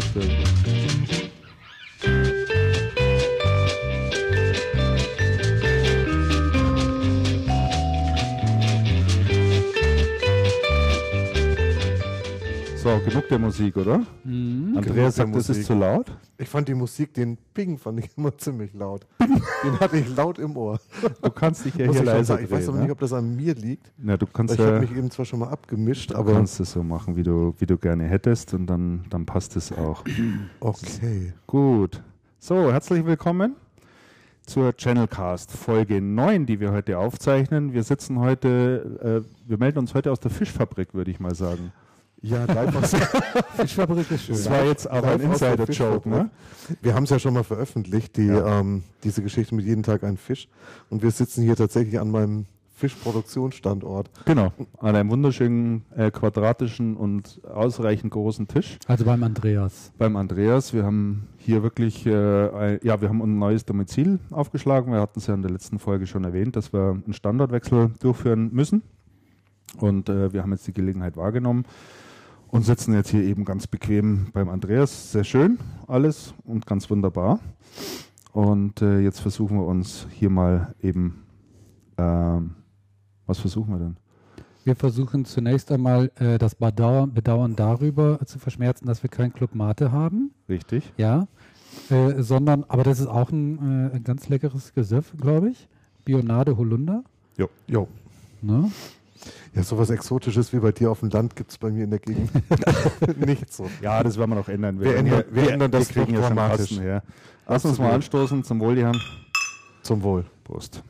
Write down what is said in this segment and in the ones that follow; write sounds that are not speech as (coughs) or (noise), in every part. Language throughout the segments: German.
stellen. So, genug der Musik, oder? Mhm. Andreas sagt, der das ist Musik. zu laut. Ich fand die Musik, den Ping fand ich (laughs) immer ziemlich laut. den hatte ich laut im Ohr. Du kannst dich ja (laughs) Muss hier leiser sagen. ich weiß drehen. aber nicht, ne? ob das an mir liegt. Na, du kannst Ich habe ja mich eben zwar schon mal abgemischt, du aber kannst es so machen, wie du, wie du gerne hättest und dann, dann passt es auch. (clears throat) okay. Gut. So, herzlich willkommen zur Channelcast Folge 9, die wir heute aufzeichnen. Wir sitzen heute, äh, wir melden uns heute aus der Fischfabrik, würde ich mal sagen. Ja, live aus, (laughs) Fischfabrik ist schön. Das war jetzt aber ein live Insider-Joke, ne? Wir haben es ja schon mal veröffentlicht, die, Ja. ähm, diese Geschichte mit jeden Tag ein Fisch. Und wir sitzen hier tatsächlich an meinem Fischproduktionsstandort. Genau, an einem wunderschönen äh, quadratischen und ausreichend großen Tisch Also beim Andreas. beim Andreas. Wir haben hier wirklich, äh, ein, ja, wir haben ein neues Domizil aufgeschlagen. Wir hatten es ja in der letzten Folge schon erwähnt, dass wir einen Standortwechsel durchführen müssen. Und äh, wir haben jetzt die Gelegenheit wahrgenommen und sitzen jetzt hier eben ganz bequem beim Andreas. Sehr schön alles und ganz wunderbar. Und äh, jetzt versuchen wir uns hier mal eben, ähm, was versuchen wir denn? Wir versuchen zunächst einmal äh, das Bedauern, Bedauern darüber zu verschmerzen, dass wir kein Club Mate haben. Richtig? Ja. Äh, sondern, aber das ist auch ein, äh, ein ganz leckeres Gesöff, glaube ich. Bionade Holunder. Jo. Ne? Ja, sowas Exotisches wie bei dir auf dem Land gibt es bei mir in der Gegend (laughs) nicht so. Ja, das werden wir noch ändern. Wir ändern- wir ändern das kriegen ja schon. Kosten her. Lass uns mal anstoßen zum Wohl, die Herren. Zum Wohl. Prost.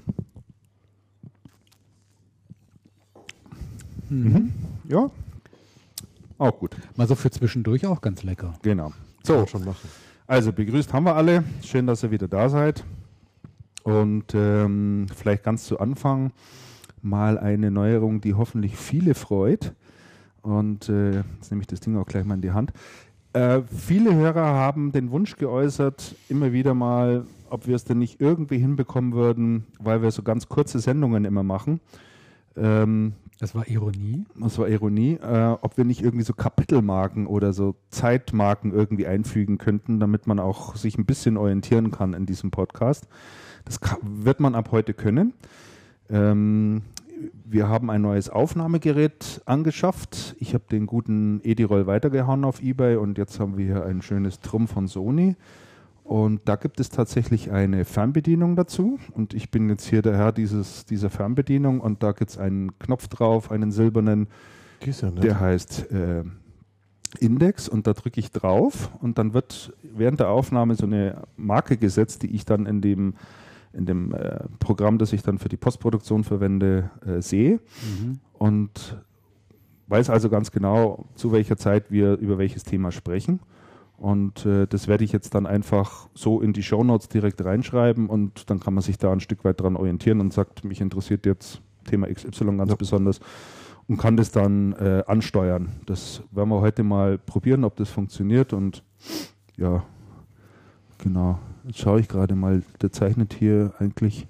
Mhm. Ja. Auch gut. Mal so für zwischendurch auch ganz lecker. Genau. So, schon machen. also begrüßt haben wir alle. Schön, dass ihr wieder da seid. Und ähm, vielleicht ganz zu Anfang mal eine Neuerung, die hoffentlich viele freut. Und äh, jetzt nehme ich das Ding auch gleich mal in die Hand. Äh, viele Hörer haben den Wunsch geäußert, immer wieder mal, ob wir es denn nicht irgendwie hinbekommen würden, weil wir so ganz kurze Sendungen immer machen. Ähm, Das war Ironie. das war Ironie, äh, ob wir nicht irgendwie so Kapitelmarken oder so Zeitmarken irgendwie einfügen könnten, damit man auch sich ein bisschen orientieren kann in diesem Podcast. Das ka- wird man ab heute können. Ähm, wir haben ein neues Aufnahmegerät angeschafft. Ich habe den guten Ediroll weitergehauen auf Ebay und jetzt haben wir hier ein schönes Drum von Sony. Und da gibt es tatsächlich eine Fernbedienung dazu. Und ich bin jetzt hier der Herr dieses, dieser Fernbedienung und da gibt es einen Knopf drauf, einen silbernen, ja der heißt äh, Index und da drücke ich drauf und dann wird während der Aufnahme so eine Marke gesetzt, die ich dann in dem, in dem äh, Programm, das ich dann für die Postproduktion verwende, äh, sehe Mhm. und weiß also ganz genau, zu welcher Zeit wir über welches Thema sprechen. Und äh, das werde ich jetzt dann einfach so in die Shownotes direkt reinschreiben und dann kann man sich da ein Stück weit dran orientieren und sagt, mich interessiert jetzt Thema XY ganz Ja. besonders und kann das dann äh, ansteuern. Das werden wir heute mal probieren, ob das funktioniert und ja, genau. Jetzt schaue ich gerade mal, der zeichnet hier eigentlich,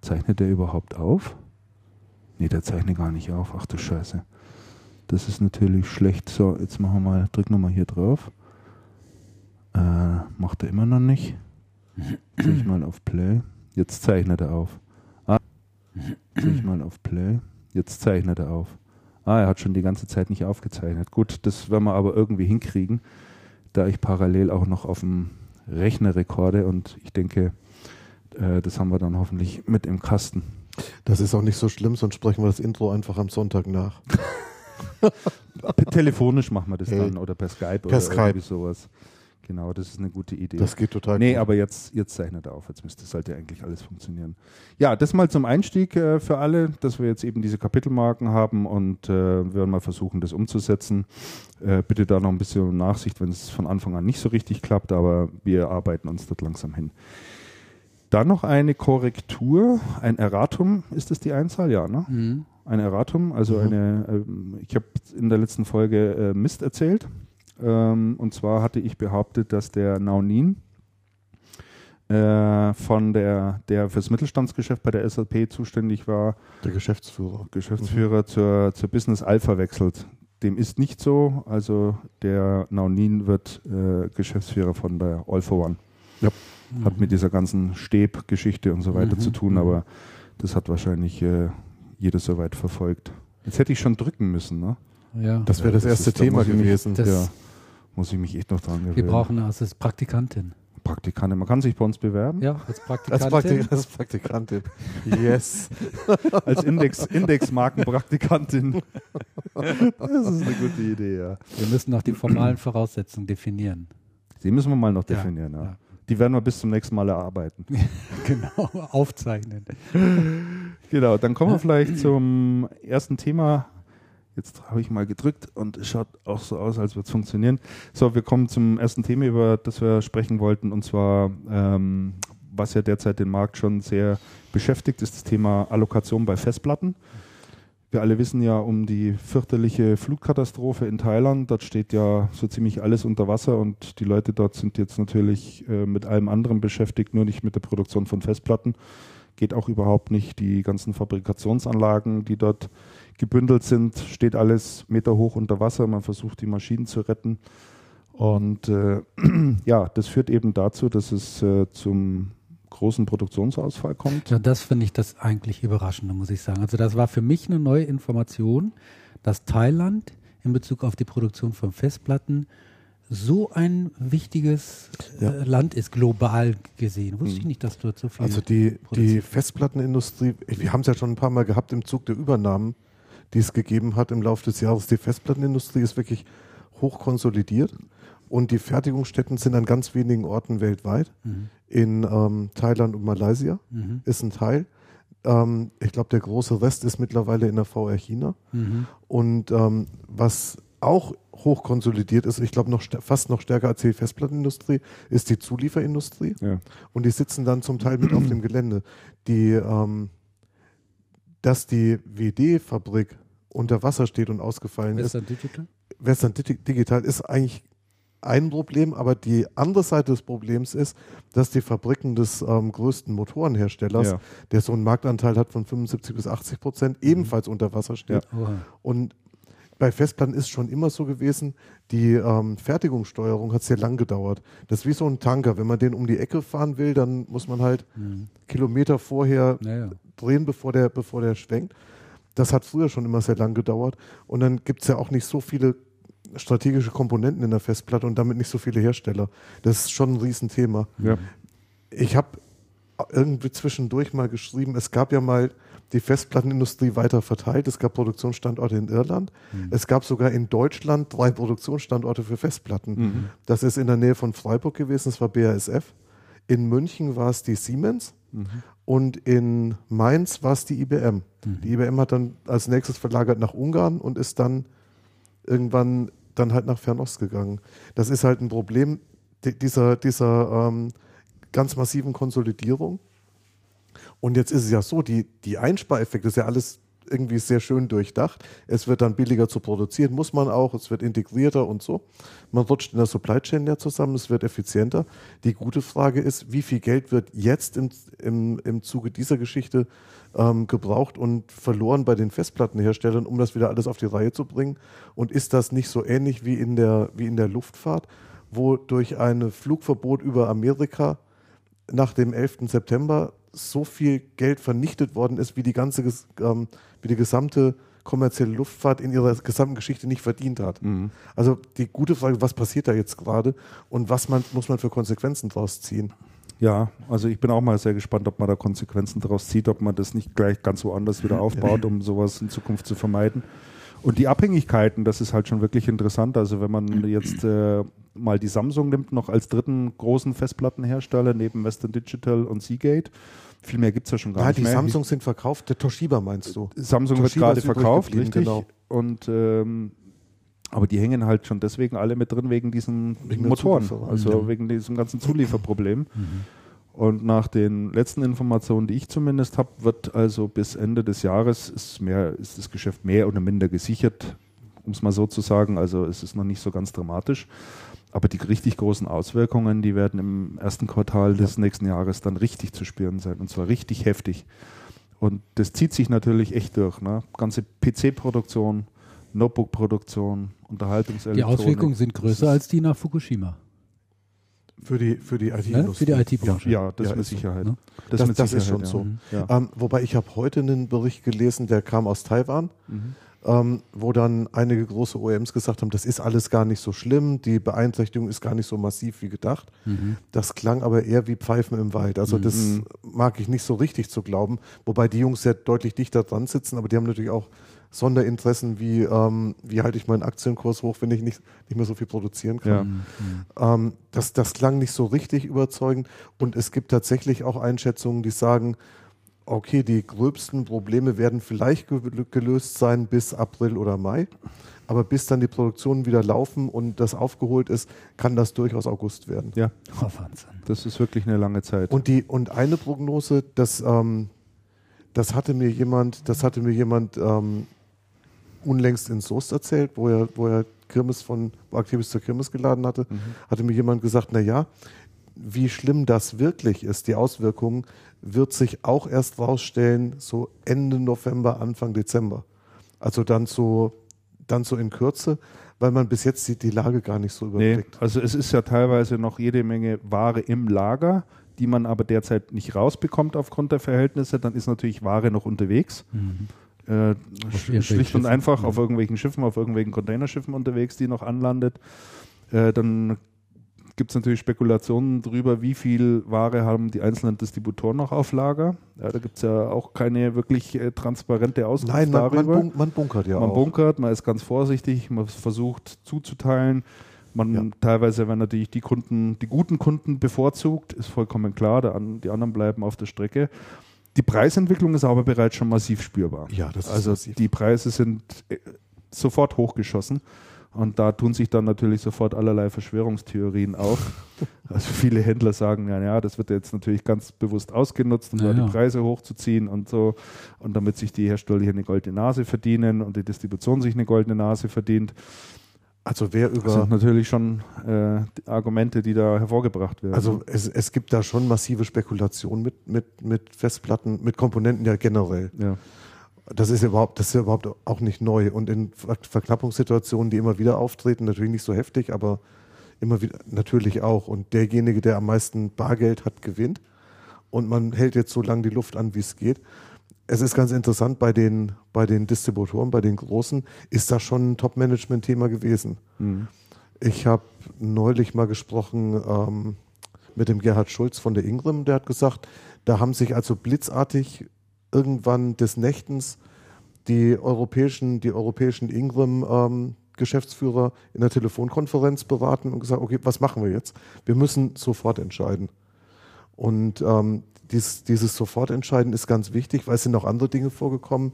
zeichnet der überhaupt auf? Nee, der zeichnet gar nicht auf. Ach du Scheiße. Das ist natürlich schlecht. So, jetzt machen wir mal, drück nochmal hier drauf. Äh, macht er immer noch nicht. Drück ich mal auf Play. Jetzt zeichnet er auf. Ah, ich mal auf Play. Jetzt zeichnet er auf. Ah, er hat schon die ganze Zeit nicht aufgezeichnet. Gut, das werden wir aber irgendwie hinkriegen, da ich parallel auch noch auf dem Rechner rekorde und ich denke, äh, das haben wir dann hoffentlich mit im Kasten. Das ist auch nicht so schlimm, sonst sprechen wir das Intro einfach am Sonntag nach. Telefonisch machen wir das Hey. dann oder per Skype Per oder Skype. irgendwie sowas. Genau, das ist eine gute Idee. Das geht total nee, gut. aber jetzt, jetzt zeichnet er auf. Jetzt müsste, sollte eigentlich alles funktionieren. Ja, das mal zum Einstieg äh, für alle, dass wir jetzt eben diese Kapitelmarken haben und äh, wir werden mal versuchen, das umzusetzen. Äh, bitte da noch ein bisschen um Nachsicht, wenn es von Anfang an nicht so richtig klappt, aber wir arbeiten uns dort langsam hin. Dann noch eine Korrektur, ein Erratum, ist das die Einzahl? Ja, ne? Mhm. Ein Erratum, also Mhm. eine, ähm, ich habe in der letzten Folge äh, Mist erzählt. Ähm, und zwar hatte ich behauptet, dass der Naunin äh, von der, der fürs Mittelstandsgeschäft bei der SAP zuständig war, Der Geschäftsführer. Geschäftsführer zur, zur Business Alpha wechselt. dem ist nicht so. Also der Naunin wird äh, Geschäftsführer von der All for One. Ja. Hat mit dieser ganzen Stäb-Geschichte und so weiter Mhm. zu tun, aber das hat wahrscheinlich äh, jeder soweit verfolgt. Jetzt hätte ich schon drücken müssen, ne? Ja. Das wäre das, das erste ist- Thema gewesen. Das- ja. Muss ich mich echt noch dran gewöhnen. wir brauchen eine Assist- Praktikantin. Praktikantin. Man kann sich bei uns bewerben. Ja, als als, Praktikantin. Praktik (laughs) als Praktikantin. Yes. (laughs) Als Index, Indexmarkenpraktikantin. Das ist eine gute Idee, ja. Wir müssen noch die formalen Voraussetzungen definieren. Die müssen wir mal noch Ja, definieren, ja. ja. Die werden wir bis zum nächsten Mal erarbeiten. (laughs) Genau, aufzeichnen. Genau, dann kommen wir vielleicht zum ersten Thema. Jetzt habe ich mal gedrückt und es schaut auch so aus, als würde es funktionieren. So, wir kommen zum ersten Thema, über das wir sprechen wollten, und zwar, ähm, was ja derzeit den Markt schon sehr beschäftigt, ist das Thema Allokation bei Festplatten. Wir alle wissen ja um die fürchterliche Flugkatastrophe in Thailand. Dort steht ja so ziemlich alles unter Wasser und die Leute dort sind jetzt natürlich äh, mit allem anderen beschäftigt, nur nicht mit der Produktion von Festplatten. Geht auch überhaupt nicht. Die ganzen Fabrikationsanlagen, die dort gebündelt sind, steht alles Meter hoch unter Wasser. Man versucht, die Maschinen zu retten. Und äh, (clears throat) ja, das führt eben dazu, dass es äh, zum großen Produktionsausfall kommt. Ja, das finde ich das eigentlich Überraschende, muss ich sagen. Also das war für mich eine neue Information, dass Thailand in Bezug auf die Produktion von Festplatten so ein wichtiges Ja. äh, Land ist, global gesehen. Wusste ich nicht, dass dort so viel Also die, die Festplattenindustrie, wir haben es ja schon ein paar Mal gehabt im Zug der Übernahmen, die es gegeben hat im Laufe des Jahres. Die Festplattenindustrie ist wirklich hoch konsolidiert und die Fertigungsstätten sind an ganz wenigen Orten weltweit. Mhm. In ähm, Thailand und Malaysia Mhm. ist ein Teil. Ähm, ich glaube, der große Rest ist mittlerweile in der VR China. Mhm. Und ähm, was auch hoch konsolidiert ist, ich glaube noch fast noch stärker als die Festplattenindustrie, ist die Zulieferindustrie. Ja. Und die sitzen dann zum Teil mit auf dem Gelände. Die, ähm, dass die WD-Fabrik unter Wasser steht und ausgefallen ist, Western Digital? Western Digi- Digital ist eigentlich ein Problem, aber die andere Seite des Problems ist, dass die Fabriken des ähm, größten Motorenherstellers, Ja. der so einen Marktanteil hat von 75 bis 80 Prozent, ebenfalls unter Wasser steht. Oha. Und bei Festplatten ist schon immer so gewesen, die ähm, Fertigungssteuerung hat sehr lang gedauert. Das ist wie so ein Tanker. Wenn man den um die Ecke fahren will, dann muss man halt Mhm. Kilometer vorher Naja. drehen, bevor der, bevor der schwenkt. Das hat früher schon immer sehr lang gedauert. Und dann gibt es ja auch nicht so viele strategische Komponenten in der Festplatte und damit nicht so viele Hersteller. Das ist schon ein Riesenthema. Ja. Ich habe irgendwie zwischendurch mal geschrieben, es gab ja mal die Festplattenindustrie weiter verteilt. Es gab Produktionsstandorte in Irland. Es gab sogar in Deutschland drei Produktionsstandorte für Festplatten. Mhm. Das ist in der Nähe von Freiburg gewesen, das war BASF. In München war es die Siemens Mhm. Und in Mainz war es die IBM. Mhm. Die IBM hat dann als nächstes verlagert nach Ungarn und ist dann irgendwann dann halt nach Fernost gegangen. Das ist halt ein Problem di- dieser, dieser ähm, ganz massiven Konsolidierung. Und jetzt ist es ja so, die, die Einspareffekte ist ja alles irgendwie sehr schön durchdacht. Es wird dann billiger zu produzieren, muss man auch. Es wird integrierter und so. Man rutscht in der Supply Chain ja zusammen, es wird effizienter. Die gute Frage ist, wie viel Geld wird jetzt im, im, im Zuge dieser Geschichte ähm, gebraucht und verloren bei den Festplattenherstellern, um das wieder alles auf die Reihe zu bringen? Und ist das nicht so ähnlich wie in der, wie in der Luftfahrt, wo durch ein Flugverbot über Amerika nach dem 11. September so viel Geld vernichtet worden ist, wie die ganze, ähm, wie die gesamte kommerzielle Luftfahrt in ihrer gesamten Geschichte nicht verdient hat. Mhm. Also die gute Frage, was passiert da jetzt gerade und was man, muss man für Konsequenzen daraus ziehen? Ja, also ich bin auch mal sehr gespannt, ob man da Konsequenzen daraus zieht, ob man das nicht gleich ganz woanders wieder (laughs) aufbaut, um sowas in Zukunft zu vermeiden. Und die Abhängigkeiten, das ist halt schon wirklich interessant. Also wenn man jetzt äh, mal die Samsung nimmt, noch als dritten großen Festplattenhersteller neben Western Digital und Seagate, viel mehr gibt es ja schon gar Ja, nicht die mehr. Samsung sind verkauft, der Toshiba meinst du? Samsung wird Toshiba gerade ist übrig verkauft, richtig. genau. Und ähm, aber die hängen halt schon deswegen alle mit drin wegen diesen Wegen Motoren, also Ja. wegen diesem ganzen Zulieferproblem. Mhm. Und nach den letzten Informationen, die ich zumindest habe, wird also bis Ende des Jahres ist, mehr, ist das Geschäft mehr oder minder gesichert, um es mal so zu sagen. Also es ist noch nicht so ganz dramatisch. Aber die richtig großen Auswirkungen, die werden im ersten Quartal des nächsten Jahres dann richtig zu spüren sein. Und zwar richtig heftig. Und das zieht sich natürlich echt durch. Ne? Ganze PC-Produktion Notebook-Produktion, Die Unterhaltungselektronik. Auswirkungen sind größer als die nach Fukushima. Für die, für die Ne? IT-Industrie. Für die IT-Branche. Ja, das Ja, mit ist Sicherheit. ne? Das- das ist Sicherheit, schon ja. so. Ja. Ähm, wobei ich habe heute einen Bericht gelesen, der kam aus Taiwan, Mhm. ähm, wo dann einige große OEMs gesagt haben, das ist alles gar nicht so schlimm, die Beeinträchtigung ist gar nicht so massiv wie gedacht. Mhm. Das klang aber eher wie Pfeifen im Wald. Also das Mhm. mag ich nicht so richtig zu glauben, wobei die Jungs ja deutlich dichter dran sitzen, aber die haben natürlich auch Sonderinteressen, wie, ähm, wie halte ich meinen Aktienkurs hoch, wenn ich nicht, nicht mehr so viel produzieren kann. Ja. Ähm, das, das klang nicht so richtig überzeugend. Und es gibt tatsächlich auch Einschätzungen, die sagen, okay, die gröbsten Probleme werden vielleicht ge gelöst sein bis April oder Mai. Aber bis dann die Produktionen wieder laufen und das aufgeholt ist, kann das durchaus August werden. ja, Oh, Wahnsinn. das ist wirklich eine lange Zeit. Und die und eine Prognose, das, ähm, das hatte mir jemand, das hatte mir jemand ähm, unlängst in Soest erzählt, wo er, wo er Kirmes von wo Aktivis zur Kirmes geladen hatte, Mhm. hatte mir jemand gesagt, na ja, wie schlimm das wirklich ist, die Auswirkungen, wird sich auch erst rausstellen, so Ende November, Anfang Dezember. Also dann so, dann so in Kürze, weil man bis jetzt die, die Lage gar nicht so Nee, überblickt. also es ist ja teilweise noch jede Menge Ware im Lager, die man aber derzeit nicht rausbekommt aufgrund der Verhältnisse. Dann ist natürlich Ware noch unterwegs. Mhm. Äh, schlicht und einfach ja. auf irgendwelchen Schiffen, auf irgendwelchen Containerschiffen unterwegs, die noch anlandet. Äh, dann gibt es natürlich Spekulationen darüber, wie viel Ware haben die einzelnen Distributoren noch auf Lager. Ja, da gibt es ja auch keine wirklich äh, transparente Auskunft Nein, man, man, darüber. bunk, man bunkert ja man auch. bunkert, man ist ganz vorsichtig, man versucht zuzuteilen. Man Ja. teilweise werden natürlich die Kunden, die guten Kunden bevorzugt, ist vollkommen klar, der an, die anderen bleiben auf der Strecke. Die Preisentwicklung ist aber bereits schon massiv spürbar. Ja, das ist also massiv. die Preise sind äh, sofort hochgeschossen. Und da tun sich dann natürlich sofort allerlei Verschwörungstheorien auf. (laughs) Also viele Händler sagen, ja, ja, das wird jetzt natürlich ganz bewusst ausgenutzt, um Ja, da die Preise hochzuziehen und so. Und damit sich die Hersteller hier eine goldene Nase verdienen und die Distribution sich eine goldene Nase verdient. Also wer Das über, sind natürlich schon äh, die Argumente, die da hervorgebracht werden. also es, es gibt da schon massive Spekulationen mit, mit, mit Festplatten, mit Komponenten ja generell. ja. Das ist ja überhaupt, das ist ja überhaupt auch nicht neu. Und in Ver Verknappungssituationen, die immer wieder auftreten, natürlich nicht so heftig, aber immer wieder natürlich auch. Und derjenige, der am meisten Bargeld hat, gewinnt. Und man hält jetzt so lange die Luft an, wie es geht. Es ist ganz interessant, bei den, bei den Distributoren, bei den Großen, ist das schon ein Top-Management-Thema gewesen. Mhm. Ich habe neulich mal gesprochen ähm, mit dem Gerhard Schulz von der Ingram, der hat gesagt, da haben sich also blitzartig irgendwann des Nächtens die europäischen, die europäischen Ingram ähm, Geschäftsführer in der Telefonkonferenz beraten und gesagt, okay, was machen wir jetzt? Wir müssen sofort entscheiden. Und ähm, dies, dieses Sofortentscheiden ist ganz wichtig, weil es sind auch andere Dinge vorgekommen.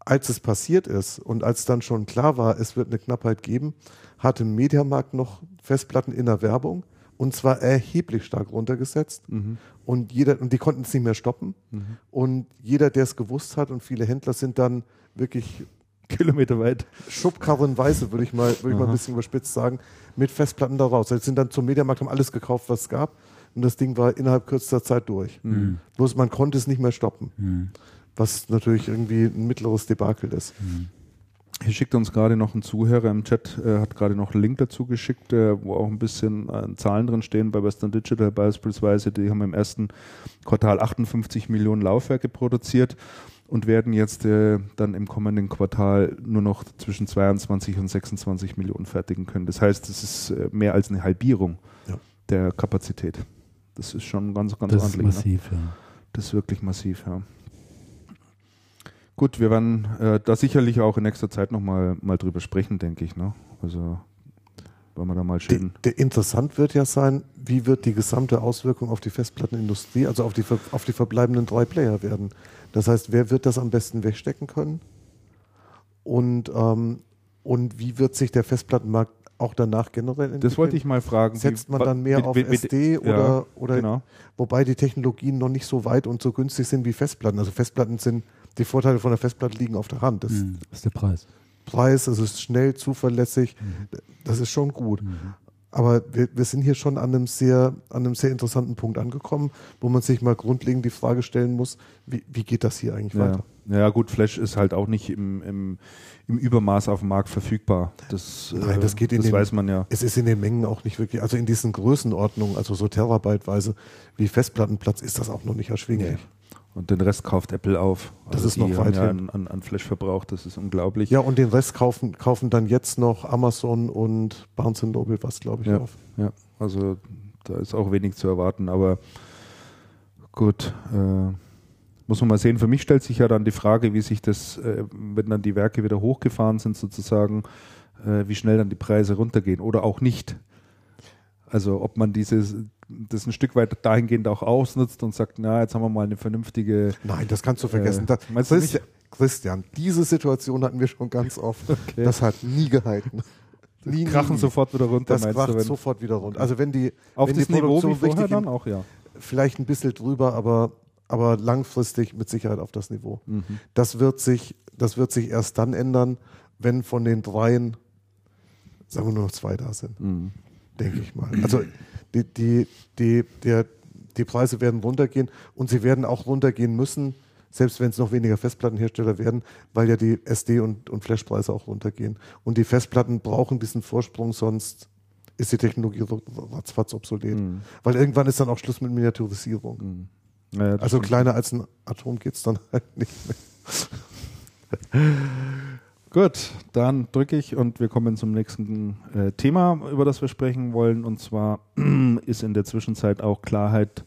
Als es passiert ist und als dann schon klar war, es wird eine Knappheit geben, hatte Mediamarkt noch Festplatten in der Werbung und zwar erheblich stark runtergesetzt. Mhm. Und jeder, und die konnten es nicht mehr stoppen. Und jeder, der es gewusst hat, und viele Händler sind dann wirklich Kilometer weit. schubkarrenweise, würde ich mal, würde ich mal ein bisschen überspitzt sagen, mit Festplatten da raus. Sie sind dann zum Mediamarkt, haben alles gekauft, was es gab. Und das Ding war innerhalb kürzester Zeit durch. Mhm. Bloß man konnte es nicht mehr stoppen. Mhm. Was natürlich irgendwie ein mittleres Debakel ist. Hier schickt uns gerade noch ein Zuhörer im Chat, äh, hat gerade noch einen Link dazu geschickt, äh, wo auch ein bisschen äh, Zahlen drin stehen. Bei Western Digital beispielsweise, die haben im ersten Quartal 58 Millionen Laufwerke produziert und werden jetzt äh, dann im kommenden Quartal nur noch zwischen 22 und 26 Millionen fertigen können. Das heißt, es ist äh, mehr als eine Halbierung Ja. der Kapazität. Das ist schon ganz, ganz Das ist ordentlich. Ne? massiv, ja. Das ist wirklich massiv, ja. Gut, wir werden äh, da sicherlich auch in nächster Zeit nochmal mal drüber sprechen, denke ich. Ne? Also, wollen wir da mal schön. interessant wird ja sein, wie wird die gesamte Auswirkung auf die Festplattenindustrie, also auf die, ver- auf die verbleibenden drei Player werden. Das heißt, wer wird das am besten wegstecken können? Und, ähm, und wie wird sich der Festplattenmarkt auch danach generell entwickeln? Das wollte ich mal fragen. Setzt wie- man dann mehr mit- auf mit- mit- SD oder, ja, oder genau. wobei die Technologien noch nicht so weit und so günstig sind wie Festplatten. Also Festplatten sind, die Vorteile von der Festplatte liegen auf der Hand. Das Mhm. Das ist der Preis. Preis, es ist schnell, zuverlässig, das ist schon gut. Aber wir, wir sind hier schon an einem, sehr, an einem sehr interessanten Punkt angekommen, wo man sich mal grundlegend die Frage stellen muss, wie, wie geht das hier eigentlich Ja. weiter? Ja gut, Flash ist halt auch nicht im, im, im Übermaß auf dem Markt verfügbar. Das, Nein, das geht in das den- weiß man ja. Es ist in den Mengen auch nicht wirklich, also in diesen Größenordnungen, also so Terabyteweise wie Festplattenplatz, ist das auch noch nicht erschwinglich. Und den Rest kauft Apple auf. Also Das ist noch weit ja an, an, an Flash-Verbrauch, das ist unglaublich. Ja, und den Rest kaufen, kaufen dann jetzt noch Amazon und Barnes Noble was, glaube ich, Ja. auf. Ja, also da ist auch wenig zu erwarten, aber gut, äh, muss man mal sehen. Für mich stellt sich ja dann die Frage, wie sich das, äh, wenn dann die Werke wieder hochgefahren sind, sozusagen, äh, wie schnell dann die Preise runtergehen oder auch nicht. Also ob man dieses, das ein Stück weit dahingehend auch ausnutzt und sagt, na, jetzt haben wir mal eine vernünftige Nein, das kannst du vergessen. Äh, das, Christian, Christian, diese Situation hatten wir schon ganz oft. (laughs) Das hat nie gehalten. Nie, krachen nie. sofort wieder runter, Das meinst kracht du, wenn, sofort wieder runter. Also wenn die auf wenn das die Niveau wie vorher dann auch, ja. vielleicht ein bisschen drüber, aber, aber langfristig mit Sicherheit auf das Niveau. Mhm. Das wird sich, das wird sich erst dann ändern, wenn von den dreien, sagen wir nur noch zwei da sind, Mhm. denke ich mal. Also die, die, die, der, die Preise werden runtergehen und sie werden auch runtergehen müssen, selbst wenn es noch weniger Festplattenhersteller werden, weil ja die SD- und, und Flashpreise auch runtergehen. Und die Festplatten brauchen diesen Vorsprung, sonst ist die Technologie ratzfatz obsolet. Mhm. Weil irgendwann ist dann auch Schluss mit Miniaturisierung. Ja, ja, Also stimmt. kleiner als ein Atom geht es dann (laughs) halt nicht mehr. Gut, dann drücke ich und wir kommen zum nächsten äh, Thema, über das wir sprechen wollen. Und zwar (clears throat) ist in der Zwischenzeit auch Klarheit,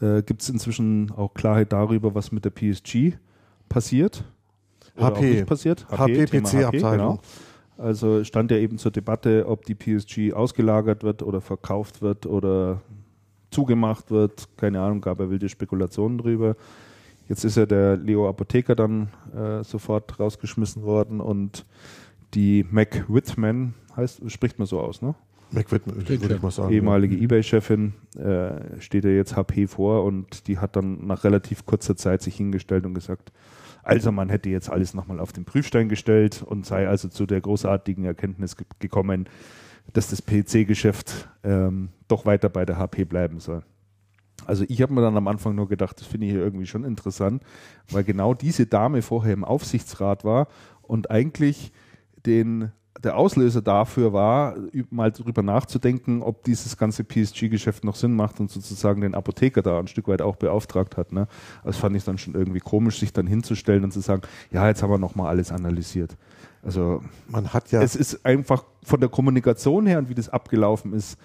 äh, gibt es inzwischen auch Klarheit darüber, was mit der PSG passiert. Oder HP. auch nicht passiert. HP, Thema PC-Abteilung. genau. Also stand ja eben zur Debatte, ob die PSG ausgelagert wird oder verkauft wird oder zugemacht wird. Keine Ahnung, gab ja wilde Spekulationen drüber. Jetzt ist ja der Leo Apotheker dann äh, sofort rausgeschmissen worden und die Mac Whitman heißt, spricht man so aus, ne? McWhitman, Steht würde ja. ich mal sagen. Ehemalige Ebay-Chefin äh, steht ja jetzt HP vor und die hat dann nach relativ kurzer Zeit sich hingestellt und gesagt, also man hätte jetzt alles nochmal auf den Prüfstein gestellt und sei also zu der großartigen Erkenntnis ge gekommen, dass das PC-Geschäft ähm, doch weiter bei der HP bleiben soll. Also ich habe mir dann am Anfang nur gedacht, das finde ich hier irgendwie schon interessant, weil genau diese Dame vorher im Aufsichtsrat war und eigentlich den, der Auslöser dafür war, mal drüber nachzudenken, ob dieses ganze PSG-Geschäft noch Sinn macht und sozusagen den Apotheker da ein Stück weit auch beauftragt hat. Ne? Das fand ich dann schon irgendwie komisch, sich dann hinzustellen und zu sagen, ja, jetzt haben wir nochmal alles analysiert. Also Man hat ja, es ist einfach von der Kommunikation her und wie das abgelaufen ist,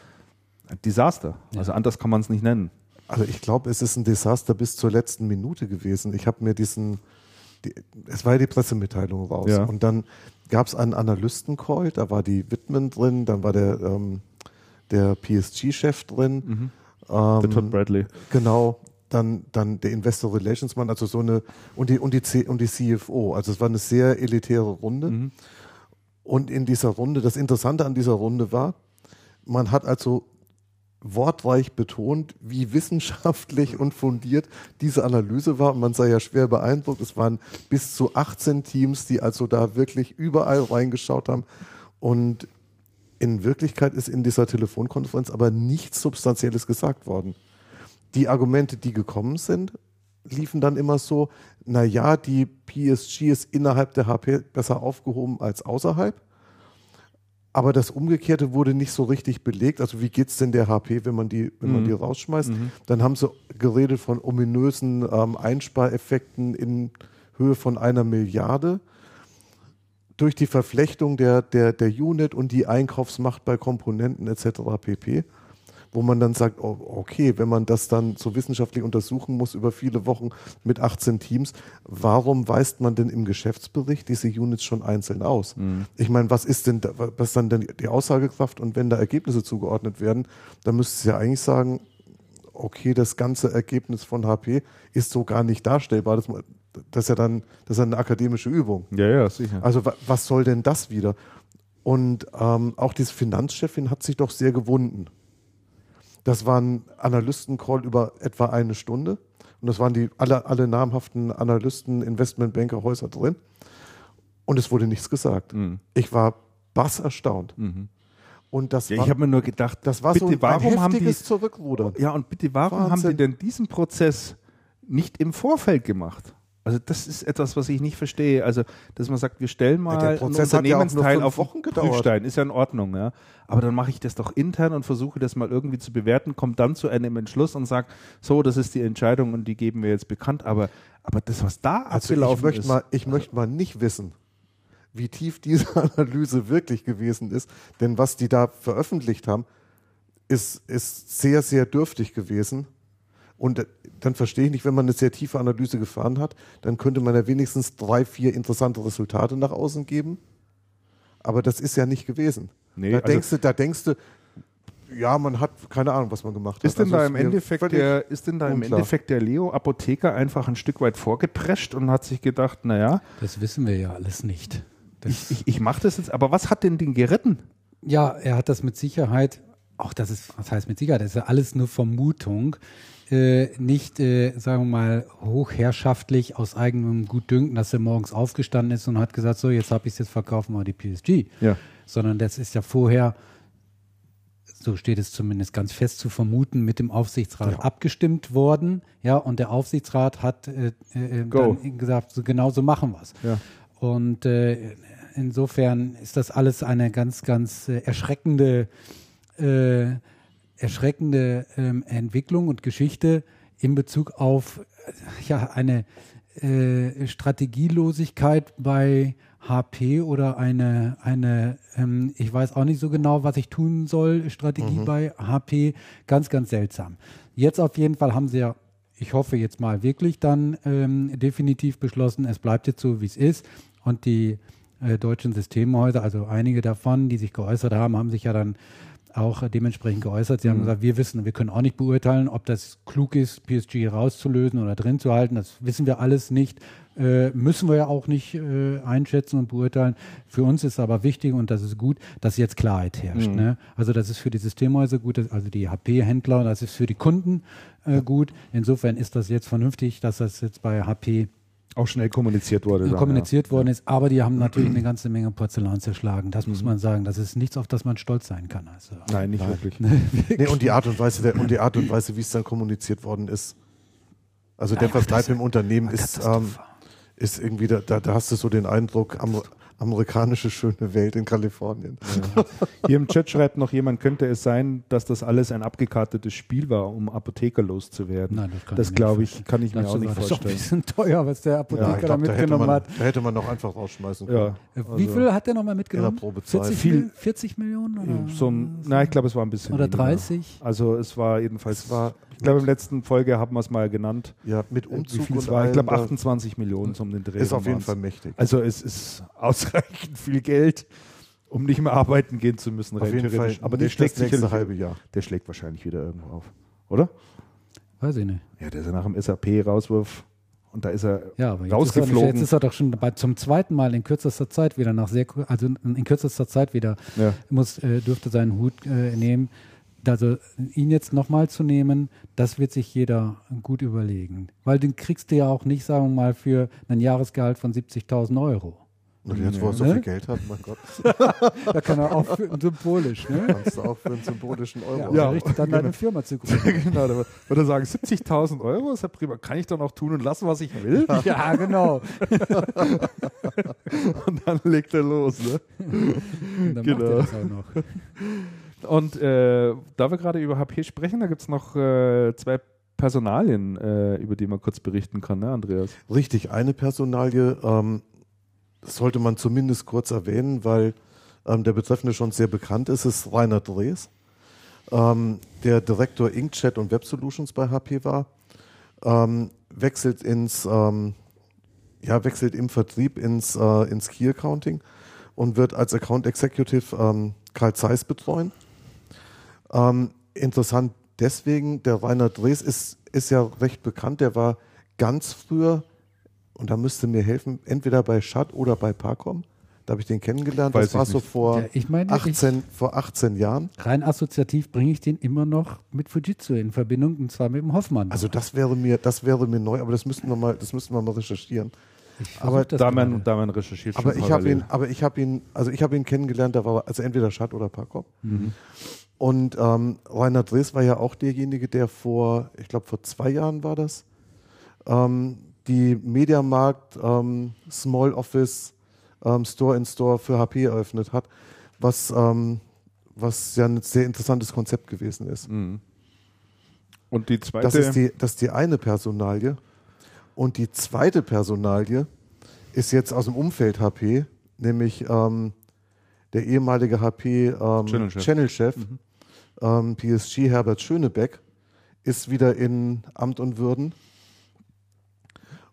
ein Desaster. Also anders kann man es nicht nennen. also ich glaube, es ist ein Desaster bis zur letzten Minute gewesen. Ich habe mir diesen, die, es war ja die Pressemitteilung raus Ja. und dann gab es einen Analysten-Call, da war die Whitman drin, dann war der, ähm, der PSG-Chef drin. Ähm, Der Todd Bradley. Genau, dann, dann der Investor Relations Mann, also so eine, und die, und die, C, und die CFO. Also es war eine sehr elitäre Runde. Mhm. Und in dieser Runde, das Interessante an dieser Runde war, man hat also wortreich betont, wie wissenschaftlich und fundiert diese Analyse war. Und man sei ja schwer beeindruckt. Es waren bis zu 18 Teams, die also da wirklich überall reingeschaut haben. Und in Wirklichkeit ist in dieser Telefonkonferenz aber nichts Substanzielles gesagt worden. Die Argumente, die gekommen sind, liefen dann immer so, naja, die PSG ist innerhalb der HP besser aufgehoben als außerhalb. Aber das Umgekehrte wurde nicht so richtig belegt. Also wie geht's denn der HP, wenn man die, wenn man Mhm. die rausschmeißt? Dann haben sie geredet von ominösen ähm, Einspareffekten in Höhe von einer Milliarde durch die Verflechtung der, der, der Unit und die Einkaufsmacht bei Komponenten etc. pp. Wo man dann sagt, oh, okay, wenn man das dann so wissenschaftlich untersuchen muss über viele Wochen mit 18 Teams, warum weist man denn im Geschäftsbericht diese Units schon einzeln aus? Ich meine, was ist denn, da, was ist dann denn die Aussagekraft und wenn da Ergebnisse zugeordnet werden, dann müsste es ja eigentlich sagen, okay, das ganze Ergebnis von HP ist so gar nicht darstellbar. Das, das ist ja dann, das ist eine akademische Übung. Ja, ja, sicher. Also wa was soll denn das wieder? Und ähm, auch diese Finanzchefin hat sich doch sehr gewunden. Das war ein Analystencall über etwa eine Stunde. Und das waren die alle, alle namhaften Analysten, Investmentbanker, Häuser drin. Und es wurde nichts gesagt. Mhm. Ich war bass erstaunt. Und das Ja, war, ich habe mir nur gedacht, das war bitte, so ein, warum ein haben die, Zurückrudern. ja, und bitte, warum haben Wahnsinn. die denn diesen Prozess nicht im Vorfeld gemacht? Also das ist etwas, was ich nicht verstehe. Also, dass man sagt, wir stellen mal der Prozess ja auch nur Unternehmensteil fünf auf Wochen gedauert. Prüfstein, ist ja in Ordnung, ja. Aber dann mache ich das doch intern und versuche das mal irgendwie zu bewerten, komme dann zu einem Entschluss und sage, so, das ist die Entscheidung und die geben wir jetzt bekannt. Aber, aber das, was da Also ich abgelaufen möchte ist, mal, ich möchte mal nicht wissen, wie tief diese (laughs) Analyse wirklich gewesen ist, denn was die da veröffentlicht haben, ist, ist sehr, sehr dürftig gewesen. Und dann verstehe ich nicht, wenn man eine sehr tiefe Analyse gefahren hat, dann könnte man ja wenigstens drei, vier interessante Resultate nach außen geben. Aber das ist ja nicht gewesen. Nee, da, also- denkst du, da denkst du, ja, man hat keine Ahnung, was man gemacht Ist hat. denn Also da ist im Endeffekt der, ist denn da im unklar. Endeffekt der Leo Apotheker einfach ein Stück weit vorgeprescht und hat sich gedacht, naja, Das wissen wir ja alles nicht. Das, ich, ich, ich mache das jetzt, aber was hat denn den geritten? ja, er hat das mit Sicherheit, auch das ist, was heißt mit Sicherheit, das ist ja alles nur Vermutung, äh, nicht, äh, sagen wir mal, hochherrschaftlich aus eigenem Gutdünken, dass er morgens aufgestanden ist und hat gesagt, so, jetzt habe ich es jetzt verkaufen wir die PSG. Ja. Sondern das ist ja vorher, so steht es zumindest ganz fest zu vermuten, mit dem Aufsichtsrat abgestimmt worden. Ja, und der Aufsichtsrat hat äh, äh, Go. dann gesagt, so genau so machen wir es. Ja. Und äh, insofern ist das alles eine ganz, ganz äh, erschreckende, äh, erschreckende ähm, Entwicklung und Geschichte in Bezug auf ja, eine äh, Strategielosigkeit bei HP oder eine, eine ähm, ich weiß auch nicht so genau, was ich tun soll, Strategie bei HP. Ganz, ganz seltsam. Jetzt auf jeden Fall haben sie ja ich hoffe jetzt mal wirklich dann ähm, definitiv beschlossen, es bleibt jetzt so, wie es ist. Und die äh, deutschen Systemhäuser, also einige davon, die sich geäußert haben, haben sich ja dann auch äh, dementsprechend geäußert. Sie haben gesagt, wir wissen, wir können auch nicht beurteilen, ob das klug ist, PSG rauszulösen oder drin zu halten. Das wissen wir alles nicht. Äh, müssen wir ja auch nicht äh, einschätzen und beurteilen. Für uns ist aber wichtig und das ist gut, dass jetzt Klarheit herrscht. Ne? Also das ist für die Systemhäuser gut, also die HP-Händler, das ist für die Kunden äh, gut. Insofern ist das jetzt vernünftig, dass das jetzt bei HP Auch schnell kommuniziert wurde. dann, kommuniziert worden ist. Aber die haben natürlich eine ganze Menge Porzellan zerschlagen. Das muss man sagen. Das ist nichts, auf das man stolz sein kann. Also, Ja. Nein, nicht (laughs) wirklich. Nee, und die Art und Weise, der, und die Art und Weise, wie es dann kommuniziert worden ist. Also der Verbleib im Unternehmen ist, ähm, ist irgendwie, da, da, da hast du so den Eindruck, Amer amerikanische schöne Welt in Kalifornien. Hier im Chat schreibt noch jemand, könnte es sein, dass das alles ein abgekartetes Spiel war, um Apotheker loszuwerden? Nein, das kann das ich mir glaube nicht ich, kann ich mir Dazu auch nicht war das doch ein vorstellen. bisschen teuer, was der Apotheker Ja, da glaub, da, hätte mitgenommen man, hat. da hätte man noch einfach rausschmeißen können. Ja, Wie also viel hat der nochmal mitgenommen? In der Probezeit. 40, Viel- Mil- 40 Millionen? Oder, so ein, na, ich glaube, es war ein bisschen oder weniger. 30? Also es war jedenfalls, Es war- ich glaube, im letzten Folge haben wir es mal genannt. Ja, mit Äh, Wie Umzug und war? Ich glaube, da 28 Millionen um den Dreh. ist auf jeden waren's. Fall mächtig. Also es ist (laughs) ausreichend viel Geld, um nicht mehr arbeiten gehen zu müssen, auf rein jeden Fall. Aber der schlägt das nächste sicherlich, halbe Jahr. der schlägt wahrscheinlich wieder irgendwo auf, oder? Weiß ich nicht. Ja, der ist ja nach dem SAP-Rauswurf und da ist er Ja, aber jetzt ist, er, rausgeflogen. jetzt ist er doch schon bei, zum zweiten Mal in kürzester Zeit wieder nach sehr, also in kürzester Zeit wieder ja. muss, äh, dürfte seinen Hut äh, nehmen. Also ihn jetzt nochmal zu nehmen, das wird sich jeder gut überlegen. Weil den kriegst du ja auch nicht, sagen wir mal, für ein Jahresgehalt von 70.000 Euro. Und jetzt, wo er so Ne? viel Geld hat, mein Gott, (laughs) Da kann er auch für, symbolisch, ne? kannst du auch für einen symbolischen Euro. Ja, richtig, dann deine Firma zu gründen. (laughs) genau, da würde er sagen, 70.000 Euro ist ja prima. Kann ich dann auch tun und lassen, was ich will? (laughs) Ja, genau. Und dann legt er los. Ne? Und dann Genau. macht er das auch noch. Und äh, da wir gerade über HP sprechen, da gibt es noch äh, zwei Personalien, äh, über die man kurz berichten kann, ne, Andreas? Richtig, eine Personalie ähm, sollte man zumindest kurz erwähnen, weil ähm, der Betreffende schon sehr bekannt ist, ist Rainer Drees, ähm, der Direktor Inkchat und Web Solutions bei HP war, ähm, wechselt ins, ähm, ja, wechselt im Vertrieb ins, äh, ins Key Accounting und wird als Account Executive ähm, Karl Zeiss betreuen. Ähm, interessant deswegen, der Rainer Drees ist, ist ja recht bekannt, der war ganz früher, und da müsste mir helfen, entweder bei Schad oder bei Parcom. Da habe ich den kennengelernt. Weiß das war ich so nicht. vor, Ja, ich meine, ich- 18, vor 18 Jahren. Rein assoziativ bringe ich den immer noch mit Fujitsu in Verbindung und zwar mit dem Hoffmann. Also das wäre mir, das wäre mir neu, aber das müssten wir mal, das müssten wir mal recherchieren. Aber Da man, da man recherchiert Aber schon ich habe ihn, aber ich habe ihn, also ich habe ihn kennengelernt, da war also entweder Schad oder Parkop. Und ähm, Rainer Drees war ja auch derjenige, der vor, ich glaube vor zwei Jahren war das, ähm, die Mediamarkt ähm, Small Office ähm, Store in Store für HP eröffnet hat, was, ähm, was ja ein sehr interessantes Konzept gewesen ist. Mhm. Und die zweite. Das ist die, das ist die eine Personalie. Und die zweite Personalie ist jetzt aus dem Umfeld HP, nämlich ähm, der ehemalige HP ähm, Channel-Chef. Channel-Chef, ähm, PSG Herbert Schönebeck, ist wieder in Amt und Würden.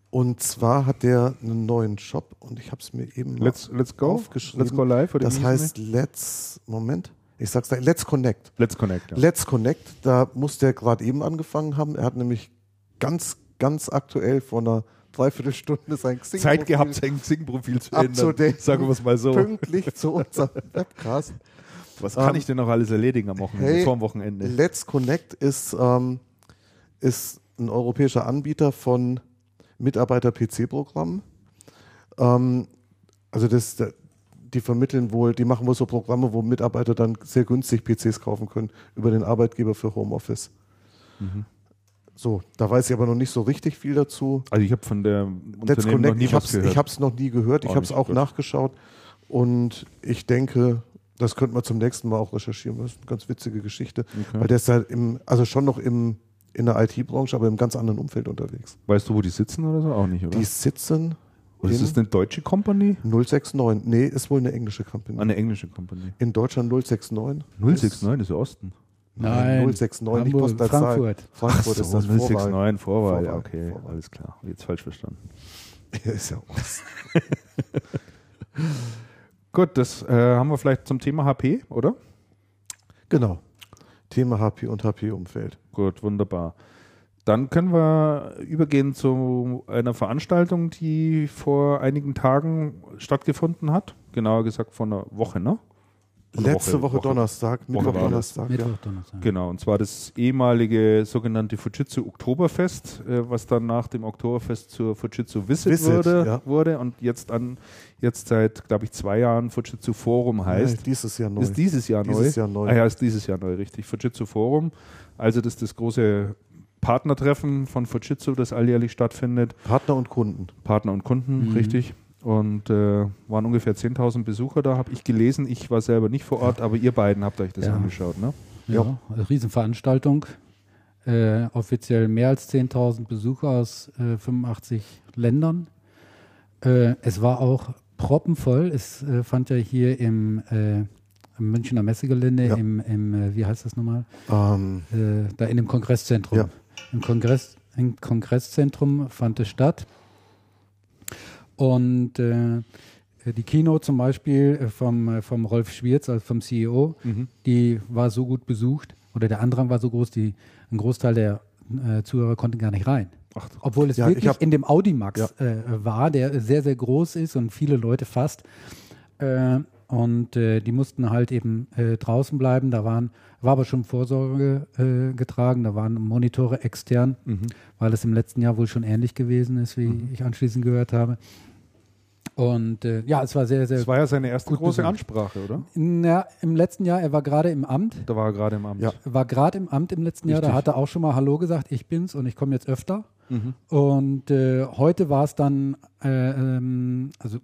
Und zwar hat der einen neuen Shop und ich habe es mir eben mal let's, let's go. aufgeschrieben. Let's go live. Oder das heißt Let's, Moment, ich sag's gleich, Let's Connect. Let's Connect. Ja. Let's Connect, da muss der gerade eben angefangen haben. Er hat nämlich ganz, ganz aktuell vor einer Dreiviertelstunde sein Xing Zeit gehabt, sein Xing-Profil zu ändern. Sagen wir es mal so. pünktlich zu unserem (laughs) Webcast. Was kann Ähm, ich denn noch alles erledigen am Wochenende, hey, vor dem Wochenende? Let's Connect ist, ähm, ist ein europäischer Anbieter von Mitarbeiter-PC-Programmen. Ähm, also das, die vermitteln wohl, die machen wohl so Programme, wo Mitarbeiter dann sehr günstig PCs kaufen können über den Arbeitgeber für Homeoffice. Mhm. So, da weiß ich aber noch nicht so richtig viel dazu. Also ich habe von der Let's Connect, nie ich habe gehört. ich hab's noch nie gehört, ich Auch habe es auch gut. nachgeschaut und ich denke, das könnte man zum nächsten Mal auch recherchieren. Das ist eine ganz witzige Geschichte, Okay. weil der ist halt im, also schon noch im, in der IT-Branche, aber im ganz anderen Umfeld unterwegs. weißt du, wo die sitzen oder so? Auch nicht, oder? Die sitzen oder ist das eine deutsche Company? 069. Nee, ist wohl eine englische Company. Eine englische Company. In Deutschland 069. 069 ist ja Osten. Nein, Nein, 069, nicht Hamburg, Postleitzahl. Frankfurt. Frankfurt ist das Vorwahl. 069 Vorwahl. Ja, Vorwahl, okay, Vorwahl. alles klar. Jetzt falsch verstanden. Ja, (laughs) ist ja Ost. (laughs) Gut, das äh, haben wir vielleicht zum Thema HP, oder? Genau. Thema HP und HP-Umfeld. Gut, wunderbar. Dann können wir übergehen zu einer Veranstaltung, die vor einigen Tagen stattgefunden hat. Genauer gesagt vor einer Woche, ne? Letzte Woche, Donnerstag, Mittwoch, das. Donnerstag. Ja. Mittwoch, Donnerstag. Genau, und zwar das ehemalige sogenannte Fujitsu Oktoberfest, äh, was dann nach dem Oktoberfest zur Fujitsu Visit, Visit, wurde, ja. wurde und jetzt an jetzt seit, glaube ich, zwei Jahren Fujitsu Forum heißt. Ja, dieses Jahr neu. Ist dieses Jahr Dieses neu? Jahr neu. Ah ja, ist dieses Jahr neu, richtig. Fujitsu Forum. Also das ist das große Partnertreffen von Fujitsu, das alljährlich stattfindet. Partner und Kunden. Partner und Kunden, Mhm. richtig. Und äh, waren ungefähr 10.000 Besucher da, habe ich gelesen. Ich war selber nicht vor Ort, aber ihr beiden habt euch das Ja. angeschaut, ne? Ja, eine Riesenveranstaltung. Äh, offiziell mehr als 10.000 Besucher aus äh, 85 Ländern. Äh, es war auch proppenvoll. Es äh, fand ja hier im, äh, im Münchner Messegelände, Ja. im, im äh, wie heißt das nochmal? Ähm, Äh, da in dem Kongresszentrum. Ja. Im, Kongress, Im Kongresszentrum fand es statt. Und äh, die Keynote zum Beispiel äh, vom, äh, vom Rolf Schwierz, also vom CEO, Mhm. die war so gut besucht oder der Andrang war so groß, die, ein Großteil der äh, Zuhörer konnten gar nicht rein. Ach, Obwohl es Ja, ich wirklich hab- in dem Audimax Ja. äh, war, der sehr, sehr groß ist und viele Leute fasst. Äh, und äh, die mussten halt eben draußen bleiben. Da waren, war aber schon Vorsorge getragen, da waren Monitore extern, mhm. weil es im letzten Jahr wohl schon ähnlich gewesen ist, wie ich anschließend gehört habe. Und äh, ja, es war sehr, sehr Das war ja seine erste große besucht. Ansprache, oder? Na, im letzten Jahr, er war gerade im Amt, Da war er gerade im Amt. Ja. war gerade im Amt im letzten Jahr, da Richtig. hat er auch schon mal Hallo gesagt, ich bin's und ich komme jetzt öfter. Mhm. Und äh, heute war es dann, äh, ähm, also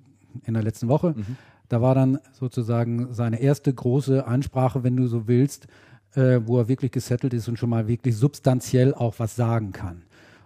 in der letzten Woche, Mhm. da war dann sozusagen seine erste große Ansprache, wenn du so willst, äh, wo er wirklich gesettelt ist und schon mal wirklich substanziell auch was sagen kann.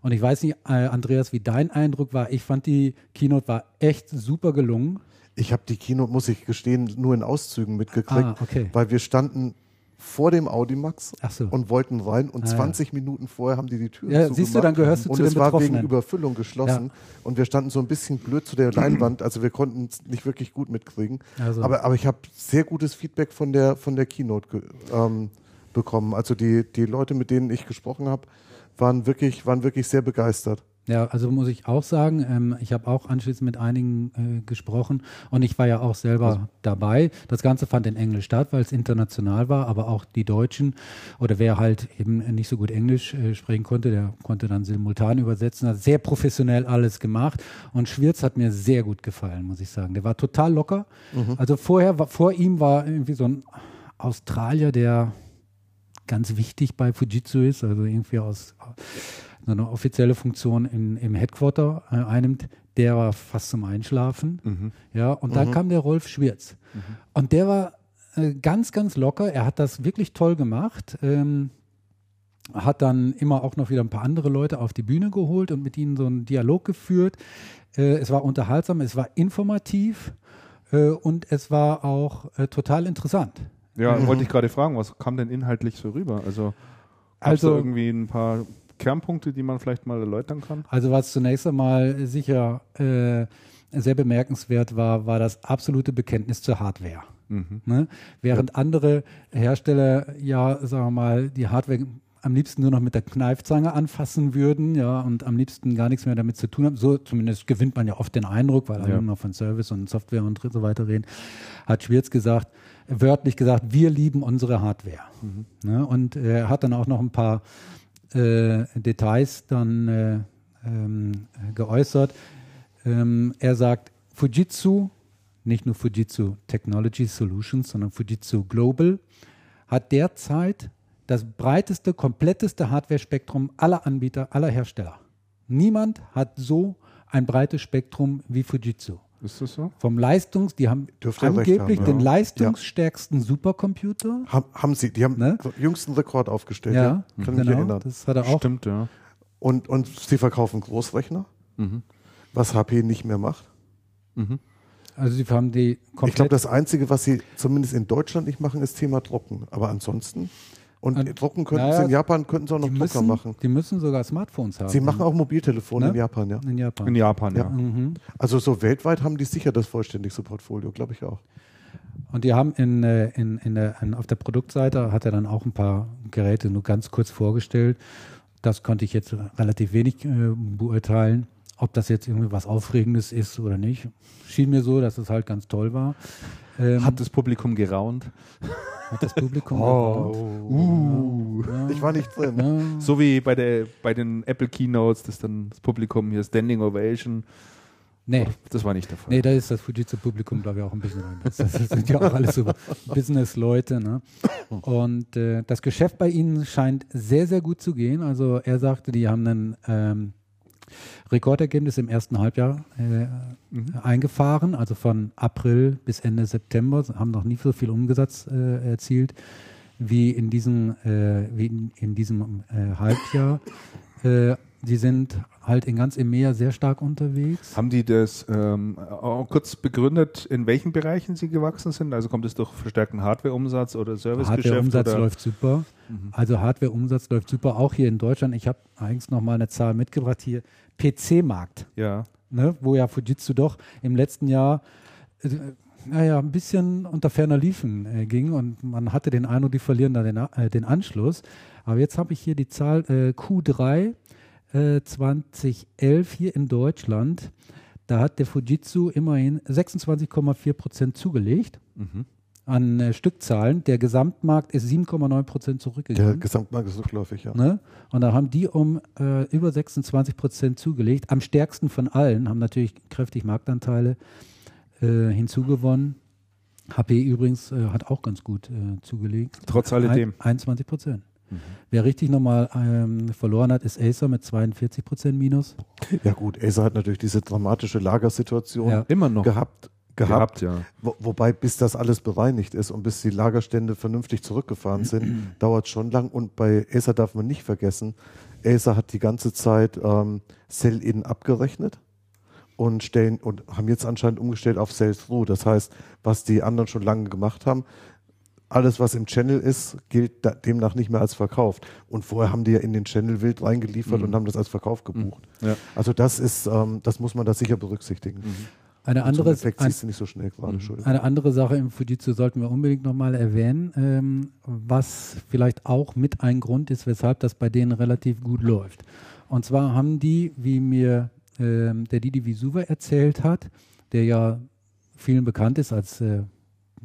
Und ich weiß nicht, äh, Andreas, wie dein Eindruck war. Ich fand die Keynote war echt super gelungen. ich habe die Keynote, muss ich gestehen, nur in Auszügen mitgekriegt, Ah, okay. weil wir standen vor dem Audimax so. und wollten rein und Ah, ja. 20 Minuten vorher haben die die Türen Ja, zugemacht. siehst du, dann gehörst du und zu es den war wegen. Überfüllung geschlossen und wir standen so ein bisschen blöd zu der Leinwand, also wir konnten es nicht wirklich gut mitkriegen. Also. Aber, aber ich habe sehr gutes Feedback von der, von der Keynote ähm, bekommen. Also die, die Leute, mit denen ich gesprochen habe, waren wirklich, waren wirklich sehr begeistert. Ja, also muss ich auch sagen, ähm, ich habe auch anschließend mit einigen äh, gesprochen und ich war ja auch selber Also dabei. Das Ganze fand in Englisch statt, weil es international war, aber auch die Deutschen oder wer halt eben nicht so gut Englisch äh, sprechen konnte, der konnte dann simultan übersetzen. Hat sehr professionell alles gemacht und Schwirz hat mir sehr gut gefallen, muss ich sagen. Der war total locker. Also vorher, war, vor ihm war irgendwie so ein Australier, der ganz wichtig bei Fujitsu ist, also irgendwie aus so eine offizielle Funktion in, im Headquarter äh, einnimmt, der war fast zum Einschlafen. Mhm. Ja, und da kam der Rolf Schwirz. Und der war äh, ganz, ganz locker. Er hat das wirklich toll gemacht. Ähm, hat dann immer auch noch wieder ein paar andere Leute auf die Bühne geholt und mit ihnen so einen Dialog geführt. Äh, es war unterhaltsam, es war informativ äh, und es war auch äh, total interessant. Ja, (laughs) wollte ich gerade fragen, was kam denn inhaltlich so rüber? Also, Also- irgendwie ein paar Kernpunkte, die man vielleicht mal erläutern kann? Also was zunächst einmal sicher äh, sehr bemerkenswert war, war das absolute Bekenntnis zur Hardware. Mhm. Ne? Während andere Hersteller ja, sagen wir mal, die Hardware am liebsten nur noch mit der Kneifzange anfassen würden, ja, und am liebsten gar nichts mehr damit zu tun haben. So zumindest gewinnt man ja oft den Eindruck, weil alle Ja. noch von Service und Software und so weiter reden. Hat Schwierz gesagt, wörtlich gesagt, wir lieben unsere Hardware. Ne? Und er hat dann auch noch ein paar äh, Details dann äh, ähm, geäußert. Ähm, er sagt, Fujitsu, nicht nur Fujitsu Technology Solutions, sondern Fujitsu Global, hat derzeit das breiteste, kompletteste Hardware-Spektrum aller Anbieter, aller Hersteller. Niemand hat so ein breites Spektrum wie Fujitsu. Ist das so? Vom Leistungs, die haben Dürfte angeblich haben, den ja. leistungsstärksten Supercomputer. Haben, haben sie, die haben Ne? den jüngsten Rekord aufgestellt. Ja, Ja, kann mich genau. erinnern. Das hat er auch. Stimmt, ja. Und, und sie verkaufen Großrechner, Mhm. was HP nicht mehr macht. Mhm. Also sie haben die Ich glaube, komplett das Einzige, was sie zumindest in Deutschland nicht machen, ist Thema Drucken. Aber ansonsten, und Und- drucken könnten naja, sie in Japan, könnten sie auch noch Drucker müssen, machen. die müssen sogar Smartphones haben. Sie machen auch Mobiltelefone Ne? in Japan, ja. in Japan. In Japan, ja. Ja. Mhm. Also so weltweit haben die sicher das vollständigste Portfolio, glaube ich auch. Und die haben in, äh, in, in der, in, auf der Produktseite hat er dann auch ein paar Geräte nur ganz kurz vorgestellt. Das konnte ich jetzt relativ wenig äh, beurteilen, ob das jetzt irgendwie was Aufregendes ist oder nicht. Schien mir so, dass es halt ganz toll war. Ähm, Hat das Publikum geraunt? hat das Publikum (laughs) Uh. Ja, Ich war nicht drin. ja. So wie bei, der, bei den Apple Keynotes, das dann das Publikum hier Standing Ovation. Nee, Das war nicht der Fall. Nee, da ist das Fujitsu-Publikum, glaube ich, auch ein bisschen anders. Das sind ja auch alles so Business-Leute. Ne? Und äh, das Geschäft bei ihnen scheint sehr, sehr gut zu gehen. Also er sagte, die haben ein ähm, Rekordergebnis im ersten Halbjahr äh, eingefahren, also von April bis Ende September, haben noch nie so viel Umsatz äh, erzielt wie in diesem, äh, wie in, in diesem äh, Halbjahr. Die sind halt in ganz EMEA sehr stark unterwegs. Haben die das ähm, auch kurz begründet, in welchen Bereichen sie gewachsen sind? Also kommt es durch verstärkten Hardware-Umsatz oder Servicegeschäft? Hardware-Umsatz läuft super. Also Hardware-Umsatz läuft super, auch hier in Deutschland. Ich habe eigentlich noch mal eine Zahl mitgebracht hier. PC-Markt, Ja. ne, wo ja Fujitsu doch im letzten Jahr äh, naja, ein bisschen unter ferner Liefen äh, ging und man hatte den Eindruck, die verlieren da den, äh, den Anschluss. Aber jetzt habe ich hier die Zahl äh, Q3 äh, 2011 hier in Deutschland. Da hat der Fujitsu immerhin 26,4 Prozent zugelegt Mhm. an äh, Stückzahlen. Der Gesamtmarkt ist 7,9 Prozent Der zurückgegangen. Gesamtmarkt ist rückläufig, ja. Ne? Und da haben die um äh, über 26 Prozent zugelegt. Am stärksten von allen, haben natürlich kräftig Marktanteile äh, hinzugewonnen. HP übrigens äh, hat auch ganz gut äh, zugelegt. Trotz alledem. Ein, 21 Prozent. Wer richtig nochmal ähm, verloren hat, ist Acer mit 42 Prozent Minus. Ja gut, Acer hat natürlich diese dramatische Lagersituation Ja. Immer noch. gehabt. Gehabt, ja. Wo, wobei, bis das alles bereinigt ist und bis die Lagerstände vernünftig zurückgefahren sind, (clears throat) dauert schon lang. Und bei Acer darf man nicht vergessen, Acer hat die ganze Zeit ähm, Sell-In abgerechnet und stellen und haben jetzt anscheinend umgestellt auf Sell-Through. Das heißt, was die anderen schon lange gemacht haben, alles, was im Channel ist, gilt da, demnach nicht mehr als verkauft. Und vorher haben die ja in den Channel wild reingeliefert und haben das als Verkauf gebucht. Ja. Also das ist, ähm, das muss man da sicher berücksichtigen. Eine so einen andere, Effekt ein, siehst du nicht so schnell gerade, Entschuldigung. Eine andere Sache im Fujitsu sollten wir unbedingt nochmal erwähnen, ähm, was vielleicht auch mit ein Grund ist, weshalb das bei denen relativ gut läuft. Und zwar haben die, wie mir ähm, der Didi Visuva erzählt hat, der ja vielen bekannt ist als äh,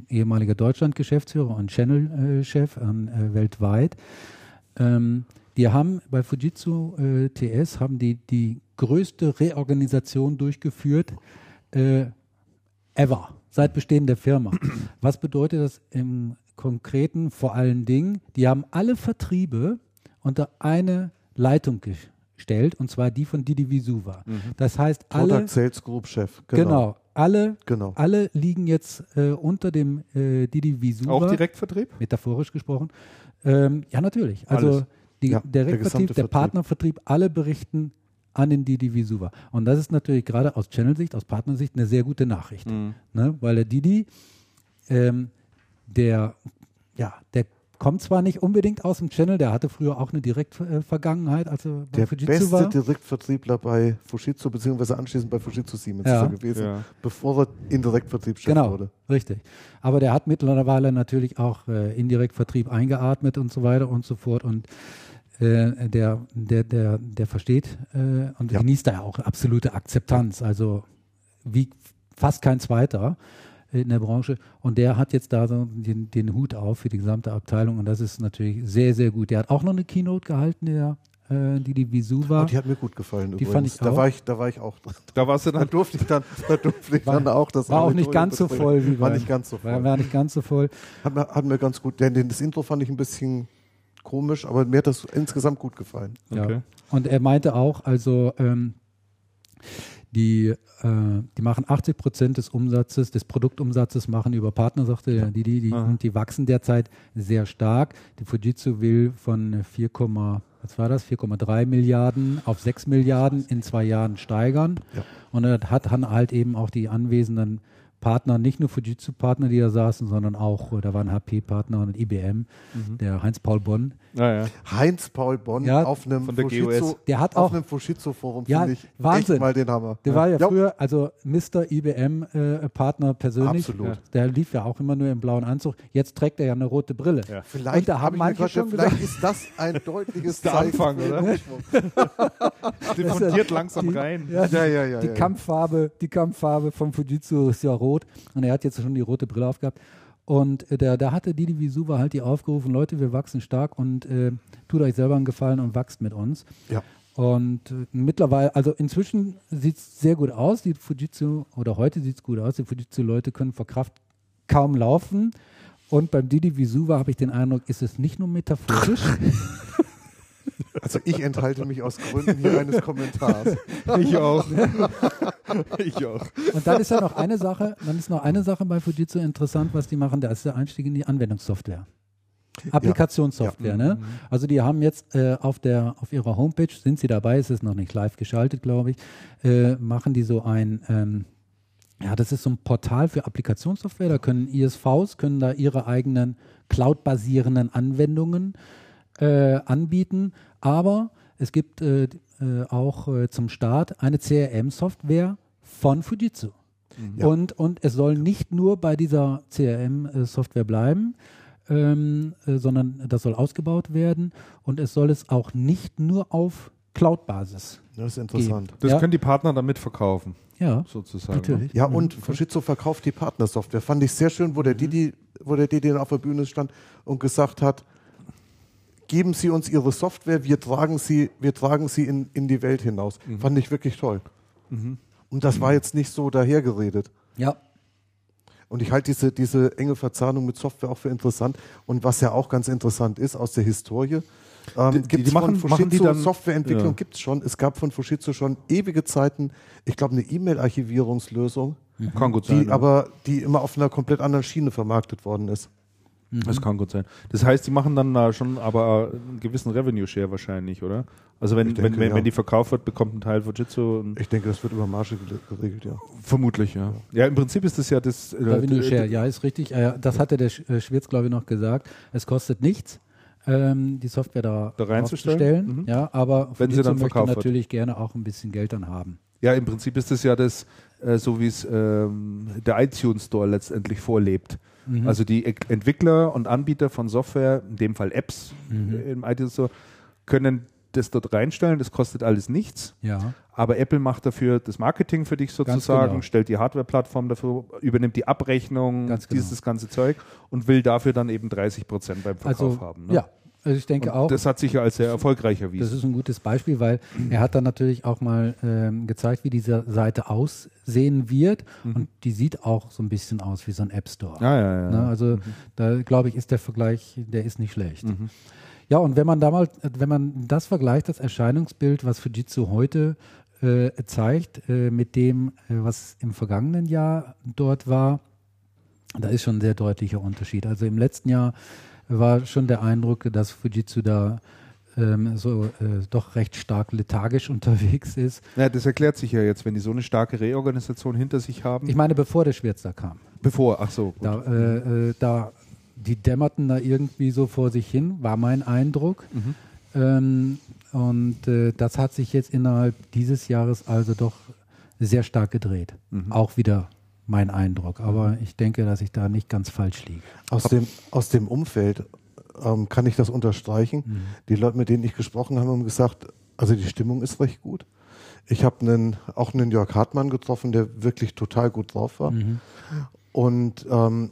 ehemaliger Deutschland-Geschäftsführer und Channel-Chef äh, weltweit, ähm, die haben bei Fujitsu äh, TS haben die die größte Reorganisation durchgeführt äh, ever seit Bestehen der Firma. Was bedeutet das im Konkreten vor allen Dingen? Die haben alle Vertriebe unter eine Leitung stellt, und zwar die von Didi Visuva. Das heißt, alle, Product Sales Group Chef. genau. alle, Genau. alle liegen jetzt äh, unter dem äh, Didi Visuva, Auch Direktvertrieb? metaphorisch gesprochen. Ähm, ja, natürlich. Also die, Ja, der der Direktvertrieb, der Vertrieb. Partnervertrieb, alle berichten an den Didi Visuva. Und das ist natürlich gerade aus Channel-Sicht, aus Partnersicht eine sehr gute Nachricht. Mhm. Ne? Weil der Didi, ähm, der, ja, der kommt zwar nicht unbedingt aus dem Channel, der hatte früher auch eine Direktvergangenheit, als er bei Der Fujitsu beste war. Direktvertriebler bei Fujitsu, beziehungsweise anschließend bei Fujitsu Siemens Ja. gewesen, Ja. bevor er in Direktvertriebschef Genau, wurde. richtig. Aber der hat mittlerweile natürlich auch äh, Indirektvertrieb eingeatmet und so weiter und so fort. Und äh, der, der, der, der versteht äh, und Ja. genießt da ja auch absolute Akzeptanz. Also wie fast kein zweiter in der Branche. Und der hat jetzt da so den, den Hut auf für die gesamte Abteilung. Und das ist natürlich sehr, sehr gut. Der hat auch noch eine Keynote gehalten, der, äh, die die Visuva. Oh, die hat mir gut gefallen Die übrigens. fand ich da, auch. war ich, da war ich auch. Da warst du Da dann. durfte ich dann, da durfte ich War- dann auch das war auch nicht ganz so voll wie War bei- nicht ganz so voll. war, war nicht ganz so voll. Hat mir, hat mir ganz gut, denn den- das Intro fand ich ein bisschen komisch, aber mir hat das insgesamt gut gefallen. Ja. Okay. Und er meinte auch, also ähm, die, äh, die machen 80 Prozent des Umsatzes, des Produktumsatzes machen über Partner, sagte er, die, die, und die wachsen derzeit sehr stark. Die Fujitsu will von 4, was war das, 4,3 Milliarden auf 6 Milliarden in zwei Jahren steigern. Ja. Und er hat dann halt eben auch die anwesenden Partner, nicht nur Fujitsu-Partner, die da saßen, sondern auch, äh, da waren HP-Partner und IBM, der Heinz-Paul Bonn, Naja. Heinz-Paul Bonn Ja, auf einem von der Fujitsu, GOS. Der hat auf auch- einem Fujitsu-Forum Ja, finde ich Wahnsinn. echt mal den Hammer. Der war ja Ja. früher, also Mr. IBM-Partner persönlich. Absolut. Ja. Der lief ja auch immer nur im blauen Anzug. Jetzt trägt er ja eine rote Brille. Ja. Vielleicht, Und da haben hab manche grad schon gedacht, gesagt, vielleicht ist das ein (laughs) deutliches der Zeichen Anfang, oder? Umschwung. (laughs) Diffundiert langsam die- rein. Ja, Ja, ja, ja. die ja, Kampffarbe, die Kampffarbe vom Fujitsu ist ja rot und er hat jetzt schon die rote Brille aufgehabt. Und äh, da, da hatte Didi Visuva halt die aufgerufen, Leute, wir wachsen stark und äh, tut euch selber einen Gefallen und wachst mit uns. Ja. Und äh, mittlerweile, also inzwischen sieht es sehr gut aus, die Fujitsu, oder heute sieht es gut aus, die Fujitsu-Leute können vor Kraft kaum laufen. Und beim Didi Visuva habe ich den Eindruck, ist es nicht nur metaphorisch, (laughs) Also ich enthalte mich aus Gründen hier eines Kommentars. Ich auch. (laughs) ich auch. Und dann ist ja noch eine Sache, dann ist noch eine Sache bei Fujitsu interessant, was die machen, da ist der Einstieg in die Anwendungssoftware. Applikationssoftware, ne? Also die haben jetzt äh, auf der auf ihrer Homepage sind sie dabei, es ist noch nicht live geschaltet, glaube ich, äh, machen die so ein ähm, ja, das ist so ein Portal für Applikationssoftware. Da können ISVs können da ihre eigenen Cloud-basierenden Anwendungen äh, anbieten. Aber es gibt äh, äh, auch äh, zum Start eine CRM-Software von Fujitsu. Ja. Und, und es soll nicht nur bei dieser CRM-Software bleiben, ähm, äh, sondern das soll ausgebaut werden und es soll es auch nicht nur auf Cloud-Basis. Das ist interessant. Das Ja. können die Partner damit verkaufen, Ja, sozusagen. natürlich. Ja, und Fujitsu verkauft die Partnersoftware. Fand ich sehr schön, wo der Didi, wo der Didi auf der Bühne stand und gesagt hat, geben Sie uns Ihre Software, wir tragen sie, wir tragen sie in, in die Welt hinaus. Fand ich wirklich toll. Und das war jetzt nicht so dahergeredet. Ja, Und ich halte diese, diese enge Verzahnung mit Software auch für interessant. Und was ja auch ganz interessant ist aus der Historie, ähm, Die- die machen- von machen die dann- Softwareentwicklung ja. gibt es schon. Es gab von Fujitsu schon ewige Zeiten, ich glaube, eine E-Mail-Archivierungslösung, Kann gut sein. die ja. aber die immer auf einer komplett anderen Schiene vermarktet worden ist. Das kann gut sein. Das heißt, die machen dann da schon aber einen gewissen Revenue-Share wahrscheinlich, oder? Also wenn, denke, wenn, wenn, ja. wenn die verkauft wird, bekommt ein Teil Fujitsu und Ich denke, das wird über Marge gere- geregelt, ja. vermutlich, ja. Ja, im Prinzip ist das ja das äh, Revenue d- Share, d- ja, ist richtig. Äh, das hatte der äh, Schwirz, glaube ich, noch gesagt. Es kostet nichts, ähm, die Software da, Da reinzustellen. Mhm. Ja, aber Wenn sie Fujitsu dann möchte verkauft wird. natürlich gerne auch ein bisschen Geld dann haben. Ja, im Prinzip ist das ja das, äh, so wie es ähm, der iTunes Store letztendlich vorlebt. Mhm. Also die Entwickler und Anbieter von Software, in dem Fall Apps Mhm. äh, im iTunes Store, können das dort reinstellen. Das kostet alles nichts. Ja, Aber Apple macht dafür das Marketing für dich sozusagen, genau. stellt die Hardware-Plattform dafür, übernimmt die Abrechnung, genau. dieses ganze Zeug und will dafür dann eben 30 Prozent beim Verkauf also haben. Ne? ja, also ich denke und auch. Das hat sich ja als sehr erfolgreich Das erwiesen. ist ein gutes Beispiel, weil er hat dann natürlich auch mal ähm, gezeigt, wie diese Seite aussehen wird. Und die sieht auch so ein bisschen aus wie so ein App Store. Ja, ja, ja. Ne? Also da glaube ich, ist der Vergleich, der ist nicht schlecht. Mhm. Ja, und wenn man damals, wenn man das vergleicht, das Erscheinungsbild, was Fujitsu heute äh, zeigt, äh, mit dem, äh, was im vergangenen Jahr dort war, da ist schon ein sehr deutlicher Unterschied. Also im letzten Jahr war schon der Eindruck, dass Fujitsu da ähm, so äh, doch recht stark lethargisch (laughs) unterwegs ist. Ja, das erklärt sich ja jetzt, wenn die so eine starke Reorganisation hinter sich haben. Ich meine, bevor der Schwierz da kam. Bevor, ach so. Gut. Da, äh, äh, da, die dämmerten da irgendwie so vor sich hin, war mein Eindruck. Mhm. Ähm, und äh, das hat sich jetzt innerhalb dieses Jahres also doch sehr stark gedreht. Mhm. Auch wieder mein Eindruck. Aber ich denke, dass ich da nicht ganz falsch liege. Aus dem, aus dem Umfeld ähm, kann ich das unterstreichen. Mhm. Die Leute, mit denen ich gesprochen habe, haben gesagt, also die Stimmung ist recht gut. Ich habe einen, auch einen Jörg Hartmann getroffen, der wirklich total gut drauf war. Mhm. Und ähm,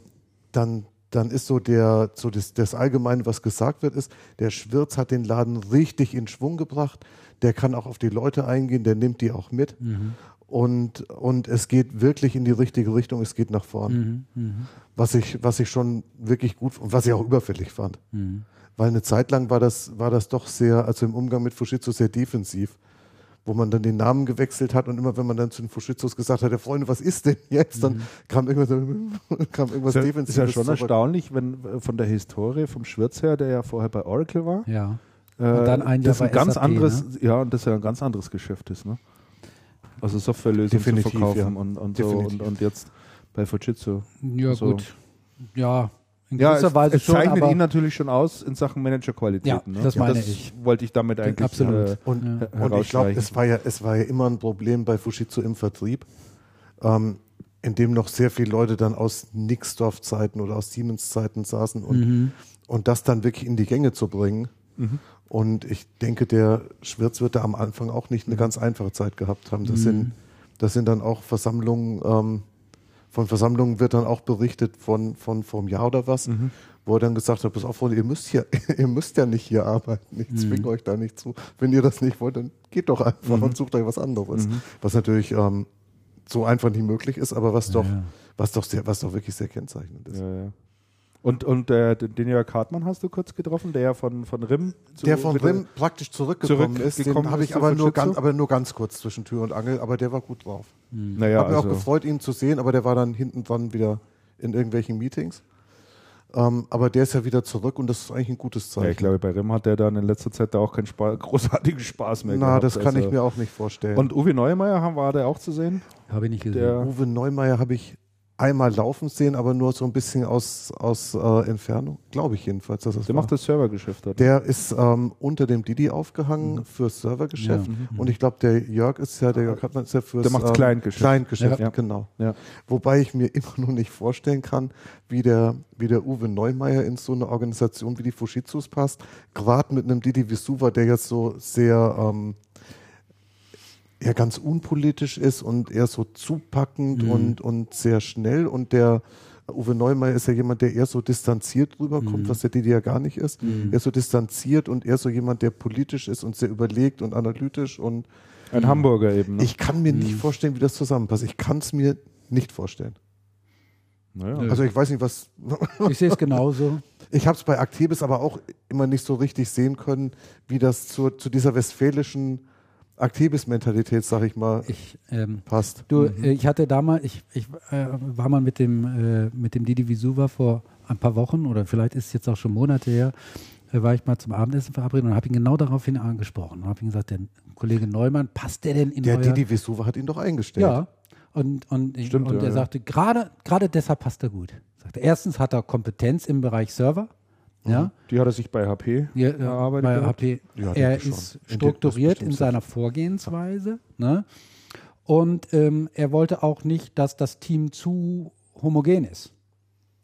dann, dann ist so der, so das, das Allgemeine, was gesagt wird, ist, der Schwirz hat den Laden richtig in Schwung gebracht. Der kann auch auf die Leute eingehen, der nimmt die auch mit. Mhm. Und, und es geht wirklich in die richtige Richtung, es geht nach vorn. Mhm. Mhm. Was ich, was ich schon wirklich gut und was ich auch überfällig fand. Mhm. Weil eine Zeit lang war das, war das doch sehr, also im Umgang mit Fujitsu sehr defensiv. Wo man dann den Namen gewechselt hat und immer, wenn man dann zu den Fujitsus gesagt hat, ja Freunde, was ist denn jetzt? Dann kam irgendwas, (laughs) kam irgendwas ist ja, Defensives. ist ja schon zurück. erstaunlich, wenn von der Historie vom Schwirz her, der ja vorher bei Oracle war, Ja. äh, Und dann ein das Jahr ein bei ganz SAP, anderes, ne? ja, und das ja ein ganz anderes Geschäft ist, ne? Also Softwarelösungen zu verkaufen ja. und, und so und, und jetzt bei Fujitsu. Ja, So. gut. Ja, in Ja, es, Weise es schon, zeichnet aber ihn natürlich schon aus in Sachen Managerqualitäten. Ja, ne? das meine das ich. wollte ich damit eigentlich Absolut. Äh, Und, Ja. und ich glaube, es war ja, es war ja immer ein Problem bei Fujitsu im Vertrieb, ähm, in dem noch sehr viele Leute dann aus Nixdorf-Zeiten oder aus Siemens-Zeiten saßen und, Mhm. und das dann wirklich in die Gänge zu bringen. Mhm. Und ich denke, der Schwirz wird da am Anfang auch nicht eine ganz einfache Zeit gehabt haben. Das, Mhm. sind, das sind dann auch Versammlungen, ähm, von Versammlungen wird dann auch berichtet von, von vor einem Jahr oder was, Mhm. wo er dann gesagt hat, pass auf, Freunde, ihr müsst hier, (laughs) ihr müsst ja nicht hier arbeiten. Ich Mhm. zwinge euch da nicht zu. Wenn ihr das nicht wollt, dann geht doch einfach Mhm. und sucht euch was anderes. Was natürlich ähm, so einfach nicht möglich ist, aber was doch, Ja. was doch sehr, was doch wirklich sehr kennzeichnend ist. Ja, ja. Und, und äh, den Jörg Hartmann hast du kurz getroffen, der ja von, von RIM zu Der von Rim praktisch zurückgekommen ist, den zurückgekommen habe ich aber nur, ganz, aber nur ganz kurz zwischen Tür und Angel, aber der war gut drauf. Naja, Hat mich also, auch gefreut, ihn zu sehen, aber der war dann hinten dran wieder in irgendwelchen Meetings. Ähm, aber der ist ja wieder zurück und das ist eigentlich ein gutes Zeichen. ja, ich glaube, bei RIM hat der dann in letzter Zeit da auch keinen Spaß, (laughs) großartigen Spaß mehr Na, gehabt. das kann also. ich mir auch nicht vorstellen. Und Uwe Neumeier war der auch zu sehen? Habe ich nicht gesehen. Der, Uwe Neumeier habe ich einmal laufen sehen, aber nur so ein bisschen aus, aus äh, Entfernung. Glaube ich jedenfalls, dass das der war. macht das Servergeschäft dort. Der ist ähm, unter dem Didi aufgehangen fürs Servergeschäft. Ja, mhm. Und ich glaube, der Jörg ist ja, der Jörg Hartmann ist ja fürs Der macht's Clientgeschäft. Clientgeschäft, Ja. genau. Ja. Wobei ich mir (laughs) immer noch nicht vorstellen kann, wie der, wie der Uwe Neumeier in so eine Organisation wie die Fujitsus passt. Gerade mit einem Didi Visuva, der jetzt so sehr ähm, ja, ganz unpolitisch ist und eher so zupackend Mhm. und, und sehr schnell. Und der Uwe Neumeier ist ja jemand, der eher so distanziert Mhm. rüberkommt, was der ja gar nicht ist. Eher so distanziert und eher so jemand, der politisch ist und sehr überlegt und analytisch. Und Ein Hamburger eben. Ne? ich kann mir nicht vorstellen, wie das zusammenpasst. Ich kann es mir nicht vorstellen. naja. Also ich weiß nicht, was. (laughs) Ich sehe es genauso. Ich habe es bei Actebis aber auch immer nicht so richtig sehen können, wie das zu, zu dieser westfälischen Actebis-Mentalität, sag ich mal, Ich, ähm, passt. du, äh, ich hatte damals, ich, ich äh, war mal mit dem, äh, mit dem Didi Visuva vor ein paar Wochen oder vielleicht ist es jetzt auch schon Monate her, äh, war ich mal zum Abendessen verabredet und habe ihn genau daraufhin angesprochen. Und habe ihm gesagt, der Kollege Neumann, passt der denn in Der euer... Didi Vesuva hat ihn doch eingestellt. Ja. Und, und, Stimmt, und ja, er ja. sagte, gerade, gerade deshalb passt er gut. Sagte, erstens hat er Kompetenz im Bereich Server. Ja, Die hat er sich bei HP ja, erarbeitet. bei gehabt. HP. Ja, er schon. ist In strukturiert das in bestimmt seiner Vorgehensweise. Ne? Und ähm, er wollte auch nicht, dass das Team zu homogen ist.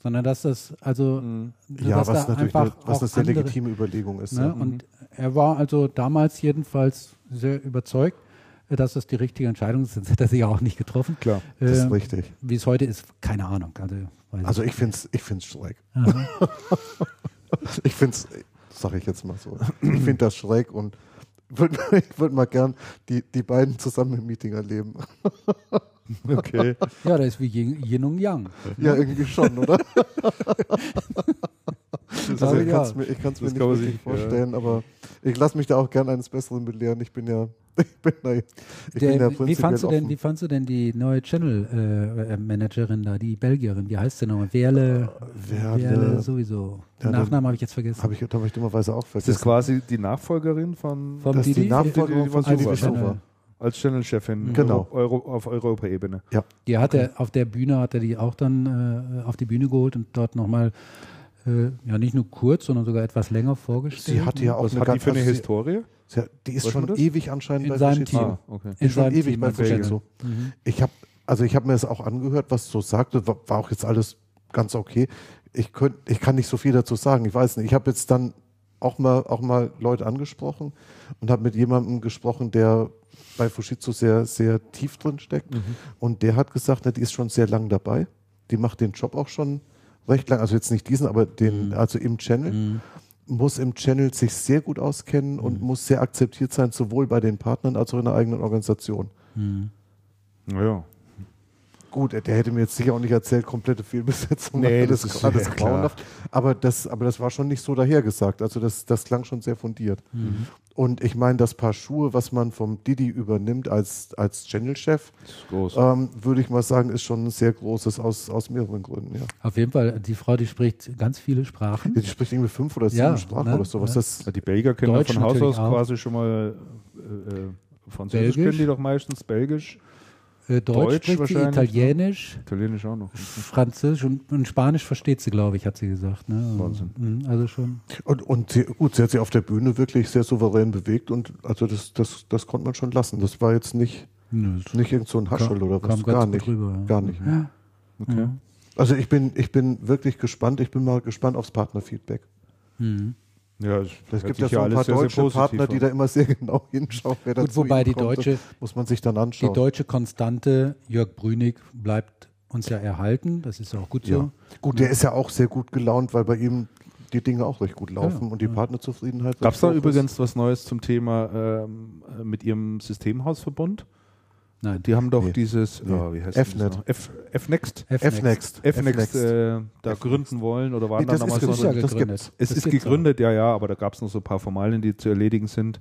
Sondern dass das, also, Mhm. Ja, dass was da natürlich einfach eine, was eine sehr andere- legitime Überlegung ist. Ne? Ja. Und er war also damals jedenfalls sehr überzeugt, äh, dass das die richtige Entscheidung ist. Sonst hätte er sie ja auch nicht getroffen. Klar. Das ist Ähm, richtig. Wie es heute ist, keine Ahnung. Also, Also ich ich finde es ich find's schräg. (laughs) Ich finde es, sage ich jetzt mal so, ich finde das schräg und würd, (laughs) ich würde mal gern die, die beiden zusammen im Meeting erleben. (laughs) Okay. Ja, das ist wie Yin, Yin und Yang. Ja, irgendwie schon, oder? (laughs) Also ich Ja. kann es mir, ich kann's mir Das nicht wirklich sich, vorstellen, aber ich lasse mich da auch gern eines Besseren belehren. Ich bin ja, (laughs) ich bin da, ich bin ja Der, wie, fandst du denn, offen. wie fandst du denn die neue Channel-Managerin da, die Belgierin? Wie heißt sie nochmal? Werle, Werle- Werle sowieso. Den Ja, Nachnamen habe ich jetzt vergessen. Habe ich, hab ich dummerweise auch Ist das vergessen. quasi die Nachfolgerin von Vom das ist die Didi? Nachfolgerin von Als Didi Channel. Als Channel-Chefin Genau. Euro, auf Europa-Ebene? Die hat er auf der Bühne, hat er die auch dann äh, auf die Bühne geholt und dort nochmal, äh, ja nicht nur kurz, sondern sogar etwas länger vorgestellt. Sie hatte ja auch Was eine hat die für eine also Historie? sie, die ist Weiß schon das? ewig anscheinend In bei seinem Fujitsu. Team. Ah, okay. in ist schon seinem ewig Team bei. Fujitsu. Mhm. Ich habe also ich habe mir das auch angehört, was du sagte, war, war auch jetzt alles ganz okay. Ich könnt, ich kann nicht so viel dazu sagen. Ich weiß nicht. Ich habe jetzt dann auch mal auch mal Leute angesprochen und habe mit jemandem gesprochen, der bei Fujitsu sehr sehr tief drin steckt und der hat gesagt, na, die ist schon sehr lang dabei. Die macht den Job auch schon recht lang, also jetzt nicht diesen, aber den also im Channel Mhm. muss im Channel sich sehr gut auskennen und muss sehr akzeptiert sein, sowohl bei den Partnern als auch in der eigenen Organisation. Mhm. Naja. Gut, der hätte mir jetzt sicher auch nicht erzählt, komplette Fehlbesetzung, Nee, alles, das ist alles grauenhaft. Aber das, aber das war schon nicht so dahergesagt. Also das, das klang schon sehr fundiert. Mhm. Und ich meine, das Paar Schuhe, was man vom Didi übernimmt als, als Channel-Chef, Das ist groß. ähm, würde ich mal sagen, ist schon ein sehr großes aus, aus mehreren Gründen. Ja. Auf jeden Fall, die Frau, die spricht ganz viele Sprachen. Die spricht irgendwie fünf oder sieben Ja, Sprachen ne? oder sowas. Ja. Das, Ja, die Belgier kennen ja Deutsch von Haus aus auch. quasi schon mal äh, äh, Französisch Belgisch. kennen die doch meistens, Belgisch, Äh, Deutsch, Deutsch spricht sie, wahrscheinlich, ne? Italienisch, Italienisch auch noch. Französisch und, und Spanisch versteht sie, glaube ich, hat sie gesagt. Ne? Also, Wahnsinn. mhm, Also schon. und und sie, gut, sie hat sich auf der Bühne wirklich sehr souverän bewegt und also das, das, das konnte man schon lassen. Das war jetzt nicht, Nö, nicht irgend so ein Haschel oder was. kam Gar nicht. rüber. ja. Gar nicht. Ja. Okay. Also ich bin, ich bin wirklich gespannt. Ich bin mal gespannt aufs Partnerfeedback. Mhm. Ja, Es gibt ja so ein paar sehr, sehr deutsche positiv Partner, die da immer sehr (laughs) genau hinschauen, wer Gut, wobei die kommt. deutsche, Das muss man sich dann die anschauen. deutsche Konstante, Jörg Brünig, bleibt uns ja erhalten. Das ist auch gut so. ja. Gut, der ist ja auch sehr gut gelaunt, weil bei ihm die Dinge auch recht gut laufen Ja, und die ja. Partnerzufriedenheit. Gab es da übrigens was Neues zum Thema ähm, äh, mit Ihrem Systemhausverbund? Nein, Die haben doch Nee. dieses, Nee. oh, wie heißt Fnet. das Fnext. F-Next. Fnext äh, da F-Next. gründen wollen oder waren Nee, da das damals ist das noch ist ja das gegründet. gibt's. Es Das ist gegründet, ja, ja, aber da gab es noch so ein paar Formalien, die zu erledigen sind.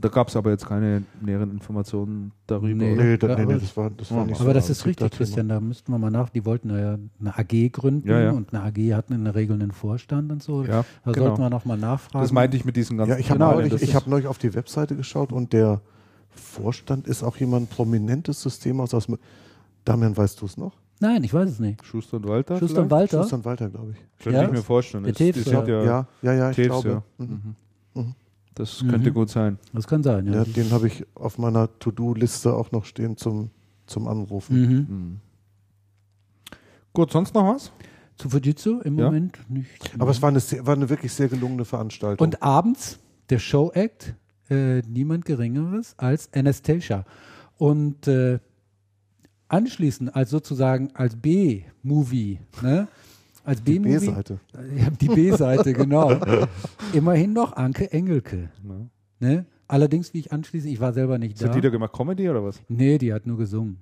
Da gab es aber jetzt keine näheren Informationen darüber. Nee. Nee, da, nee, nee, aber- das war, das war Ja, nicht Aber so das ist richtig. Christian. Da müssten wir mal nach. Die wollten ja eine AG gründen Ja, ja. und eine AG hat in der Regel einen Vorstand und so. Ja, da genau. sollten wir noch mal nachfragen. Das meinte ich mit diesen ganzen Ja, ich habe Formalien, neulich, hab neulich auf die Webseite geschaut und der Vorstand ist auch jemand prominentes System aus. aus Damian, weißt du es noch? Nein, ich weiß es nicht. Schuster und Walter. Schuster und vielleicht? Walter. Christian Walter, glaube ich. Könnte Ja? ich mir vorstellen. Der Das- Teves, ja. ja, Ja, ja, ja, ich Teves, glaube. ja. Mhm. Mhm. Mhm. Das Mhm. könnte gut sein. Das kann sein. Ja. Ja, den habe ich auf meiner To-Do-Liste auch noch stehen zum, zum Anrufen. Mhm. Mhm. Gut, sonst noch was? Zu Fujitsu im Ja. Moment nicht. Aber es war eine, sehr, war eine wirklich sehr gelungene Veranstaltung. Und abends der Show-Act, äh, niemand Geringeres als Anastasia. Und äh, anschließend als sozusagen als B-Movie, ne? als die B-Movie, B-Seite. Ja, die B-Seite, genau. Immerhin noch Anke Engelke. Ja. Ne? Allerdings, wie ich anschließend, ich war selber nicht hat da. die da gemacht? Comedy oder was? Nee, die hat nur gesungen.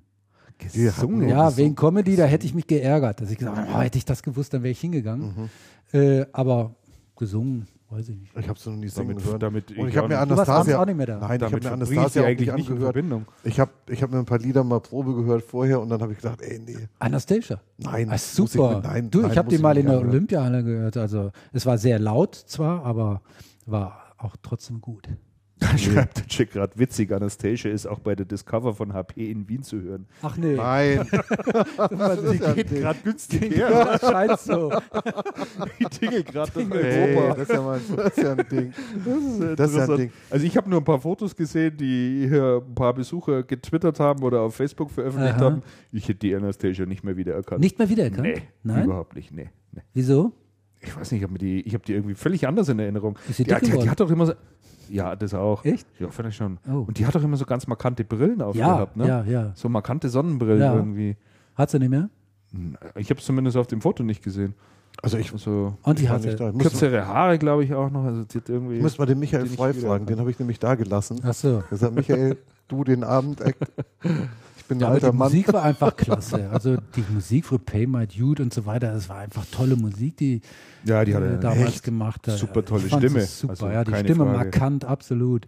Die hat nur Ja, gesungen. wegen Comedy, da hätte ich mich geärgert, dass ich gesagt habe, oh, hätte ich das gewusst, dann wäre ich hingegangen. Mhm. Äh, aber gesungen, weiß ich nicht. Ich habe sie noch nie singen Damit, hören. damit Und ich habe mir Anastasia, auch nicht mehr da. nein, ich habe damit mir ich Anastasia eigentlich nicht in angehört. Verbindung. Ich habe ich hab mir ein paar Lieder mal Probe gehört vorher und dann habe ich gedacht, ey, nee, Anastasia. nein. Ah, ich super. mir- nein, du, nein, ich habe die mal in der. Olympiahalle gehört. Also es war sehr laut zwar, aber war auch trotzdem gut. (laughs) Da schreibt der Chick gerade witzig, Anastasia ist auch bei der Discover von HP in Wien zu hören. Ach nee, Nein. (laughs) (laughs) Die ja geht gerade günstig her. scheint so. Die Dinge gerade in Europa. das, ist ja mal, das ist ja ein Ding. Das ist, Das ist ja ein. Ding. Also ich habe nur ein paar Fotos gesehen, die hier ein paar Besucher getwittert haben oder auf Facebook veröffentlicht Aha. haben. Ich hätte die Anastasia nicht mehr wiedererkannt. Nicht mehr wiedererkannt? Nee, Nein? überhaupt nicht. Nee, nee. Wieso? Ich weiß nicht, ich habe die, ich hab die irgendwie völlig anders in Erinnerung. Ist sie die, die, die geworden? hat doch immer so. Ja, das auch. Echt? Ja, vielleicht schon. Oh. Und die hat doch immer so ganz markante Brillen Ja, aufgehabt, ne? ja, ja. So markante Sonnenbrillen Ja. irgendwie. Hat sie nicht mehr? Ich habe es zumindest auf dem Foto nicht gesehen. Also ich, So Und die ich hatte. nicht da. Ich kürzere Haare, glaube ich, auch noch. Also die hat irgendwie. ich muss mal den Michael Frei fragen, den habe ich nämlich da gelassen. Ach so. Er sagt, Michael, (laughs) du den Abend, ich bin ein Ja, alter die Mann. Musik war einfach (laughs) klasse. Also die Musik für Pay My Dude und so weiter, das war einfach tolle Musik, die Ja, die hat äh, er damals gemacht hat. super tolle Stimme. Super, Also ja, die Stimme Frage. markant, absolut.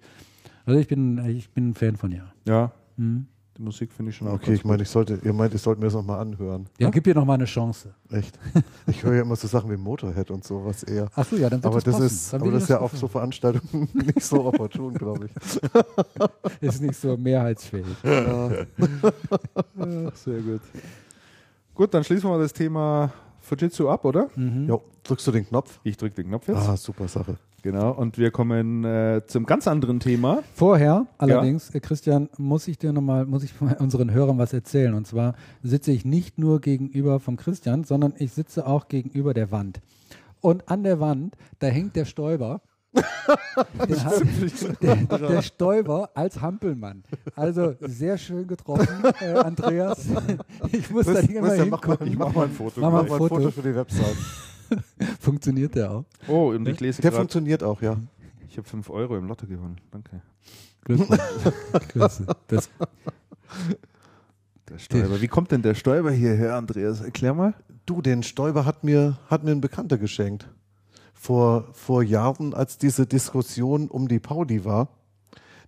Also ich bin, ich bin ein Fan von ihr. Ja, Mhm. Die Musik finde ich schon auch Okay, ganz ich meine, ich sollte, ihr meint, ich sollte mir das nochmal anhören. Ja, gib ihr noch mal eine Chance. Echt? Ich höre ja immer so Sachen wie Motorhead und sowas eher. Ach so, ja, dann wird Aber das passen. ist, Dann aber das ist ja auf so Veranstaltungen (laughs) nicht so opportun, glaube ich. (laughs) ist nicht so mehrheitsfähig. Ja. (laughs) Ach, sehr gut. Gut, dann schließen wir mal das Thema Fujitsu ab, oder? Mhm. Jo, drückst du den Knopf? Ich drücke den Knopf jetzt. Ah, super Sache. Genau. Und wir kommen äh, zum ganz anderen Thema. Vorher allerdings, äh, Christian, muss ich dir noch mal, muss ich (laughs) unseren Hörern was erzählen. Und zwar sitze ich nicht nur gegenüber vom Christian, sondern ich sitze auch gegenüber der Wand. Und an der Wand, da hängt der Stäuber. Den hat- der, der Stäuber als Hampelmann. Also sehr schön getroffen, äh, Andreas. (laughs) Ich muss da nicht immer hingucken. ich mach mal ein Foto. Mach mal ein Mach Foto. für die Website. (laughs) Funktioniert der auch? Oh, und ich lese Der gerade, funktioniert auch, ja. ich habe 5 Euro im Lotto gewonnen. Danke. Glückwunsch. (laughs) Das, Der Stäuber. Wie kommt denn der Stäuber hierher, Andreas? Erklär mal. Du, den Stäuber hat mir, hat mir ein Bekannter geschenkt. Vor, vor Jahren, als diese Diskussion um die Pauli war,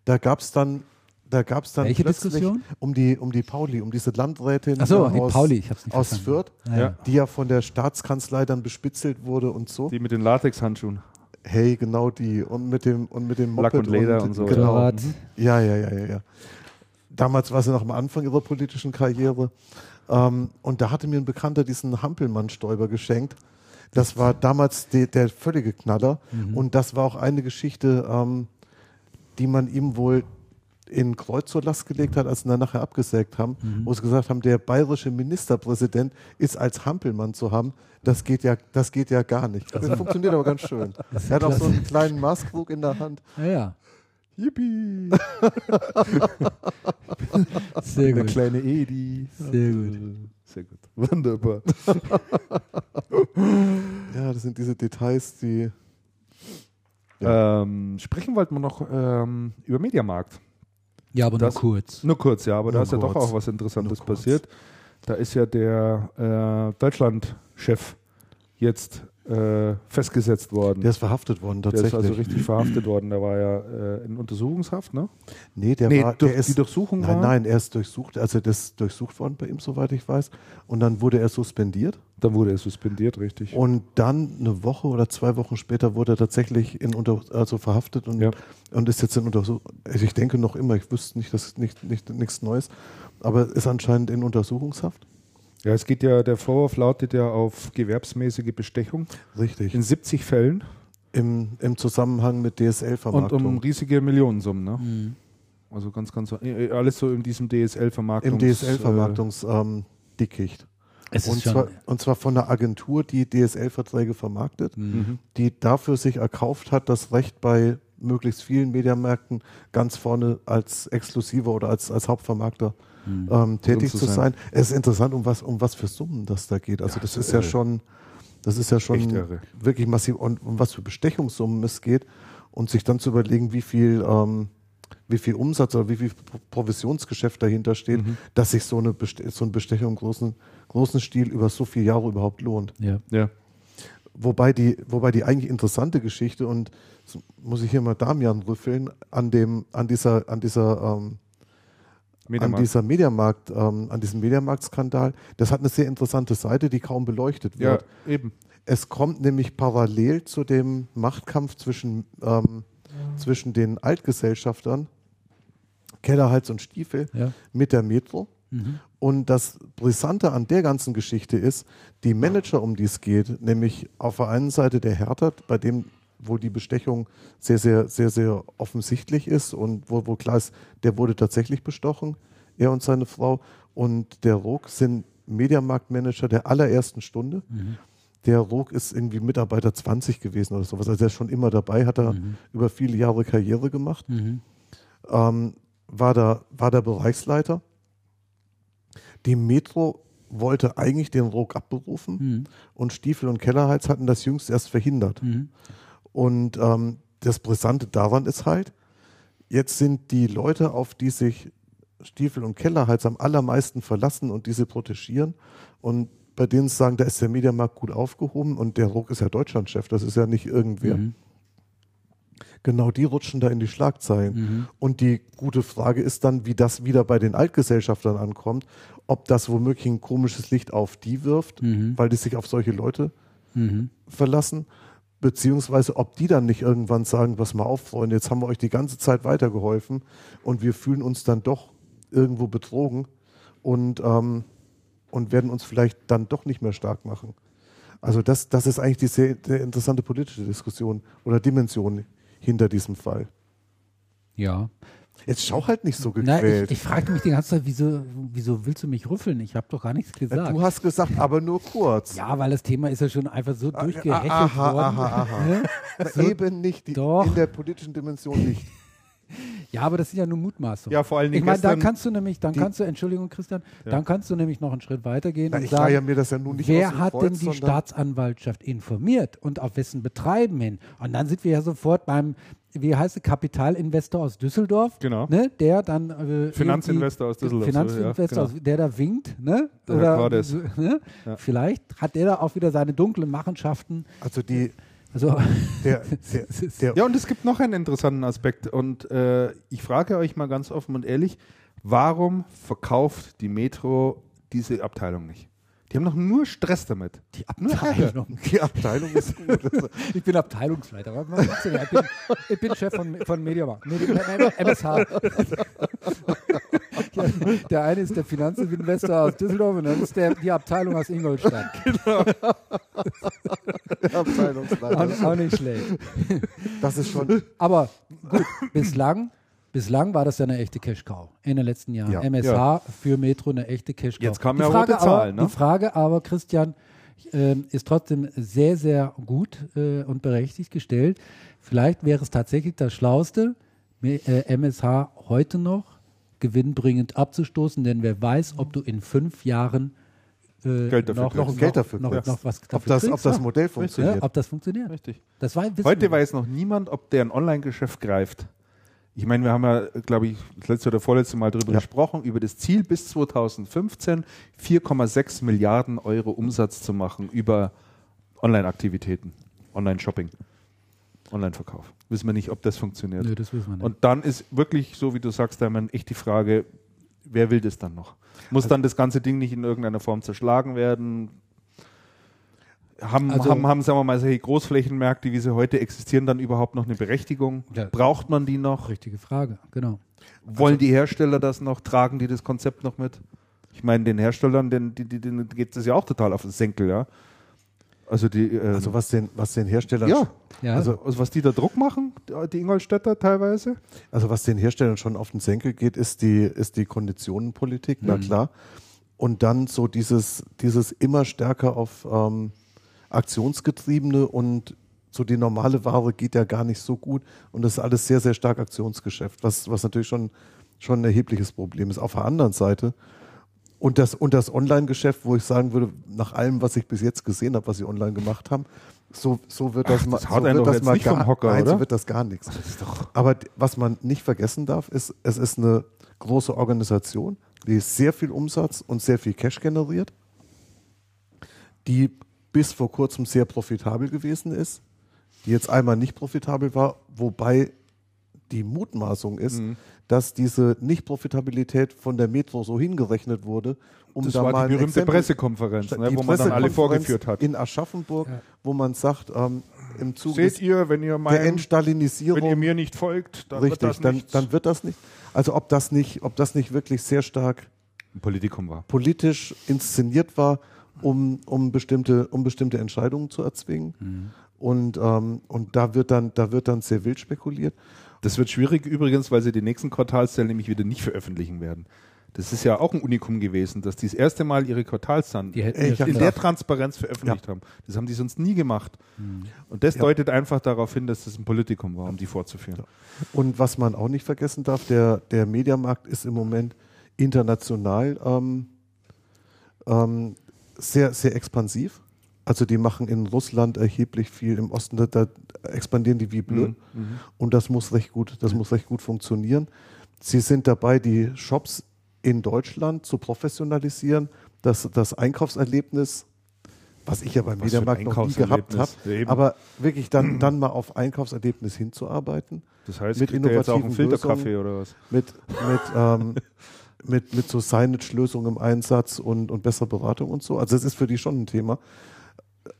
da gab es dann, da gab's dann Welche plötzlich Diskussion? um die, um die Pauli, um diese Landrätin so, äh, die aus, Pauli, ich hab's nicht aus verstanden. Fürth, Ah, ja. die ja von der Staatskanzlei dann bespitzelt wurde und so. Die mit den Latexhandschuhen. Hey, genau die. Und mit dem, und mit dem Lack Moped und Leder und so, Genau. Ja, ja, ja, ja, ja. Damals war sie noch am Anfang ihrer politischen Karriere. Ähm, und da hatte mir ein Bekannter diesen Hampelmann-Stäuber geschenkt. Das war damals de, der völlige Knaller. Und das war auch eine Geschichte, ähm, die man ihm wohl in Kreuz zur Last gelegt hat, als sie dann nachher abgesägt haben, wo sie gesagt haben, der bayerische Ministerpräsident ist als Hampelmann zu haben. Das geht ja, das geht ja gar nicht. Das funktioniert aber ganz schön. (laughs) Er hat auch so einen kleinen Maßkrug in der Hand. Ja, ja. Yippie! (laughs) Sehr Der gut. kleine Edi. Sehr gut. Sehr gut. Wunderbar. Ja, das sind diese Details, die. Ähm, sprechen wollten wir noch ähm, über Mediamarkt. Ja, aber Das- nur kurz. Nur kurz, ja, aber da Nur ist ja doch kurz. auch was Interessantes kurz. passiert. Da ist ja der äh, Deutschland-Chef jetzt äh, festgesetzt worden. Der ist verhaftet worden, Der tatsächlich. ist also richtig verhaftet worden. Der war ja äh, in Untersuchungshaft, ne? nee, der nee, war. durch, der ist, die Durchsuchung nein, war. nein, er ist durchsucht. Also, das ist durchsucht worden bei ihm, soweit ich weiß. Und dann wurde er suspendiert. Dann wurde er suspendiert, richtig. Und dann eine Woche oder zwei Wochen später wurde er tatsächlich in unter, also verhaftet und, Ja. und ist jetzt in Untersuchung. Also ich denke noch immer, ich wüsste nicht, das ist nicht, nicht, nichts Neues, aber ist anscheinend in Untersuchungshaft. Ja, es geht ja, der Vorwurf lautet ja auf gewerbsmäßige Bestechung Richtig. in 70 Fällen Im, Im Zusammenhang mit und DSL-Vermarktung. um riesige Millionensummen, ne? Mhm. Also ganz, ganz, äh, alles so in diesem DSL-Vermarktungs... Im DSL-Vermarktungsdickicht. Es und, ist schon. zwar, und zwar von einer Agentur, die DSL-Verträge vermarktet, Äh, mhm. die dafür sich erkauft hat, das Recht bei möglichst vielen Mediamärkten ganz vorne als Exklusiver oder als, als Hauptvermarkter ähm, tätig zu sein. sein. Es ist interessant, um was, um was für Summen das da geht. Also Ja, das das ist ja schon, das ist ja schon wirklich massiv und um was für Bestechungssummen es geht und sich dann zu überlegen, wie viel, ähm, wie viel Umsatz oder wie viel Pro- Provisionsgeschäft dahinter steht, Mhm. dass sich so eine Beste so eine Bestechung im großen, großen Stil über so viele Jahre überhaupt lohnt. Ja. Ja. Wobei die, wobei die eigentlich interessante Geschichte und das muss ich hier mal Damian rüffeln, an dem, an dieser, an dieser, ähm, an Mediamarkt. dieser Mediamarkt, ähm, an diesem Mediamarkt-Skandal, das hat eine sehr interessante Seite, die kaum beleuchtet ja, wird. eben. Es kommt nämlich parallel zu dem Machtkampf zwischen, ähm, zwischen den Altgesellschaftern, Kellerhals und Stiefel, Ja. mit der Metro. Mhm. Und das Brisante an der ganzen Geschichte ist, die Manager, um die es geht, nämlich auf der einen Seite der Hertha, bei dem, wo die Bestechung sehr, sehr, sehr, sehr offensichtlich ist und wo, wo klar ist, der wurde tatsächlich bestochen, er und seine Frau. Und der Ruck sind Mediamarktmanager der allerersten Stunde. Mhm. Der Ruck ist irgendwie Mitarbeiter 20 gewesen oder sowas. Also er ist schon immer dabei, hat er Mhm. über viele Jahre Karriere gemacht Mhm. ähm, war, der, war der Bereichsleiter. Die Metro wollte eigentlich den Ruck abberufen Mhm. und Stiefel und Kellerheiz hatten das jüngst erst verhindert. Und ähm, das Brisante daran ist halt, jetzt sind die Leute, auf die sich Stiefel und Kellerhals am allermeisten verlassen und diese protegieren und bei denen sagen, da ist der Mediamarkt gut aufgehoben und der Ruck ist ja Deutschlandchef, das ist ja nicht irgendwer. Mhm. Genau die rutschen da in die Schlagzeilen. Mhm. Und die gute Frage ist dann, wie das wieder bei den Altgesellschaftern ankommt, ob das womöglich ein komisches Licht auf die wirft, Mhm. weil die sich auf solche Leute Mhm. verlassen, beziehungsweise ob die dann nicht irgendwann sagen, pass mal auf, Freunde, jetzt haben wir euch die ganze Zeit weitergeholfen und wir fühlen uns dann doch irgendwo betrogen und, ähm, und werden uns vielleicht dann doch nicht mehr stark machen. Also das, das ist eigentlich die sehr, sehr interessante politische Diskussion oder Dimension hinter diesem Fall. Ja. Jetzt schau halt nicht so Na, gequält. ich, ich fragte mich die ganze Zeit, wieso, wieso willst du mich rüffeln? Ich habe doch gar nichts gesagt. du hast gesagt, aber nur kurz. ja, weil das Thema ist ja schon einfach so durchgehechelt aha, worden. aha, aha. (laughs) Na, eben nicht, die, Doch. in der politischen Dimension nicht. (laughs) Ja, aber das sind ja nur Mutmaßungen. Ja, vor allen Dingen Ich meine, da gestern- kannst du nämlich, dann kannst du, Entschuldigung, Christian, Ja. dann kannst du nämlich noch einen Schritt weitergehen Na, und ich sagen, leihe mir das ja nun nicht aus wer hat Kreuz, denn die Staatsanwaltschaft informiert und auf wessen Betreiben hin? Und dann sind wir ja sofort beim, wie heißt es, Kapitalinvestor aus Düsseldorf, Genau. ne, der dann äh, Finanzinvestor aus Düsseldorf, so, ja, Finanzinvestor, genau. aus, der da winkt, ne? Der Herr Oder, Cordes. ne? Ja. Vielleicht hat der da auch wieder seine dunklen Machenschaften. Also die, Also, der, der, (laughs) der, Ja, und es gibt noch einen interessanten Aspekt. Und äh, ich frage euch mal ganz offen und ehrlich, warum verkauft die Metro diese Abteilung nicht? Die haben doch nur Stress damit. die. Abteilung. (laughs) die Abteilung ist gut. (laughs) Also, Ich bin Abteilungsleiter. Was machst du denn? Ich bin, ich bin Chef von, von Mediamarkt. Medi MSH. (laughs) Ja, der eine ist der Finanzinvestor aus Düsseldorf und dann ist der, die Abteilung aus Ingolstadt. der Abteilungsleiter. Auch, auch nicht schlecht. Das ist schon. Aber gut, bislang, bislang war das ja eine echte Cash-Cow in den letzten Jahren. Ja. MSH für Metro eine echte Cash-Cow. Jetzt kam Die ja Frage rote Zahl, aber, ne? Die Frage aber, Christian, ähm, ist trotzdem sehr, sehr gut äh, und berechtigt gestellt. Vielleicht wäre es tatsächlich das Schlauste, Me- äh, MSH heute noch gewinnbringend abzustoßen, denn wer weiß, ob du in fünf Jahren äh, Geld dafür noch, noch, Geld dafür noch, noch was Ob dafür das, ob kriegst, das ja. Modell Ja, funktioniert. ob das funktioniert. Richtig. Das war, Heute weiß noch niemand, ob der ein Online-Geschäft greift. Ich meine, wir haben ja, glaube ich, das letzte oder vorletzte Mal darüber Ja. gesprochen, über das Ziel bis 2015 4,6 Milliarden Euro Umsatz zu machen über Online-Aktivitäten, Online-Shopping, Online-Verkauf. Wissen wir nicht, ob das funktioniert. Nö, das wissen wir nicht. Und dann ist wirklich, so wie du sagst, Hermann, echt die Frage, wer will das dann noch? Muss dann das ganze Ding nicht in irgendeiner Form zerschlagen werden? Haben, Also- haben, haben, sagen wir mal, solche Großflächenmärkte, wie sie heute existieren, dann überhaupt noch eine Berechtigung? Ja. Braucht man die noch? Richtige Frage, genau. Wollen die Hersteller das noch? Tragen die das Konzept noch mit? Ich meine, den Herstellern, den, die, die, denen geht es ja auch total auf den Senkel, ja. Also die, äh, Also was den, was den Herstellern, ja, Ja, also, also was die da Druck machen, die Ingolstädter teilweise. also was den Herstellern schon auf den Senkel geht, ist die, ist die Konditionenpolitik, Mhm. na klar. Und dann so dieses, dieses immer stärker auf ähm, Aktionsgetriebene und so die normale Ware geht ja gar nicht so gut und das ist alles sehr, sehr stark Aktionsgeschäft, was, was natürlich schon, schon ein erhebliches Problem ist. Auf der anderen Seite und das, und das Online-Geschäft, wo ich sagen würde, nach allem, was ich bis jetzt gesehen habe, was sie online gemacht haben, so, so wird das Ach, mal, das haut so wird das mal gar, Hocker, nein, so wird das gar nichts. Aber was man nicht vergessen darf, ist, es ist eine große Organisation, die sehr viel Umsatz und sehr viel Cash generiert, die bis vor kurzem sehr profitabel gewesen ist, die jetzt einmal nicht profitabel war, wobei die Mutmaßung ist, Mhm. dass diese Nicht-Profitabilität von der Metro so hingerechnet wurde, um Das da war mal die berühmte Exempel- Pressekonferenz, ne, die wo man dann alle vorgeführt hat. In Aschaffenburg, Ja. wo man sagt, ähm, im Zuge Seht des, ihr, wenn ihr, der meinem, wenn ihr Entstalinisierung, mir nicht folgt, dann wird richtig, das dann, dann wird das nicht. Also ob das nicht, ob das nicht wirklich sehr stark Politikum war. politisch inszeniert war, um, um, bestimmte, um bestimmte Entscheidungen zu erzwingen. Mhm. Und, ähm, und da wird dann, da wird dann sehr wild spekuliert. Das wird schwierig übrigens, weil sie die nächsten Quartalszahlen nämlich wieder nicht veröffentlichen werden. Das ist ja auch ein Unikum gewesen, dass die das erste Mal ihre Quartalszahlen ja in schon- der Transparenz veröffentlicht haben. Das haben die sonst nie gemacht. Mhm. Und das Ja. deutet einfach darauf hin, dass das ein Politikum war, um die vorzuführen. Und was man auch nicht vergessen darf, der, der Mediamarkt ist im Moment international ähm, ähm, sehr, sehr expansiv. Also die machen in Russland erheblich viel, im Osten da, da expandieren die wie blöd. Mhm. Und das muss recht gut, das muss recht gut funktionieren. Sie sind dabei, die Shops in Deutschland zu professionalisieren, das, das Einkaufserlebnis, was ich ja beim Mediamarkt noch nie gehabt habe, aber wirklich dann, (clears throat) dann mal auf Einkaufserlebnis hinzuarbeiten, Das heißt, mit er jetzt auch einen innovativen Filterkaffee oder was? mit, mit, ähm, (laughs) mit, mit so Signage-Lösungen im Einsatz und, und besserer Beratung und so. Also das ist für die schon ein Thema.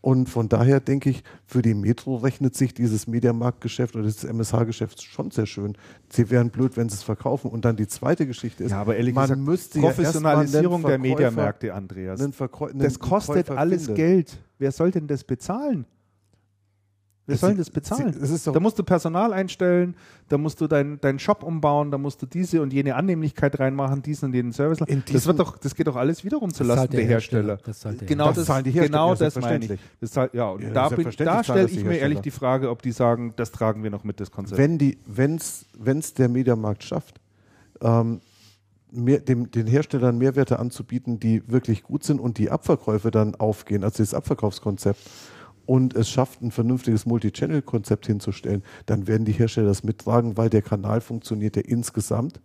Und von daher denke ich, für die Metro rechnet sich dieses Mediamarktgeschäft oder das MSH-Geschäft schon sehr schön. Sie wären blöd, wenn sie es verkaufen. Und dann die zweite Geschichte ist, Ja, aber ehrlich man gesagt, müsste ja Professionalisierung mal der Verkäufer- Mediamärkte, Andreas. einen Verkäu- einen Das kostet Käufer alles finden. Geld. Wer soll denn das bezahlen? Wer soll das bezahlen? sie- es da musst du Personal einstellen, da musst du deinen deinen Shop umbauen, da musst du diese und jene Annehmlichkeit reinmachen, diesen und jenen Service. In das wird doch, das geht doch alles wiederum zu Lasten der der Hersteller. Hersteller. Das zahlt der genau das, Das zahlen die Hersteller, genau ja, das meine ich. Das zahlt, ja, und Ja, da, bin, da stelle ich mir ehrlich die Frage, ob die sagen, das tragen wir noch mit, das Konzept. Wenn die, wenn's, wenn's der Mediamarkt schafft, ähm, mehr, dem, den Herstellern Mehrwerte anzubieten, die wirklich gut sind und die Abverkäufe dann aufgehen, also das Abverkaufskonzept, und es schafft, ein vernünftiges Multi-Channel-Konzept hinzustellen, dann werden die Hersteller das mittragen, weil der Kanal funktioniert ja insgesamt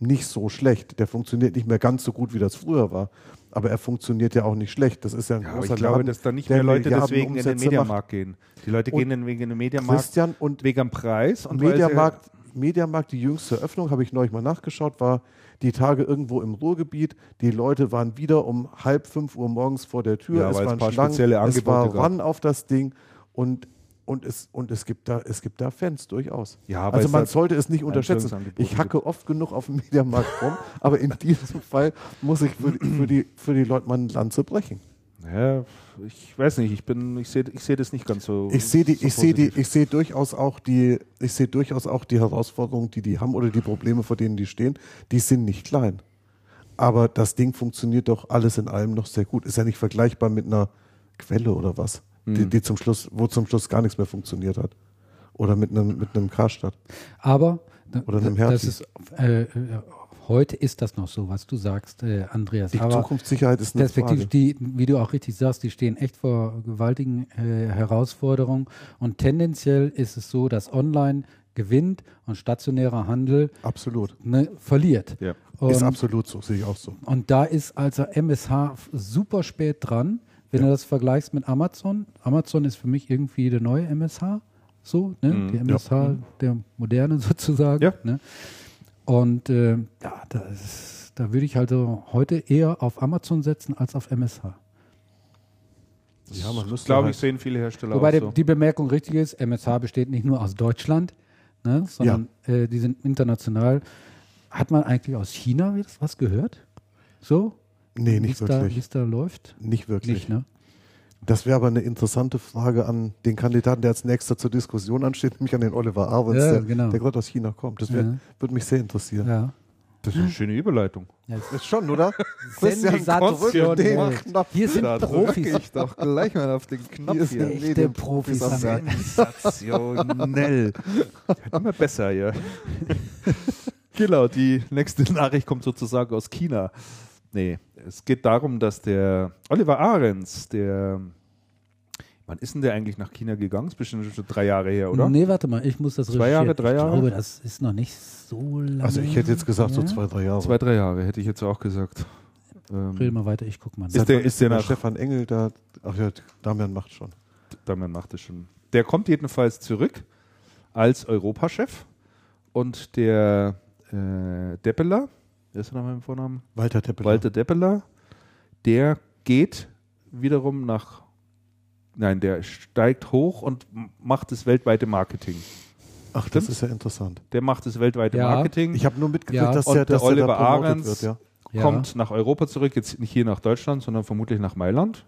nicht so schlecht. Der funktioniert nicht mehr ganz so gut, wie das früher war. Aber er funktioniert ja auch nicht schlecht. Das ist ja ein ja, großer ich glaube, Laden, dass da nicht mehr Leute deswegen in den Umsätze. Mediamarkt gehen. Die Leute Und gehen in, wegen dem Mediamarkt Christian und wegen dem Preis und Mediamarkt, Mediamarkt, die jüngste Öffnung, habe ich neulich mal nachgeschaut, war die Tage irgendwo im Ruhrgebiet. Die Leute waren wieder um halb fünf Uhr morgens vor der Tür. Ja, es es waren ein paar Schlangen, spezielle es Angebote war gab. Run auf das Ding und, und, es, und es, gibt da, es gibt da Fans durchaus. Ja, also es man halt sollte es nicht unterschätzen. Ich hacke oft genug auf dem (laughs) Mediamarkt rum, aber in diesem Fall muss ich für, die- für, die, für die Leute mal eine Lanze brechen. Ja, ich weiß nicht, ich bin, ich sehe ich sehe das nicht ganz so. Ich sehe die, so ich sehe die, ich sehe durchaus auch die, ich sehe durchaus auch die Herausforderungen, die die haben oder die Probleme, vor denen die stehen. Die sind nicht klein. Aber das Ding funktioniert doch alles in allem noch sehr gut. Ist ja nicht vergleichbar mit einer Quelle oder was, die, Mhm. die zum Schluss, wo zum Schluss gar nichts mehr funktioniert hat. Oder mit einem, mit einem Karstadt. Aber Oder einem das Hertie. ist, äh, äh, heute ist das noch so, was du sagst, äh, Andreas. Die Aber Zukunftssicherheit ist eine Perspektivisch, Frage. die, wie du auch richtig sagst, die stehen echt vor gewaltigen äh, Herausforderungen. Und tendenziell ist es so, dass online gewinnt und stationärer Handel Absolut. ne, verliert. Ja. ist Und- absolut so, sehe ich auch so. Und da ist also MSH super spät dran, wenn du das vergleichst mit Amazon. Amazon ist für mich irgendwie der neue MSH, so, ne? Mhm, die ja. MSH der moderne (laughs) sozusagen. Ja. Ne? Und äh, ja, das, da würde ich also heute eher auf Amazon setzen als auf MSH. Ja, man Ich müsste glaube, halt- ich sehen viele Hersteller Wobei auch die, so. die Bemerkung richtig ist, MSH besteht nicht nur aus Deutschland, ne, sondern äh, die sind international. Hat man eigentlich aus China was- gehört? So? Nee, nicht da, wirklich. wie es da läuft? Nicht wirklich. Nicht, ne? Das wäre aber eine interessante Frage an den Kandidaten, der als nächster zur Diskussion ansteht, (laughs) nämlich an den Oliver Arwens, Ja, der, genau. der gerade aus China kommt. Das wär, Ja. würde mich sehr interessieren. Ja. Das ist eine schöne Überleitung. Ist schon, oder? Christian, Sensationell. drück den Knopf. Hier sind Profis. ich doch gleich mal auf den Knopf Hier sind Echte Medienprofis Profis am am Werk. Sensationell. (laughs) Immer besser, ja. (laughs) genau, die nächste Nachricht kommt sozusagen aus China. Nee, es geht darum, dass der Oliver Ahrens, der. Wann ist denn der eigentlich nach China gegangen? Ist bestimmt schon drei Jahre her, oder? Nee, warte mal, ich muss das Zwei Jahre, drei Jahre? Ich glaube, das ist noch nicht so lange. Also ich hätte jetzt gesagt, so Ja? zwei, drei Jahre. Zwei, drei Jahre, hätte ich jetzt auch gesagt. Ähm, Red mal weiter, ich guck mal. Ist nach. der- ist der nach- Stefan Engel da? Ach ja, Damian macht schon. Damian macht es schon. Der kommt jedenfalls zurück als Europachef und der äh, Deppeler, wer ist der nochmal im Vornamen? Walter Teppeler. Walter Deppeler, der geht wiederum nach, nein, der steigt hoch und macht das weltweite Marketing. Ach, das Stimmt's? ist ja interessant. Der macht das weltweite Ja. Marketing, Ich habe nur mitgekriegt, Ja. dass der, der dass der Oliver da promotet Ahrens wird. Ja. Ja. kommt nach Europa zurück, jetzt nicht hier nach Deutschland, sondern vermutlich nach Mailand,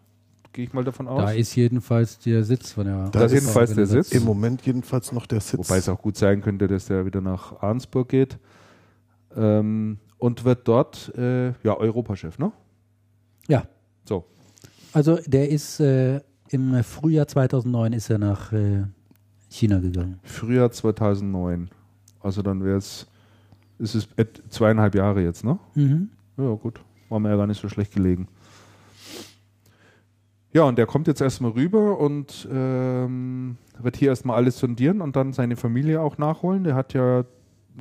gehe ich mal davon aus. Da ist jedenfalls der Sitz von der. Da ist jedenfalls der Sitz. Im Moment jedenfalls noch der Sitz. Wobei es auch gut sein könnte, dass der wieder nach Arnsburg geht. Ähm, und wird dort äh, ja, Europachef, ne? Ja, So. also der ist äh, im Frühjahr 2009 ist er nach äh, China gegangen. Frühjahr 2009. Also dann wäre es, ist es zweieinhalb Jahre jetzt, ne? Mhm. Ja, gut. War mir ja gar nicht so schlecht gelegen. Ja, und der kommt jetzt erstmal rüber und ähm, wird hier erstmal alles sondieren und dann seine Familie auch nachholen. Der hat ja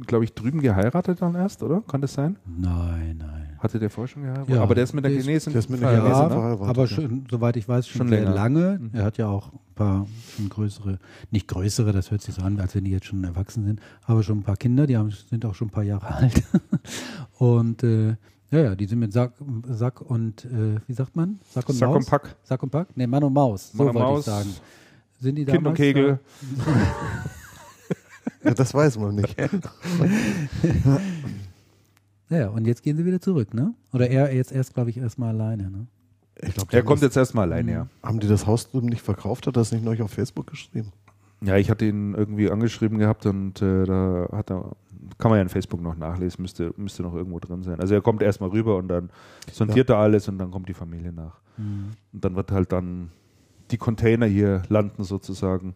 glaube ich, drüben geheiratet dann erst, oder? Kann das sein? Nein, nein. Hatte der vorher schon geheiratet? Ja. aber der ist mit der Chinesin der ist mit einer verheiratet, Chinesin ne? verheiratet. aber ja. schon, soweit ich weiß, schon, Schon sehr länger. lange. Mhm. Er hat ja auch ein paar schon größere, nicht größere, das hört sich so an, als wenn die jetzt schon erwachsen sind, aber schon ein paar Kinder, die haben, sind auch schon ein paar Jahre (laughs) alt. und äh, ja, ja, die sind mit Sack, Sack und, äh, wie sagt man? Sack und Sack Maus? und Pack. Sack und Pack? Nee, Mann und Maus, so Mann und wollte ich Maus, sagen. Sind die Kind und Kegel. (laughs) Ja, das weiß man nicht. Äh, (laughs) ja, und jetzt gehen sie wieder zurück, ne? Oder er jetzt erst, glaube ich, erstmal alleine, ne? Ich glaub, Er kommt jetzt erstmal alleine, ja. Haben die das Haus drüben nicht verkauft? Hat er das nicht neulich auf Facebook geschrieben? Ja, ich hatte ihn irgendwie angeschrieben gehabt und äh, da hat er, kann man ja in Facebook noch nachlesen, müsste, müsste noch irgendwo drin sein. Also er kommt erstmal rüber und dann sondiert er alles und dann kommt die Familie nach. Mhm. Und dann wird halt dann die Container hier landen sozusagen.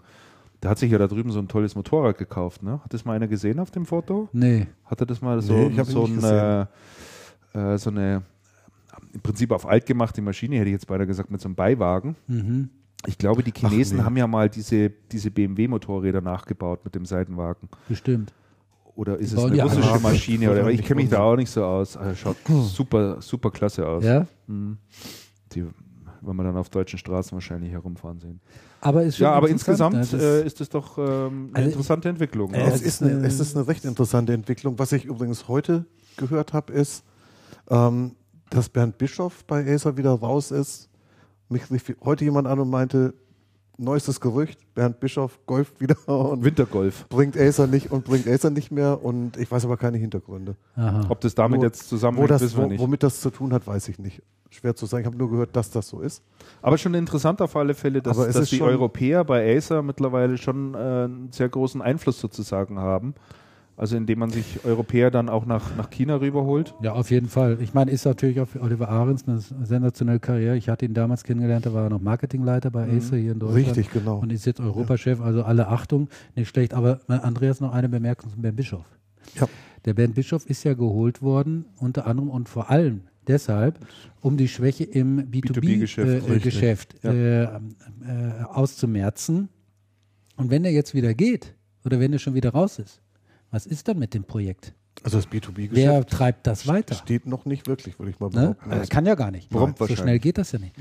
Der hat sich ja da drüben so ein tolles Motorrad gekauft, ne? Hat das mal einer gesehen auf dem Foto? Nee. Hat er das mal so, Nee, ich so, nicht ein, äh, äh, so eine im Prinzip auf alt gemachte Maschine, hätte ich jetzt beinahe gesagt, mit so einem Beiwagen. Mhm. Ich glaube, die Chinesen nee. haben ja mal diese, diese BMW-Motorräder nachgebaut mit dem Seitenwagen. Bestimmt. Oder ist Die es eine russische. Maschine? Oder ich kenne mich da auch nicht so aus. Also schaut super, super klasse aus. Ja? Mhm. Die, wenn wir dann auf deutschen Straßen wahrscheinlich herumfahren sehen. Aber Ja, aber insgesamt ne? Das- äh, ist es doch ähm, eine Also interessante Entwicklung. Äh, es, ist eine- es ist eine recht interessante Entwicklung. Was ich übrigens heute gehört habe, ist, ähm, dass Bernd Bischoff bei Acer wieder raus ist. Mich rief heute jemand an und meinte, neuestes Gerücht, Bernd Bischoff golft wieder (laughs) und Wintergolf. bringt Acer nicht und bringt Acer nicht mehr und ich weiß aber keine Hintergründe. Aha. Ob das damit Wo- jetzt Wo zusammenhängt, das, wissen wir nicht. womit das zu tun hat, weiß ich nicht. Schwer zu sagen. Ich habe nur gehört, dass das so ist. Aber schon interessant auf alle Fälle, dass, dass die Europäer bei Acer mittlerweile schon äh, einen sehr großen Einfluss sozusagen haben. Also indem man sich Europäer dann auch nach, nach China rüberholt. Ja, auf jeden Fall. Ich meine, ist natürlich auch für Oliver Ahrens eine sensationelle Karriere. Ich hatte ihn damals kennengelernt, da war er noch Marketingleiter bei Acer hier in Deutschland. Richtig, genau. Und ist jetzt Europachef, also alle Achtung, nicht schlecht. Aber äh, Andreas, noch eine Bemerkung zum Bernd Bischof. Ja. Der Bernd Bischof ist ja geholt worden, unter anderem und vor allem deshalb, um die Schwäche im B2B-Geschäft, B2B-Geschäft äh, richtig. Geschäft, Ja. äh, äh, auszumerzen. Und wenn er jetzt wieder geht, oder wenn er schon wieder raus ist, was ist dann mit dem Projekt? Also das B2B-Geschäft Wer treibt das weiter? steht noch nicht wirklich, würde ich mal Ne? behaupten. Äh, kann ja gar nicht. Prompt so schnell geht das ja nicht.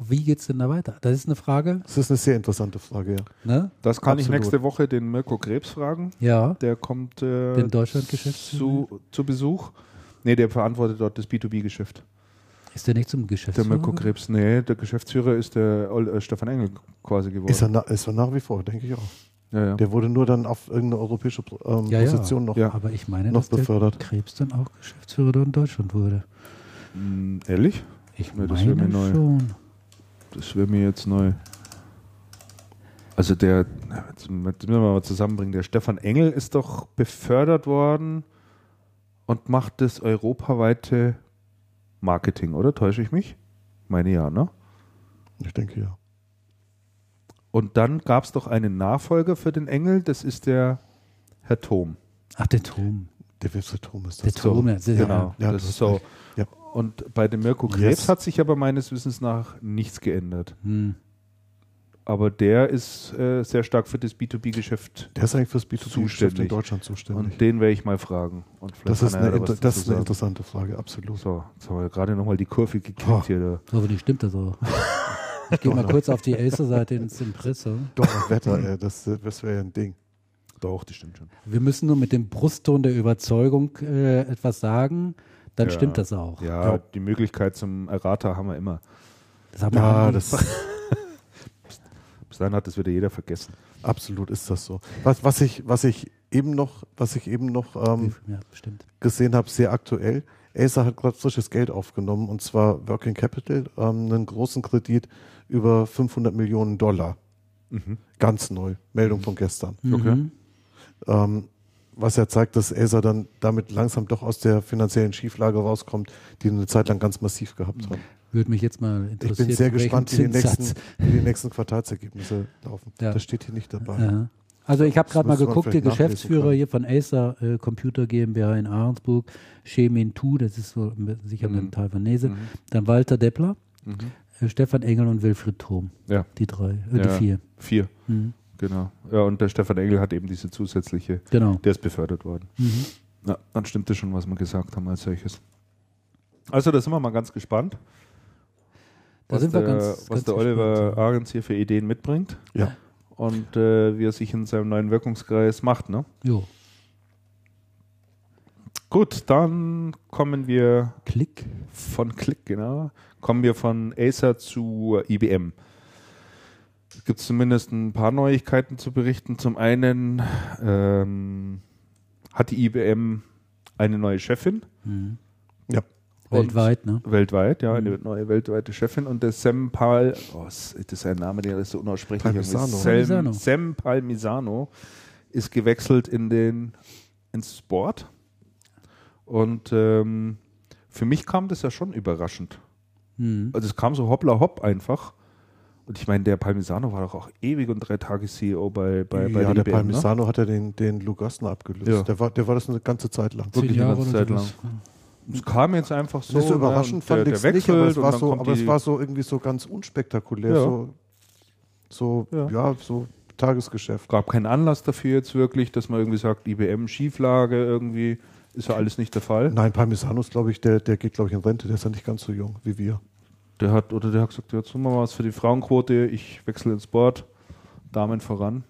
Wie geht es denn da weiter? Das ist eine Frage. Das ist eine sehr interessante Frage, ja. Ne? Das kann ich Absolut. nächste Woche den Mirko Krebs fragen. Ja, Der kommt äh, den Deutschlandgeschäftsführer. zu, zu Besuch. Nee, der verantwortet dort das B2B-Geschäft. Ist der nicht zum Der Geschäftsführer? Mirko Krebs, nee, der Geschäftsführer ist der Ol- äh, Stefan Engel quasi geworden. Ist er, na, ist er nach wie vor, denke ich auch. Ja, ja. Der wurde nur dann auf irgendeine europäische ähm, Ja, ja. Position noch. Ja. Aber ich meine, Noch dass der befördert. Krebs dann auch Geschäftsführer dort in Deutschland wurde. Mm, ehrlich? Ich Ja, das meine mir neu. schon. Das wäre mir jetzt neu. Also der, jetzt müssen wir mal zusammenbringen, der Stefan Engel ist doch befördert worden und macht das europaweite Marketing, oder? Täusche ich mich? Meine ja, ne? Ich denke ja. Und dann gab es doch einen Nachfolger für den Engel, das ist der Herr Thom. Ach, der Tom. Der Wilfried Thom ist Der das. Tom, ja, sehr- Genau, Ja, das du ist so. Ja. Und bei dem Mirko Krebs Yes. hat sich aber meines Wissens nach nichts geändert. Hm. Aber der ist äh, sehr stark für das B2B-Geschäft Der ist eigentlich fürs B2B-Geschäft in Zuständig. Deutschland zuständig. und den werde ich mal fragen. Das ist, eine, inter- das ist eine interessante Frage, absolut. So, jetzt haben wir gerade nochmal die Kurve gekriegt Boah. hier. Da. So, nicht stimmt das auch. (laughs) Ich gehe mal kurz auf die Acer-Seite ins Impressum. Doch, Wetter, ey, das, das wäre ja ein Ding. Doch, das stimmt schon. Wir müssen nur mit dem Brustton der Überzeugung äh, etwas sagen, dann Ja. stimmt das auch. Ja, Ja. die Möglichkeit zum Errater haben wir immer. Das haben wir Ja, an- das Bis dahin hat das wieder jeder vergessen. absolut ist das so. Was, was ich, was ich eben noch, was ich eben noch ähm, ja, gesehen habe, sehr aktuell. Acer hat gerade frisches Geld aufgenommen und zwar Working Capital, ähm, einen großen Kredit über 500 Millionen Dollar. Mhm. Ganz neu. Meldung von gestern. Okay. Mhm. Ähm, was ja zeigt, dass Acer dann damit langsam doch aus der finanziellen Schieflage rauskommt, die eine Zeit lang ganz massiv gehabt haben. Würde mich jetzt mal Ich interessieren. bin sehr gespannt, wie die, nächsten, wie die nächsten Quartalsergebnisse laufen. Ja. Das steht hier nicht dabei. Ja. Also ich habe gerade mal geguckt, der Geschäftsführer hier von Acer äh, Computer GmbH in Ahrensburg, Shemin Tu, das ist so sicher Mhm. ein Taiwanese, Mhm. dann Walter Deppler, Mhm. äh, Stefan Engel und Wilfried Thom. Ja. Die drei, äh, die Ja. vier. Vier. Mhm. Genau. Ja, und der Stefan Engel hat eben diese zusätzliche, Genau. der ist befördert worden. Mhm. Ja, dann stimmt das schon, was wir gesagt haben als solches. Also, da sind wir mal ganz gespannt, Da was, sind wir der, ganz, was ganz der gespannt. Oliver Ahrens hier für Ideen mitbringt Ja. Und äh, wie er sich in seinem neuen Wirkungskreis macht. Ne? Jo. Gut, dann kommen wir Klick. von Click, genau, kommen wir von Acer zu IBM. Es gibt zumindest ein paar Neuigkeiten zu berichten. Zum einen ähm, hat die IBM eine neue Chefin. Mhm. Ja. Weltweit, ne? Weltweit, ja, eine neue weltweite Chefin. Und der Sam Pal, oh, das ist ein Name, der ist so unaussprechlich. Palmisano. Sam, Palmisano. Sam Palmisano ist gewechselt in den, ins Sport. Und ähm, für mich kam das ja schon überraschend. Mhm. Also es kam so hoppla hopp einfach. Und ich meine, der Palmisano war doch auch ewig und drei Tage CEO bei, bei, bei ja, der IBM, Palmisano hat ja den, den Lou Gostner abgelöst. Ja. Der, war, der war das eine ganze Zeit lang. wirklich eine ganze Zeit sowas. Es kam jetzt einfach so. nicht so ne, überraschend fand ich es nicht, aber, es war, so, aber es war so irgendwie so ganz unspektakulär. Ja. So, so Ja. ja. so Tagesgeschäft. gab keinen Anlass dafür jetzt wirklich, dass man irgendwie sagt, IBM Schieflage irgendwie, ist ja alles nicht der Fall. Nein, Palmisano ist, glaube ich, der, der geht, glaube ich, in Rente. Der ist ja nicht ganz so jung wie wir. Der hat, oder der hat gesagt, jetzt tun wir mal was für die Frauenquote, ich wechsle ins Sport, Damen voran.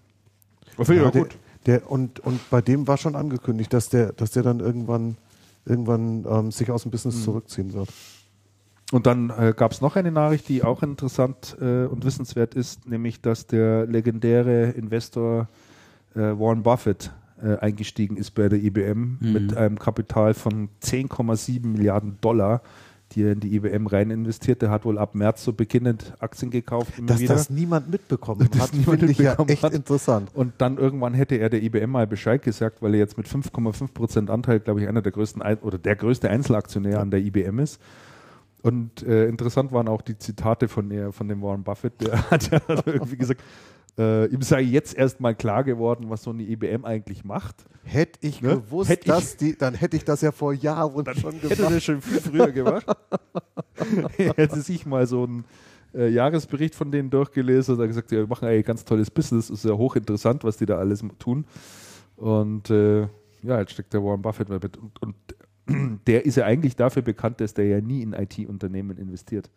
Ich Ja, auch der, gut. Der, und, und bei dem war schon angekündigt, dass der, dass der dann irgendwann, irgendwann ähm, sich aus dem Business Mhm. zurückziehen wird. Und dann äh, gab es noch eine Nachricht, die auch interessant äh, und wissenswert ist, nämlich, dass der legendäre Investor äh, Warren Buffett äh, eingestiegen ist bei der IBM Mhm. mit einem Kapital von 10,7 Milliarden Dollar, die er in die IBM rein investiert. Der hat wohl ab März so beginnend Aktien gekauft. Dass wieder. das niemand mitbekommen Das hat, niemand finde ich ja echt hat. interessant. Und dann irgendwann hätte er der IBM mal Bescheid gesagt, weil er jetzt mit 5,5 Prozent Anteil, glaube ich, einer der größten oder der größte Einzelaktionär an der IBM ist. Und äh, interessant waren auch die Zitate von, von dem Warren Buffett, der (laughs) hat ja irgendwie gesagt, äh, ihm sei jetzt erst mal klar geworden, was so eine IBM eigentlich macht. Hätte ich Ne? gewusst, Hätte ich- dass die, dann hätte ich das ja vor Jahren schon Hätte gemacht. das schon viel früher gemacht. (laughs) hätte sich mal so einen äh, Jahresbericht von denen durchgelesen und gesagt, ja, wir machen eigentlich ganz tolles Business, ist ja hochinteressant, was die da alles tun. Und äh, ja, jetzt steckt der Warren Buffett mal mit. Und, und (clears throat) der ist ja eigentlich dafür bekannt, dass der ja nie in IT-Unternehmen investiert.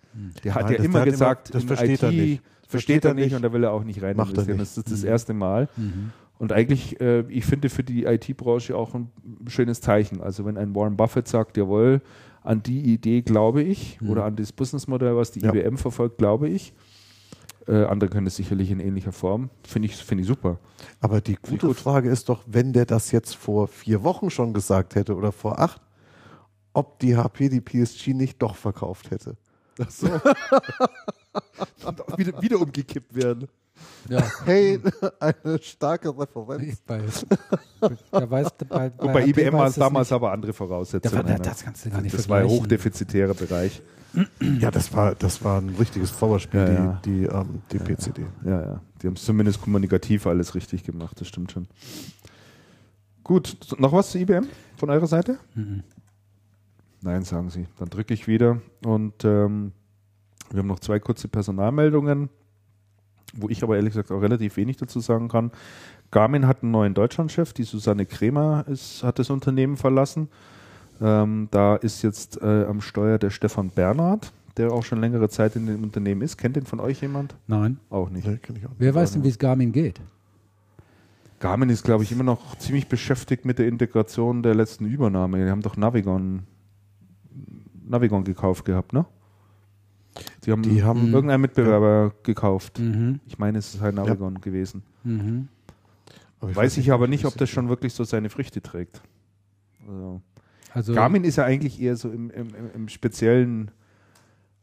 Der hat Nein, ja immer der hat gesagt, immer- das in versteht IT er nicht. Versteht er nicht und da will er auch nicht rein Macht er investieren. nicht. Das ist das erste Mal. Und eigentlich, äh, ich finde für die IT-Branche auch ein schönes Zeichen. Also wenn ein Warren Buffett sagt, jawohl, an die Idee glaube ich oder an das Businessmodell, was die Ja. IBM verfolgt, glaube ich. Äh, andere können es sicherlich in ähnlicher Form. Finde ich, finde ich super. Aber die gute gut. Frage ist doch, wenn der das jetzt vor vier Wochen schon gesagt hätte oder vor acht, ob die HP die PSG nicht doch verkauft hätte. Ach so. (laughs) (laughs) wieder, wieder umgekippt werden. Ja. Hey, (laughs) eine starke Referenz. Bei, da weiß, bei, Und bei IBM war weiß es damals nicht. aber andere Voraussetzungen. Da war- ne? das kannst du gar nicht Das war ein hochdefizitärer Bereich. Ja, das war, das war ein richtiges Trauerspiel, Ja, die, ja. die, ähm, die PCD. Ja, ja. Die haben es zumindest kommunikativ alles richtig gemacht, das stimmt schon. Gut, noch was zu IBM von eurer Seite? Mhm. Nein, sagen Sie. Dann drücke ich wieder. Und ähm, wir haben noch zwei kurze Personalmeldungen, wo ich aber ehrlich gesagt auch relativ wenig dazu sagen kann. Garmin hat einen neuen Deutschlandchef, die Susanne Kremer ist, hat das Unternehmen verlassen. Ähm, da ist jetzt äh, am Steuer der Stefan Bernhard, der auch schon längere Zeit in dem Unternehmen ist. Kennt den von euch jemand? Nein. Auch nicht. Nee, auch nicht. Wer weiß denn, wie es Garmin geht? Garmin ist, glaube ich, immer noch ziemlich beschäftigt mit der Integration der letzten Übernahme. Die haben doch Navigon, Navigon gekauft gehabt, ne? Die haben, Die haben- irgendeinen Mitbewerber gekauft. Mhm. Ich meine, es ist halt Navigon gewesen. Mhm. Aber Weiß ich aber nicht, ob das schon wirklich so seine Früchte trägt. Also, Also, Garmin ist ja eigentlich eher so im, im, im- im speziellen,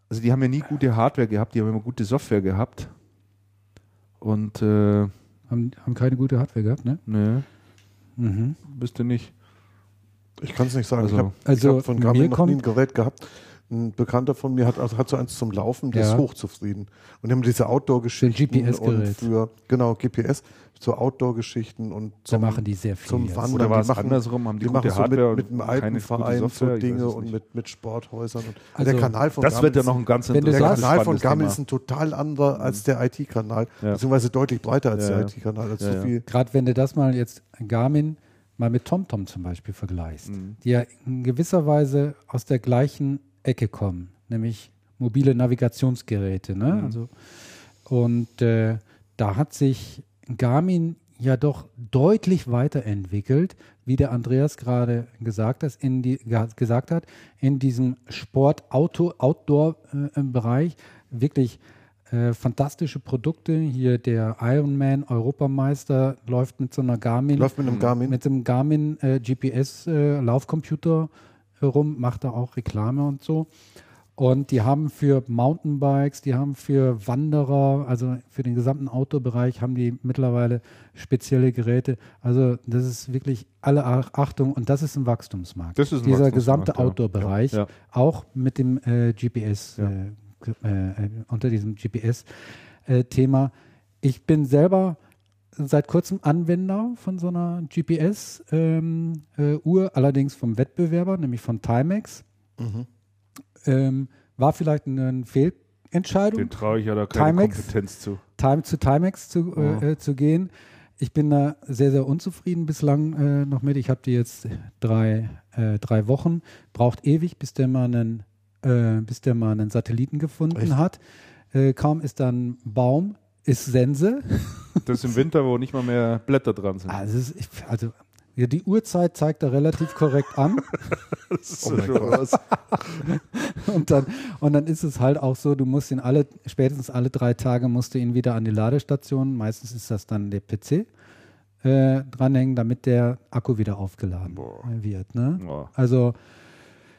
also die haben ja nie gute Hardware gehabt, die haben immer gute Software gehabt. Und äh, haben, haben keine gute Hardware gehabt, ne? ne, Mhm. bist du nicht. Ich kann es nicht sagen. Also- ich habe Also, hab von Garmin noch nie ein Gerät gehabt. Ein Bekannter von mir hat, also hat so eins zum Laufen, der Ja. ist hochzufrieden. Und die haben diese Outdoor-Geschichten. Ein GPS-Gerät. und für Genau, GPS, so Outdoor-Geschichten und Da zum, machen die sehr viel. zum jetzt. Wandern. Oder war die machen, andersrum? Haben die, die machen so mit, mit einem gute Alpenverein Software? so Dinge und mit, mit Sporthäusern. Und Also, der Kanal von Das wird ja Garmin noch ein ganz der Kanal von Thema. ist ein total anderer als der IT-Kanal, Ja. beziehungsweise deutlich breiter als Ja, der ja. IT-Kanal. Also Ja, so. Gerade wenn du das mal jetzt Garmin mal mit TomTom zum Beispiel vergleichst, Mhm. die ja in gewisser Weise aus der gleichen Ecke kommen, nämlich mobile Navigationsgeräte. Ne? Mhm. Also, und äh, da hat sich Garmin ja doch deutlich weiterentwickelt, wie der Andreas gerade gesagt, hat, in die, gesagt hat, in diesem Sport-Outdoor-Bereich. Wirklich äh, fantastische Produkte. Hier der Ironman Europameister läuft mit so einer Garmin Läuft mit einem Garmin. mit dem Garmin äh, GPS äh, Laufcomputer herum, macht da auch Reklame und so. Und die haben für Mountainbikes, die haben für Wanderer, also für den gesamten Outdoor-Bereich haben die mittlerweile spezielle Geräte. Also das ist wirklich alle Ach- Achtung und das ist ein Wachstumsmarkt. Das ist ein Dieser Wachstumsmarkt, gesamte ja. Outdoor-Bereich, Ja. auch mit dem äh, GPS, Ja. äh, äh, äh, unter diesem GPS-Thema. ich bin selber seit kurzem Anwender von so einer GPS-Uhr, ähm, äh, allerdings vom Wettbewerber, nämlich von Timex. Mhm. Ähm, war vielleicht eine Fehlentscheidung, Den traue ich ja da keine Timex? Kompetenz zu. Time zu Timex zu, Ja. äh, zu gehen. Ich bin da sehr, sehr unzufrieden bislang äh, noch mit. Ich habe die jetzt drei, äh, drei Wochen. Braucht ewig, bis der mal einen, äh, bis der mal einen Satelliten gefunden Echt? hat. Kaum ist dann Baum, ist Sense. Das ist im Winter, wo nicht mal mehr Blätter dran sind. Also, ist, also ja, die Uhrzeit zeigt er relativ korrekt an. (laughs) Das ist Oh so mein Gott. (laughs) Und dann, und dann ist es halt auch so, du musst ihn alle, spätestens alle drei Tage musst du ihn wieder an die Ladestation, meistens ist das dann der PC, äh, dranhängen, damit der Akku wieder aufgeladen Boah. wird. Ne? Boah, Also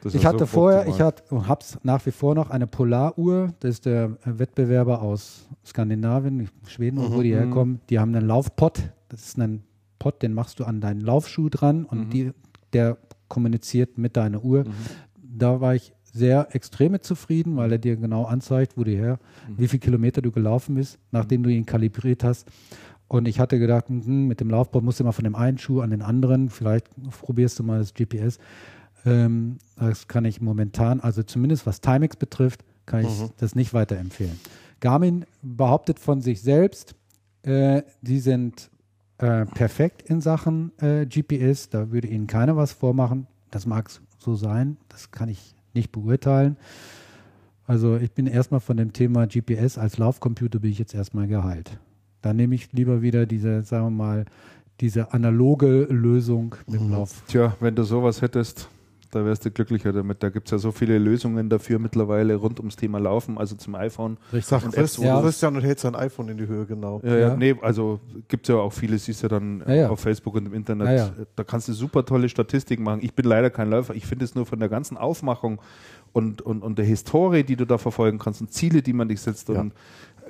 ich hatte so vorher, ich hatte und hab's nach wie vor noch eine Polaruhr, das ist der Wettbewerber aus Skandinavien, Schweden, oder wo Mhm, die mhm. herkommen, die haben einen Laufpot, das ist ein Pot, den machst du an deinen Laufschuh dran und Mhm. die, der kommuniziert mit deiner Uhr. Mhm. Da war ich sehr extrem mit zufrieden, weil er dir genau anzeigt, wo du her, Mhm. wie viele Kilometer du gelaufen bist, nachdem du ihn kalibriert hast. Und ich hatte gedacht, hm, mit dem Laufbau musst du mal von dem einen Schuh an den anderen, vielleicht probierst du mal das GPS. Ähm, das kann ich momentan, also zumindest was Timex betrifft, kann ich Mhm. das nicht weiterempfehlen. Garmin behauptet von sich selbst, äh, die sind äh, perfekt in Sachen äh, GPS. Da würde ihnen keiner was vormachen. Das mag so sein. Das kann ich nicht beurteilen. Also ich bin erstmal von dem Thema GPS als Laufcomputer bin ich jetzt erstmal geheilt. Da nehme ich lieber wieder diese, sagen wir mal, diese analoge Lösung mit dem Mhm. Lauf. Tja, wenn du sowas hättest, da wärst du glücklicher damit. Da gibt es ja so viele Lösungen dafür mittlerweile rund ums Thema Laufen, also zum iPhone. Sagt Und Chris, Apps, ja. Christian und hält sein iPhone in die Höhe, genau. Ja, ja. Ja. nee, also gibt es ja auch viele, siehst du dann Ja, ja. auf Facebook und im Internet. Ja, ja. Da kannst du super tolle Statistiken machen. Ich bin leider kein Läufer. Ich finde es nur von der ganzen Aufmachung und, und, und der Historie, die du da verfolgen kannst und Ziele, die man dich setzt. Ja. Und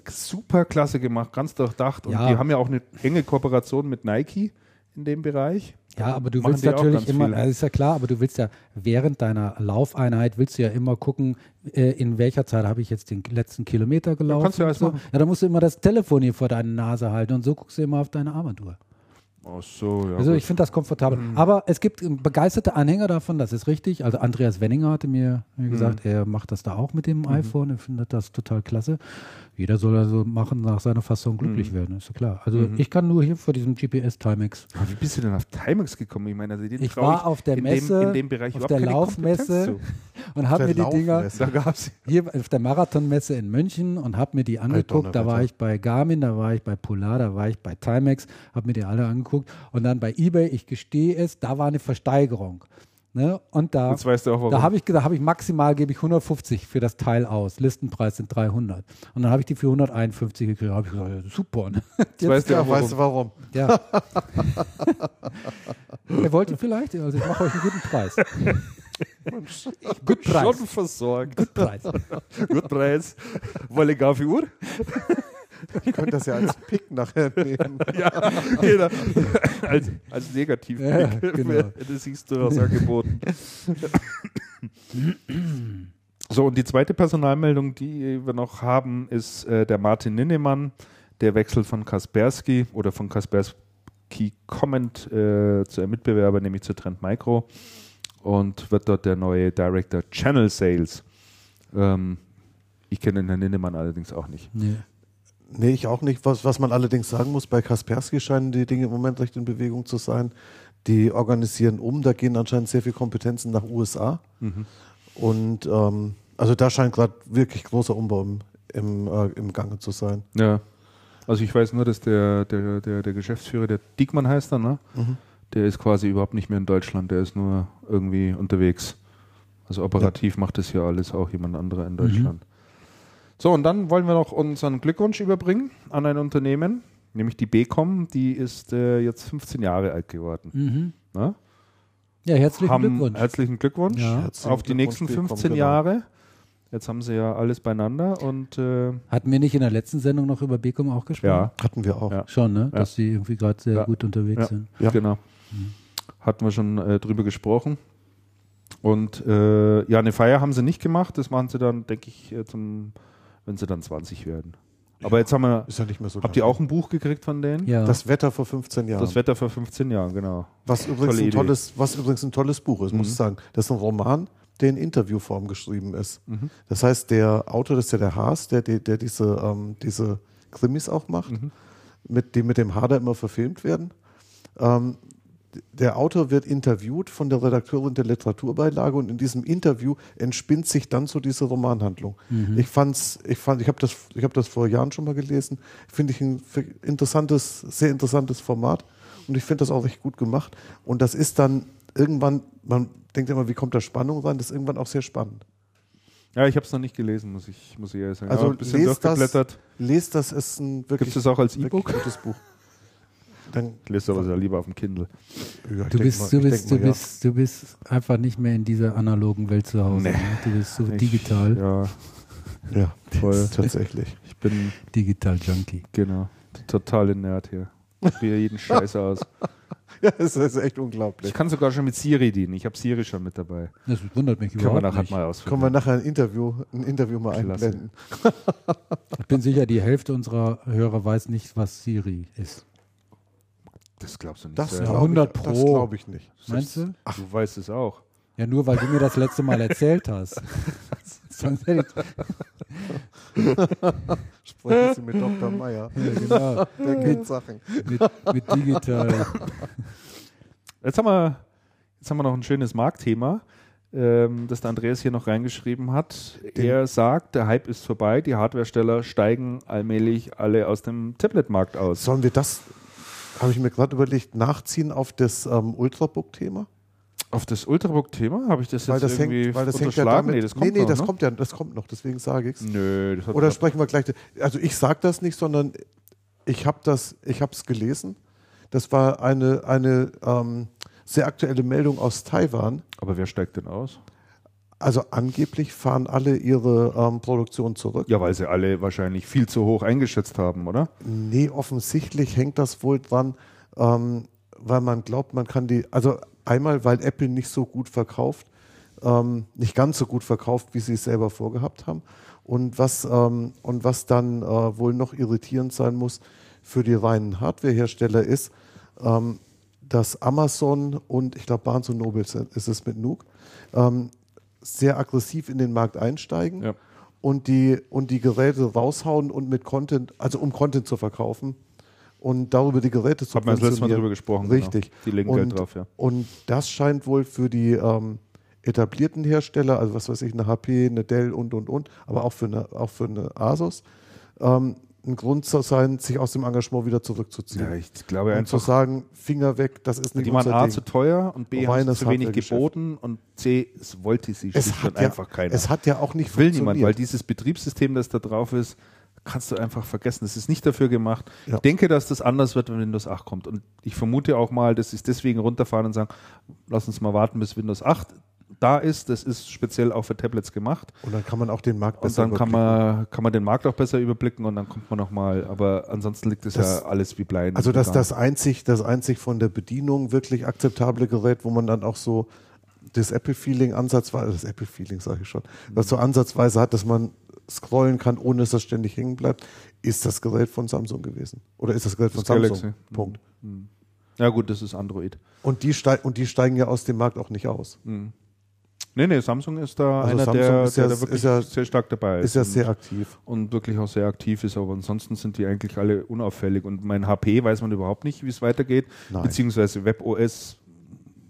super klasse gemacht, ganz durchdacht. Und Ja. die haben ja auch eine enge Kooperation mit Nike in dem Bereich. Ja, aber du willst natürlich immer, das ist ja klar, aber du willst ja während deiner Laufeinheit willst du ja immer gucken, äh, in welcher Zeit habe ich jetzt den letzten Kilometer gelaufen. kannst du ja so. Ja, dann musst du immer das Telefon hier vor deine Nase halten und so guckst du immer auf deine Armbanduhr. Ach so, ja. also ich finde das komfortabel. Mhm. Aber es gibt begeisterte Anhänger davon, das ist richtig. Also Andreas Wenninger hatte mir Mhm. gesagt, er macht das da auch mit dem iPhone, er findet das total klasse. Jeder soll also machen, nach seiner Fassung glücklich Mhm. werden, ist ja klar. Also Mhm. ich kann nur hier vor diesem GPS-Timex. Aber wie bist du denn auf Timex gekommen? Ich meine, also den Ich war auf der in Messe, dem, in dem Bereich auf der Laufmesse (laughs) und habe mir die Dinger hier auf der Marathonmesse in München und habe mir die angeguckt. Da war ich bei Garmin, da war ich bei Polar, da war ich bei Timex, habe mir die alle angeguckt. Und dann bei eBay, ich gestehe es, da war eine Versteigerung. Ne? Und da, Jetzt weißt du auch, warum. da habe ich gesagt, habe ich maximal, gebe ich 150 für das Teil aus. Listenpreis sind 300. Und dann habe ich die für 151 gekriegt. Da habe ich gesagt, ja, super. Ne? (laughs) Jetzt weißt du auch, weißt warum. du warum? Ja. (laughs) Ihr wollt vielleicht, also ich mache euch einen guten Preis. Gut Preis. Schon versorgt. Gut Preis. Gut Preis. Wolle gar für Uhr? (laughs) Ich könnte das ja als Pick nachher nehmen. (laughs) Ja, genau. als, als negativ. Ja, (laughs) genau. Das siehst du durchaus angeboten. So, und die zweite Personalmeldung, die wir noch haben, ist äh, der Martin Ninnemann, der wechselt von Kaspersky oder von Kaspersky kommend äh, zu einem Mitbewerber, nämlich zu Trend Micro und wird dort der neue Director Channel Sales. Ähm, ich kenne den Herrn Ninnemann allerdings auch nicht. Nee. Nee, ich auch nicht. Was, was man allerdings sagen muss, bei Kaspersky scheinen die Dinge im Moment recht in Bewegung zu sein. Die organisieren um, da gehen anscheinend sehr viele Kompetenzen nach USA. Und ähm, also da scheint gerade wirklich großer Umbau im, im, äh, im Gange zu sein. Ja. Also ich weiß nur, dass der, der, der, der Geschäftsführer, der Diekmann heißt er, ne? Der ist quasi überhaupt nicht mehr in Deutschland, der ist nur irgendwie unterwegs. Also operativ macht das ja alles auch jemand anderer in Deutschland. So, und dann wollen wir noch unseren Glückwunsch überbringen an ein Unternehmen, nämlich die Becom, die ist äh, jetzt 15 Jahre alt geworden. Mhm. Ja, herzlichen haben Glückwunsch. Herzlichen Glückwunsch Ja. Herzlichen auf die Glückwunsch, nächsten Becom, 15 genau. Jahre. Jetzt haben sie ja alles beieinander und äh, Hatten wir nicht in der letzten Sendung noch über Becom auch gesprochen? ja, Hatten wir auch. Ja. Schon, ne? Ja. Dass sie irgendwie gerade sehr Ja. gut unterwegs Ja. sind. Ja. genau. Hatten wir schon äh, drüber gesprochen. Und äh, ja, eine Feier haben sie nicht gemacht. Das machen sie dann, denke ich, äh, zum, wenn sie dann 20 werden. Aber jetzt haben wir, Ist ja nicht mehr so habt ihr auch ein Buch gekriegt von denen? Ja. Das Wetter vor 15 Jahren. Das Wetter vor 15 Jahren, genau. was, übrigens tolle ein Idee. tolles, was übrigens ein tolles Buch ist, muss ich sagen. Das ist ein Roman, der in Interviewform geschrieben ist. Das heißt, der Autor, das ist ja der Haas, der, der, der diese, ähm, diese Krimis auch macht, mit, die mit dem Hader immer verfilmt werden. Ähm, der Autor wird interviewt von der Redakteurin der Literaturbeilage und in diesem Interview entspinnt sich dann so diese Romanhandlung. Ich fand's, ich fand, ich habe das, ich habe das vor Jahren schon mal gelesen. Finde ich ein interessantes, sehr interessantes Format und ich finde das auch recht gut gemacht. Und das ist dann irgendwann, man denkt immer, wie kommt da Spannung rein? Das ist irgendwann auch sehr spannend. Ja, ich habe es noch nicht gelesen, muss ich, muss ich ehrlich sagen. Also ein bisschen lest das, durchgeblättert. lest das ist ein wirklich, Gibt es auch als E-Book? gutes Buch. Dann, Ich lese aber sehr lieber auf dem Kindle. ja, ich Du bist, mal- du, ich bist, denk du, mal, ja. bist, du bist einfach nicht mehr in dieser analogen Welt zu Hause. Nee. Ne? Du bist so Ich- digital, Ja, Ja, voll. (laughs) tatsächlich. Ich bin, digital Junkie. genau, der totale Nerd hier. Ich probiere jeden (laughs) Scheiß aus. Ja, es ist echt Ich unglaublich. kann sogar schon mit Siri dienen. Ich habe Siri schon mit dabei. Das wundert mich Können wir überhaupt nachher nicht. mal Können wir nachher ein Interview, ein Interview mal Klasse. einblenden. Ich bin sicher, die Hälfte unserer Hörer weiß nicht, was Siri ist. Das glaubst du nicht. Das selber. glaube 100 ich, das Pro. glaube ich nicht. Meinst du? Du weißt es auch. Ja, nur weil du mir das letzte Mal erzählt hast. (laughs) Sonst hätte ich, (laughs) Sprechen Sie mit Dr. Meyer. ja, genau, (laughs) Der kennt Sachen. mit, mit digital. Jetzt haben wir, jetzt haben wir noch ein schönes Marktthema, ähm, das der Andreas hier noch reingeschrieben hat. Er sagt, der Hype ist vorbei, die Hardwaresteller steigen allmählich alle aus dem Tablet-Markt aus. Sollen wir das, habe ich mir gerade überlegt, nachziehen auf das ähm, Ultrabook-Thema? Auf das Ultrabook-Thema habe ich das Weil jetzt das irgendwie hängt, weil das hängt ja unterschlagen? damit. nee, das kommt nee, nee, noch, das ne? kommt ja, das kommt noch, deswegen sage ich es. Nö, das hat Oder sprechen wir gleich. Also ich sage das nicht, sondern ich habe das, ich habe es gelesen. Das war eine, eine ähm, sehr aktuelle Meldung aus Taiwan. Aber wer steigt denn aus? Also angeblich fahren alle ihre ähm, Produktion zurück. Ja, weil sie alle wahrscheinlich viel zu hoch eingeschätzt haben, oder? Nee, offensichtlich hängt das wohl dran, ähm, weil man glaubt, man kann die, also einmal, weil Apple nicht so gut verkauft, ähm, nicht ganz so gut verkauft, wie sie es selber vorgehabt haben. Und was, ähm, und was dann äh, wohl noch irritierend sein muss für die reinen Hardwarehersteller ist, ähm, dass Amazon und ich glaube Barnes Noble ist es mit Nuke, ähm, sehr aggressiv in den Markt einsteigen Ja. und die, und die Geräte raushauen und mit Content, also um Content zu verkaufen und darüber die Geräte zu Hat man das letzte Mal drüber gesprochen. Richtig. Genau. Die legen und, Geld drauf, ja. Und das scheint wohl für die ähm, etablierten Hersteller, also was weiß ich, eine HP, eine Dell und, und, und, aber auch für eine, auch für eine Asus, ähm, ein Grund zu sein, sich aus dem Engagement wieder zurückzuziehen. Ja, ich glaube und zu einfach, sagen, Finger weg, das ist nicht die waren A Ding. zu teuer und B haben Reines sie zu wenig geboten und C, es wollte sie es und ja, einfach keiner. es hat ja auch nicht will niemand, weil dieses Betriebssystem, das da drauf ist, kannst du einfach vergessen. Das ist nicht dafür gemacht. Ja. Ich denke, dass das anders wird, wenn Windows 8 kommt. Und ich vermute auch mal, dass sie es deswegen runterfahren und sagen, lass uns mal warten, bis Windows 8 da ist. Das ist speziell auch für Tablets gemacht. und dann kann man auch den Markt Und besser dann kann überblicken. man, kann man den Markt auch besser überblicken und dann kommt man nochmal. Aber ansonsten liegt es Das- ja alles wie Blei. in Also den das, das einzig, das einzig von der Bedienung wirklich akzeptable Gerät, wo man dann auch so das Apple-Feeling ansatzweise, das Apple-Feeling sage ich schon, was so ansatzweise hat, dass man scrollen kann, ohne dass das ständig hängen bleibt, ist das Gerät von Samsung gewesen. Oder ist das Gerät von Das Samsung? Galaxy. Punkt. Ja gut, das ist Android. Und die, steig, und die steigen ja aus dem Markt auch nicht aus. Nee, nee, Samsung ist da Also einer, Samsung der, ist der da wirklich ist ja- sehr stark dabei ist. Ist ja sehr aktiv. und wirklich auch sehr aktiv ist, aber ansonsten sind die eigentlich alle unauffällig. Und mein HP weiß man überhaupt nicht, wie es weitergeht, Nein. beziehungsweise WebOS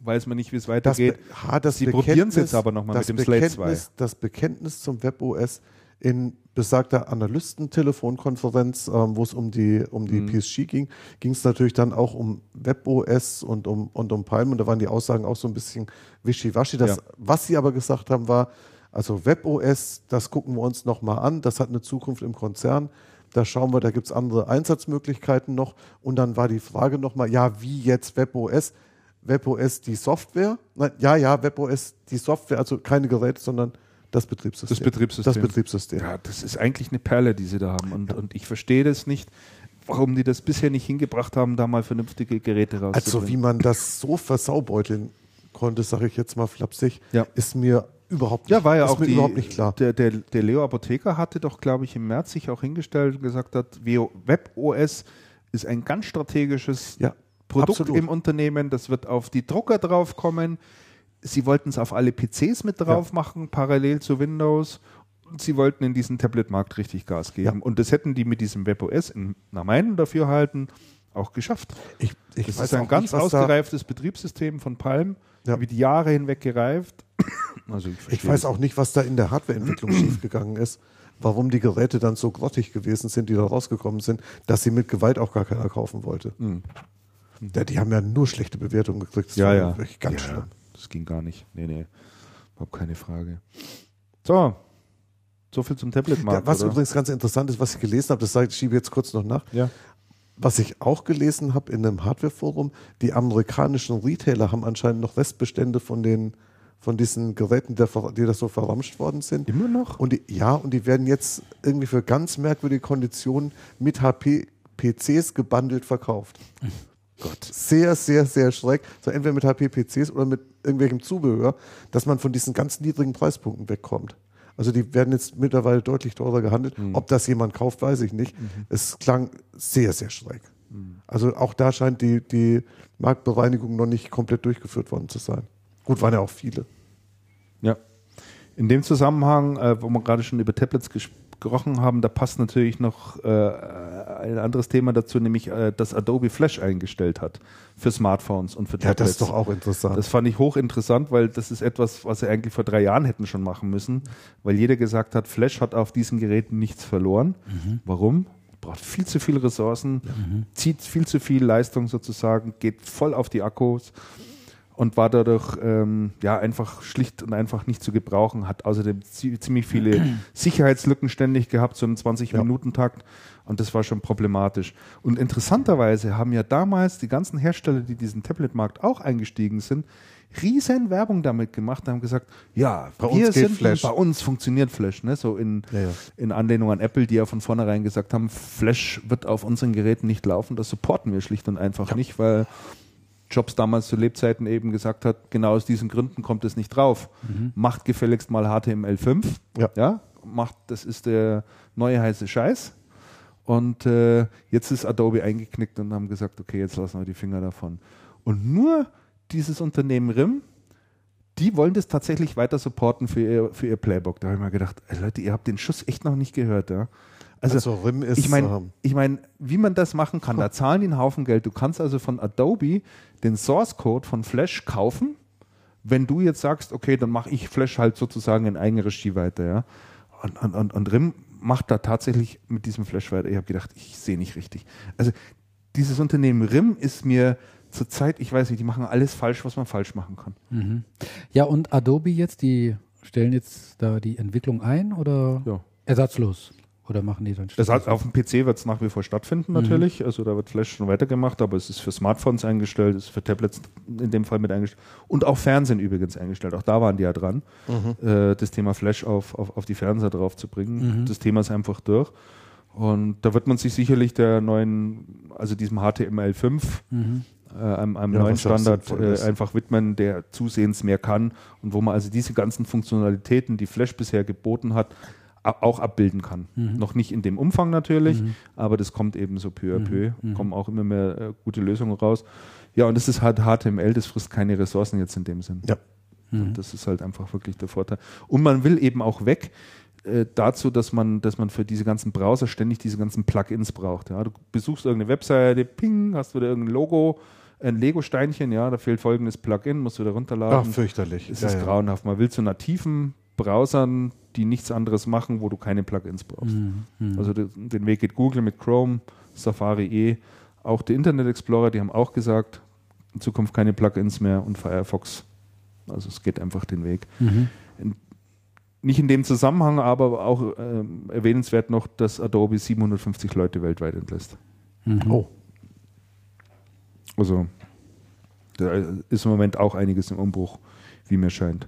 weiß man nicht, wie es Das, weitergeht. Be- ha, das Sie probieren es jetzt aber nochmal das mit dem Slate Bekenntnis- Das Bekenntnis zum WebOS in besagter Analysten-Telefonkonferenz, ähm, wo es um die, um Mhm. die PSG ging, ging es natürlich dann auch um WebOS und um, und um Palm und da waren die Aussagen auch so ein bisschen wischiwaschi. Das, Ja. Was sie aber gesagt haben, war, also WebOS, das gucken wir uns nochmal an, das hat eine Zukunft im Konzern. Da schauen wir, da gibt es andere Einsatzmöglichkeiten noch. Und dann war die Frage nochmal, ja, wie jetzt WebOS? WebOS die Software? Nein, ja, ja, WebOS die Software, also keine Geräte, sondern das Betriebssystem. Das Betriebssystem. Das Betriebssystem. Ja, das ist eigentlich eine Perle, die sie da haben. Und, und ich verstehe das nicht, warum die das bisher nicht hingebracht haben, da mal vernünftige Geräte rauszubringen. Also wie man das so versaubeuteln konnte, sage ich jetzt mal flapsig, Ja. ist mir überhaupt nicht, Ja, war ja auch die, überhaupt nicht klar. Der, der, der Leo Apotheker hatte doch, glaube ich, im März sich auch hingestellt und gesagt hat, WebOS ist ein ganz strategisches Ja, Produkt absolut. im Unternehmen. Das wird auf die Drucker draufkommen. Sie wollten es auf alle PCs mit drauf machen, parallel zu Windows. Und sie wollten in diesen Tablet-Markt richtig Gas geben. Ja. Und das hätten die mit diesem WebOS in, nach meinem Dafürhalten auch geschafft. Ich, ich Das weiß ist ein ganz nicht, ausgereiftes Betriebssystem von Palm, Ja. über die Jahre hinweg gereift. (coughs) Also ich, ich weiß auch nicht, was da in der Hardwareentwicklung schiefgegangen ist, warum die Geräte dann so grottig gewesen sind, die da rausgekommen sind, dass sie mit Gewalt auch gar keiner kaufen wollte. Ja, die haben ja nur schlechte Bewertungen gekriegt. Das Ja, war ja. Wirklich ganz ja, schlimm. Das ging gar nicht. Nee, nee. Überhaupt keine Frage. So. So viel zum Tablet-Markt. Ja, was oder? übrigens ganz interessant ist, was ich gelesen habe, das sage ich, schiebe ich jetzt kurz noch nach. Ja. Was ich auch gelesen habe in einem Hardware-Forum, die amerikanischen Retailer haben anscheinend noch Restbestände von den von diesen Geräten, die da so verramscht worden sind. Immer noch? Und die, ja, und die werden jetzt irgendwie für ganz merkwürdige Konditionen mit HP PCs gebundelt verkauft. (laughs) Gott. Sehr, sehr, sehr schräg. So entweder mit HP PCs oder mit irgendwelchem Zubehör, dass man von diesen ganz niedrigen Preispunkten wegkommt. Also die werden jetzt mittlerweile deutlich teurer gehandelt. Ob das jemand kauft, weiß ich nicht. Es klang sehr, sehr schräg. Also auch da scheint die, die Marktbereinigung noch nicht komplett durchgeführt worden zu sein. Gut, waren ja auch viele. Ja. In dem Zusammenhang, äh, wo wir gerade schon über Tablets gesprochen haben, da passt natürlich noch äh, ein anderes Thema dazu, nämlich äh, dass Adobe Flash eingestellt hat für Smartphones und für Ja, Tablets. das ist doch auch interessant. Das fand ich hochinteressant, weil das ist etwas, was sie eigentlich vor drei Jahren hätten schon machen müssen, weil jeder gesagt hat, Flash hat auf diesen Geräten nichts verloren. Warum? Braucht viel zu viele Ressourcen, zieht viel zu viel Leistung sozusagen, geht voll auf die Akkus und war dadurch ähm, ja einfach schlicht und einfach nicht zu gebrauchen, hat außerdem zie- ziemlich viele (clears throat) Sicherheitslücken ständig gehabt, so einen 20-Minuten-Takt und das war schon problematisch. Und interessanterweise haben ja damals die ganzen Hersteller, die diesen Tablet-Markt auch eingestiegen sind, riesen Werbung damit gemacht, haben gesagt, ja, Bei wir uns geht sind, Flash. bei uns funktioniert Flash, ne? so in, Ja, ja. in Anlehnung an Apple, die ja von vornherein gesagt haben, Flash wird auf unseren Geräten nicht laufen, das supporten wir schlicht und einfach nicht, weil Jobs damals zu Lebzeiten eben gesagt hat, genau aus diesen Gründen kommt es nicht drauf. Macht gefälligst mal HTML5. Ja. macht, das ist der neue heiße Scheiß. Und äh, jetzt ist Adobe eingeknickt und haben gesagt, okay, jetzt lassen wir die Finger davon. Und nur dieses Unternehmen RIM, die wollen das tatsächlich weiter supporten für ihr, für ihr Playbook. Da habe ich mir gedacht, Leute, ihr habt den Schuss echt noch nicht gehört. Ja? Also, Also RIM ist, ich meine, ähm, ich mein, wie man das machen kann, da zahlen die einen Haufen Geld. Du kannst also von Adobe den Source Code von Flash kaufen, wenn du jetzt sagst, okay, dann mache ich Flash halt sozusagen in Eigenregie weiter, ja. Und, und, und, und RIM macht da tatsächlich mit diesem Flash weiter. Ich habe gedacht, ich sehe nicht richtig. Also dieses Unternehmen RIM ist mir zurzeit, ich weiß nicht, die machen alles falsch, was man falsch machen kann. Ja, und Adobe jetzt, die stellen jetzt da die Entwicklung ein oder Ja. ersatzlos? Oder machen die dann Das hat, auf dem PC wird es nach wie vor stattfinden natürlich. Also da wird Flash schon weitergemacht, aber es ist für Smartphones eingestellt, es ist für Tablets in dem Fall mit eingestellt und auch Fernsehen übrigens eingestellt. Auch da waren die ja dran, äh, das Thema Flash auf, auf, auf die Fernseher drauf zu bringen. Das Thema ist einfach durch. Und da wird man sich sicherlich der neuen, also diesem HTML5, Mhm. äh, einem, einem Ja, neuen Standard äh, einfach widmen, der zusehends mehr kann und wo man also diese ganzen Funktionalitäten, die Flash bisher geboten hat, auch abbilden kann. Mhm. Noch nicht in dem Umfang natürlich, Mhm. aber das kommt eben so peu à Mhm. peu, Mhm. kommen auch immer mehr äh, gute Lösungen raus. Ja, und das ist halt HTML, das frisst keine Ressourcen jetzt in dem Sinn. Ja. Mhm. Und das ist halt einfach wirklich der Vorteil. Und man will eben auch weg äh, dazu, dass man, dass man für diese ganzen Browser ständig diese ganzen Plugins braucht. Ja. Du besuchst irgendeine Webseite, ping, hast wieder irgendein Logo, ein Lego-Steinchen, ja, da fehlt folgendes Plugin, musst du da Ach, runterladen. fürchterlich. es Ja, ist ja. grauenhaft. Man will zu nativen Browsern, die nichts anderes machen, wo du keine Plugins brauchst. Mhm. Mhm. Also de- den Weg geht Google mit Chrome, Safari eh, auch der Internet Explorer, die haben auch gesagt, in Zukunft keine Plugins mehr und Firefox. Also es geht einfach den Weg. Mhm. Nicht in dem Zusammenhang, aber auch ähm, erwähnenswert noch, dass Adobe 750 Leute weltweit entlässt. Mhm. Oh, Also da ist im Moment auch einiges im Umbruch, wie mir scheint.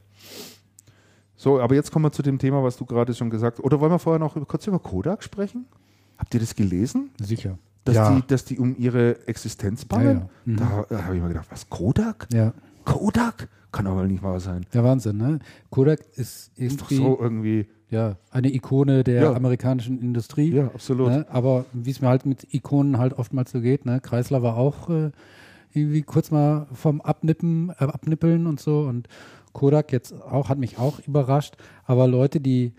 So, aber jetzt kommen wir zu dem Thema, was du gerade schon gesagt hast. Oder wollen wir vorher noch kurz über Kodak sprechen? Habt ihr das gelesen? Sicher. Dass, Ja. die, dass die um ihre Existenz bangen? ja. Mhm. Da, habe ich mir gedacht, was, Kodak? Ja. Kodak? Kann aber nicht wahr sein. Der Wahnsinn, ne? Kodak ist Ist doch irgendwie so irgendwie. ja, eine Ikone der Ja. amerikanischen Industrie. Ja, absolut. Ne? Aber wie es mir halt mit Ikonen halt oftmals so geht, ne? Kreisler war auch äh, irgendwie kurz mal vom Abnippen, äh, Abnippeln und so und Kodak jetzt auch, hat mich auch überrascht. Aber Leute, die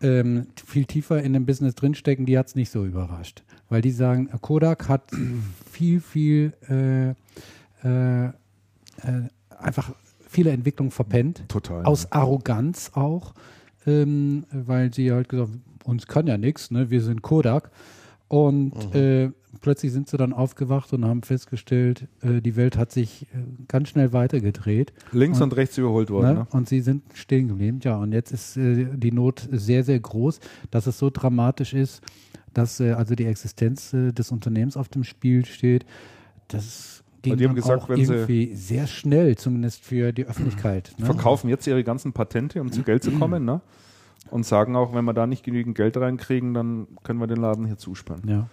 ähm, viel tiefer in dem Business drinstecken, die hat es nicht so überrascht. Weil die sagen, Kodak hat viel, viel äh, äh, äh, einfach viele Entwicklungen verpennt Total. aus Arroganz auch, ähm, weil sie halt gesagt haben, uns kann ja nichts, ne? wir sind Kodak. Und äh, plötzlich sind sie dann aufgewacht und haben festgestellt, äh, die Welt hat sich äh, ganz schnell weitergedreht. Links Und- und rechts überholt worden. Ne? Ne? Und sie sind stehen geblieben. Ja, und jetzt ist äh, die Not sehr, sehr groß, dass es so dramatisch ist, dass äh, also die Existenz äh, des Unternehmens auf dem Spiel steht. Das ging die haben gesagt, auch wenn sie- irgendwie sehr schnell, zumindest für die Öffentlichkeit. Ne? Verkaufen jetzt ihre ganzen Patente, um zu Geld zu kommen. Ne? Und sagen auch, wenn wir da nicht genügend Geld reinkriegen, dann können wir den Laden hier zusperren. Ja.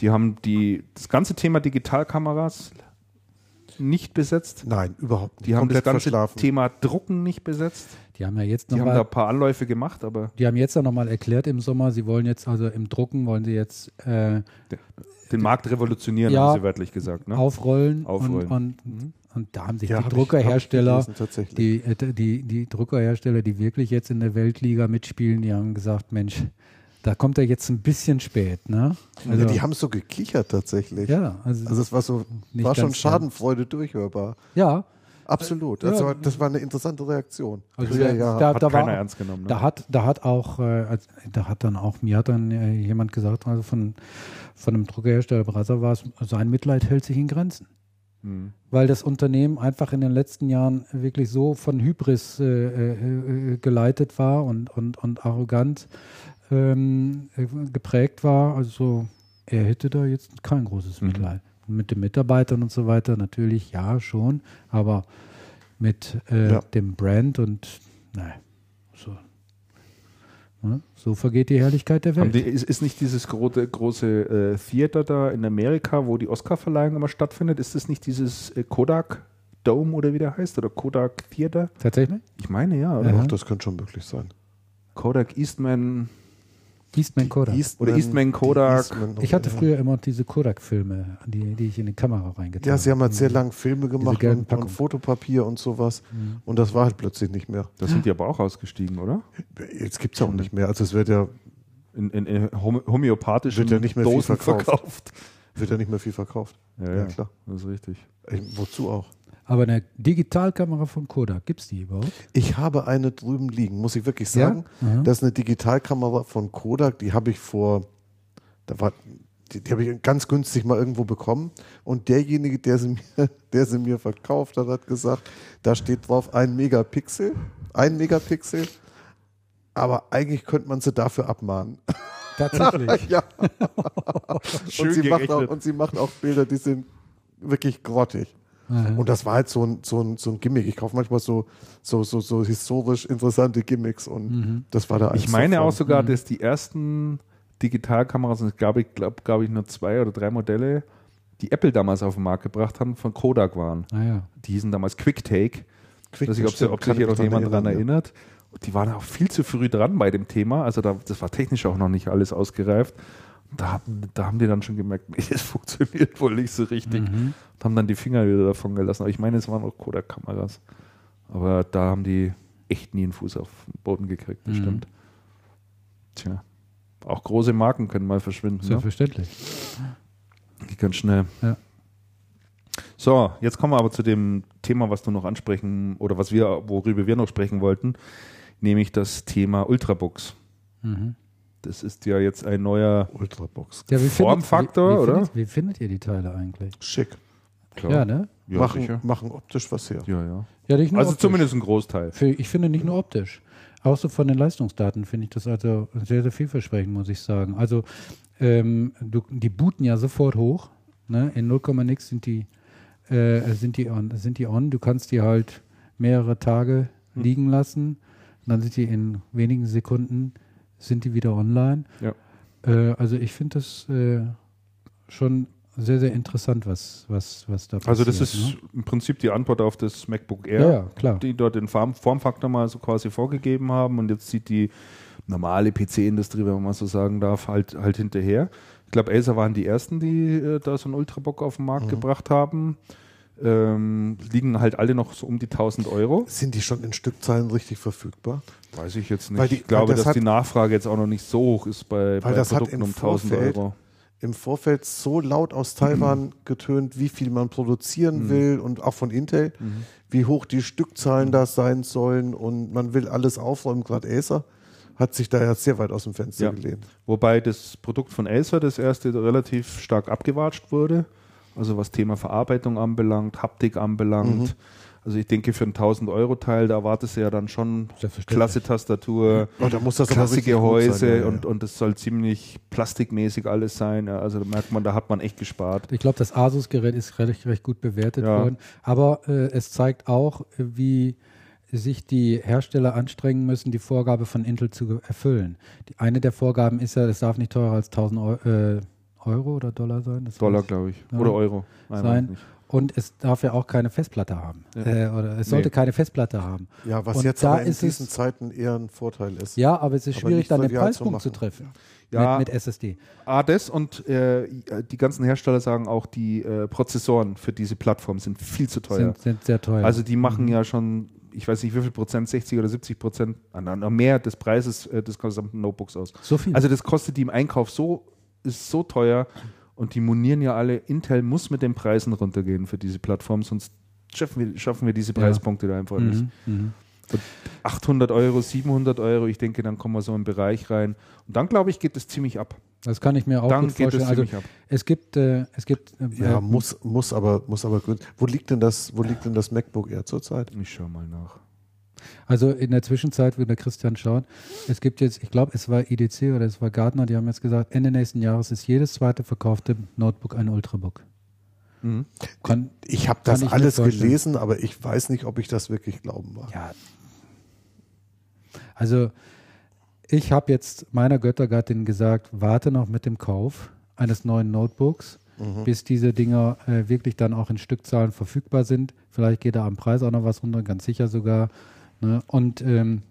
Die haben die, das ganze Thema Digitalkameras nicht besetzt. nein, überhaupt nicht. Die haben das Komplett ganze verschlafen. Thema Drucken nicht besetzt. Die haben ja jetzt Die haben da nochmal, ein paar Anläufe gemacht, aber die haben jetzt ja nochmal erklärt im Sommer, sie wollen jetzt also im Drucken wollen sie jetzt äh, den Markt revolutionieren, Ja. haben sie wörtlich gesagt. Ne? aufrollen, Aufrollen. Und, und, und da haben sich Ja, die hab Druckerhersteller, ich gelesen, die, äh, die, die Druckerhersteller, die wirklich jetzt in der Weltliga mitspielen, die haben gesagt, Mensch, da kommt er jetzt ein bisschen spät, ne? Also, ja, die haben so gekichert tatsächlich. ja, also, Also es war so, war schon Schadenfreude durchhörbar. ja, Absolut. Ja. Also das war eine interessante Reaktion. Also ja, da- ja. da- Hat war- keiner ernst genommen. Ne? Da hat, da hat auch, äh, da hat dann auch, mir hat dann äh, jemand gesagt, also von, von einem Druckerhersteller Brasser war es, sein Mitleid hält sich in Grenzen. Hm. Weil das Unternehmen einfach in den letzten Jahren wirklich so von Hybris äh, äh, äh, geleitet war und, und, und arrogant ähm, äh, geprägt war. Also er hätte da jetzt kein großes Mhm. Mitleid. Und mit den Mitarbeitern und so weiter natürlich ja schon, aber mit äh, Ja. dem Brand und nein, so. Ne? So vergeht die Herrlichkeit der Welt. die, ist, ist nicht dieses große, große äh, Theater da in Amerika, wo die Oscarverleihung immer stattfindet, ist das nicht dieses äh, Kodak Dome oder wie der heißt? Oder Kodak Theater? Tatsächlich? Ich meine ja. Oder? Ach, das könnte schon möglich sein. Kodak Eastman Eastman Kodak. Oder Eastman Kodak. Eastman- Ich hatte ja. früher immer diese Kodak-Filme, die, die ich in die Kamera reingetan Ja, sie haben halt sehr lange Filme gemacht und, und. Fotopapier und sowas. Mhm. Und das war halt plötzlich nicht mehr. Da sind die aber auch ausgestiegen, oder? Jetzt gibt es ja auch nicht mehr. Also es wird ja, In, in, in hom- homöopathischen Wird ja nicht mehr viel Dosen verkauft. verkauft. wird ja nicht mehr viel verkauft. Ja, Ja, klar. Das ist richtig. Wozu auch? Aber eine Digitalkamera von Kodak, gibt es die überhaupt? Ich habe eine drüben liegen, muss ich wirklich Ja? sagen. Aha. Das ist eine Digitalkamera von Kodak, die habe ich vor, da war, die, die habe ich ganz günstig mal irgendwo bekommen. Und derjenige, der sie, (laughs) mir, der sie mir verkauft hat, hat gesagt, da steht drauf ein Megapixel, ein Megapixel. Aber eigentlich könnte man sie dafür abmahnen. Tatsächlich. (laughs) ja. (laughs) Schön und, sie macht auch, und sie macht auch Bilder, die sind wirklich grottig. Aha. Und das war halt so ein, so ein, so ein Gimmick. Ich kaufe manchmal so, so, so, so historisch interessante Gimmicks und Mhm. das war da Ich meine davon. auch sogar, Mhm. dass die ersten Digitalkameras, und es gab, ich glaube, glaube ich, nur zwei oder drei Modelle, die Apple damals auf den Markt gebracht haben, von Kodak waren. Ah, ja. Die hießen damals QuickTake. Quick, Ich weiß nicht, ob, sich hier noch jemand daran erinnert. Und die waren auch viel zu früh dran bei dem Thema. Also da, das war technisch auch noch nicht alles ausgereift. Da, haben- da haben die dann schon gemerkt, (laughs) nee, das funktioniert wohl nicht so richtig. Mhm. Und haben dann die Finger wieder davon gelassen. Aber ich meine, es waren auch Kodak-Kameras. Aber da haben die echt nie einen Fuß auf den Boden gekriegt, das Mhm. Tja. Auch große Marken können mal verschwinden. Ne? Selbstverständlich. Geht ganz schnell. Ja. So, jetzt kommen wir aber zu dem Thema, was du noch ansprechen oder was wir, worüber wir noch sprechen wollten, nämlich das Thema Ultrabooks. Mhm. Das ist ja jetzt ein neuer Ultrabox. Ja, wie Formfaktor, findet, wie, wie oder? Findet, wie findet ihr die Teile eigentlich? Schick. Klar. Ja, ne? Ja, machen, sicher. machen optisch was her. Ja, ja. Ja, nicht nur Also optisch. zumindest ein Großteil. Für, ich finde nicht nur optisch. Auch so von den Leistungsdaten finde ich das also sehr, sehr vielversprechend, muss ich sagen. Also ähm, du, die booten ja sofort hoch. Ne? In 0, nix sind die, äh, sind, die on, sind die on. Du kannst die halt mehrere Tage Hm. liegen lassen. Dann sind die in wenigen Sekunden sind die wieder online. Ja. Äh, also ich finde das äh, schon sehr, sehr interessant, was, was, was da passiert. Also das ist ne? im Prinzip die Antwort auf das MacBook Air. Ja, ja, klar. die dort den Form Formfaktor mal so quasi vorgegeben haben und jetzt sieht die normale PC-Industrie, wenn man mal so sagen darf, halt, halt hinterher. Ich glaube, Acer waren die ersten, die äh, da so einen Ultrabook auf den Markt Mhm. gebracht haben. Ähm, liegen halt alle noch so um die 1000 Euro. Sind die schon in Stückzahlen richtig verfügbar? Weiß ich jetzt nicht. Weil die- ich glaube, das dass hat- die Nachfrage jetzt auch noch nicht so hoch ist bei, bei das hat Produkten im um 1000 Vorfeld- Euro. Im Vorfeld so laut aus Taiwan (clears throat) getönt, wie viel man produzieren Mhm. will und auch von Intel, wie hoch die Stückzahlen da sein sollen und man will alles aufräumen. Gerade Acer hat sich da ja sehr weit aus dem Fenster Ja. gelehnt. Wobei das Produkt von Acer, das erste, relativ stark abgewatscht wurde. Also was Thema Verarbeitung anbelangt, Haptik anbelangt. Also ich denke, für ein 1000-Euro-Teil, da erwartest du ja dann schon klasse Tastatur, Oh, da muss das klasse Gehäuse sein, ja, ja. Und, und das soll ziemlich plastikmäßig alles sein. Ja, also da merkt man, da hat man echt gespart. Ich glaube, das Asus-Gerät ist recht, recht gut bewertet Ja. worden. Aber äh, es zeigt auch, wie sich die Hersteller anstrengen müssen, die Vorgabe von Intel zu erfüllen. Die, eine der Vorgaben ist ja, es darf nicht teurer als 1000 Eu äh, Euro oder Dollar sein. Das Dollar, glaube ich. Ja. Oder Euro. Nein, Sein. Und es darf ja auch keine Festplatte haben. Ja. Äh, oder es sollte Nee. keine Festplatte haben. Ja, was Und jetzt da aber in ist es- diesen Zeiten eher ein Vorteil ist. Ja, aber es ist Aber schwierig, dann den Preispunkt zu, treffen Ja. mit, mit SSD. Ah, das und äh, die ganzen Hersteller sagen auch, die äh, Prozessoren für diese Plattform sind viel zu teuer. Sind, sind sehr teuer. Also die machen Mhm. ja schon, ich weiß nicht wie viel Prozent, 60 oder 70 Prozent, mehr des Preises äh, des gesamten Notebooks aus. so viel. Also das kostet die im Einkauf so, ist so teuer und die monieren ja alle, Intel muss mit den Preisen runtergehen für diese Plattform, sonst schaffen wir, schaffen wir diese Ja. Preispunkte da einfach nicht. mhm. Mhm. 800 Euro, 700 Euro, ich denke, dann kommen wir so im Bereich rein. Und dann, glaube ich, geht es ziemlich ab. Das kann ich mir auch dann gut geht vorstellen. es Also es gibt, äh, es gibt äh, Ja, muss, muss aber, muss aber. Wo liegt denn das, wo liegt denn das MacBook Air zurzeit? Ich schau mal nach. Also in der Zwischenzeit, wenn der Christian schaut, es gibt jetzt, ich glaube, es war IDC oder es war Gartner, die haben jetzt gesagt, Ende nächsten Jahres ist jedes zweite verkaufte Notebook ein Ultrabook. Mhm. Kann, Ich habe das ich alles gelesen, aber ich weiß nicht, ob ich das wirklich glauben mag. ja. Also ich habe jetzt meiner Göttergattin gesagt, warte noch mit dem Kauf eines neuen Notebooks, Mhm. bis diese Dinger äh, wirklich dann auch in Stückzahlen verfügbar sind. Vielleicht geht da am Preis auch noch was runter, ganz sicher sogar. Ne? Und ähm,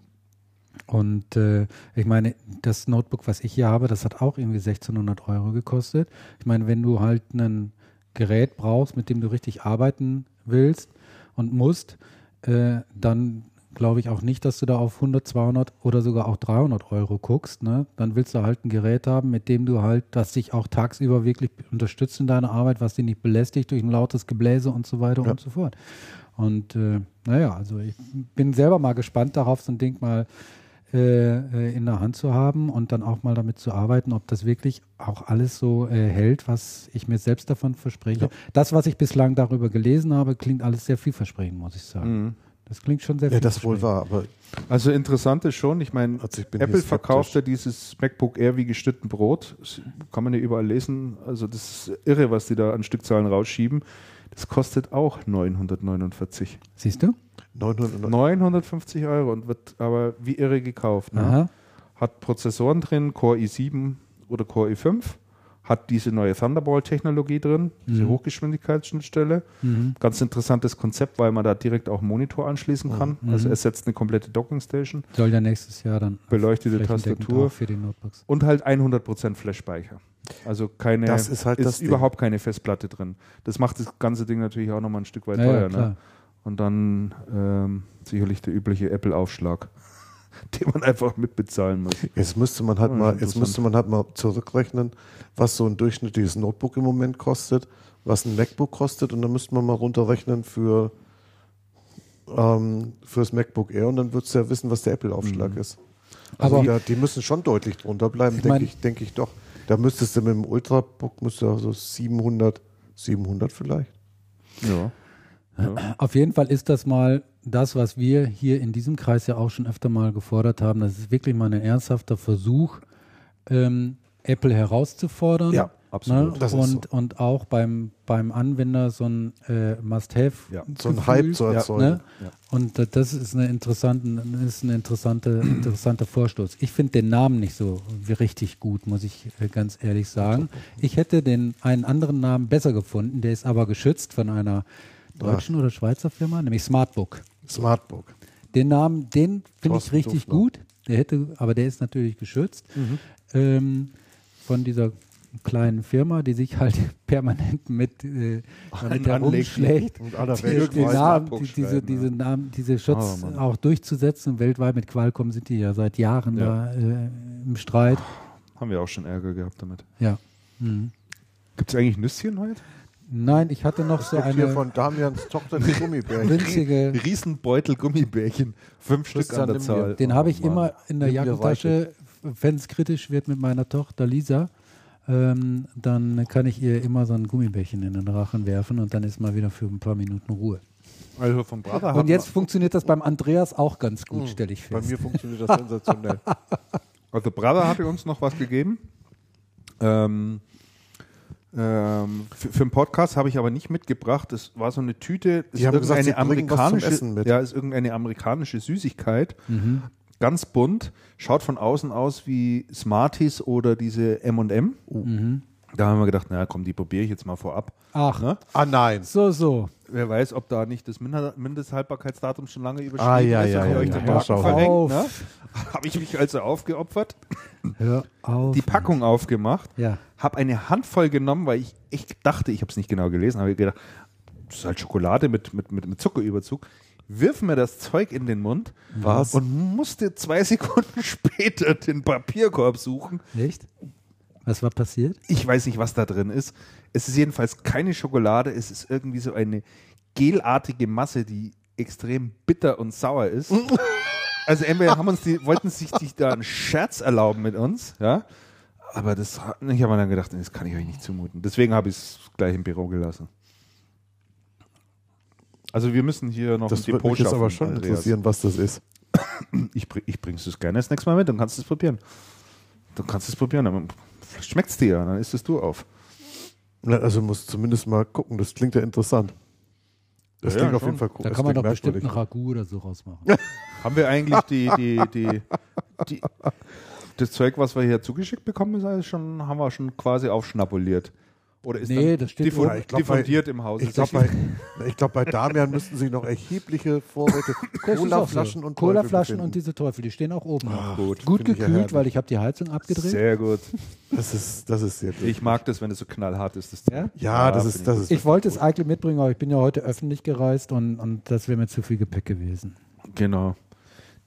und äh, ich meine, das Notebook, was ich hier habe, das hat auch irgendwie 1600 Euro gekostet. Ich meine, wenn du halt ein Gerät brauchst, mit dem du richtig arbeiten willst und musst, äh, dann glaube ich auch nicht, dass du da auf 100, 200 oder sogar auch 300 Euro guckst. Ne? Dann willst du halt ein Gerät haben, mit dem du halt, das dich auch tagsüber wirklich unterstützt in deiner Arbeit, was dich nicht belästigt durch ein lautes Gebläse und so weiter Ja. und so fort. Und äh, naja, also ich bin selber mal gespannt darauf, so ein Ding mal äh, äh, in der Hand zu haben und dann auch mal damit zu arbeiten, ob das wirklich auch alles so äh, hält, was ich mir selbst davon verspreche. Ja. Das, was ich bislang darüber gelesen habe, klingt alles sehr vielversprechend, muss ich sagen. Mhm. Das klingt schon sehr Ja, das wohl war, aber Also interessant ist schon, ich meine, also Apple hier skeptisch. verkauft ja dieses MacBook Air wie geschnitten Brot. Das kann man ja überall lesen. Also das ist irre, was die da an Stückzahlen rausschieben. Das kostet auch 949. Siehst du? 900, 950 Euro und wird aber wie irre gekauft. Ne? Hat Prozessoren drin, Core i7, oder Core i5 hat diese neue Thunderbolt-Technologie drin, diese Mhm. Hochgeschwindigkeitsschnittstelle. Mhm. Ganz interessantes Konzept, weil man da direkt auch einen Monitor anschließen kann. Mhm. Also ersetzt eine komplette Dockingstation, Soll ja nächstes Jahr dann beleuchtete Tastatur für die Notebooks. und halt 100% Flash-Speicher. Also keine, Das ist halt das Ding. überhaupt keine Festplatte drin. Das macht das ganze Ding natürlich auch nochmal ein Stück weit Ja, ja, teuer. klar. ne? Und dann ähm, sicherlich der übliche Apple-Aufschlag, (laughs) den man einfach mitbezahlen muss. Jetzt müsste man halt Ja, mal, jetzt müsste man halt mal zurückrechnen, was so ein durchschnittliches Notebook im Moment kostet, was ein MacBook kostet und dann müsste man mal runterrechnen für ähm, fürs MacBook Air und dann würdest du ja wissen, was der Apple-Aufschlag Mhm. ist. Also Aber- da, die müssen schon deutlich drunter bleiben, denke ich, denke ich doch. Da müsstest du mit dem Ultrabook müsste du so 700, 700 vielleicht. Ja. ja. Auf jeden Fall ist das mal das, was wir hier in diesem Kreis ja auch schon öfter mal gefordert haben. Das ist wirklich mal ein ernsthafter Versuch, ähm, Apple herauszufordern. Ja, absolut. Ne? Das ist und, und auch beim, beim Anwender so ein äh, Must-Have. Ja. So ein Hype zu Ja, erzeugen. Ne? Ja. Und äh, das ist, eine interessante, ist ein interessante, interessanter Vorstoß. Ich finde den Namen nicht so richtig gut, muss ich äh, ganz ehrlich sagen. Ich hätte den einen anderen Namen besser gefunden, der ist aber geschützt von einer deutschen oder Schweizer Firma, nämlich Smartbook. Smartbook. Den Namen, den finde ich richtig Dufner. gut. Der hätte, aber der ist natürlich geschützt Mhm. ähm, von dieser kleinen Firma, die sich halt (laughs) permanent mit, äh, damit herumschlägt, Und aller die, Welt die Namen, die, diese. Namen, diese Schutz Oh, auch durchzusetzen. Weltweit mit Qualcomm sind die ja seit Jahren Ja. da äh, im Streit. Haben wir auch schon Ärger gehabt damit. Ja. Mhm. Gibt es eigentlich Nüsschen heute? Nein, ich hatte noch so Und hier eine von Damians Tochter die Gummibärchen. winzige, Riesenbeutel Gummibärchen. Fünf Stück an der Zahl. den Oh, habe ich Mann. immer in der Jackentasche, wenn es kritisch wird mit meiner Tochter Lisa. Ähm, dann kann ich ihr immer so ein Gummibärchen in den Rachen werfen und dann ist mal wieder für ein paar Minuten Ruhe. Also vom Brother Und jetzt funktioniert das beim Andreas auch ganz gut, Hm, stelle ich Bei fest. mir funktioniert das sensationell. (laughs) Also Brother hatte uns noch was gegeben. Ähm, ähm, für, für den Podcast habe ich aber nicht mitgebracht. Das war so eine Tüte. Das Die haben gesagt, sie irgendeine bringen was zum amerikanische, Essen mit. ja, ist irgendeine amerikanische Süßigkeit. Mhm. Ganz bunt. Schaut von außen aus wie Smarties oder diese M&M. Mhm. Da haben wir gedacht, naja, komm, die probiere ich jetzt mal vorab. Ach, Ne? ah nein. so, so. Wer weiß, ob da nicht das Mindesthaltbarkeitsdatum schon lange überschritten Ah, ja, ist ja, ihr ja, euch ja, den ja, verrenkt. Auf. Ne? (laughs) Habe ich mich also aufgeopfert, Hör auf. die Packung aufgemacht, Ja. habe eine Handvoll genommen, weil ich, ich dachte, ich habe es nicht genau gelesen, habe gedacht, das ist halt Schokolade mit, mit, mit, mit Zuckerüberzug. Wirf mir das Zeug in den Mund Was? und musste zwei (laughs) Sekunden später den Papierkorb suchen. Echt? Was war passiert? Ich weiß nicht, was da drin ist. Es ist jedenfalls keine Schokolade, es ist irgendwie so eine gelartige Masse, die extrem bitter und sauer ist. (laughs) Also entweder haben uns die, wollten sich die da einen Scherz erlauben mit uns, ja. Aber das, ich habe mir dann gedacht, das kann ich euch nicht zumuten. Deswegen habe ich es gleich im Büro gelassen. Also wir müssen hier noch Das ein würde Depot mich jetzt schaffen, aber schon Andreas. interessieren, was das ist. Ich, bring- ich bring's das gerne das nächste Mal mit, dann kannst du es probieren. Dann kannst du es probieren, dann schmeckt es dir, ja, dann isst es du auf. Na, Also muss zumindest mal gucken, das klingt ja interessant. Das Ja, klingt ja, auf jeden. Fall cool. Da Das kann man doch klingt bestimmt ein. Ragout oder so rausmachen. (laughs) Haben wir eigentlich die, die, die, die, das Zeug, was wir hier zugeschickt bekommen, ist alles schon, haben wir schon quasi aufschnabuliert. Oder ist Nee, das steht diffu Ja, ich glaub, diffundiert im Haus? Ich glaube, bei, ich glaub, bei Damian müssten sich noch erhebliche Vorräte (laughs) Colaflaschen so. und Colaflaschen und diese Teufel, die stehen auch oben. noch. gut. Gut ich ja gekühlt, herrlich. weil ich habe die Heizung abgedreht. Sehr gut. (laughs) Das ist, das ist sehr gut. Ich mag das, wenn es so knallhart ist. Das Ja? ja, das finde ist, ich das ist. Ich wollte es eigentlich mitbringen, aber ich bin ja heute öffentlich gereist und, und das wäre mir zu viel Gepäck gewesen. Genau.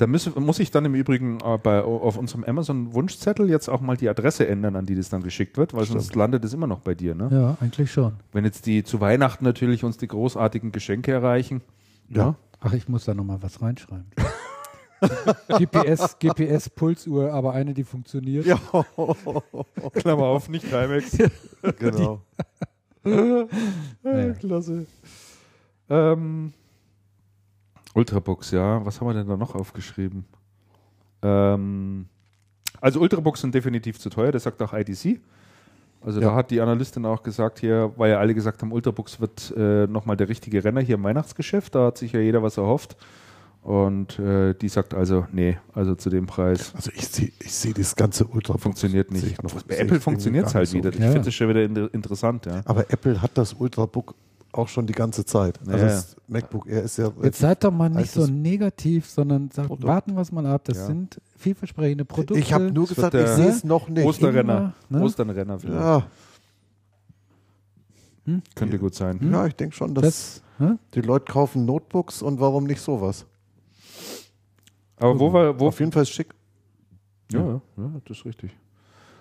Da müssen, muss ich dann im Übrigen äh, bei, auf unserem Amazon-Wunschzettel jetzt auch mal die Adresse ändern, an die das dann geschickt wird, weil sonst landet es immer noch bei dir. Ne? Ja, eigentlich schon. Wenn jetzt die zu Weihnachten natürlich uns die großartigen Geschenke erreichen. Ja. Ach, ich muss da nochmal was reinschreiben. (laughs) GPS, GPS-Pulsuhr, aber eine, die funktioniert. Ja, (laughs) Klammer auf, nicht Timex. (laughs) genau. Naja. Klasse. Ähm, Ultrabooks, ja. Was haben wir denn da noch aufgeschrieben? Ähm, also Ultrabooks sind definitiv zu teuer, das sagt auch IDC. Also Ja. da hat die Analystin auch gesagt hier, weil ja alle gesagt haben, Ultrabooks wird äh, nochmal der richtige Renner hier im Weihnachtsgeschäft. Da hat sich ja jeder was erhofft. Und äh, die sagt also, nee, also zu dem Preis Also ich sehe ich seh das ganze Ultra funktioniert nicht. ich noch- Bei Apple funktioniert es halt so. wieder. Ich Ja. finde es schon wieder inter interessant, ja. Aber Apple hat das Ultrabook auch schon die ganze Zeit. Also Ja, das MacBook Air ist ja Jetzt seid doch mal nicht so negativ, sondern sagt, Produkt. warten wir es mal ab. Das Ja. sind vielversprechende Produkte. ich habe nur gesagt, ich sehe es noch nicht. Osterrenner. Immer, ne? Osterrenner vielleicht. Ja, Könnte gut sein. ja, ich denke schon, dass das, die Leute kaufen Notebooks und warum nicht sowas? Aber wo wir, wo, Auf jeden Fall ist schick. Ja, ja, ja, das ist richtig.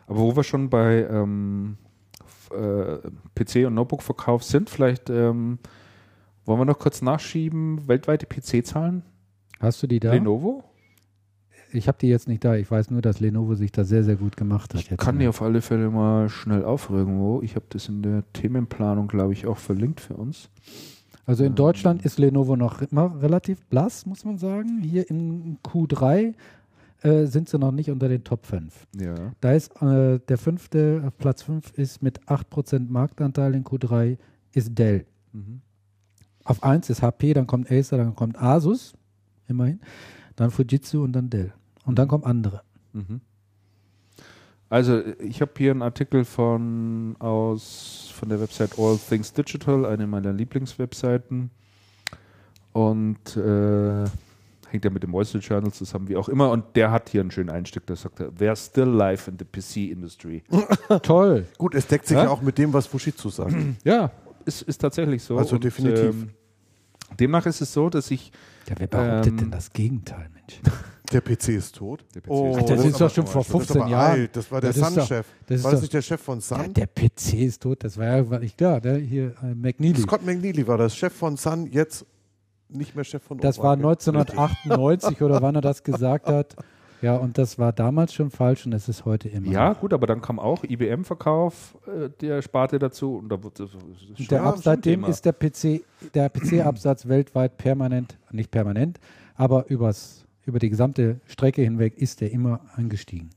Aber wo wir schon bei ähm, äh, PC- und Notebook-Verkauf sind, vielleicht ähm, wollen wir noch kurz nachschieben, weltweite PC-Zahlen? Hast du die da? Lenovo? Ich habe die jetzt nicht da. Ich weiß nur, dass Lenovo sich da sehr, sehr gut gemacht hat. Ich kann in die auf alle Fälle mal schnell aufregen. Wo? Ich habe das in der Themenplanung, glaube ich, auch verlinkt für uns. Also in Deutschland ist Lenovo noch immer relativ blass, muss man sagen. Hier in Q3 äh, sind sie noch nicht unter den Top 5. Ja. Da ist äh, der fünfte, auf Platz 5 ist mit 8% Marktanteil in Q3 ist Dell. Mhm. Auf 1 ist HP, dann kommt Acer, dann kommt Asus, immerhin, dann Fujitsu und dann Dell. Und dann kommen andere. Mhm. Also ich habe hier einen Artikel von aus von der Website All Things Digital, eine meiner Lieblingswebseiten. Und äh, hängt ja mit dem Wall Street Journal zusammen, wie auch immer. Und der hat hier einen schönen Einstieg, da sagt er, there's still life in the PC industry. (laughs) Toll. Gut, es deckt sich Ja? ja, auch mit dem, was Fujitsu sagt. (clears throat) ja, ist, ist tatsächlich so. Also definitiv. demnach ist es so, dass ich Ja, wer behauptet Ähm, denn das Gegenteil, Mensch? Der PC ist tot. Der PC oh, ist Ach, das ist doch schon vor das ist aber 15 Jahren. alt. Das war der Das ist doch- Sun-Chef. das ist War das doch- nicht der Chef von Ja, Sun? der PC ist tot, das war ja war nicht klar, der hier äh, McNeely. Scott McNeely war das Chef von Sun, jetzt nicht mehr Chef von Das war Oracle. (laughs) 1998 oder wann er das gesagt hat. Ja, und das war damals schon falsch und es ist heute immer. Ja, gut, aber dann kam auch IBM-Verkauf äh, der Sparte dazu und da schon- der Ja, Ab Thema. ist der PC, der PC-Absatz weltweit permanent, nicht permanent, aber übers, über die gesamte Strecke hinweg ist der immer angestiegen.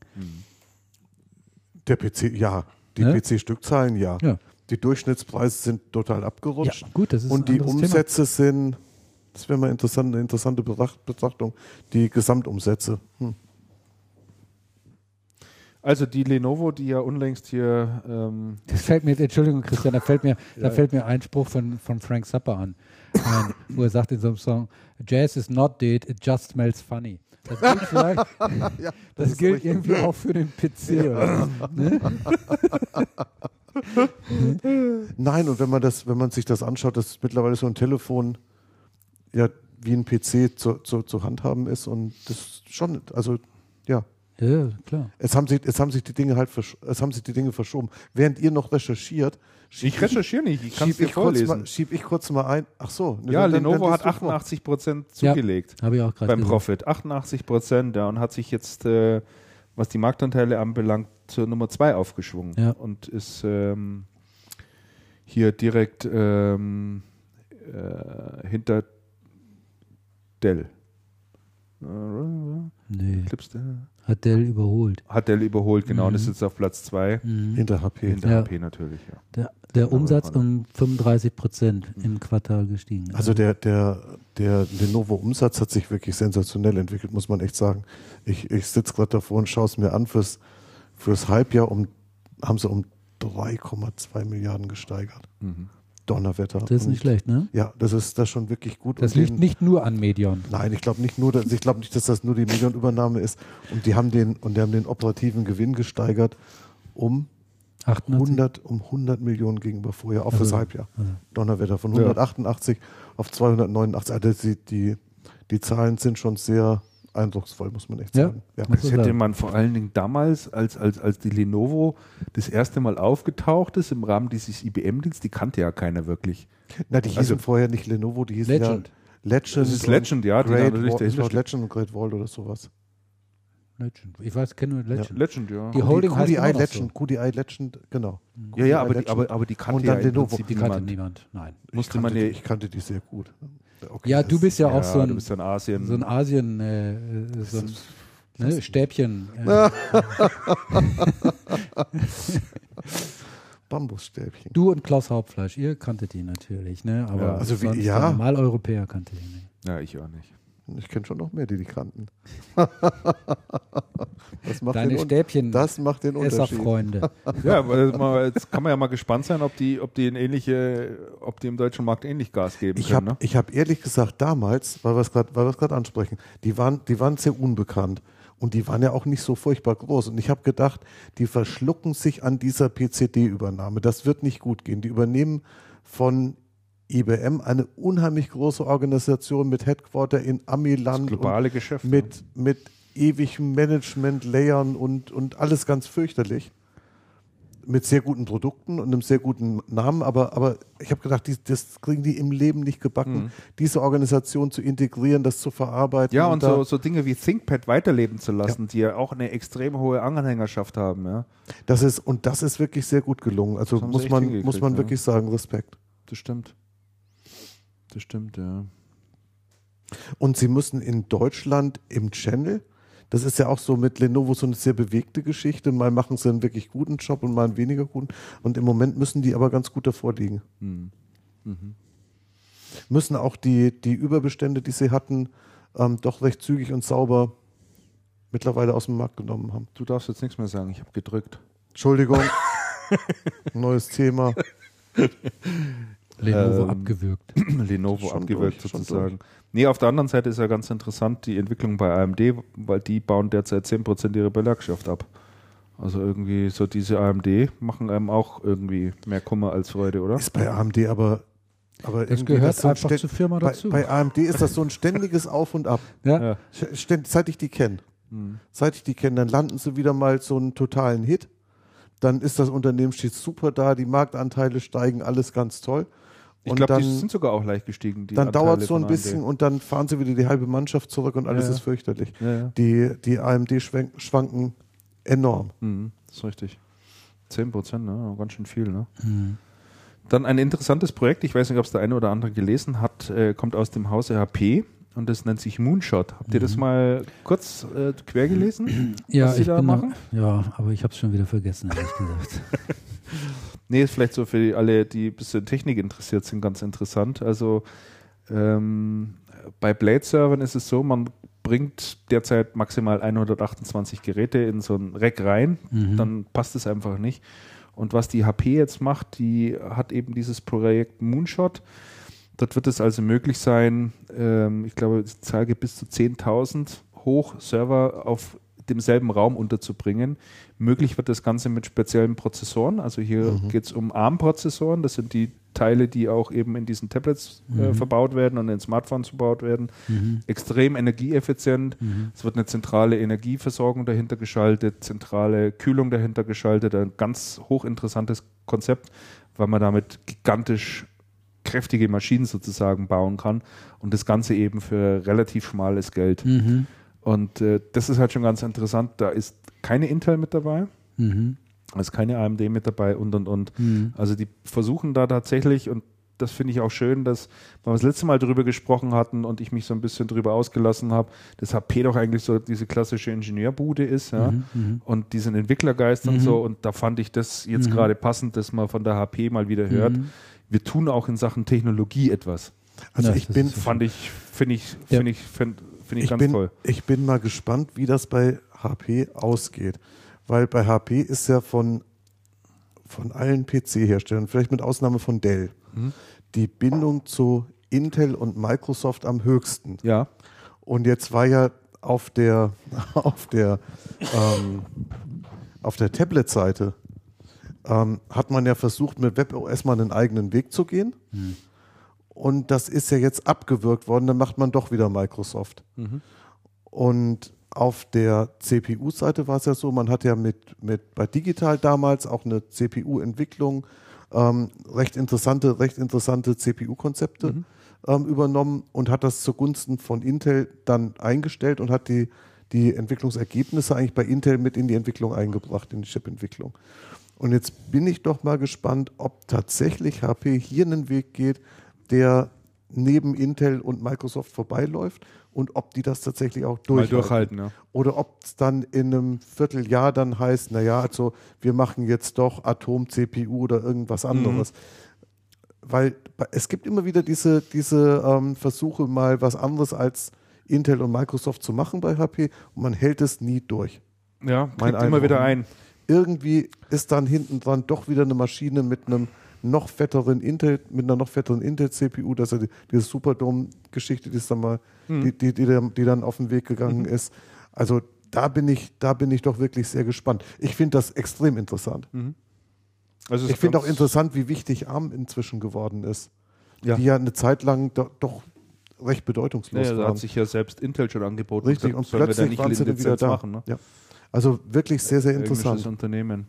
Der PC, ja. Die Ne? PC-Stückzahlen, ja. Ja. Die Durchschnittspreise sind total abgerutscht. gut, das ist Und ein die Umsätze sind, das wäre mal interessant, eine interessante Betracht- Betrachtung, die Gesamtumsätze. Hm. Also die Lenovo, die ja unlängst hier ähm, Das fällt mir, Entschuldigung, Christian, da fällt mir, (laughs) da fällt mir ein Spruch von, von Frank Zappa an, ähm, wo er sagt in so einem Song, Jazz is not dead, it just smells funny. Das gilt (laughs) vielleicht, Ja, das, ist gilt irgendwie auch für den PC. Oder? was, Ne? (laughs) Nein, und wenn man das, wenn man sich das anschaut, dass mittlerweile so ein Telefon ja wie ein PC zu, zu, zu handhaben ist und das schon, also ja, Ja, klar. es haben sich, es haben sich die Dinge halt, versch es haben sich die Dinge verschoben. Während ihr noch recherchiert, Ich recherchiere nicht, ich kann es dir kurz vorlesen. mal, schieb ich kurz mal ein. Ach so, ne, ja, dann- dann Lenovo liest hat du vor. 88 Prozent Ja. zugelegt Habe ich auch gerade beim gesehen. Profit. 88 Prozent, ja, und hat sich jetzt, äh, was die Marktanteile anbelangt, zur Nummer 2 aufgeschwungen Ja. und ist ähm, hier direkt ähm, äh, hinter Dell. Nee, Clips Dell. hat Dell überholt. Hat Dell überholt, genau, und Mhm. ist jetzt auf Platz 2. Hinter HP. Hinter Ja. HP natürlich, ja. Der, der Umsatz um 35 Prozent im Quartal gestiegen. Also der, der, der Lenovo-Umsatz hat sich wirklich sensationell entwickelt, muss man echt sagen. Ich, ich sitze gerade davor und schaue es mir an. Fürs, fürs Halbjahr um, haben sie um 3,2 Milliarden gesteigert. Donnerwetter. das ist nicht schlecht, ne? Ja, das ist das schon wirklich gut. Das Und liegt den- nicht nur an Medion. Nein, ich glaube nicht nur, dass, ich glaube nicht, dass das nur die Millionenübernahme ist. Und die haben den und die haben den operativen Gewinn gesteigert um 88. 100, um 100 Millionen gegenüber vorher, auch fürs Also, Halbjahr. also. Donnerwetter von Ja. 188 auf 289. Also die, die, die Zahlen sind schon sehr eindrucksvoll, muss man echt Ja. sagen. Ja. Das hätte sagen. man vor allen Dingen damals, als, als, als die Lenovo das erste Mal aufgetaucht ist im Rahmen dieses IBM-Dienst, die kannte ja keiner wirklich. Na, die hießen Also- vorher nicht Lenovo, die hießen Legend. ja Legend. Das ist Legend, ja, die Great natürlich Wall, steht. Legend und Great Wall oder sowas. Legend. Ich weiß, kenne nur Legend. Legend, ja. Die Holding die heißt QDI noch Legend, QDI Legend, genau. Ja, ja, aber die, Legend. aber, aber die kannte ja. Prinzip Die kannte niemand. niemand. Nein. Musste ich, man kannte, ja, die- ich kannte die sehr gut. Okay, Ja, du bist ja auch ja, so du ein, bist ja Asien. so ein Asien, äh, äh, so ein ne, Stäbchen. Äh, (laughs) (laughs) Bambusstäbchen. du und Klaus Hauptfleisch, ihr kanntet die natürlich, ne? Aber Ja, also wie- sonst ja. der Normaleuropäer kannte die nicht. ja, ich auch nicht. Ich kenne schon noch mehr, kannten. (laughs) das macht Deine den Stäbchen. Das macht den Unterschied. Esserfreunde. (laughs) Ja, aber jetzt, kann man ja mal gespannt sein, ob die, ob die in ähnliche, ob die im deutschen Markt ähnlich Gas geben Ich können. habe Ne? hab ehrlich gesagt damals, weil wir es gerade weil wir es gerade ansprechen, die waren, die waren sehr unbekannt. Und die waren ja auch nicht so furchtbar groß. Und ich habe gedacht, die verschlucken sich an dieser PCD-Übernahme. Das wird nicht gut gehen. Die übernehmen von IBM eine unheimlich große Organisation mit Headquarter in Das Amiland globale Geschäft. und ne? mit, mit ewigen Management-Layern und, und alles ganz fürchterlich. Mit sehr guten Produkten und einem sehr guten Namen, aber, aber ich habe gedacht, die, das kriegen die im Leben nicht gebacken, Mhm. diese Organisation zu integrieren, das zu verarbeiten. Ja, und da- so, so Dinge wie ThinkPad weiterleben zu lassen, die ja auch eine extrem hohe Anhängerschaft haben. Ja, das ist, und das ist wirklich sehr gut gelungen. Also Das muss man, muss man ja. wirklich sagen, Respekt. das stimmt. Das stimmt, ja. Und sie müssen in Deutschland im Channel, das ist ja auch so mit Lenovo so eine sehr bewegte Geschichte. Mal machen sie einen wirklich guten Job und mal einen weniger guten. Und im Moment müssen die aber ganz gut davor liegen. Hm. Mhm. Müssen auch die, die Überbestände, die sie hatten, ähm, doch recht zügig und sauber mittlerweile aus dem Markt genommen haben. Du darfst jetzt nichts mehr sagen, ich habe gedrückt. Entschuldigung. (laughs) Neues Thema. (laughs) Lenovo Ähm, abgewürgt. (clears throat) Lenovo Schon abgewürgt durch, sozusagen. Nee, auf der anderen Seite ist ja ganz interessant die Entwicklung bei AMD, weil die bauen derzeit 10% ihrer Belegschaft ab. Also irgendwie so diese AMD machen einem auch irgendwie mehr Kummer als Freude, oder? Ist bei AMD aber. aber Das gehört so ein einfach zur Firma bei, dazu. bei AMD ist das so ein ständiges Auf und Ab. (laughs) ja. Ja. Ständ- Seit ich die kenne. Hm. Seit ich die kenne, dann landen sie wieder mal so einen totalen Hit. Dann ist das Unternehmen steht super da, die Marktanteile steigen, alles ganz toll. Ich Und glaube, die sind sogar auch leicht gestiegen. Die Dann dauert es so ein bisschen AMD. und dann fahren sie wieder die halbe Mannschaft zurück und alles Ja, ist fürchterlich. Ja, ja. Die, die AMD schwanken enorm. Mhm, das ist richtig. 10 Prozent, ne? ganz schön viel. Ne? Mhm. Dann ein interessantes Projekt, ich weiß nicht, ob es der eine oder andere gelesen hat, äh, kommt aus dem Hause HP und das nennt sich Moonshot. Habt ihr das mal kurz äh, quer gelesen? Ja, was sie ich da bin da- machen? ja, aber ich habe es schon wieder vergessen, ehrlich gesagt. (laughs) Nee, ist vielleicht so für die- alle, die ein bisschen Technik interessiert sind, ganz interessant. Also ähm, bei Blade-Servern ist es so, man bringt derzeit maximal 128 Geräte in so ein Rack rein, Mhm. dann passt es einfach nicht. Und was die HP jetzt macht, die hat eben dieses Projekt Moonshot. Dort wird es also möglich sein, ähm, ich glaube, Zahl geht bis zu 10.000 hoch Server auf demselben Raum unterzubringen. Möglich wird das Ganze mit speziellen Prozessoren. Also hier Mhm. geht es um ARM-Prozessoren. Das sind die Teile, die auch eben in diesen Tablets äh, Mhm. verbaut werden und in Smartphones verbaut werden. Mhm. Extrem energieeffizient. Mhm. Es wird eine zentrale Energieversorgung dahinter geschaltet, zentrale Kühlung dahinter geschaltet. Ein ganz hochinteressantes Konzept, weil man damit gigantisch kräftige Maschinen sozusagen bauen kann und das Ganze eben für relativ schmales Geld. Mhm. Und äh, das ist halt schon ganz interessant. Da ist keine Intel mit dabei, Mhm. da ist keine AMD mit dabei und und und. Mhm. Also die versuchen da tatsächlich, und das finde ich auch schön, dass wir das letzte Mal darüber gesprochen hatten und ich mich so ein bisschen darüber ausgelassen habe, dass HP doch eigentlich so diese klassische Ingenieurbude ist, ja. Mhm. Mhm. Und diesen Entwicklergeist und Mhm. so. Und da fand ich das jetzt Mhm. gerade passend, dass man von der HP mal wieder hört. Mhm. Wir tun auch in Sachen Technologie etwas. Also Ja, ich bin. Fand ich, finde ich, Ja. finde ich, finde find ich, ich, ganz bin, toll. ich bin mal gespannt, wie das bei HP ausgeht. Weil bei HP ist ja von, von allen PC-Herstellern, vielleicht mit Ausnahme von Dell, Mhm. die Bindung zu Intel und Microsoft am höchsten. Ja. Und jetzt war ja auf der, (laughs) auf der, ähm, auf der Tablet-Seite ähm, hat man ja versucht, mit WebOS mal einen eigenen Weg zu gehen. Und das ist ja jetzt abgewürgt worden, dann macht man doch wieder Microsoft. Mhm. Und auf der CPU-Seite war es ja so, man hat ja mit, mit bei Digital damals auch eine CPU-Entwicklung, ähm, recht interessante, recht interessante CPU-Konzepte Mhm. ähm, übernommen und hat das zugunsten von Intel dann eingestellt und hat die, die Entwicklungsergebnisse eigentlich bei Intel mit in die Entwicklung eingebracht, in die Chip-Entwicklung. Und jetzt bin ich doch mal gespannt, ob tatsächlich HP hier einen Weg geht, der neben Intel und Microsoft vorbeiläuft und ob die das tatsächlich auch Mal durchhalten. durchhalten, ja. Oder ob es dann in einem Vierteljahr dann heißt, naja, also wir machen jetzt doch Atom-CPU oder irgendwas anderes. Weil es gibt immer wieder diese, diese ähm, Versuche, mal was anderes als Intel und Microsoft zu machen bei HP und man hält es nie durch. Ja, Mein kriegt immer wieder ein. Irgendwie ist dann hinten dran doch wieder eine Maschine mit einem noch fetteren Intel, mit einer noch fetteren Intel-CPU, dass er die, diese Superdome-Geschichte, die ist dann mal, Hm. die, die, die, dann- die dann auf den Weg gegangen ist. Also da bin ich, da bin ich doch wirklich sehr gespannt. Ich finde das extrem interessant. Also Ich finde auch interessant, wie wichtig ARM inzwischen geworden ist. Ja. Die ja eine Zeit lang do, doch recht Ja, bedeutungslos da waren. hat sich ja selbst Intel schon angeboten. Richtig, gesagt, und sollen wir da plötzlich nicht waren sie wieder da. machen. Ne? Ja. Also wirklich sehr, sehr Englisches interessant. Unternehmen.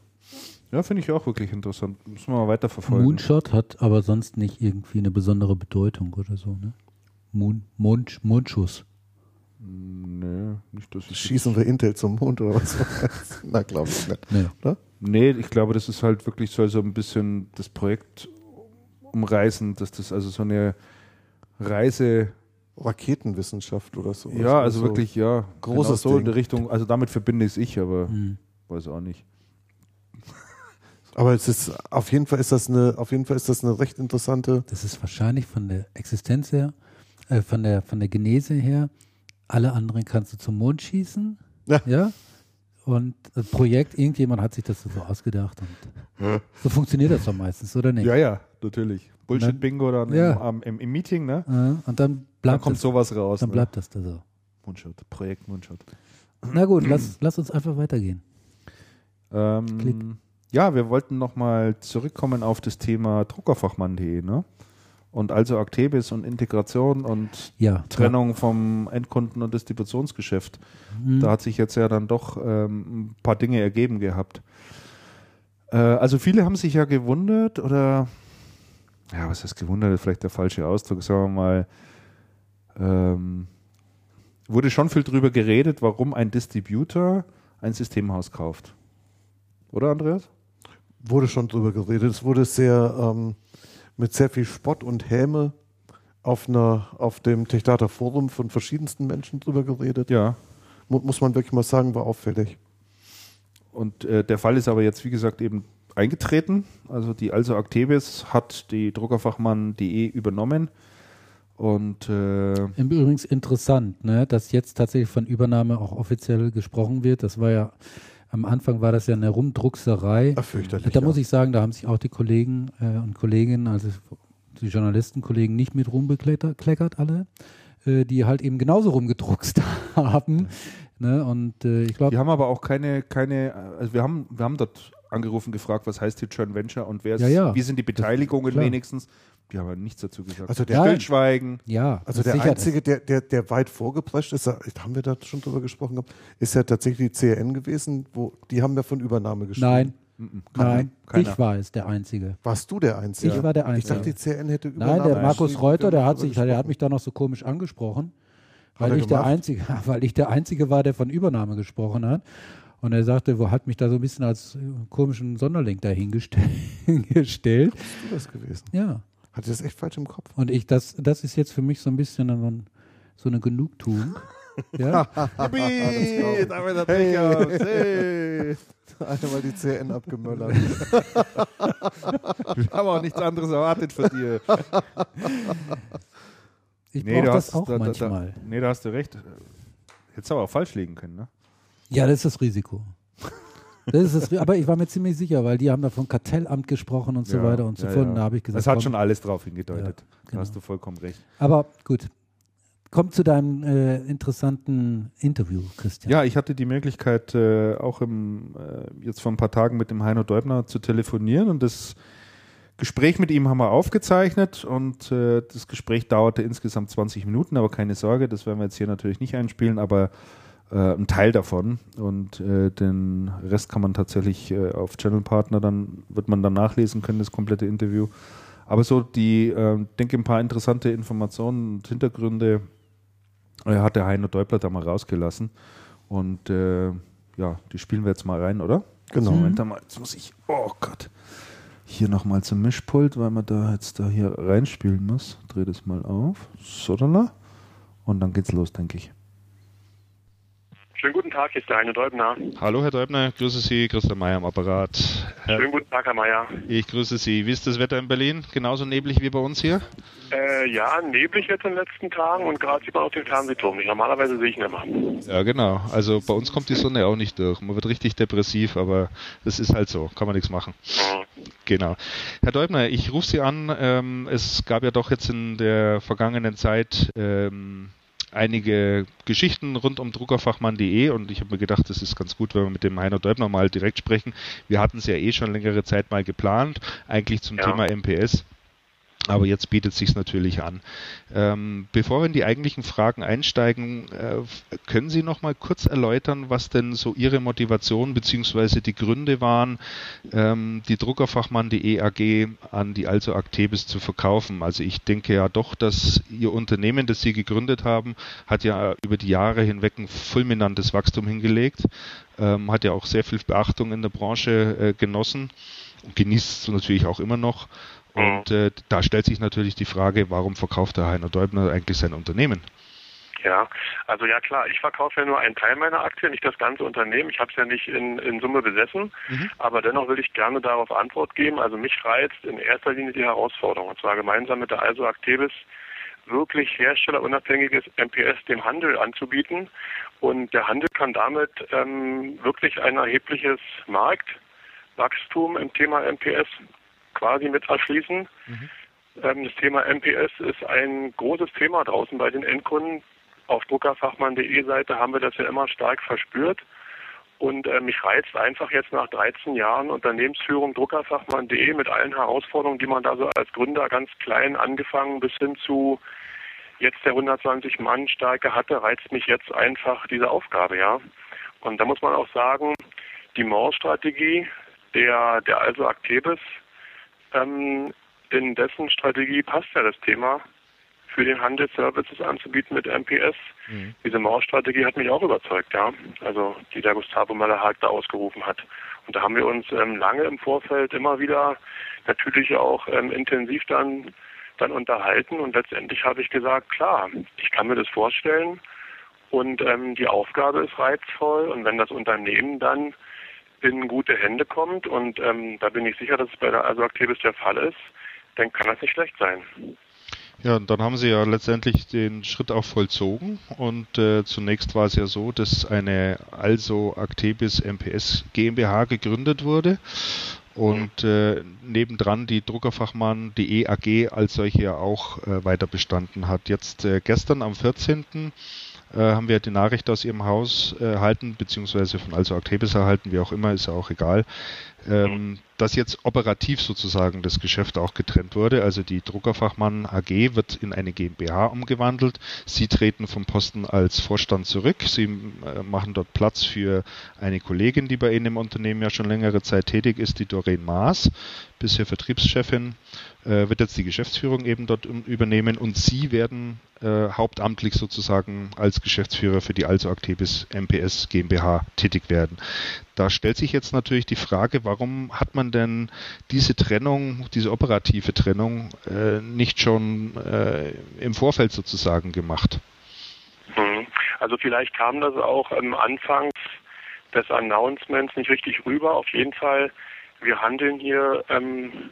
Ja, finde ich auch wirklich interessant. Müssen wir mal weiterverfolgen. Moonshot hat aber sonst nicht irgendwie eine besondere Bedeutung oder so, ne? Moon, Mond, Mondschuss. Nee, nicht, dass ich Schießen wir Intel zum Mond oder was? (laughs) Na, glaube ich nicht. Nee. Nee, ich glaube, das ist halt wirklich soll so ein bisschen das Projekt umreißen, dass das also so eine Reise, Raketenwissenschaft oder so. ja, also so. wirklich, ja, Großes genau so in Ding. die Richtung, also damit verbinde ich es ich, aber Hm. weiß auch nicht. Aber es ist auf jeden Fall ist das eine, auf jeden Fall ist das eine recht interessante. Das ist wahrscheinlich von der Existenz her, äh, von der von der Genese her, alle anderen kannst du zum Mond schießen. Ja. ja? Und das Projekt, irgendjemand hat sich das so ausgedacht und so funktioniert das doch meistens, oder nicht? Ja, ja, natürlich. Bullshit-Bingo dann Ja. im, am- im, im Meeting, ne? Äh, und dann Dann bleibt kommt das, sowas raus. dann ne? bleibt das da so. Moonshot, Projekt Moonshot. Na gut, lass, lass uns einfach weitergehen. Ähm, Klick. Ja, wir wollten nochmal zurückkommen auf das Thema Druckerfachmann.de, ne? Und also Actebis und Integration und Ja. Trennung vom Endkunden- und Distributionsgeschäft. Mhm. Da hat sich jetzt ja dann doch ähm, ein paar Dinge ergeben gehabt. Äh, also viele haben sich ja gewundert oder, ja, was heißt gewundert, ist vielleicht der falsche Ausdruck, sagen wir mal, ähm, wurde schon viel drüber geredet, warum ein Distributor ein Systemhaus kauft. Oder Andreas? Wurde schon drüber geredet. Es wurde sehr ähm, mit sehr viel Spott und Häme auf einer auf dem Techdata Forum von verschiedensten Menschen drüber geredet. Ja. Mu muss man wirklich mal sagen, war auffällig. Und äh, der Fall ist aber jetzt, wie gesagt, eben eingetreten. Also die Also Actebis hat die Druckerfachmann.de übernommen. Und äh, Im Übrigens interessant, ne, dass jetzt tatsächlich von Übernahme auch offiziell gesprochen wird. Das war ja, am Anfang war das ja eine Rumdruckserei. Ach, fürchterlich. Da muss ja. ich sagen, da haben sich auch die Kollegen äh, und Kolleginnen, also die Journalistenkollegen nicht mit rumbekleckert alle, äh, die halt eben genauso rumgedruckst (laughs) haben. Ne? Und äh, ich glaube, die haben aber auch keine, keine, also wir haben, wir haben dort angerufen, gefragt, was heißt hier Joint Venture und wer ist, Ja, ja. wie sind die Beteiligungen klar. wenigstens. Die haben aber nichts dazu gesagt. Also der- Stillschweigen. ja, Also der einzige, der, der, der weit vorgeprescht ist, haben wir da schon drüber gesprochen, gehabt, ist ja tatsächlich die CRN gewesen, wo die haben ja von Übernahme geschrieben. Nein, Mhm. nein, Keiner. ich war es, der Einzige. Warst du der Einzige? Ich war der Ich Einzige. dachte, die CRN hätte Übernahme Nein, der Markus Reuter, der hat sich, der hat mich gesprochen. da noch so komisch angesprochen, weil ich der einzige, (laughs) weil ich der einzige war, der von Übernahme gesprochen hat. Und er sagte, wo hat mich da so ein bisschen als äh, komischen Sonderling dahingestellt. (laughs) gestellt. Bist du das gewesen? Ja. Hatte das echt falsch im Kopf? Und ich, das, das ist jetzt für mich so ein bisschen so, ein, so eine Genugtuung. (laughs) ja. Yippie, damit hat Hey. Hey. (laughs) Einmal die CRN abgemöllert. (laughs) Wir haben auch nichts anderes erwartet von dir. Ich Nee, brauche du das hast- auch da- da- da- manchmal. Nee, da hast du recht. Hättest aber auch falsch liegen können, ne? Ja, das ist das Risiko. Das ist das, aber ich war mir ziemlich sicher, weil die haben da vom Kartellamt gesprochen und so Ja, weiter und so ja, fort. ja. Und da habe ich gesagt, Das hat komm, schon alles drauf hingedeutet. Ja, Da genau. hast du vollkommen recht. Aber gut. Kommt zu deinem äh, interessanten Interview, Christian. Ja, ich hatte die Möglichkeit, äh, auch im, äh, jetzt vor ein paar Tagen mit dem Heino Deubner zu telefonieren und das Gespräch mit ihm haben wir aufgezeichnet und äh, das Gespräch dauerte insgesamt 20 Minuten, aber keine Sorge, das werden wir jetzt hier natürlich nicht einspielen, aber äh, ein Teil davon und äh, den Rest kann man tatsächlich äh, auf Channel Partner dann, wird man dann nachlesen können, das komplette Interview. Aber so die, äh, denke ein paar interessante Informationen und Hintergründe äh, hat der Heino Deubler da mal rausgelassen. Und äh, ja, die spielen wir jetzt mal rein, oder? Genau. So, Moment mal, jetzt muss ich, oh Gott, hier nochmal zum Mischpult, weil man da jetzt da hier reinspielen muss. Dreh das mal auf. So, dann. Und dann geht's los, denke ich. Schönen guten Tag, hier ist der Heine Däubner. Hallo Herr Däubner, grüße Sie, Christian Mayer am Apparat. Schönen guten Tag, Herr Mayer. Ich grüße Sie. Wie ist das Wetter in Berlin? Genauso neblig wie bei uns hier? Äh, ja, neblig jetzt in den letzten Tagen und gerade sieht man auch den Fernsehturm nicht. Normalerweise sehe ich ihn immer. Ja, genau. Also bei uns kommt die Sonne auch nicht durch. Man wird richtig depressiv, aber das ist halt so. Kann man nichts machen. Mhm. Genau. Herr Däubner, ich rufe Sie an. Ähm, es gab ja doch jetzt in der vergangenen Zeit ähm, einige Geschichten rund um Druckerfachmann.de und ich habe mir gedacht, das ist ganz gut, wenn wir mit dem Heiner Däubner mal direkt sprechen. Wir hatten es ja eh schon längere Zeit mal geplant, eigentlich zum ja. Thema MPS. Aber jetzt bietet sich natürlich an. Ähm, bevor wir in die eigentlichen Fragen einsteigen, äh, können Sie noch mal kurz erläutern, was denn so Ihre Motivation bzw. die Gründe waren, ähm, die Druckerfachmann.de AG an die Also Actebis zu verkaufen? Also ich denke ja doch, dass Ihr Unternehmen, das Sie gegründet haben, hat ja über die Jahre hinweg ein fulminantes Wachstum hingelegt, ähm, hat ja auch sehr viel Beachtung in der Branche äh, genossen und genießt es natürlich auch immer noch. Und äh, da stellt sich natürlich die Frage, warum verkauft der Heiner Däubner eigentlich sein Unternehmen? Ja, also ja klar, ich verkaufe ja nur einen Teil meiner Aktien, nicht das ganze Unternehmen. Ich habe es ja nicht in, in Summe besessen, mhm. aber dennoch will ich gerne darauf Antwort geben. Also mich reizt in erster Linie die Herausforderung, und zwar gemeinsam mit der Also Actebis wirklich herstellerunabhängiges MPS dem Handel anzubieten. Und der Handel kann damit ähm, wirklich ein erhebliches Marktwachstum im Thema MPS quasi mit erschließen. Mhm. Ähm, das Thema MPS ist ein großes Thema draußen bei den Endkunden. Auf druckerfachmann.de Seite haben wir das ja immer stark verspürt. Und äh, mich reizt einfach jetzt nach 13 Jahren Unternehmensführung druckerfachmann.de mit allen Herausforderungen, die man da so als Gründer ganz klein angefangen bis hin zu jetzt der 120 Mann starke hatte, reizt mich jetzt einfach diese Aufgabe, ja. Und da muss man auch sagen, die More-Strategie der, der also Actebis ähm, in dessen Strategie passt ja das Thema, für den Handel Services anzubieten mit MPS. Mhm. Diese Mausstrategie hat mich auch überzeugt, ja. Also die der Gustavo Malahag da ausgerufen hat. Und da haben wir uns ähm, lange im Vorfeld immer wieder natürlich auch ähm, intensiv dann dann unterhalten und letztendlich habe ich gesagt, klar, ich kann mir das vorstellen und ähm, die Aufgabe ist reizvoll und wenn das Unternehmen dann in gute Hände kommt und ähm, da bin ich sicher, dass es bei der Asoaktivis der Fall ist, dann kann das nicht schlecht sein. Ja, und dann haben sie ja letztendlich den Schritt auch vollzogen und äh, zunächst war es ja so, dass eine Also Actebis MPS GmbH gegründet wurde und äh, nebendran die Druckerfachmann.de AG als solche ja auch äh, weiter bestanden hat. Jetzt äh, gestern am 14 äh, haben wir die Nachricht aus ihrem Haus äh, erhalten, beziehungsweise von Also Actebis erhalten, wie auch immer, ist ja auch egal, ähm, dass jetzt operativ sozusagen das Geschäft auch getrennt wurde. Also die Druckerfachmann AG wird in eine GmbH umgewandelt. Sie treten vom Posten als Vorstand zurück. Sie äh, machen dort Platz für eine Kollegin, die bei Ihnen im Unternehmen ja schon längere Zeit tätig ist, die Doreen Maas, bisher Vertriebschefin, äh, wird jetzt die Geschäftsführung eben dort übernehmen und Sie werden äh, hauptamtlich sozusagen als Geschäftsführer für die Also Actebis MPS GmbH tätig werden. Da stellt sich jetzt natürlich die Frage, warum hat man denn diese Trennung, diese operative Trennung äh, nicht schon äh, im Vorfeld sozusagen gemacht? Mhm. Also vielleicht kam das auch am Anfang des Announcements nicht richtig rüber. Auf jeden Fall, wir handeln hier ähm,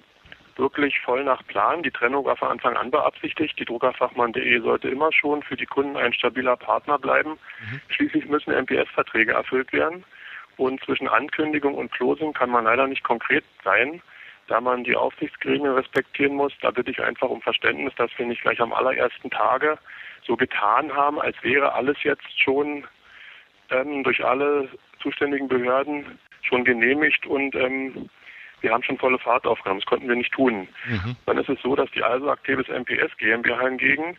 wirklich voll nach Plan. Die Trennung war von Anfang an beabsichtigt. Die Druckerfachmann.de sollte immer schon für die Kunden ein stabiler Partner bleiben. Mhm. Schließlich müssen MPS-Verträge erfüllt werden. Und zwischen Ankündigung und Closing kann man leider nicht konkret sein, da man die Aufsichtsgremien respektieren muss. Da bitte ich einfach um Verständnis, dass wir nicht gleich am allerersten Tage so getan haben, als wäre alles jetzt schon ähm, durch alle zuständigen Behörden schon genehmigt und ähm, wir haben schon volle Fahrt aufgenommen. Das konnten wir nicht tun. Mhm. Dann ist es so, dass die also Aktives MPS GmbH hingegen,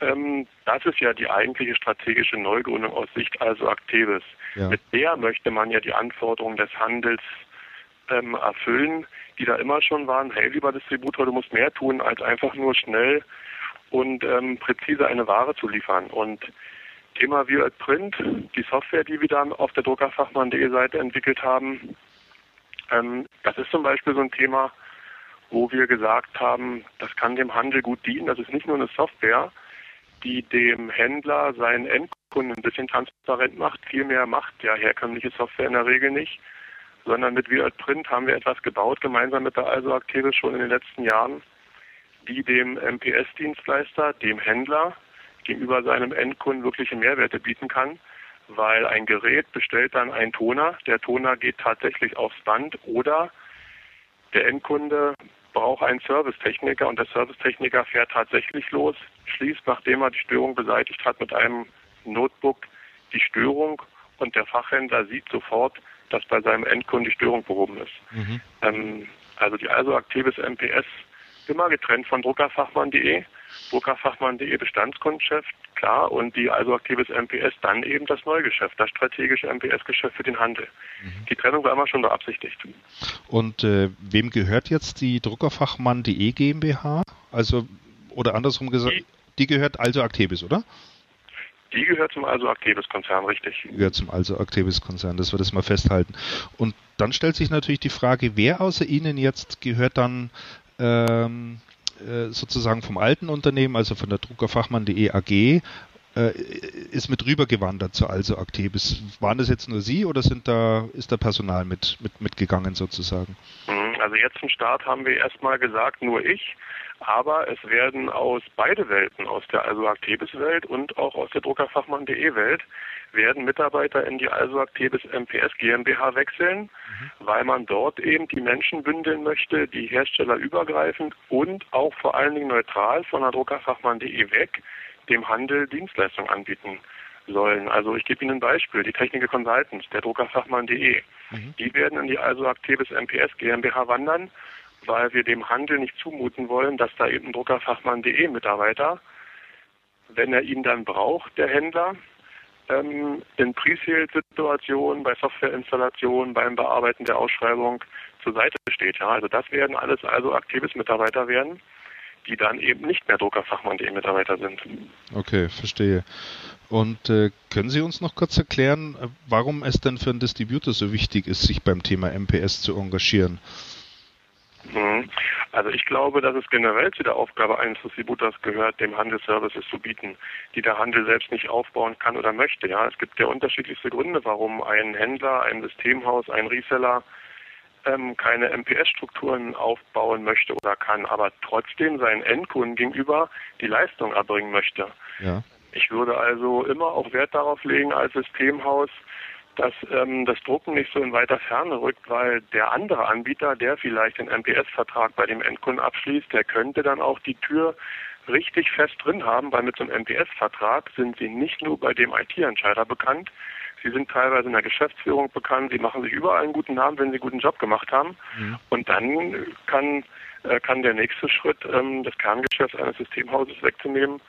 ähm, das ist ja die eigentliche strategische Neugründung aus Sicht also Activis. Ja. Mit der möchte man ja die Anforderungen des Handels ähm, erfüllen, die da immer schon waren. Hey, lieber Distributor, du musst mehr tun, als einfach nur schnell und ähm, präzise eine Ware zu liefern. Und Thema Violet Print, die Software, die wir dann auf der Druckerfachmann.de Seite entwickelt haben, ähm, das ist zum Beispiel so ein Thema, wo wir gesagt haben, das kann dem Handel gut dienen. Das ist nicht nur eine Software, die dem Händler seinen Endkunden ein bisschen transparent macht. Viel mehr macht ja herkömmliche Software in der Regel nicht, sondern mit Weird Print haben wir etwas gebaut, gemeinsam mit der Also Activis schon in den letzten Jahren, die dem MPS-Dienstleister, dem Händler, gegenüber seinem Endkunden wirkliche Mehrwerte bieten kann, weil ein Gerät bestellt dann einen Toner, der Toner geht tatsächlich aufs Band oder der Endkunde braucht einen Servicetechniker und der Servicetechniker fährt tatsächlich los, schließt, nachdem er die Störung beseitigt hat, mit einem Notebook die Störung und der Fachhändler sieht sofort, dass bei seinem Endkunden die Störung behoben ist. Mhm. Ähm, also die also aktives MPS immer getrennt von druckerfachmann.de. Druckerfachmann.de Bestandskundengeschäft, klar, und die also aktives MPS dann eben das Neugeschäft, das strategische MPS-Geschäft für den Handel. Mhm. Die Trennung war immer schon beabsichtigt. Und äh, wem gehört jetzt die Druckerfachmann.de GmbH? Also, oder andersrum gesagt, die, die gehört also Actebis, oder? Die gehört zum Also Actebis Konzern, richtig. Die gehört zum Also Actebis Konzern, dass wir das mal festhalten. Und dann stellt sich natürlich die Frage, wer außer Ihnen jetzt gehört dann ähm, äh, sozusagen vom alten Unternehmen, also von der Druckerfachmann.de AG, äh, ist mit rübergewandert zu Also Actebis. Waren das jetzt nur Sie oder sind da, ist da Personal mit, mit, mitgegangen sozusagen? Mhm, also jetzt zum Start haben wir erstmal gesagt, nur ich. Aber es werden aus beide Welten, aus der Also Actebis Welt und auch aus der Druckerfachmann.de Welt, werden Mitarbeiter in die Also Actebis MPS GmbH wechseln, mhm. weil man dort eben die Menschen bündeln möchte, die herstellerübergreifend und auch vor allen Dingen neutral von der Druckerfachmann.de weg dem Handel Dienstleistungen anbieten sollen. Also ich gebe Ihnen ein Beispiel. Die Techniker Consultants, der Druckerfachmann.de, mhm. die werden in die Also Actebis MPS GmbH wandern, weil wir dem Handel nicht zumuten wollen, dass da eben Druckerfachmann.de Mitarbeiter, wenn er ihn dann braucht, der Händler, ähm, in Pre-Sales-Situationen, bei Softwareinstallationen, beim Bearbeiten der Ausschreibung zur Seite steht. Ja, also das werden alles also aktives Mitarbeiter werden, die dann eben nicht mehr Druckerfachmann.de Mitarbeiter sind. Okay, verstehe. Und äh, können Sie uns noch kurz erklären, äh, warum es denn für einen Distributor so wichtig ist, sich beim Thema MPS zu engagieren? Mhm. Also ich glaube, dass es generell zu der Aufgabe eines Distributors gehört, dem Handel Services zu bieten, die der Handel selbst nicht aufbauen kann oder möchte. Ja, es gibt ja unterschiedlichste Gründe, warum ein Händler, ein Systemhaus, ein Reseller ähm, keine MPS-Strukturen aufbauen möchte oder kann, aber trotzdem seinen Endkunden gegenüber die Leistung erbringen möchte. Ja. Ich würde also immer auch Wert darauf legen als Systemhaus, dass ähm, das Drucken nicht so in weiter Ferne rückt, weil der andere Anbieter, der vielleicht den MPS-Vertrag bei dem Endkunden abschließt, der könnte dann auch die Tür richtig fest drin haben, weil mit so einem MPS-Vertrag sind sie nicht nur bei dem IT-Entscheider bekannt, sie sind teilweise in der Geschäftsführung bekannt, sie machen sich überall einen guten Namen, wenn sie einen guten Job gemacht haben. Mhm. Und dann kann, äh, kann der nächste Schritt, ähm, das Kerngeschäft eines Systemhauses wegzunehmen,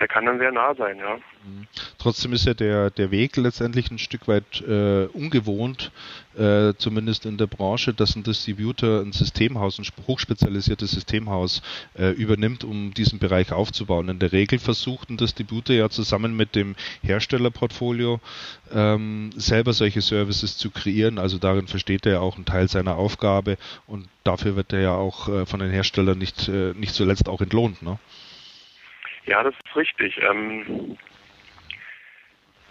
der kann dann sehr nah sein, ja. Mhm. Trotzdem ist ja der, der Weg letztendlich ein Stück weit äh, ungewohnt, äh, zumindest in der Branche, dass ein Distributor ein Systemhaus, ein hochspezialisiertes Systemhaus äh, übernimmt, um diesen Bereich aufzubauen. In der Regel versucht ein Distributor ja zusammen mit dem Herstellerportfolio ähm, selber solche Services zu kreieren. Also darin versteht er ja auch einen Teil seiner Aufgabe und dafür wird er ja auch äh, von den Herstellern nicht, äh, nicht zuletzt auch entlohnt. Ne? Ja, das ist richtig. Ähm,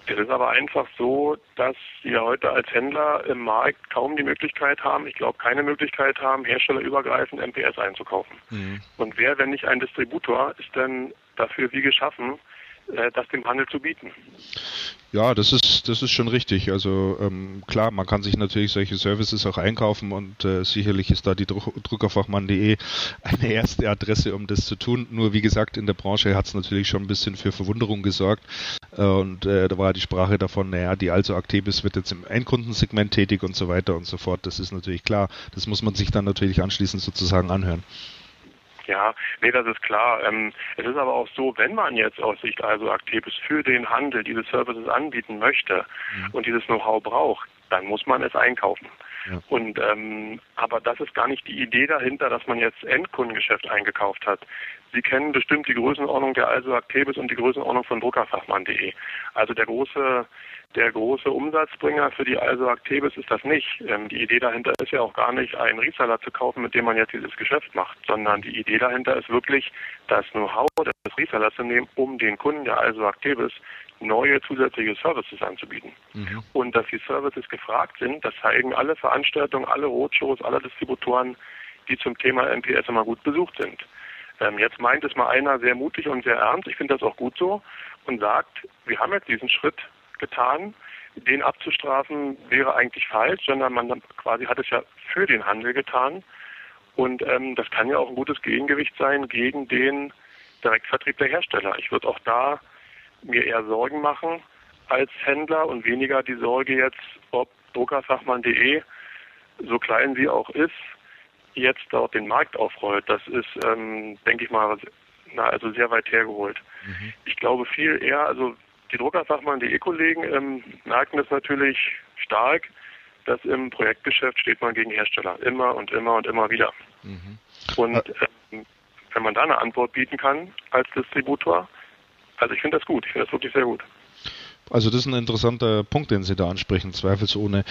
es ist aber einfach so, dass wir heute als Händler im Markt kaum die Möglichkeit haben, ich glaube keine Möglichkeit haben, herstellerübergreifend MPS einzukaufen. Mhm. Und wer, wenn nicht ein Distributor, ist denn dafür wie geschaffen, das dem Handel zu bieten? Ja, das ist, das ist schon richtig. Also ähm, klar, man kann sich natürlich solche Services auch einkaufen und äh, sicherlich ist da die Druck Druckerfachmann.de eine erste Adresse, um das zu tun. Nur wie gesagt, in der Branche hat es natürlich schon ein bisschen für Verwunderung gesorgt. Äh, und äh, da war die Sprache davon, naja, die also Actebis wird jetzt im Endkundensegment tätig und so weiter und so fort. Das ist natürlich klar. Das muss man sich dann natürlich anschließend sozusagen anhören. Ja, nee, das ist klar. Ähm, es ist aber auch so, wenn man jetzt aus Sicht also Aktivis für den Handel diese Services anbieten möchte mhm. und dieses Know-how braucht, dann muss man es einkaufen. Ja. Und ähm, aber das ist gar nicht die Idee dahinter, dass man jetzt Endkundengeschäft eingekauft hat. Sie kennen bestimmt die Größenordnung der Also Actebis und die Größenordnung von Druckerfachmann.de. Also der große der große Umsatzbringer für die Also Actebis ist das nicht. Ähm, die Idee dahinter ist ja auch gar nicht, einen Reseller zu kaufen, mit dem man jetzt dieses Geschäft macht, sondern die Idee dahinter ist wirklich, das Know-how des Resellers zu nehmen, um den Kunden der Also Actebis neue zusätzliche Services anzubieten. Mhm. Und dass die Services gefragt sind, das zeigen alle Veranstaltungen, alle Roadshows, alle Distributoren, die zum Thema MPS immer gut besucht sind. Ähm, jetzt meint es mal einer sehr mutig und sehr ernst, ich finde das auch gut so, und sagt, wir haben jetzt diesen Schritt, getan. Den abzustrafen wäre eigentlich falsch, sondern man quasi hat es ja für den Handel getan. Und ähm, das kann ja auch ein gutes Gegengewicht sein gegen den Direktvertrieb der Hersteller. Ich würde auch da mir eher Sorgen machen als Händler und weniger die Sorge jetzt, ob Druckerfachmann.de, so klein sie auch ist, jetzt dort den Markt aufrollt. Das ist, ähm, denke ich mal, na, also sehr weit hergeholt. Mhm. Ich glaube viel eher, also die Druckerfachmann.de Kollegen ähm, merken das natürlich stark, dass im Projektgeschäft steht man gegen Hersteller. Immer und immer und immer wieder. Mhm. Und äh, wenn man da eine Antwort bieten kann als Distributor, also ich finde das gut, ich finde das wirklich sehr gut. Also das ist ein interessanter Punkt, den Sie da ansprechen, zweifelsohne.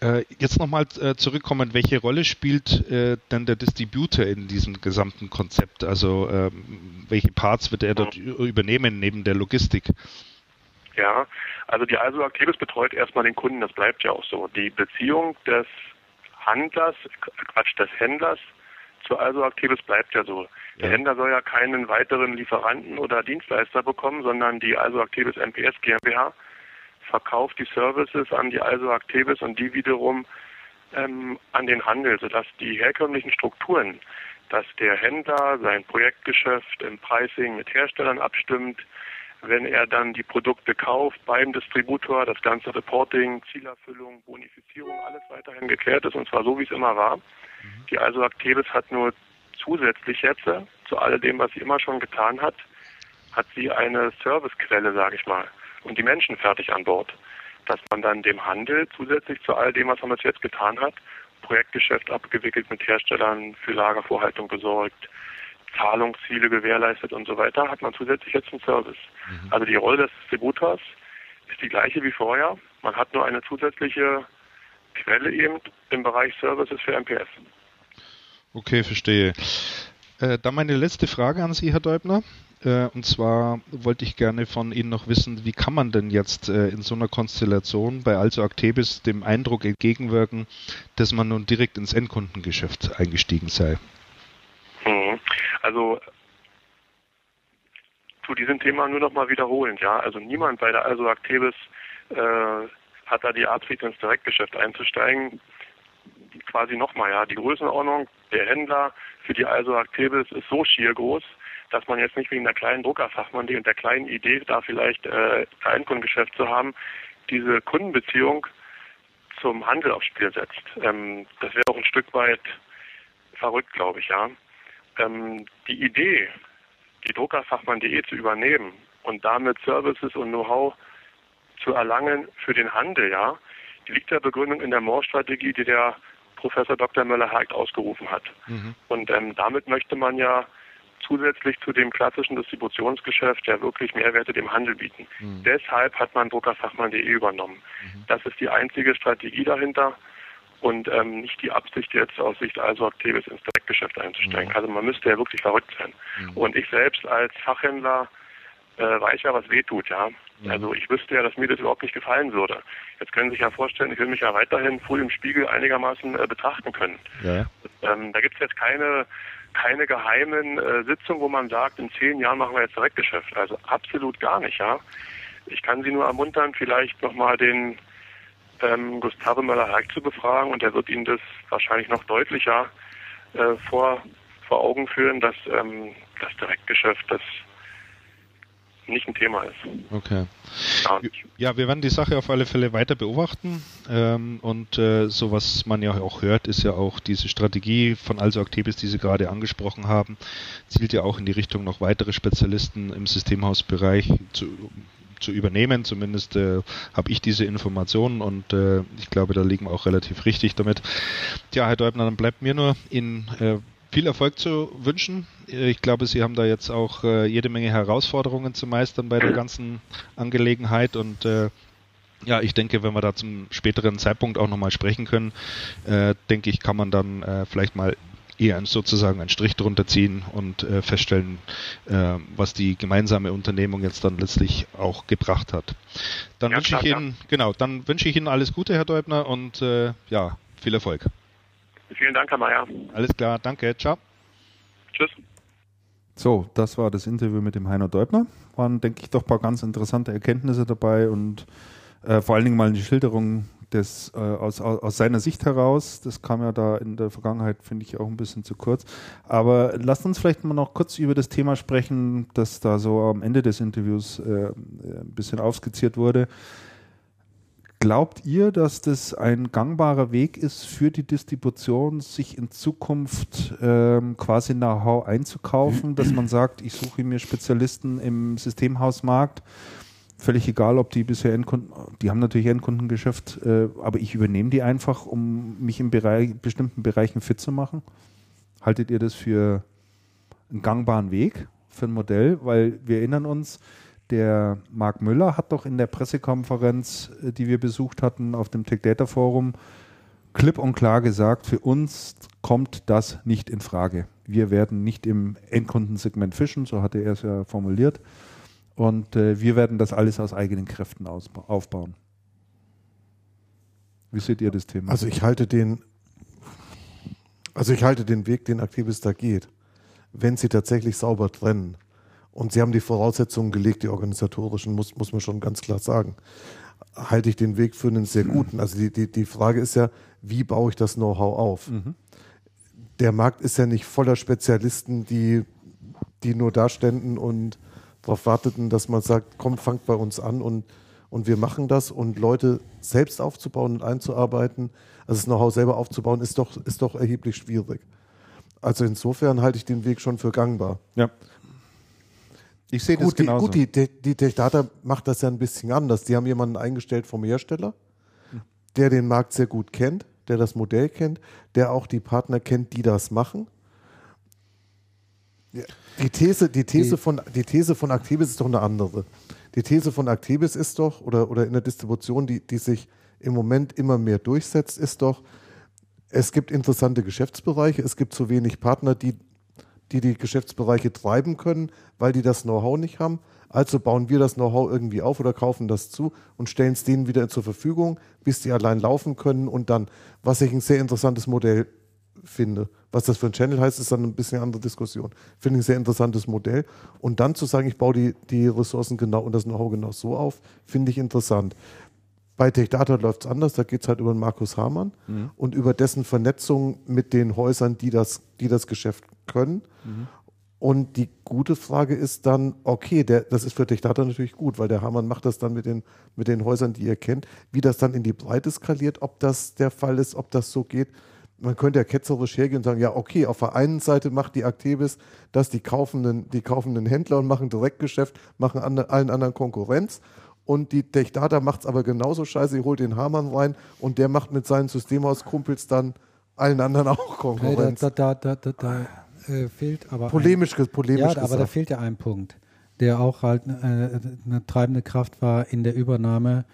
Äh, jetzt nochmal äh, zurückkommen, welche Rolle spielt äh, denn der Distributor in diesem gesamten Konzept? Also ähm, welche Parts wird er dort übernehmen neben der Logistik? Ja, also die Also Activis betreut erstmal den Kunden, das bleibt ja auch so. Die Beziehung des Handlers, Quatsch, des Händlers zu Also Activis bleibt ja so. Der Händler soll ja keinen weiteren Lieferanten oder Dienstleister bekommen, sondern die Also Activis MPS GmbH verkauft die Services an die Also Activis und die wiederum ähm, an den Handel, sodass die herkömmlichen Strukturen, dass der Händler sein Projektgeschäft im Pricing mit Herstellern abstimmt, wenn er dann die Produkte kauft beim Distributor, das ganze Reporting, Zielerfüllung, Bonifizierung, alles weiterhin geklärt ist und zwar so, wie es immer war. Mhm. Die also Actebis hat nur zusätzlich jetzt zu alledem, was sie immer schon getan hat, hat sie eine Servicequelle, sage ich mal, und die Menschen fertig an Bord, dass man dann dem Handel zusätzlich zu all dem, was man bis jetzt getan hat, Projektgeschäft abgewickelt mit Herstellern, für Lagervorhaltung gesorgt, Zahlungsziele gewährleistet und so weiter, hat man zusätzlich jetzt einen Service. Mhm. Also die Rolle des Distributors ist die gleiche wie vorher. Man hat nur eine zusätzliche Quelle eben im Bereich Services für MPS. Okay, verstehe. Äh, dann meine letzte Frage an Sie, Herr Deubner. Äh, und zwar wollte ich gerne von Ihnen noch wissen, wie kann man denn jetzt äh, in so einer Konstellation bei Also Actebis dem Eindruck entgegenwirken, dass man nun direkt ins Endkundengeschäft eingestiegen sei? Also zu diesem Thema nur noch mal wiederholend, ja. Also niemand bei der Also Actebis äh, hat da die Absicht, ins Direktgeschäft einzusteigen. Quasi nochmal, ja. Die Größenordnung der Händler für die Also Actebis ist so schier groß, dass man jetzt nicht wegen der kleinen Druckerfachmann und der kleinen Idee, da vielleicht äh, ein Kundengeschäft zu haben, diese Kundenbeziehung zum Handel aufs Spiel setzt. Ähm, das wäre auch ein Stück weit verrückt, glaube ich, ja ähm, die Idee, die Druckerfachmann.de zu übernehmen und damit Services und Know-how zu erlangen für den Handel, ja, die liegt der Begründung in der Moore-Strategie, die der Professor Dr. Möller-Hagt ausgerufen hat. Mhm. Und ähm, damit möchte man ja zusätzlich zu dem klassischen Distributionsgeschäft ja wirklich Mehrwerte dem Handel bieten. Mhm. Deshalb hat man Druckerfachmann.de übernommen. Mhm. Das ist die einzige Strategie dahinter und ähm, nicht die Absicht jetzt aus Sicht also Activis ins Direktgeschäft einzusteigen. Mhm. Also man müsste ja wirklich verrückt sein. Mhm. Und ich selbst als Fachhändler äh, weiß ja, was wehtut, ja. Mhm. Also ich wüsste ja, dass mir das überhaupt nicht gefallen würde. Jetzt können Sie sich ja vorstellen, ich will mich ja weiterhin früh im Spiegel einigermaßen äh, betrachten können. Ja. Ähm, da gibt es jetzt keine keine geheimen äh, Sitzungen, wo man sagt, in zehn Jahren machen wir jetzt Direktgeschäft. Also absolut gar nicht, ja. Ich kann Sie nur ermuntern, vielleicht nochmal den ähm, Gustave Möller-Herg zu befragen und er wird Ihnen das wahrscheinlich noch deutlicher äh, vor, vor Augen führen, dass ähm, das Direktgeschäft das nicht ein Thema ist. Okay. Ja, ja, wir werden die Sache auf alle Fälle weiter beobachten ähm, und äh, so was man ja auch hört, ist ja auch diese Strategie von Also Actebis, die Sie gerade angesprochen haben, zielt ja auch in die Richtung noch weitere Spezialisten im Systemhausbereich zu, zu übernehmen. Zumindest äh, habe ich diese Informationen und äh, ich glaube, da liegen wir auch relativ richtig damit. Tja, Herr Deubner, dann bleibt mir nur Ihnen äh, viel Erfolg zu wünschen. Ich glaube, Sie haben da jetzt auch äh, jede Menge Herausforderungen zu meistern bei der ganzen Angelegenheit und äh, ja, ich denke, wenn wir da zum späteren Zeitpunkt auch nochmal sprechen können, äh, denke ich, kann man dann äh, vielleicht mal eher sozusagen einen Strich drunter ziehen und äh, feststellen, äh, was die gemeinsame Unternehmung jetzt dann letztlich auch gebracht hat. Dann ja, wünsche ich Ihnen, ja. genau, dann wünsche ich Ihnen alles Gute, Herr Deubner, und äh, ja, viel Erfolg. Vielen Dank, Herr Mayer. Alles klar, danke, ciao. Tschüss. So, das war das Interview mit dem Heiner Deubner. Waren, denke ich, doch ein paar ganz interessante Erkenntnisse dabei und äh, vor allen Dingen mal die Schilderung des, äh, aus, aus, aus, seiner Sicht heraus. Das kam ja da in der Vergangenheit, finde ich, auch ein bisschen zu kurz. Aber lasst uns vielleicht mal noch kurz über das Thema sprechen, das da so am Ende des Interviews äh, ein bisschen aufskizziert wurde. Glaubt ihr, dass das ein gangbarer Weg ist für die Distribution, sich in Zukunft ähm, quasi Know-how einzukaufen, dass man sagt, ich suche mir Spezialisten im Systemhausmarkt, völlig egal, ob die bisher Endkunden, die haben natürlich Endkundengeschäft, äh, aber ich übernehme die einfach, um mich in Bereich, bestimmten Bereichen fit zu machen? Haltet ihr das für einen gangbaren Weg, für ein Modell? Weil wir erinnern uns, der Marc Müller hat doch in der Pressekonferenz, äh, die wir besucht hatten auf dem Tech Data Forum, klipp und klar gesagt, für uns kommt das nicht in Frage. Wir werden nicht im Endkundensegment fischen, so hatte er es ja formuliert. Und äh, wir werden das alles aus eigenen Kräften aufbauen. Wie seht ihr das Thema? Also ich halte den, also ich halte den Weg, den Aktivis da geht, wenn sie tatsächlich sauber trennen und sie haben die Voraussetzungen gelegt, die organisatorischen, muss, muss man schon ganz klar sagen. Halte ich den Weg für einen sehr guten. Also die, die, die Frage ist ja, wie baue ich das Know-how auf? Mhm. Der Markt ist ja nicht voller Spezialisten, die, die nur da ständen und darauf warteten, dass man sagt, komm, fangt bei uns an und, und wir machen das und Leute selbst aufzubauen und einzuarbeiten, also das Know-how selber aufzubauen, ist doch, ist doch erheblich schwierig. Also insofern halte ich den Weg schon für gangbar. Ja. Ich sehe das genauso. gut, die, die, die Techdata macht das ja ein bisschen anders. Die haben jemanden eingestellt vom Hersteller, der den Markt sehr gut kennt, der das Modell kennt, der auch die Partner kennt, die das machen. Die These, die These von, die These von Actibis ist doch eine andere. Die These von Actibis ist doch, oder, oder in der Distribution, die, die sich im Moment immer mehr durchsetzt, ist doch, es gibt interessante Geschäftsbereiche, es gibt zu wenig Partner, die die die Geschäftsbereiche treiben können, weil die das Know-how nicht haben. Also bauen wir das Know-how irgendwie auf oder kaufen das zu und stellen es denen wieder zur Verfügung, bis die allein laufen können und dann, was ich ein sehr interessantes Modell finde. Was das für ein Channel heißt, ist dann ein bisschen eine andere Diskussion. Finde ich ein sehr interessantes Modell. Und dann zu sagen, ich baue die, die Ressourcen genau und das Know-how genau so auf, finde ich interessant. Bei TechData läuft es anders, da geht es halt über den Markus Hamann mhm. und über dessen Vernetzung mit den Häusern, die das, die das Geschäft können. Mhm. Und die gute Frage ist dann, okay, der, das ist für Techdata natürlich gut, weil der Hamann macht das dann mit den, mit den Häusern, die ihr kennt. Wie das dann in die Breite skaliert, ob das der Fall ist, ob das so geht. Man könnte ja ketzerisch hergehen und sagen, ja, okay, auf der einen Seite macht die Activis das, die kaufenden, die kaufenden Händler und machen Direktgeschäft, machen an, allen anderen Konkurrenz. Und die Techdata macht es aber genauso scheiße, sie holt den Hamann rein und der macht mit seinen Systemhauskumpels dann allen anderen auch Konkurrenz. Hey, da, da, da, da, äh, fehlt aber. Polemisch, ein, polemisch ja, aber da fehlt ja ein Punkt, der auch halt äh, eine treibende Kraft war in der Übernahme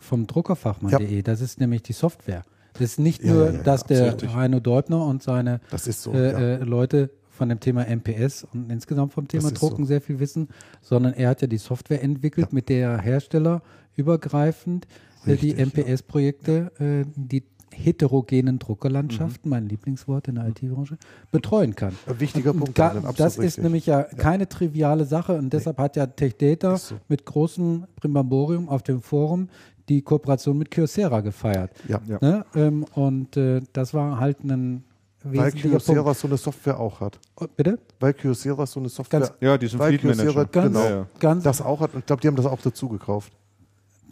vom Druckerfachmann.de. Ja. Das ist nämlich die Software. Das ist nicht ja, nur, ja, dass der Heino Deubner und seine so, äh, äh, Leute von dem Thema MPS und insgesamt vom Thema Drucken so. sehr viel wissen, sondern er hat ja die Software entwickelt, mit der Hersteller übergreifend Richtig, die MPS-Projekte, äh, die heterogenen Druckerlandschaften, mhm. mein Lieblingswort in der IT-Branche, betreuen kann. Ein wichtiger Punkt. Da, das ist nämlich ja, ja, keine triviale Sache und deshalb nee. hat ja TechData so. mit großem Primbamborium auf dem Forum die Kooperation mit Kyocera gefeiert. Ja. ja. Ne? Ähm, und äh, das war halt ein weil Kyocera so eine Software auch hat. Oh, bitte? Weil Kyocera so eine Software ganz, Ja, diesen Fleet Manager. Ganz, genau, ja, ganz, das auch hat. Ich glaube, die haben das auch dazu gekauft.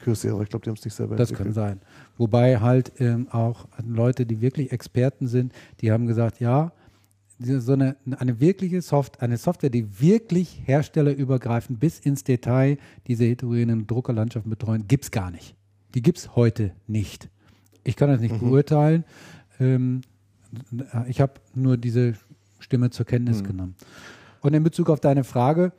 Kyocera, ich glaube, die haben es nicht selber Das entwickelt. kann sein. Wobei halt ähm, auch Leute, die wirklich Experten sind, die haben gesagt, ja, so eine, eine wirkliche Soft, eine Software, die wirklich herstellerübergreifend bis ins Detail diese heterogenen Druckerlandschaften betreuen, gibt es gar nicht. Die gibt es heute nicht. Ich kann das nicht mhm. beurteilen. Ähm, ich habe nur diese Stimme zur Kenntnis mhm. genommen. Und in Bezug auf deine Frage,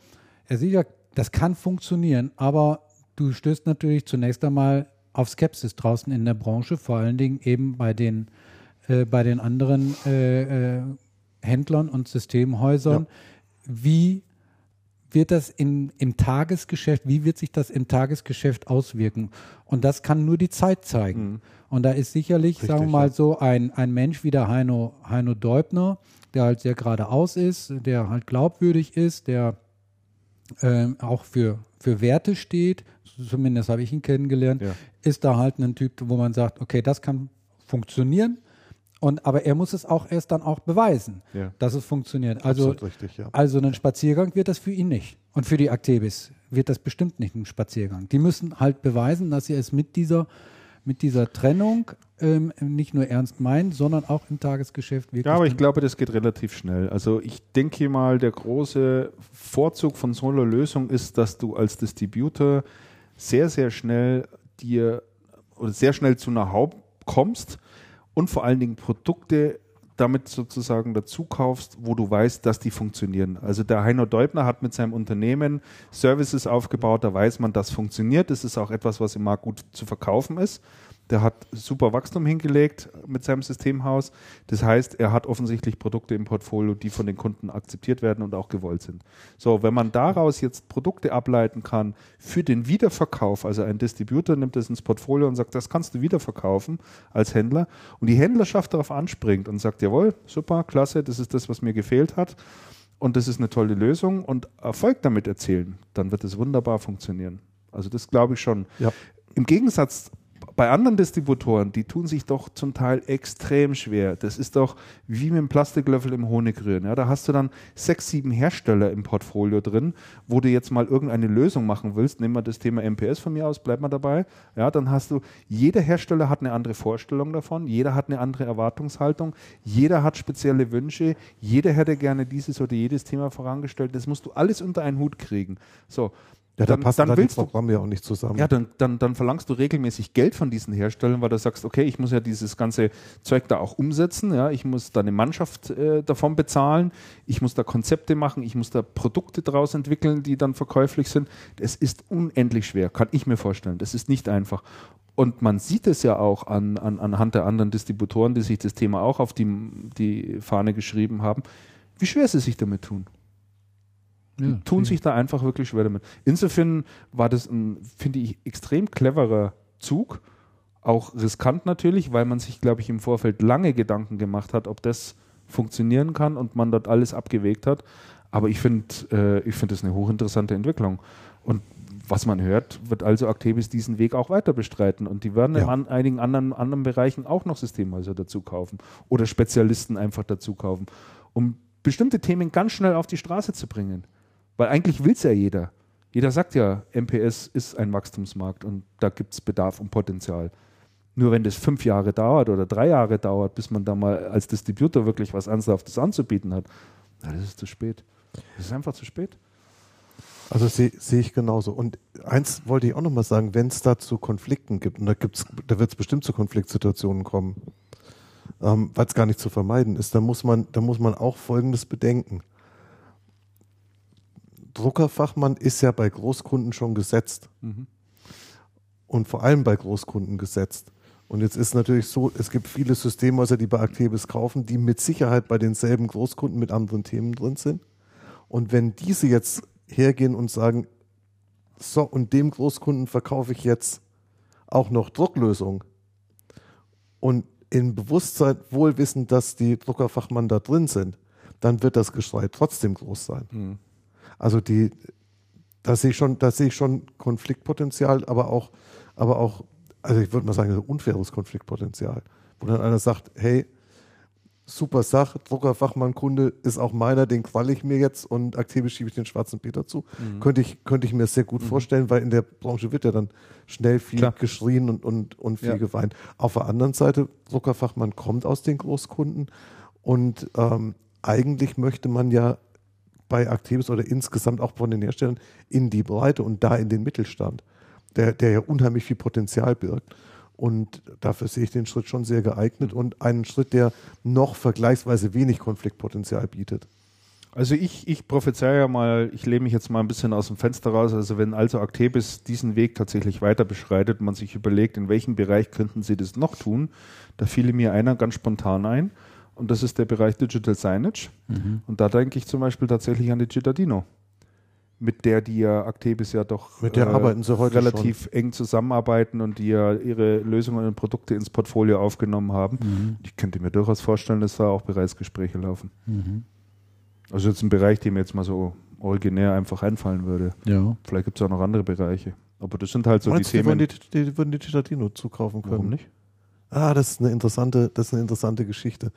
Herr Sieger, das kann funktionieren, aber du stößt natürlich zunächst einmal auf Skepsis draußen in der Branche, vor allen Dingen eben bei den, äh, bei den anderen äh, äh, Händlern und Systemhäusern. Ja. Wie wird das in, im Tagesgeschäft, wie wird sich das im Tagesgeschäft auswirken? Und das kann nur die Zeit zeigen. Mhm. Und da ist sicherlich, Richtig, sagen wir mal ja. so, ein, ein Mensch wie der Heino, Heino Deubner, der halt sehr geradeaus ist, der halt glaubwürdig ist, der äh, auch für, für Werte steht, zumindest habe ich ihn kennengelernt, ja. ist da halt ein Typ, wo man sagt, okay, das kann funktionieren. Und, aber er muss es auch erst dann auch beweisen, ja. dass es funktioniert. Also, richtig, ja. also ein Spaziergang wird das für ihn nicht. Und für die Aktebis wird das bestimmt nicht ein Spaziergang. Die müssen halt beweisen, dass sie es mit dieser, mit dieser Trennung ähm, nicht nur ernst meinen, sondern auch im Tagesgeschäft wirklich. Ja, aber ich glaube, das geht relativ schnell. Also ich denke mal, der große Vorzug von so einer Lösung ist, dass du als Distributor sehr, sehr schnell dir oder sehr schnell zu einer Haupt kommst und vor allen Dingen Produkte damit sozusagen dazu kaufst, wo du weißt, dass die funktionieren. Also der Heino Deubner hat mit seinem Unternehmen Services aufgebaut, da weiß man, das funktioniert. Das ist auch etwas, was im Markt gut zu verkaufen ist. Der hat super Wachstum hingelegt mit seinem Systemhaus. Das heißt, er hat offensichtlich Produkte im Portfolio, die von den Kunden akzeptiert werden und auch gewollt sind. So, wenn man daraus jetzt Produkte ableiten kann für den Wiederverkauf, also ein Distributor nimmt das ins Portfolio und sagt, das kannst du wiederverkaufen als Händler und die Händlerschaft darauf anspringt und sagt, jawohl, super, klasse, das ist das, was mir gefehlt hat und das ist eine tolle Lösung und Erfolg damit erzählen, dann wird es wunderbar funktionieren. Also das glaube ich schon. Ja. Im Gegensatz bei anderen Distributoren, die tun sich doch zum Teil extrem schwer. Das ist doch wie mit dem Plastiklöffel im Honigrühren. Ja, da hast du dann sechs, sieben Hersteller im Portfolio drin, wo du jetzt mal irgendeine Lösung machen willst. Nehmen wir das Thema MPS von mir aus, bleib mal dabei. Ja, dann hast du, jeder Hersteller hat eine andere Vorstellung davon, jeder hat eine andere Erwartungshaltung, jeder hat spezielle Wünsche, jeder hätte gerne dieses oder jedes Thema vorangestellt. Das musst du alles unter einen Hut kriegen. So, ja, dann, passt dann da willst die Programme ja auch nicht zusammen. Ja, dann, dann, dann verlangst du regelmäßig Geld von diesen Herstellern, weil du sagst, okay, ich muss ja dieses ganze Zeug da auch umsetzen, ja, ich muss da eine Mannschaft äh, davon bezahlen, ich muss da Konzepte machen, ich muss da Produkte daraus entwickeln, die dann verkäuflich sind. Es ist unendlich schwer, kann ich mir vorstellen. Das ist nicht einfach. Und man sieht es ja auch an, an, anhand der anderen Distributoren, die sich das Thema auch auf die, die Fahne geschrieben haben, wie schwer sie sich damit tun. Ja, tun ja. sich da einfach wirklich schwer damit. Insofern war das ein, finde ich, extrem cleverer Zug. Auch riskant natürlich, weil man sich, glaube ich, im Vorfeld lange Gedanken gemacht hat, ob das funktionieren kann und man dort alles abgewegt hat. Aber ich finde, äh, ich finde das eine hochinteressante Entwicklung. Und was man hört, wird also Actebis diesen Weg auch weiter bestreiten. Und die werden ja. in an, einigen anderen, anderen Bereichen auch noch Systemhäuser dazu kaufen oder Spezialisten einfach dazu kaufen, um bestimmte Themen ganz schnell auf die Straße zu bringen. Weil eigentlich will es ja jeder. Jeder sagt ja, MPS ist ein Wachstumsmarkt und da gibt es Bedarf und Potenzial. Nur wenn das fünf Jahre dauert oder drei Jahre dauert, bis man da mal als Distributor wirklich was Ernsthaftes anzubieten hat, na, das ist zu spät. Das ist einfach zu spät. Also sehe seh ich genauso. Und eins wollte ich auch nochmal sagen, wenn es da zu Konflikten gibt, und da, da wird es bestimmt zu Konfliktsituationen kommen, ähm, weil es gar nicht zu vermeiden ist, dann muss man, dann muss man auch Folgendes bedenken. Druckerfachmann ist ja bei Großkunden schon gesetzt. Mhm. Und vor allem bei Großkunden gesetzt. Und jetzt ist natürlich so, es gibt viele Systemhäuser, die bei Actebis kaufen, die mit Sicherheit bei denselben Großkunden mit anderen Themen drin sind. Und wenn diese jetzt hergehen und sagen, so, und dem Großkunden verkaufe ich jetzt auch noch Drucklösung und in Bewusstsein wohlwissend, dass die Druckerfachmann da drin sind, dann wird das Geschrei trotzdem groß sein. Mhm. Also die, da sehe ich schon, da sehe ich schon Konfliktpotenzial, aber auch, aber auch, also ich würde mal sagen, ein unfaires Konfliktpotenzial, wo dann einer sagt, hey, super Sache, Druckerfachmann, Kunde ist auch meiner, den qualle ich mir jetzt und aktiv schiebe ich den schwarzen Peter zu. Mhm. Könnte, ich, könnte ich mir sehr gut mhm. vorstellen, weil in der Branche wird ja dann schnell viel Klar. geschrien und, und, und viel ja. geweint. Auf der anderen Seite, Druckerfachmann kommt aus den Großkunden und ähm, eigentlich möchte man ja bei Actebis oder insgesamt auch von den Herstellern in die Breite und da in den Mittelstand, der, der ja unheimlich viel Potenzial birgt. Und dafür sehe ich den Schritt schon sehr geeignet und einen Schritt, der noch vergleichsweise wenig Konfliktpotenzial bietet. Also ich, ich prophezeie ja mal, ich lehne mich jetzt mal ein bisschen aus dem Fenster raus. Also wenn also Actebis diesen Weg tatsächlich weiter beschreitet, man sich überlegt, in welchem Bereich könnten sie das noch tun, da fiel mir einer ganz spontan ein. Und das ist der Bereich Digital Signage. Mhm. Und da denke ich zum Beispiel tatsächlich an die Cittadino, mit der die ja Actebis ja doch mit der äh, arbeiten sie heute relativ schon. eng zusammenarbeiten und die ja ihre Lösungen und Produkte ins Portfolio aufgenommen haben. Mhm. Ich könnte mir durchaus vorstellen, dass da auch bereits Gespräche laufen. Mhm. Also jetzt ein Bereich, der mir jetzt mal so originär einfach einfallen würde. Ja. Vielleicht gibt es auch noch andere Bereiche. Aber das sind halt so Meinst die Themen. Die, die, die würden die Cittadino zukaufen können. Warum nicht? Ah, das ist eine interessante, das ist eine interessante Geschichte.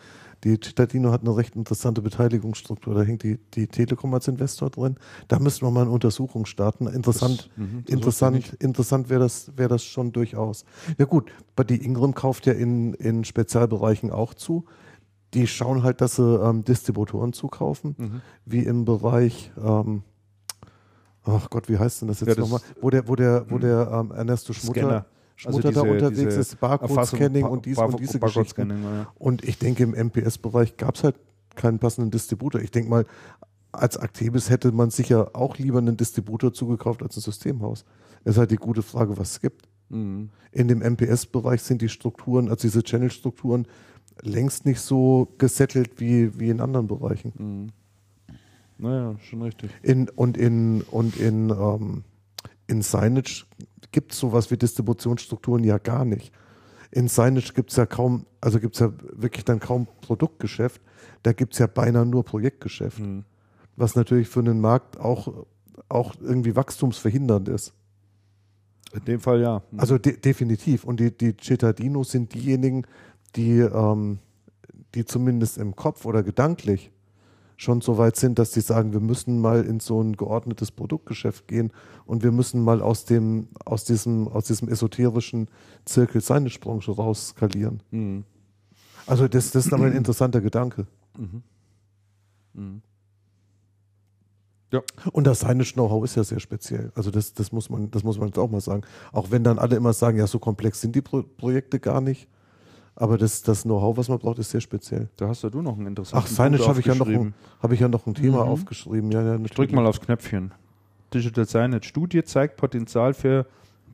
Die Cittadino hat eine recht interessante Beteiligungsstruktur. Da hängt die, die Telekom als Investor drin. Da müssten wir mal eine Untersuchung starten. Interessant, das, mh, das interessant, interessant wäre das, wäre das schon durchaus. Ja gut, die Ingram kauft ja in, in Spezialbereichen auch zu die schauen halt, dass sie ähm, Distributoren zukaufen, mhm. wie im Bereich, ähm, ach Gott, wie heißt denn das jetzt ja, nochmal? Wo der, wo der, wo mhm. der ähm, Ernesto Schmutter, Schmutter also diese, da unterwegs ist, Barcode-Scanning und, dies und diese Geschichten. Ja. Und ich denke, im MPS-Bereich gab es halt keinen passenden Distributor. Ich denke mal, als Actebis hätte man sicher auch lieber einen Distributor zugekauft als ein Systemhaus. Es ist halt die gute Frage, was es gibt. Mhm. In dem MPS-Bereich sind die Strukturen, also diese Channel-Strukturen, längst nicht so gesettelt wie, wie in anderen Bereichen. Mhm. Naja, schon richtig. In, und in, und in, ähm, in Signage gibt es sowas wie Distributionsstrukturen ja gar nicht. In Signage gibt es ja kaum, also gibt es ja wirklich dann kaum Produktgeschäft. Da gibt es ja beinahe nur Projektgeschäft. Mhm. Was natürlich für einen Markt auch, auch irgendwie wachstumsverhindernd ist. In dem Fall ja. Mhm. Also de definitiv. Und die, die Cittadinos sind diejenigen, die, ähm, die zumindest im Kopf oder gedanklich schon so weit sind, dass sie sagen, wir müssen mal in so ein geordnetes Produktgeschäft gehen und wir müssen mal aus dem, aus diesem, aus diesem esoterischen Zirkel seine Branche rausskalieren. Mhm. Also das, das ist aber ein interessanter Gedanke. Mhm. Mhm. Ja. Und das Seinisch Know-how ist ja sehr speziell. Also das, das, muss man, das muss man jetzt auch mal sagen. Auch wenn dann alle immer sagen, ja, so komplex sind die Pro Projekte gar nicht. Aber das, das Know-how, was man braucht, ist sehr speziell. Da hast ja du noch ein interessantes Ach, Signage habe ich, ja noch ein, hab ich ja noch ein Thema mhm. aufgeschrieben. Ja, ja, drück mal aufs Knöpfchen. Digital Signage. Studie zeigt Potenzial für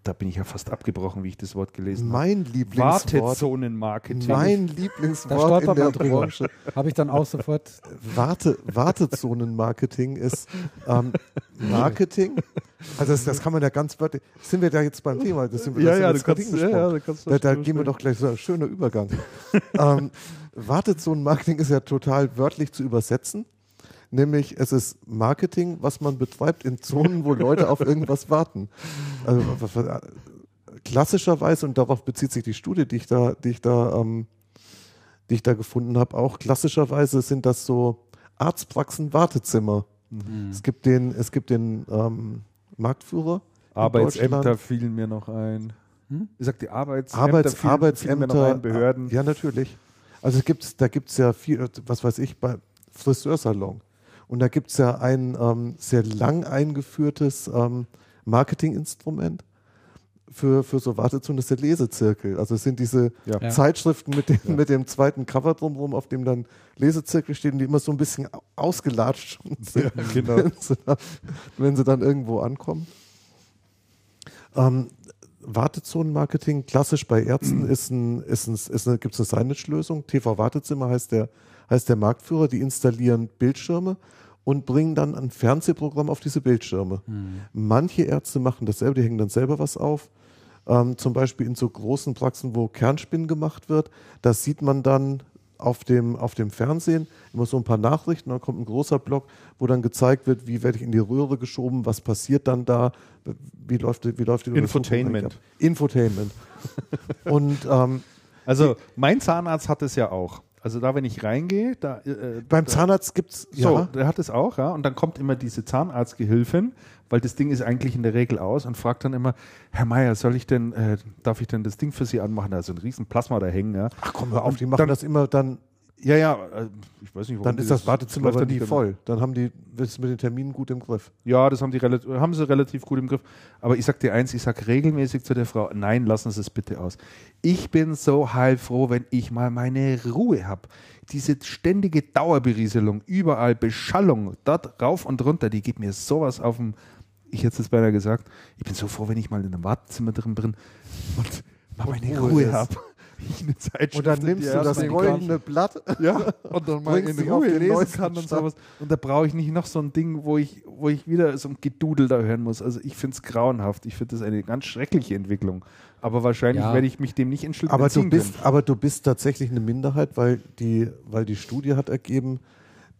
da bin ich ja fast abgebrochen, wie ich das Wort gelesen habe. Mein Lieblingswort. Wartezonenmarketing. Mein Lieblingswort in der Branche. Habe ich dann auch sofort. Warte, Wartezonenmarketing ist ähm, Marketing. Also das, das, kann man ja ganz wörtlich. Sind wir da jetzt beim Thema? Das sind wir, ja, ja, du kannst, ja, ja, du kannst da, da gehen wir doch gleich so ein schöner Übergang. ähm, Wartezonenmarketing ist ja total wörtlich zu übersetzen nämlich es ist Marketing, was man betreibt in Zonen, wo Leute auf irgendwas (laughs) warten. Also klassischerweise, und darauf bezieht sich die Studie, die ich da, die ich da, ähm, die ich da gefunden habe, auch klassischerweise sind das so Arztpraxen, Wartezimmer. Mhm. Es gibt den, es gibt den ähm, Marktführer. Arbeitsämter fielen mir noch ein. Hm? Ich sag die Arbeitsämter, Arbeits, fielen, Arbeitsämter, fielen mir noch ein, Behörden. Ja, natürlich. Also es gibt, da gibt es ja viel, was weiß ich, bei Friseursalon. Und da gibt es ja ein ähm, sehr lang eingeführtes ähm, Marketinginstrument für, für so Wartezonen, das ist der Lesezirkel. Also es sind diese ja. Zeitschriften mit dem, ja. mit dem zweiten Cover drumherum, auf dem dann Lesezirkel stehen, die immer so ein bisschen ausgelatscht sind, ja, genau. wenn, sie dann, wenn, sie dann, irgendwo ankommen. Ähm, Wartezonenmarketing, klassisch bei Ärzten, ist ein, ist ein, ist eine, gibt es eine Signage-Lösung. TV-Wartezimmer heißt der heißt der Marktführer, die installieren Bildschirme und bringen dann ein Fernsehprogramm auf diese Bildschirme. Mhm. Manche Ärzte machen das selber, die hängen dann selber was auf. Ähm, zum Beispiel in so großen Praxen, wo Kernspinn gemacht wird, das sieht man dann auf dem, auf dem Fernsehen immer so ein paar Nachrichten, dann kommt ein großer Block, wo dann gezeigt wird, wie werde ich in die Röhre geschoben, was passiert dann da, wie läuft, wie läuft die Infotainment. Infotainment. (laughs) und ähm, also mein Zahnarzt hat es ja auch. Also da, wenn ich reingehe, da äh, beim Zahnarzt gibt's so, ja. der hat es auch, ja. Und dann kommt immer diese Zahnarztgehilfin, weil das Ding ist eigentlich in der Regel aus und fragt dann immer, Herr Meier, soll ich denn, äh, darf ich denn das Ding für Sie anmachen? Da ist so ein riesen Plasma da hängen, ja. Ach komm, hör auf, die machen dann, das immer dann Ja, ja, äh, ich weiß nicht, warum Dann ist das Wartezimmer läuft aber nie voll. Dann haben die das mit den Terminen gut im Griff. Ja, das haben, die relativ, haben sie relativ gut im Griff. Aber ich sag dir eins, ich sag regelmäßig zu der Frau, nein, lassen Sie es bitte aus. Ich bin so heilfroh, wenn ich mal meine Ruhe habe. Diese ständige Dauerberieselung, überall Beschallung, dort rauf und runter, die geht mir sowas auf dem, ich hätte es jetzt beinahe gesagt, ich bin so froh, wenn ich mal in einem Wartezimmer drin bin und mal meine Ruhe Ruhe, habe. (laughs) Ich eine Zeitschrift Und dann nimmst du das goldene Blatt. ja, (laughs) und dann mal Bringst in Ruhe lesen kann und sowas. Und da brauche ich nicht noch so ein Ding, wo ich, wo ich wieder so ein Gedudel da hören muss. Also ich finde es grauenhaft. Ich finde das eine ganz schreckliche Entwicklung. Aber wahrscheinlich Ja. werde ich mich dem nicht entschlüsseln. Aber du bist, aber du bist tatsächlich eine Minderheit, weil die, weil die Studie hat ergeben,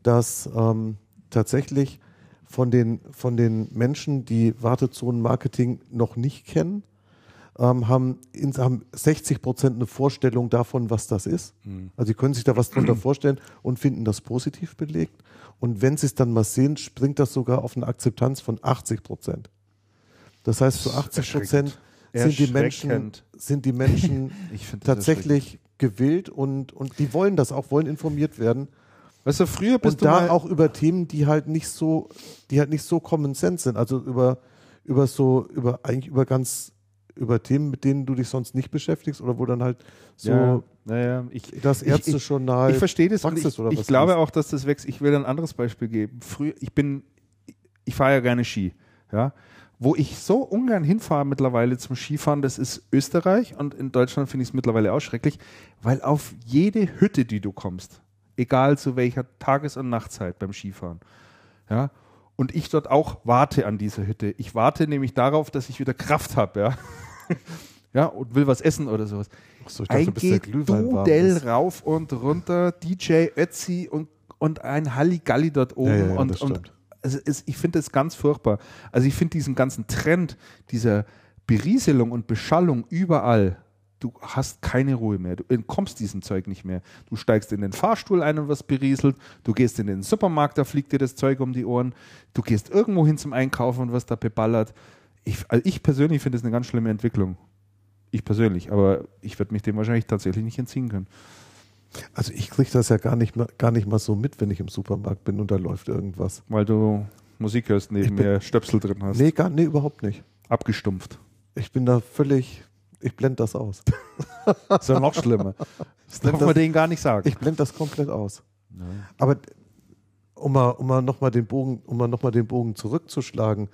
dass ähm, tatsächlich von den, von den Menschen, die Wartezonenmarketing noch nicht kennen, ähm, haben, ins, haben 60 Prozent eine Vorstellung davon, was das ist. Also sie können sich da was drunter (clears throat) vorstellen und finden das positiv belegt. Und wenn sie es dann mal sehen, springt das sogar auf eine Akzeptanz von 80 Prozent. Das heißt, zu 80 Prozent sind die Menschen, sind die Menschen (laughs) tatsächlich gewillt und, und die wollen das auch, wollen informiert werden. Weißt du, früher bist Und du da auch über Themen, die halt nicht so, die halt nicht so Common Sense sind. Also über, über so, über eigentlich über ganz, über Themen, mit denen du dich sonst nicht beschäftigst oder wo dann halt so ja, naja, ich, das ich- ich- Ärztejournal. Ich verstehe das und ich, oder ich glaube ist. auch, dass das wächst. Ich will ein anderes Beispiel geben. Früher, ich bin, ich fahre ja gerne Ski, ja. Wo ich so ungern hinfahre mittlerweile zum Skifahren, das ist Österreich und in Deutschland finde ich es mittlerweile auch schrecklich, weil auf jede Hütte, die du kommst, egal zu welcher Tages- und Nachtzeit beim Skifahren, ja, und ich dort auch warte an dieser Hütte. Ich warte nämlich darauf, dass ich wieder Kraft habe, ja. Ja, und will was essen oder sowas. Ich dachte, du bist der Ein Gedudel ist. rauf und runter, DJ Ötzi und, und ein Halligalli dort oben. Ja, ja, ja, und, und also es, ich finde das ganz furchtbar. Also ich finde diesen ganzen Trend dieser Berieselung und Beschallung überall, du hast keine Ruhe mehr. Du entkommst diesem Zeug nicht mehr. Du steigst in den Fahrstuhl ein und was berieselt. Du gehst in den Supermarkt, da fliegt dir das Zeug um die Ohren. Du gehst irgendwo hin zum Einkaufen und was da beballert. Ich, also ich persönlich finde das eine ganz schlimme Entwicklung. Ich persönlich, aber ich werde mich dem wahrscheinlich tatsächlich nicht entziehen können. Also ich kriege das ja gar nicht, mal, gar nicht mal so mit, wenn ich im Supermarkt bin und da läuft irgendwas. Weil du Musik hörst, neben mir Stöpsel drin hast. Nee, gar, nee, überhaupt nicht. Abgestumpft. Ich bin da völlig, ich blende das aus. Das (laughs) ist ja noch schlimmer. Das darf man denen gar nicht sagen. Ich blende das komplett aus. Aber um mal, um mal nochmal den Bogen, um mal noch mal den Bogen zurückzuschlagen,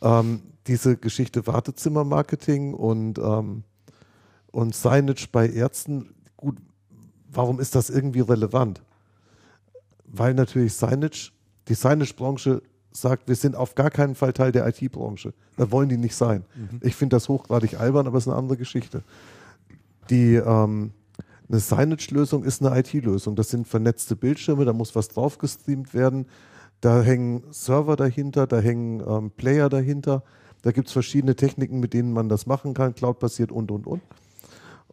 ähm, diese Geschichte Wartezimmermarketing und, ähm, und Signage bei Ärzten, gut, warum ist das irgendwie relevant? Weil natürlich Signage, die Signage-Branche sagt, wir sind auf gar keinen Fall Teil der IT-Branche. Da wollen die nicht sein. Ich finde das hochgradig albern, aber es ist eine andere Geschichte. Die, ähm, eine Signage-Lösung ist eine IT-Lösung. Das sind vernetzte Bildschirme, da muss was drauf gestreamt werden. Da hängen Server dahinter, da hängen ähm, Player dahinter. Da gibt es verschiedene Techniken, mit denen man das machen kann, Cloud-basiert und, und, und.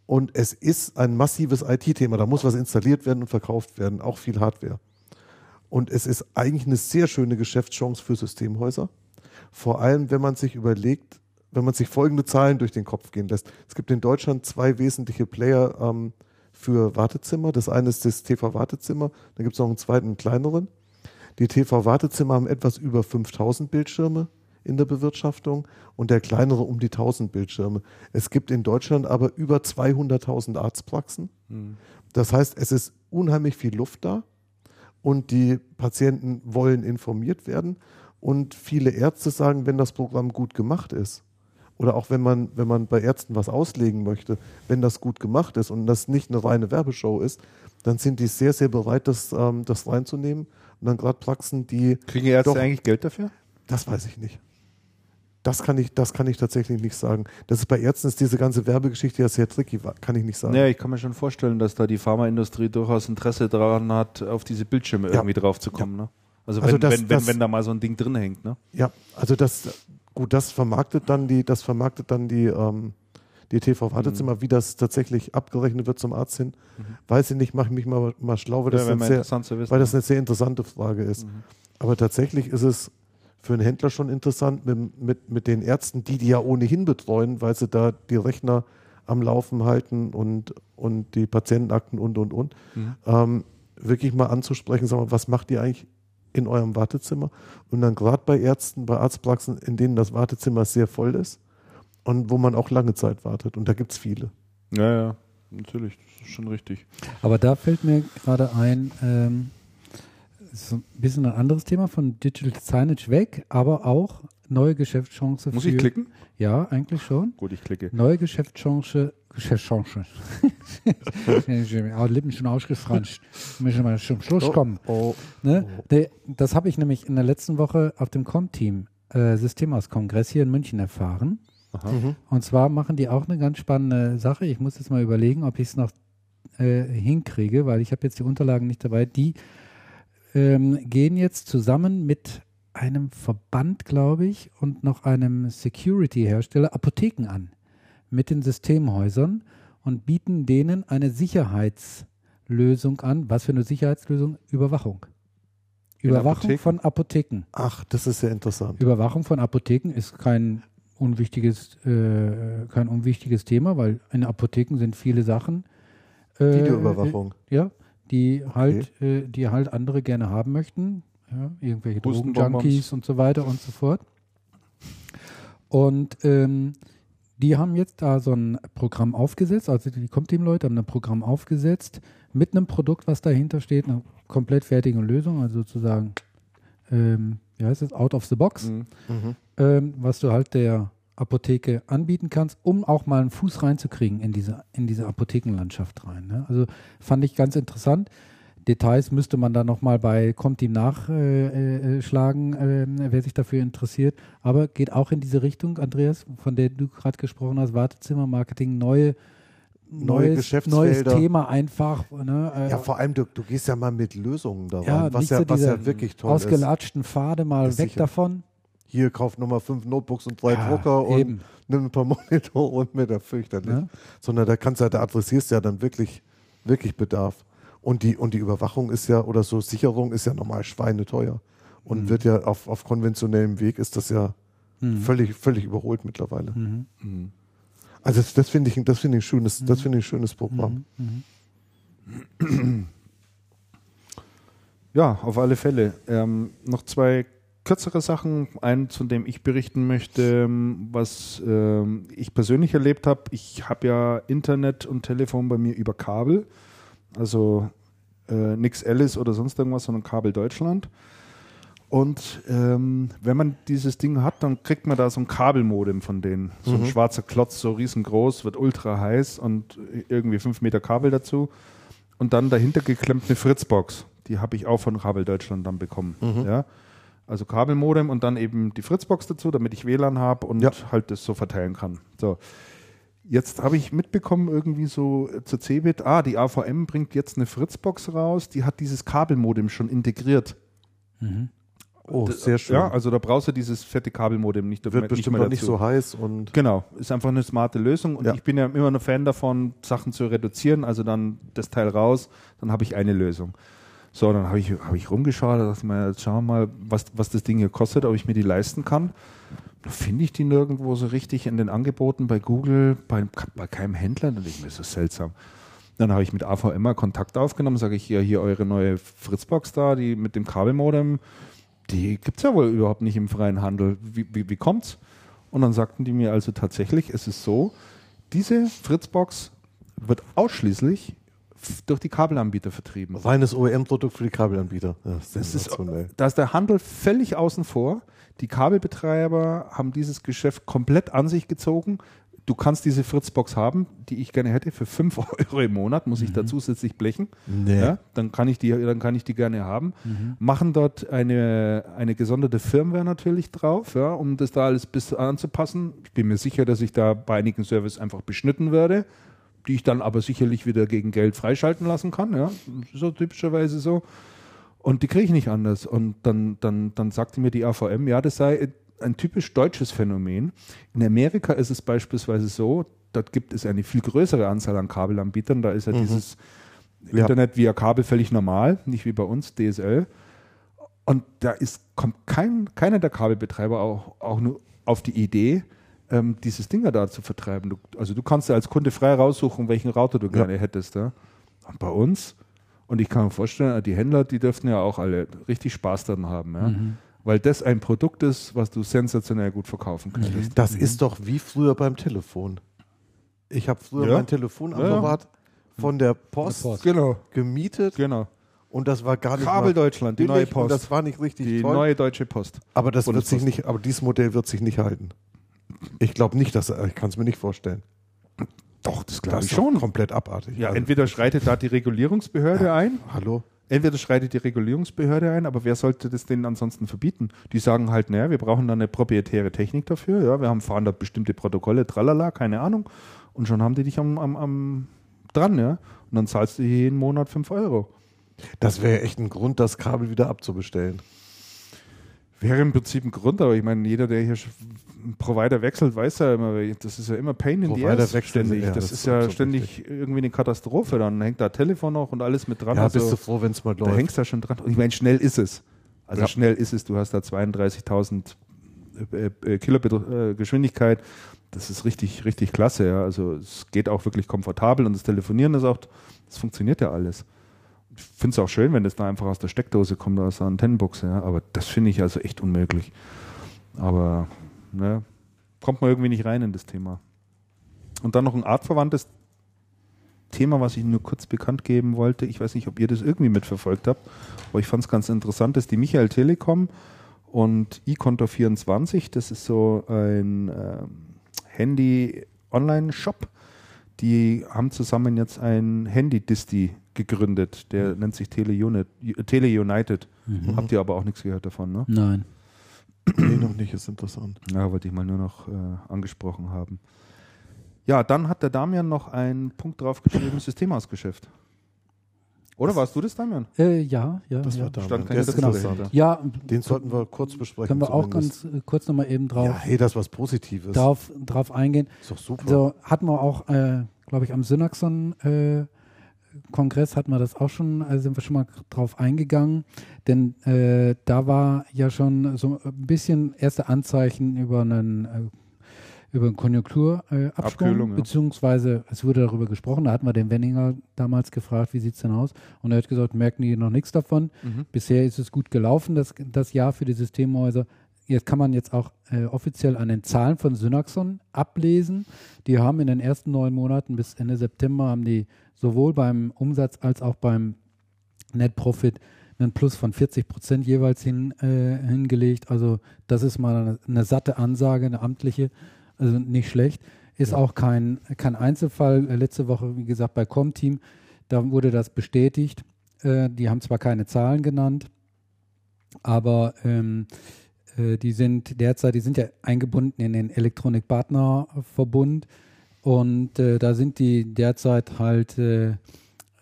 Und es ist ein massives IT-Thema. Da muss was installiert werden und verkauft werden, auch viel Hardware. Und es ist eigentlich eine sehr schöne Geschäftschance für Systemhäuser. Vor allem, wenn man sich überlegt, wenn man sich folgende Zahlen durch den Kopf gehen lässt. Es gibt in Deutschland zwei wesentliche Player ähm, für Wartezimmer. Das eine ist das TV-Wartezimmer, dann gibt es noch einen zweiten, einen kleineren. Die TV-Wartezimmer haben etwas über 5000 Bildschirme in der Bewirtschaftung und der kleinere um die 1000 Bildschirme. Es gibt in Deutschland aber über 200.000 Arztpraxen. Das heißt, es ist unheimlich viel Luft da und die Patienten wollen informiert werden und viele Ärzte sagen, wenn das Programm gut gemacht ist oder auch wenn man, wenn man bei Ärzten was auslegen möchte, wenn das gut gemacht ist und das nicht eine reine Werbeshow ist, dann sind die sehr, sehr bereit, das, ähm, das reinzunehmen. Und dann gerade Praxen, die, Kriegen Ärzte Doch. eigentlich Geld dafür? das weiß ich nicht. Das kann ich, das kann ich tatsächlich nicht sagen. Das ist bei Ärzten ist diese ganze Werbegeschichte ja sehr tricky, kann ich nicht sagen. Ja, ich kann mir schon vorstellen, dass da die Pharmaindustrie durchaus Interesse daran hat, auf diese Bildschirme Ja. irgendwie drauf zu kommen. Ne? Also, wenn, Also das- wenn, wenn, das- wenn da mal so ein Ding drin hängt. Ne? Ja, also das, gut, das vermarktet dann die, das vermarktet dann die, ähm, die TV-Wartezimmer, Mhm. wie das tatsächlich abgerechnet wird zum Arzt hin. Weiß ich nicht, mache ich mich mal, mal schlau, weil das, Ja, wäre eine sehr, wissen. weil das eine sehr interessante Frage ist. Mhm. Aber tatsächlich ist es für einen Händler schon interessant mit, mit, mit den Ärzten, die die ja ohnehin betreuen, weil sie da die Rechner am Laufen halten und, und die Patientenakten und, und, und. Mhm. Ähm, wirklich mal anzusprechen, sagen wir, was macht ihr eigentlich in eurem Wartezimmer? Und dann gerade bei Ärzten, bei Arztpraxen, in denen das Wartezimmer sehr voll ist und wo man auch lange Zeit wartet. Und da gibt es viele. Ja, ja, natürlich, das ist schon richtig. Aber da fällt mir gerade ein, ähm, so ein bisschen ein anderes Thema von Digital Signage weg, aber auch neue Geschäftschance Muss für. ich klicken? Ja, eigentlich schon. Gut, ich klicke. Neue Geschäftschance. Geschäftschance. (laughs) Lippen schon ausgefranscht. Müssen wir zum Schluss kommen. Oh, Ne? Nee, das habe ich nämlich in der letzten Woche auf dem Com-Team äh, Systemhaus-Kongress hier in München erfahren. Mhm. Und zwar machen die auch eine ganz spannende Sache. Ich muss jetzt mal überlegen, ob ich es noch äh, hinkriege, weil ich habe jetzt die Unterlagen nicht dabei. Die ähm, gehen jetzt zusammen mit einem Verband, glaube ich, und noch einem Security-Hersteller Apotheken an mit den Systemhäusern und bieten denen eine Sicherheitslösung an. Was für eine Sicherheitslösung? Überwachung. Überwachung Apotheken? von Apotheken. Ach, das ist sehr interessant. Überwachung von Apotheken ist kein unwichtiges, äh, kein unwichtiges Thema, weil in Apotheken sind viele Sachen. Äh, Videoüberwachung. Äh, ja, die halt, äh, die halt andere gerne haben möchten. Ja, irgendwelche. Drogenjunkies und so weiter und so fort. Und ähm, die haben jetzt da so ein Programm aufgesetzt, also die Comteam-Leute haben ein Programm aufgesetzt mit einem Produkt, was dahinter steht, eine komplett fertige Lösung, also sozusagen, ähm, wie heißt es, out of the box Mhm. Mhm. ähm, was du halt der Apotheke anbieten kannst, um auch mal einen Fuß reinzukriegen in diese, in diese Apothekenlandschaft rein. Ne? Also fand ich ganz interessant. Details müsste man dann nochmal bei Comteam nachschlagen, äh, äh, wer sich dafür interessiert. Aber geht auch in diese Richtung, Andreas, von der du gerade gesprochen hast, Wartezimmermarketing, neue, Neue neues, Geschäftsfelder. neues Thema einfach. Ne? Äh, Ja, vor allem, du, du gehst ja mal mit Lösungen da rein, ja, was, ja, was ja wirklich toll ist. ausgelatschten Pfade mal Ist weg sicher. davon. Hier kauft Nummer fünf Notebooks und drei Ja, Drucker und eben. nimm ein paar Monitore und mit der fürchterlich. Ja. Sondern da kannst du, da adressierst du ja dann wirklich, wirklich Bedarf. Und die, und die Überwachung ist ja, oder so Sicherung ist ja normal schweineteuer. Und Mhm. wird ja auf, auf konventionellem Weg ist das ja Mhm. völlig, völlig überholt mittlerweile. Mhm. Mhm. Also das, das finde ich, das finde ich ein schönes, das finde ich ein schönes Programm. Mhm. Ja, auf alle Fälle. Ähm, noch zwei kürzere Sachen. Eins, von dem ich berichten möchte, ähm, was ähm, ich persönlich erlebt habe. Ich habe ja Internet und Telefon bei mir über Kabel. Also äh, nix Alice oder sonst irgendwas, sondern Kabel Deutschland. Und ähm, wenn man dieses Ding hat, dann kriegt man da so ein Kabelmodem von denen. So ein Mhm. schwarzer Klotz, so riesengroß, wird ultra heiß und irgendwie fünf Meter Kabel dazu. Und dann dahinter geklemmt eine Fritzbox. Die habe ich auch von Kabel Deutschland dann bekommen. Mhm. Ja? Also Kabelmodem und dann eben die Fritzbox dazu, damit ich WLAN habe und Ja. halt das so verteilen kann. So. Jetzt habe ich mitbekommen, irgendwie so äh, zur Cebit, ah, die AVM bringt jetzt eine Fritzbox raus, die hat dieses Kabelmodem schon integriert. Mhm. Oh, Das- sehr schön. Ja, also da brauchst du dieses fette Kabelmodem nicht, Wird nicht bestimmt noch nicht dazu. so heiß und Genau, ist einfach eine smarte Lösung und Ja. ich bin ja immer ein Fan davon, Sachen zu reduzieren, also dann das Teil raus, dann habe ich eine Lösung. So, dann habe ich, hab ich rumgeschaut, da dachte ich mir, jetzt schauen wir mal, was, was das Ding hier kostet, ob ich mir die leisten kann. Da finde ich die nirgendwo so richtig in den Angeboten bei Google, bei, bei keinem Händler, dann denke ich mir, so seltsam. Dann habe ich mit AVM mal Kontakt aufgenommen, sage ich, ja, hier eure neue Fritzbox da, die mit dem Kabelmodem, die gibt es ja wohl überhaupt nicht im freien Handel. Wie, wie, wie kommt's? Und dann sagten die mir also tatsächlich, es ist so, diese Fritzbox wird ausschließlich durch die Kabelanbieter vertrieben. reines OEM-Produkt für die Kabelanbieter. Ja, Das ist, da ist der Handel völlig außen vor. Die Kabelbetreiber haben dieses Geschäft komplett an sich gezogen. Du kannst diese Fritzbox haben, die ich gerne hätte, für 5 (laughs) Euro im Monat, muss ich da zusätzlich blechen. Nee. Ja, dann, kann ich die, dann kann ich die gerne haben. Machen dort eine, eine gesonderte Firmware natürlich drauf, ja, um das da alles bis anzupassen. Ich bin mir sicher, dass ich da bei einigen Services einfach beschnitten werde, die ich dann aber sicherlich wieder gegen Geld freischalten lassen kann. Ja, so typischerweise so. Und die kriege ich nicht anders. Und dann, dann, dann sagte mir die AVM, ja, das sei ein typisch deutsches Phänomen. In Amerika ist es beispielsweise so, dort gibt es eine viel größere Anzahl an Kabelanbietern. Da ist ja dieses Ja. Internet via Kabel völlig normal, nicht wie bei uns, DSL. Und da ist, kommt kein, keiner der Kabelbetreiber auch, auch nur auf die Idee, ähm, dieses Dinger da zu vertreiben. Du, also du kannst ja als Kunde frei raussuchen, welchen Router du gerne hättest. Ja? Und bei uns, Und ich kann mir vorstellen, die Händler, die dürften ja auch alle richtig Spaß daran haben, ja? Mhm. weil das ein Produkt ist, was du sensationell gut verkaufen könntest. Mhm. Das mhm. ist doch wie früher beim Telefon. Ich habe früher ja. mein Telefonapparat ja. von der Post, Post. Genau. gemietet. Genau. Und das war gar nicht Kabel Deutschland, die neue Post. das war nicht richtig die toll. neue deutsche Post. Aber das wird sich nicht, aber dieses Modell wird sich nicht halten. Ich glaube nicht, dass ich kann es mir nicht vorstellen. Doch, das glaube ich schon. Komplett abartig. Ja, also, entweder schreitet da die Regulierungsbehörde ja, ein. Hallo. Entweder schreitet die Regulierungsbehörde ein, aber wer sollte das denen ansonsten verbieten? Die sagen halt, naja, wir brauchen da eine proprietäre Technik dafür. Ja, wir haben fahren da bestimmte Protokolle, tralala, keine Ahnung. Und schon haben die dich am, am, am dran, ja. Und dann zahlst du jeden Monat 5 Euro. Das wäre echt ein Grund, das Kabel wieder abzubestellen. Wäre im Prinzip ein Grund, aber ich meine, jeder, der hier einen Provider wechselt, weiß ja immer, das ist ja immer Pain in Provider the ass ständig. Ja, das, das, ist ja ständig richtig. irgendwie eine Katastrophe. Dann hängt da Telefon noch und alles mit dran. Ja, also, bist du froh, wenn es mal läuft. Da hängst du ja schon dran. Und ich meine, schnell ist es. Also ja. schnell ist es. Du hast da 32.000 äh, äh, Kilobit äh, Geschwindigkeit. Das ist richtig, richtig klasse. Ja. Also es geht auch wirklich komfortabel und das Telefonieren ist auch, das funktioniert ja alles ich finde es auch schön, wenn das da einfach aus der Steckdose kommt, aus der Antennenbuchse, ja, aber das finde ich also echt unmöglich. Aber ne, kommt man irgendwie nicht rein in das Thema. Und dann noch ein artverwandtes Thema, was ich nur kurz bekannt geben wollte. Ich weiß nicht, ob ihr das irgendwie mitverfolgt habt, aber ich fand es ganz interessant, dass die Michael Telekom und eConto24, das ist so ein äh, Handy-Online-Shop, die haben zusammen jetzt ein Handy-Disti gegründet. Der nennt sich Tele, Tele United. Mhm. Habt ihr aber auch nichts gehört davon, ne? Nein. nee, noch nicht, ist interessant. Ja, wollte ich mal nur noch äh, angesprochen haben. Ja, dann hat der Damian noch einen Punkt drauf geschrieben, (clears throat) Systemhausgeschäft. Oder warst du das, Damian? Äh, ja, ja. Das ja. war Damian. Stand das genau. Ja, den sollten wir kurz besprechen. Können wir zumindest. auch ganz äh, kurz nochmal eben drauf. Ja, hey, das ist was Positives. Drauf, drauf eingehen. Ist doch super. Also hatten wir auch, äh, glaube ich, am Synaxon äh, Kongress hatten wir das auch schon, also sind wir schon mal drauf eingegangen, denn äh, da war ja schon so ein bisschen erste Anzeichen über einen äh, über einen Konjunkturabschwung, ja. beziehungsweise es wurde darüber gesprochen, da hatten wir den Wenninger damals gefragt, wie sieht es denn aus? Und er hat gesagt, merken die noch nichts davon. Mhm. Bisher ist es gut gelaufen, das, das Jahr für die Systemhäuser. Jetzt kann man jetzt auch äh, offiziell an den Zahlen von Synaxon ablesen. Die haben in den ersten neun Monaten bis Ende September haben die sowohl beim Umsatz als auch beim Net Profit einen Plus von 40 Prozent jeweils hin, äh, hingelegt. Also das ist mal eine, eine, satte Ansage, eine amtliche, also nicht schlecht. Ist ja. auch kein, kein Einzelfall. Äh, letzte Woche, wie gesagt, bei Comteam, da wurde das bestätigt. Äh, die haben zwar keine Zahlen genannt, aber ähm, äh, die sind derzeit, die sind ja eingebunden in den Elektronikpartnerverbund. Partner und äh, da sind die derzeit halt äh,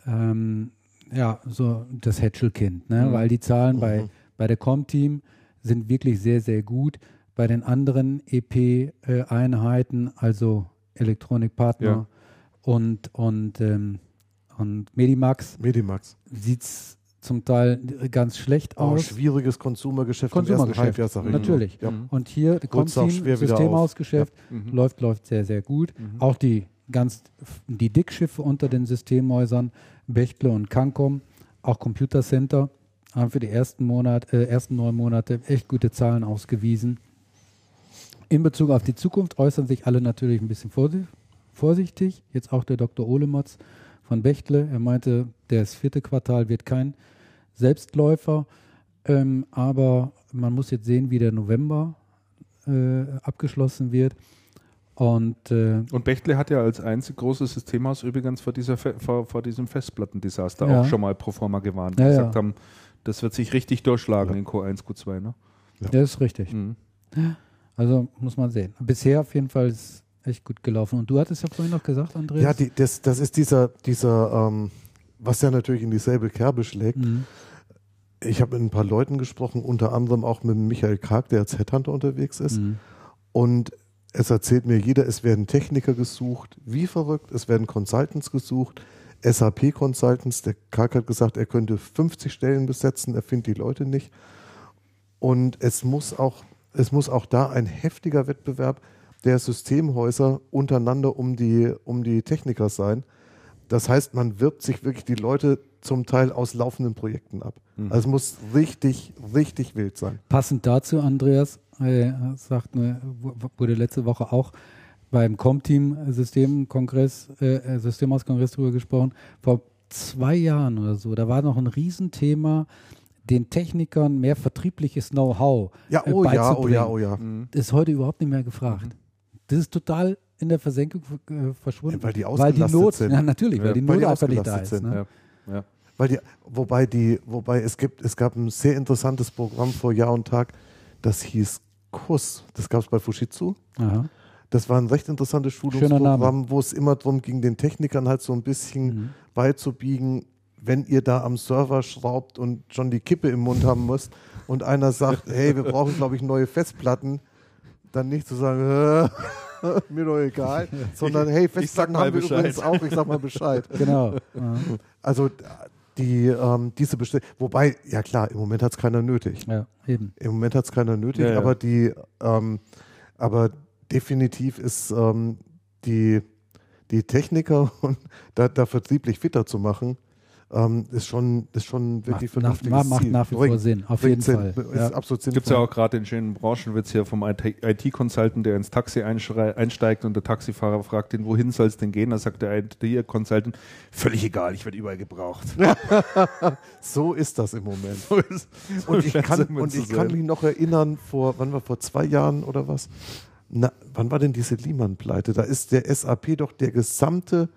ähm, ja so das Hätschelkind, ne? Mhm. weil die Zahlen mhm. bei, bei der Com-Team sind wirklich sehr, sehr gut. Bei den anderen EP-Einheiten, also Elektronikpartner ja. und, und, ähm, und Medimax, Medimax. sieht es zum Teil ganz schlecht oh, aus. Schwieriges Konsumergeschäft Konsumergeschäft, Natürlich. Ja. Und hier kommt Systemhausgeschäft mhm. läuft, läuft sehr, sehr gut. Mhm. Auch die ganz die Dickschiffe unter den Systemhäusern, Bechtle und Cancom, auch Computer Center, haben für die ersten, Monat, äh, ersten neun Monate echt gute Zahlen ausgewiesen. In Bezug auf die Zukunft äußern sich alle natürlich ein bisschen vorsichtig. Jetzt auch der Dr. Olemotz von Bechtle. Er meinte, das vierte Quartal wird kein Selbstläufer, ähm, aber man muss jetzt sehen, wie der November äh, abgeschlossen wird. Und, äh, und Bechtle hat ja als einzig großes Systemhaus übrigens vor, dieser vor, vor diesem Festplattendesaster ja. auch schon mal pro forma gewarnt. Ja, gesagt ja. haben, das wird sich richtig durchschlagen in Q1, Q2. Ne? Ja. Das ist richtig. Mhm. Also muss man sehen. Bisher auf jeden Fall ist echt gut gelaufen. Und du hattest ja vorhin noch gesagt, Andreas. Ja, die, das, das ist dieser, dieser ähm, was ja natürlich in dieselbe Kerbe schlägt. Mhm. Ich habe mit ein paar Leuten gesprochen, unter anderem auch mit Michael Karg, der als Headhunter unterwegs ist. Mhm. Und es erzählt mir jeder, es werden Techniker gesucht, wie verrückt, es werden Consultants gesucht, SAP-Consultants. Der Karg hat gesagt, er könnte 50 Stellen besetzen, er findet die Leute nicht. Und es muss auch, es muss auch da ein heftiger Wettbewerb der Systemhäuser untereinander um die, um die Techniker sein. Das heißt, man wirbt sich wirklich die Leute zum Teil aus laufenden Projekten ab. Mhm. Also es muss richtig, richtig wild sein. Passend dazu, Andreas, äh, sagt, ne, wu- wurde letzte Woche auch beim Com-Team-Systemkongress, äh, äh, Systemhauskongress drüber gesprochen. Vor zwei Jahren oder so, da war noch ein Riesenthema, den Technikern mehr vertriebliches Know-how Ja, äh, oh ja, oh beizubringen. ja, oh ja. Das ist heute überhaupt nicht mehr gefragt. Das ist total in der Versenkung äh, verschwunden. Ja, weil die weil die ausgelastet Not, sind. ja natürlich, weil Ja, die weil Not die einfach nicht da ausgelastet ist. sind, Ne? Ja. Ja. Weil die, wobei die, wobei es gibt, es gab ein sehr interessantes Programm vor Jahr und Tag, das hieß KUS. Das gab es bei Fujitsu. Aha. Das war ein recht interessantes. Schulungsprogramm, wo es immer darum ging, den Technikern halt so ein bisschen Mhm. beizubiegen, wenn ihr da am Server schraubt und schon die Kippe im Mund haben müsst und einer sagt, (laughs) hey, wir brauchen, glaube ich, neue Festplatten, dann nicht zu sagen, äh, (laughs) mir doch egal, sondern hey, Festplatten haben wir Bescheid. übrigens auch, ich sag mal Bescheid. (laughs) Genau. Ja. (laughs) Also die, ähm, diese Bestell wobei, ja klar, im Moment hat es keiner nötig. ja, eben. Im Moment hat es keiner nötig, Ja, ja. aber die, ähm, aber definitiv ist ähm, die, die Techniker und da, da vertrieblich fitter zu machen, ähm, ist schon, ist schon wirklich Macht, nach, vernünftiges macht Ziel. nach wie vor Sinn, auf jeden Sinn, Fall. Ist Ja. absolut sinnvoll. Gibt es ja auch gerade den schönen Branchenwitz hier vom IT-Consultant, der ins Taxi einsteigt und der Taxifahrer fragt ihn, wohin soll es denn gehen? Da sagt der IT-Consultant, völlig egal, ich werde überall gebraucht. (laughs) So ist das im Moment. So ist- so Und ich kann, und ich kann mich noch erinnern, vor, wann war vor zwei Jahren oder was? Na, wann war denn diese Lehman-Pleite? Da ist der SAP doch der gesamte,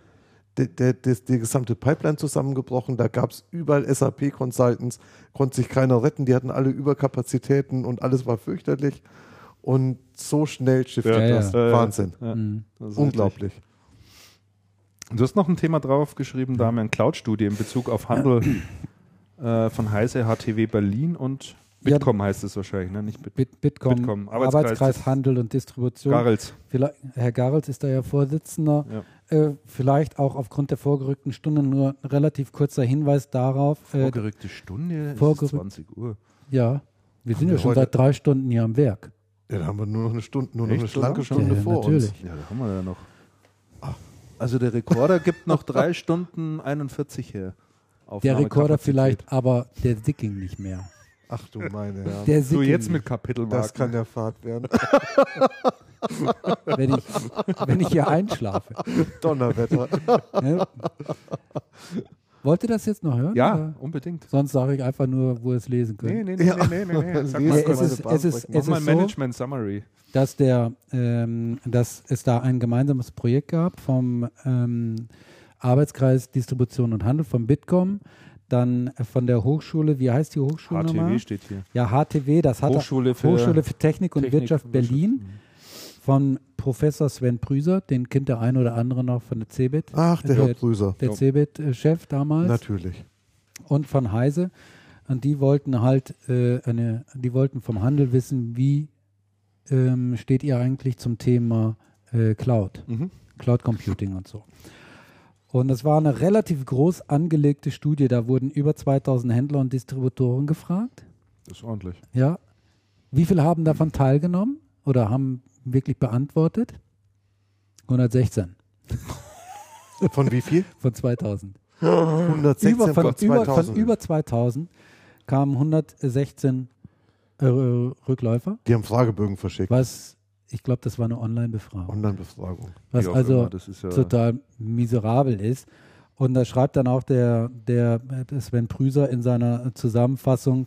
der, der, der, der gesamte Pipeline zusammengebrochen. Da gab es überall SAP-Consultants, konnte sich keiner retten, die hatten alle Überkapazitäten und alles war fürchterlich. Und so schnell shiftet Ja, das. Ja. Wahnsinn. Ja, Mhm. das Unglaublich. richtig. Du hast noch ein Thema draufgeschrieben, da haben wir eine Cloud-Studie in Bezug auf Handel (clears throat) äh, von Heise, HTW Berlin und Ja. Bitkom heißt es wahrscheinlich, ne? nicht Bit Bit, Bitkom, Bitkom, Arbeitskreis, Arbeitskreis Handel und Distribution. Garels. Vielleicht, Herr Garels ist da ja Vorsitzender. Ja. Äh, vielleicht auch aufgrund der vorgerückten Stunde nur ein relativ kurzer Hinweis darauf. Äh, Vorgerückte Stunde, ist vorgerück- 20 Uhr. ja, wir sind ja schon seit drei Stunden hier am Werk. Ja, da haben wir nur noch eine Stunde, nur noch Echt eine schlanke? Stunde Ja, vor natürlich. uns. Ja, da haben wir ja noch. Also der Rekorder gibt noch 3 (laughs) Stunden 41 her. Der Rekorder vielleicht, aber der Dicking nicht mehr. Ach du meine Herren. Der So jetzt mit. Kapitelmarken. das kann ja Fahrt werden. wenn ich, wenn ich hier einschlafe. Donnerwetter. Ne? Wollt ihr das jetzt noch hören? Ja, Oder? unbedingt. Sonst sage ich einfach nur, wo ihr es lesen könnt. Nee, nee, nee, Ja. nee, nee, nee, nee. (laughs) Sag mal, es ist, es ist, es mal ist so, Management Summary. dass, der, ähm, dass es da ein gemeinsames Projekt gab vom ähm, Arbeitskreis Distribution und Handel vom Bitkom, dann von der Hochschule, wie heißt die Hochschule nochmal? HTW steht hier. Ja, HTW, das hat Hochschule für, Hochschule für Technik und Technik Wirtschaft und Berlin von Professor Sven Prüser, den kennt der eine oder andere noch von der CeBIT, Ach, der Der- Herr Brüser. der CeBIT-Chef damals. Natürlich. und von Heise. Und die wollten halt äh, eine, die wollten vom Handel wissen, wie ähm, steht ihr eigentlich zum Thema äh, Cloud, Mhm. Cloud Computing und so. Und es war eine relativ groß angelegte Studie. Da wurden über 2000 Händler und Distributoren gefragt. Das ist ordentlich. Ja. Wie viele haben davon teilgenommen oder haben wirklich beantwortet? 116 (laughs) Von wie viel? von 2000. 116 über, von, von über, 2000. von über 2000 kamen 116 äh, Rückläufer, Die haben Fragebögen verschickt. was ich glaube, das war eine Online-Befragung, Online-Befragung. was also ja, total miserabel ist. Und da schreibt dann auch der, der äh, Sven Prüser in seiner Zusammenfassung,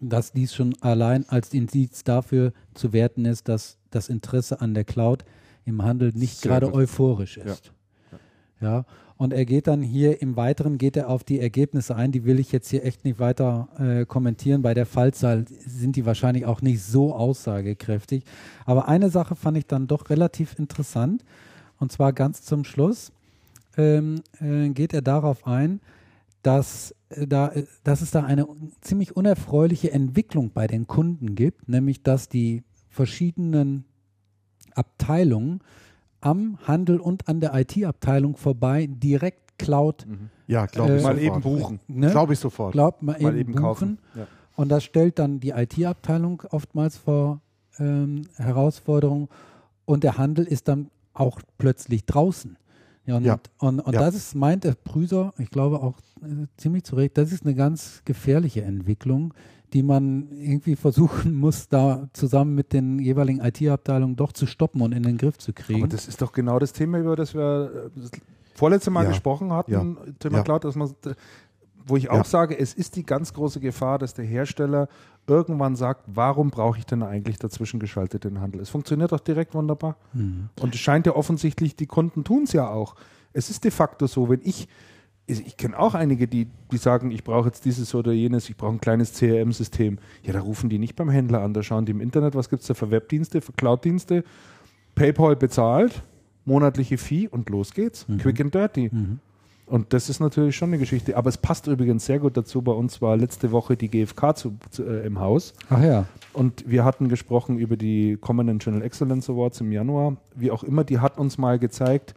dass dies schon allein als Indiz dafür zu werten ist, dass das Interesse an der Cloud im Handel nicht Sehr gerade gut. euphorisch Ja. ist. Ja. Und er geht dann hier im Weiteren geht er auf die Ergebnisse ein. Die will ich jetzt hier echt nicht weiter äh, kommentieren. Bei der Fallzahl sind die wahrscheinlich auch nicht so aussagekräftig. Aber eine Sache fand ich dann doch relativ interessant. Und zwar ganz zum Schluss ähm, äh, geht er darauf ein, dass, äh, da, äh, dass es da eine ziemlich unerfreuliche Entwicklung bei den Kunden gibt, nämlich dass die verschiedenen Abteilungen am Handel und an der IT-Abteilung vorbei direkt Cloud Mhm. Ja, glaube ich Äh, Mal sofort. eben buchen. ne? Glaube ich sofort. Glaubt mal eben, Mal eben buchen. kaufen. Ja. Und das stellt dann die IT-Abteilung oftmals vor ähm, Herausforderungen und der Handel ist dann auch plötzlich draußen. Ja, und, Ja. und, und Ja. das ist, meint der Prüser, ich glaube auch äh, ziemlich zu Recht, das ist eine ganz gefährliche Entwicklung, die man irgendwie versuchen (laughs) muss, da zusammen mit den jeweiligen IT-Abteilungen doch zu stoppen und in den Griff zu kriegen. Aber das ist doch genau das Thema, über das wir äh, das vorletzte Mal Ja. gesprochen hatten, Ja. Thema Ja. Cloud, dass man, wo ich auch Ja. sage, es ist die ganz große Gefahr, dass der Hersteller irgendwann sagt, warum brauche ich denn eigentlich dazwischen geschalteten Handel? Es funktioniert doch direkt wunderbar. Mhm. Und es scheint ja offensichtlich, die Kunden tun es ja auch. Es ist de facto so, wenn ich, ich kenne auch einige, die, die sagen, ich brauche jetzt dieses oder jenes, ich brauche ein kleines CRM-System. Ja, da rufen die nicht beim Händler an, da schauen die im Internet, was gibt es da für Webdienste, für Cloud-Dienste, PayPal bezahlt, monatliche Fee und los geht's. Quick and dirty. Mhm. Und das ist natürlich schon eine Geschichte. Aber es passt übrigens sehr gut dazu. Bei uns war letzte Woche die GfK zu, zu, äh, im Haus. Ach ja. Und wir hatten gesprochen über die kommenden Channel Excellence Awards im Januar. Wie auch immer, die hat uns mal gezeigt,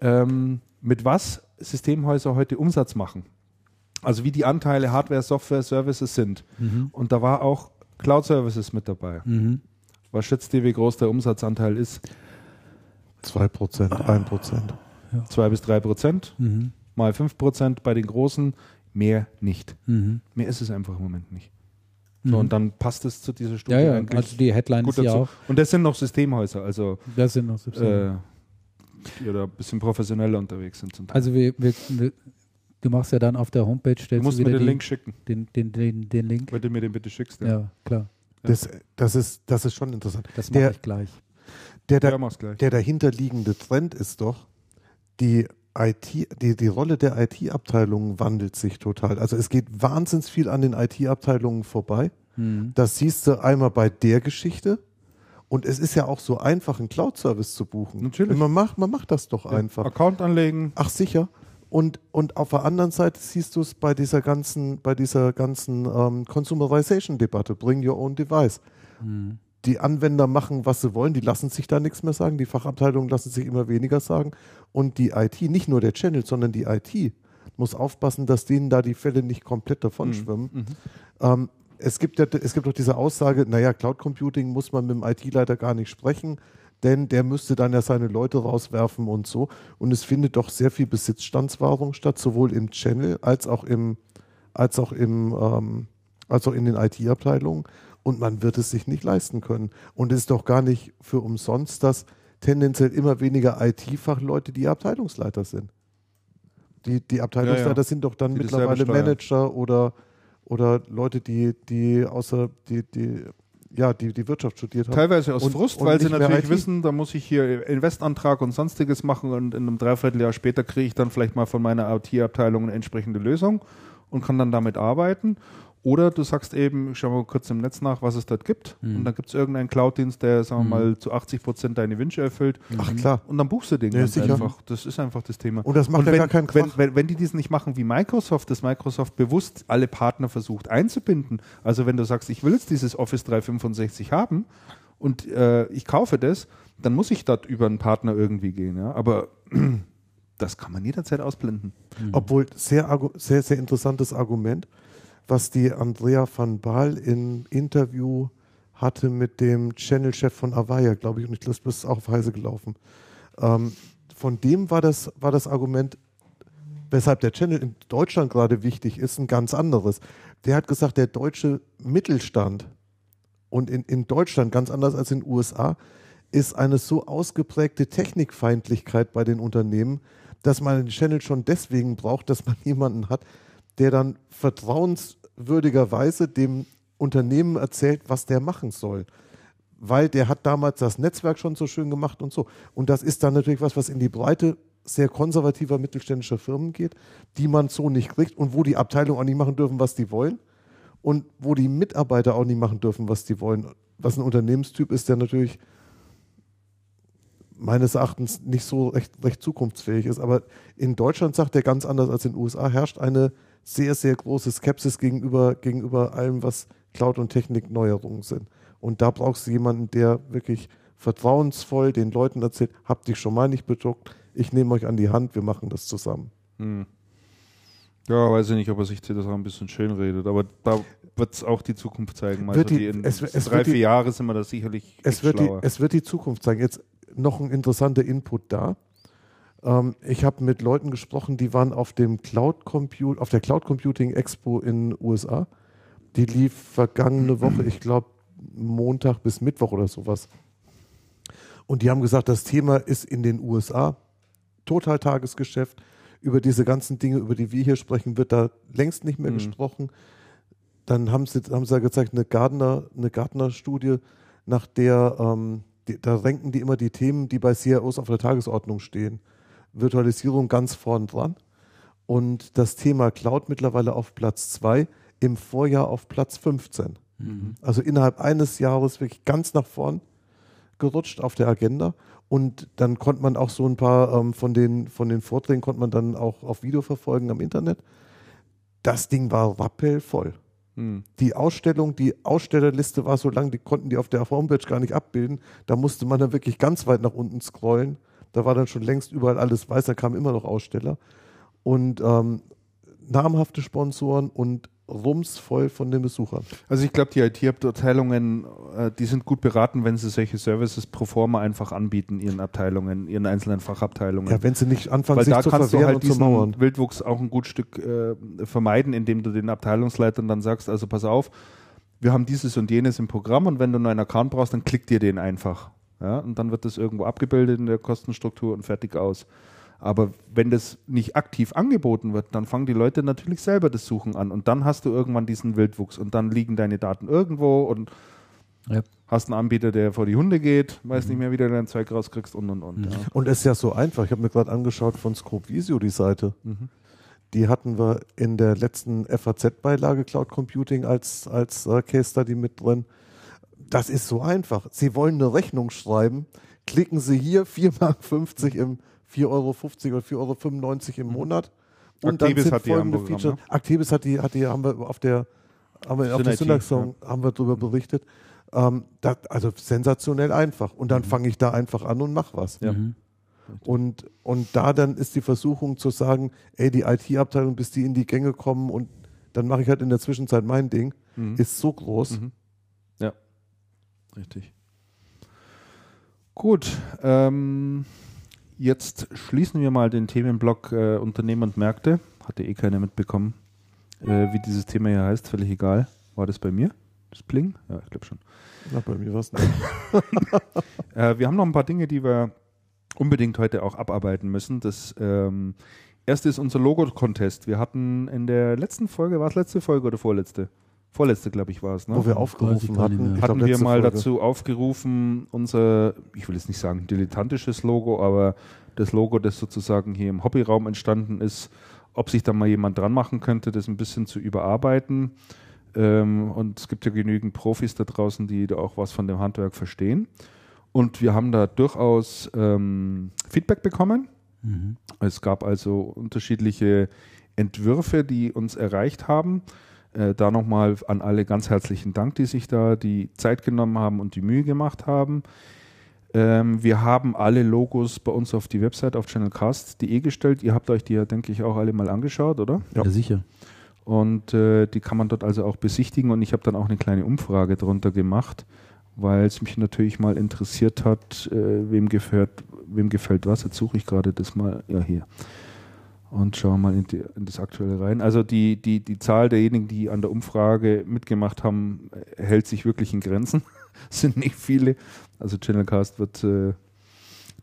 ähm, mit was Systemhäuser heute Umsatz machen. Also wie die Anteile Hardware, Software, Services sind. Mhm. Und da war auch Cloud Services mit dabei. Mhm. Was schätzt ihr, wie groß der Umsatzanteil ist? 2%, 1%. Zwei bis drei Prozent, Mhm. mal fünf Prozent bei den Großen, mehr nicht. Mhm. Mehr ist es einfach im Moment nicht. So, Mhm. und dann passt es zu dieser Studie Ja, ja, eigentlich also die Headline gut ist ja auch, Und das sind noch Systemhäuser, also das sind noch Substanzen. äh, die da ein bisschen professioneller unterwegs sind. Zum Teil. Also wir, wir, wir, du machst ja dann auf der Homepage, du stellst musst du mir den die, Link schicken, den, den, den, den Link. weil du mir den bitte schickst. Ja, klar. Das, das, ist, das ist schon interessant. Das mache Der, ich gleich. der, Ja, der, mach's gleich. der dahinterliegende Trend ist doch, die IT, die, die Rolle der IT-Abteilungen wandelt sich total. Also es geht wahnsinnig viel an den IT-Abteilungen vorbei. Mhm. Das siehst du einmal bei der Geschichte. Und es ist ja auch so einfach, einen Cloud-Service zu buchen. Natürlich. Man macht, man macht das doch Ja, einfach. Account anlegen. Ach sicher. Und, und auf der anderen Seite siehst du es bei dieser ganzen, bei dieser ganzen ähm, Consumerization-Debatte, bring your own device. Mhm. Die Anwender machen, was sie wollen, die lassen sich da nichts mehr sagen, die Fachabteilungen lassen sich immer weniger sagen. Und die IT, nicht nur der Channel, sondern die IT, muss aufpassen, dass denen da die Fälle nicht komplett davon Mhm. schwimmen. Ähm, es gibt ja, es gibt doch diese Aussage, naja, Cloud Computing muss man mit dem IT-Leiter gar nicht sprechen, denn der müsste dann ja seine Leute rauswerfen und so. Und es findet doch sehr viel Besitzstandswahrung statt, sowohl im Channel als auch im, als auch im, ähm, als auch in den IT-Abteilungen. Und man wird es sich nicht leisten können. Und es ist doch gar nicht für umsonst, dass tendenziell immer weniger IT-Fachleute die Abteilungsleiter sind. Die, die Abteilungsleiter Ja, ja. sind doch dann Die mittlerweile. Manager oder, oder Leute, die, die außer die, die, ja, die, die Wirtschaft studiert haben. Teilweise aus Und- Frust, und weil sie natürlich wissen, da muss ich hier Investantrag und sonstiges machen und in einem Dreivierteljahr später kriege ich dann vielleicht mal von meiner IT-Abteilung eine entsprechende Lösung und kann dann damit arbeiten. Oder du sagst eben, schau mal kurz im Netz nach, was es dort gibt. Mhm. Und dann gibt es irgendeinen Cloud-Dienst, der, sagen wir Mhm. mal, zu 80 Prozent deine Wünsche erfüllt. Ach klar. Und dann buchst du den Ja, ganz sicher. einfach. Das ist einfach das Thema. Und das macht ja wenn, gar keinen wenn, Krach. wenn, wenn die dies nicht machen wie Microsoft, dass Microsoft bewusst alle Partner versucht einzubinden. Also wenn du sagst, ich will jetzt dieses Office 365 haben und äh, ich kaufe das, dann muss ich dort über einen Partner irgendwie gehen. Ja? Aber (clears throat) das kann man jederzeit ausblenden. Obwohl, sehr, sehr, sehr interessantes Argument, was die Andrea van Baal im Interview hatte mit dem Channel-Chef von Avaya, glaube ich, und ich glaube, das ist auch auf Heise gelaufen. Ähm, von dem war das, war das Argument, weshalb der Channel in Deutschland gerade wichtig ist, ein ganz anderes. Der hat gesagt, der deutsche Mittelstand und in, in Deutschland, ganz anders als in den USA, ist eine so ausgeprägte Technikfeindlichkeit bei den Unternehmen, dass man einen Channel schon deswegen braucht, dass man (laughs) jemanden hat, der dann vertrauenswürdigerweise dem Unternehmen erzählt, was der machen soll. Weil der hat damals das Netzwerk schon so schön gemacht und so. Und das ist dann natürlich was, was in die Breite sehr konservativer mittelständischer Firmen geht, die man so nicht kriegt und wo die Abteilungen auch nicht machen dürfen, was die wollen und wo die Mitarbeiter auch nicht machen dürfen, was die wollen. Was ein Unternehmenstyp ist, der natürlich meines Erachtens nicht so recht, recht zukunftsfähig ist. Aber in Deutschland, sagt er ganz anders als in den USA, herrscht eine sehr, sehr große Skepsis gegenüber, gegenüber allem, was Cloud- und Technikneuerungen sind. Und da brauchst du jemanden, der wirklich vertrauensvoll den Leuten erzählt, habt dich schon mal nicht bedruckt, ich nehme euch an die Hand, wir machen das zusammen. Hm. Ja, weiß ich nicht, ob er sich das auch ein bisschen schön redet, aber da wird es auch die Zukunft zeigen. Also die- die in es- es drei, wird die- vier Jahre sind wir da sicherlich Es wird, die, es wird die Zukunft zeigen. Jetzt noch ein interessanter Input da. Ähm, ich habe mit Leuten gesprochen, die waren auf dem Cloud Compute, auf der Cloud Computing Expo in den USA. Die lief vergangene Woche, ich glaube Montag bis Mittwoch oder sowas. Und die haben gesagt, das Thema ist in den USA total Tagesgeschäft. Über diese ganzen Dinge, über die wir hier sprechen, wird da längst nicht mehr mhm. gesprochen. Dann haben sie, haben sie ja gezeigt, eine Gardner, eine Gardner-Studie, nach der, ähm, die, da ranken die immer die Themen, die bei CIOs auf der Tagesordnung stehen. Virtualisierung ganz vorn dran und das Thema Cloud mittlerweile auf Platz 2, im Vorjahr auf Platz 15. Mhm. Also innerhalb eines Jahres wirklich ganz nach vorn gerutscht auf der Agenda. Und dann konnte man auch so ein paar ähm, von, den, von den Vorträgen konnte man dann auch auf Video verfolgen am Internet. Das Ding war rappelvoll. Mhm. Die Ausstellung, die Ausstellerliste war so lang, die konnten die auf der Homepage gar nicht abbilden. Da musste man dann wirklich ganz weit nach unten scrollen. Da war dann schon längst überall alles weiß, da kamen immer noch Aussteller. Und ähm, namhafte Sponsoren und rumsvoll von den Besuchern. Also ich glaube, die IT-Abteilungen, äh, die sind gut beraten, wenn sie solche Services pro forma einfach anbieten, ihren Abteilungen, ihren einzelnen Fachabteilungen. Ja, wenn sie nicht anfangen, Weil sich da zu kannst du halt diesen Wildwuchs auch ein gut Stück äh, vermeiden, indem du den Abteilungsleitern dann sagst, also pass auf, wir haben dieses und jenes im Programm und wenn du einen neuen Account brauchst, dann klick dir den einfach. Ja, und dann wird das irgendwo abgebildet in der Kostenstruktur und fertig aus. Aber wenn das nicht aktiv angeboten wird, dann fangen die Leute natürlich selber das Suchen an und dann hast du irgendwann diesen Wildwuchs und dann liegen deine Daten irgendwo und ja. hast einen Anbieter, der vor die Hunde geht, weiß mhm. nicht mehr, wie du dein Zeug rauskriegst und und und. Mhm. Ja. Und es ist ja so einfach. Ich habe mir gerade angeschaut von Visio die Seite. Mhm. Die hatten wir in der letzten FAZ-Beilage Cloud Computing als, als uh, Case Study mit drin. Das ist so einfach. Sie wollen eine Rechnung schreiben, klicken Sie hier 4,50 Mark (laughs) im 4,50 Euro oder 4,95 Euro im mhm. Monat. Und Activis dann sind folgende Feature. Ne? Activis hat die, hat die, haben wir auf der, haben wir auf der Synaxon, ja. haben wir darüber berichtet. Ähm, das, also sensationell einfach. Und dann mhm. fange ich da einfach an und mache was. Ja. Mhm. Und, und da dann ist die Versuchung zu sagen, ey, die IT-Abteilung, bis die in die Gänge kommen und dann mache ich halt in der Zwischenzeit mein Ding, mhm. ist so groß. Mhm. Richtig. Gut, ähm, Jetzt schließen wir mal den Themenblock äh, Unternehmen und Märkte. Hatte eh keiner mitbekommen, äh, wie dieses Thema hier heißt. Völlig egal. War das bei mir? Das Bling? Ja, ich glaube schon. Na, bei mir war es nicht. (laughs) äh, wir haben noch ein paar Dinge, die wir unbedingt heute auch abarbeiten müssen. Das ähm, erste ist unser Logo-Contest. Wir hatten in der letzten Folge, war es letzte Folge oder vorletzte? Vorletzte, glaube ich, war es. Ne? Wo wir aufgerufen hatten. Hatten glaub, wir mal Folge. dazu aufgerufen, unser, ich will jetzt nicht sagen dilettantisches Logo, aber das Logo, das sozusagen hier im Hobbyraum entstanden ist, ob sich da mal jemand dran machen könnte, das ein bisschen zu überarbeiten. Ähm, und es gibt ja genügend Profis da draußen, die da auch was von dem Handwerk verstehen. Und wir haben da durchaus ähm, Feedback bekommen. Mhm. Es gab also unterschiedliche Entwürfe, die uns erreicht haben. Äh, da nochmal an alle ganz herzlichen Dank, die sich da die Zeit genommen haben und die Mühe gemacht haben. Ähm, wir haben alle Logos bei uns auf die Website auf channelcast.de gestellt. Ihr habt euch die ja, denke ich, auch alle mal angeschaut, oder? Ja, ja sicher. Und äh, die kann man dort also auch besichtigen. Und ich habe dann auch eine kleine Umfrage darunter gemacht, weil es mich natürlich mal interessiert hat, äh, wem, gefällt, wem gefällt was. Jetzt suche ich gerade das mal. Ja, hier und schauen mal in, die, in, das Aktuelle rein. Also die, die, die Zahl derjenigen, die an der Umfrage mitgemacht haben, hält sich wirklich in Grenzen. (laughs) Es sind nicht viele. Also Channelcast wird äh,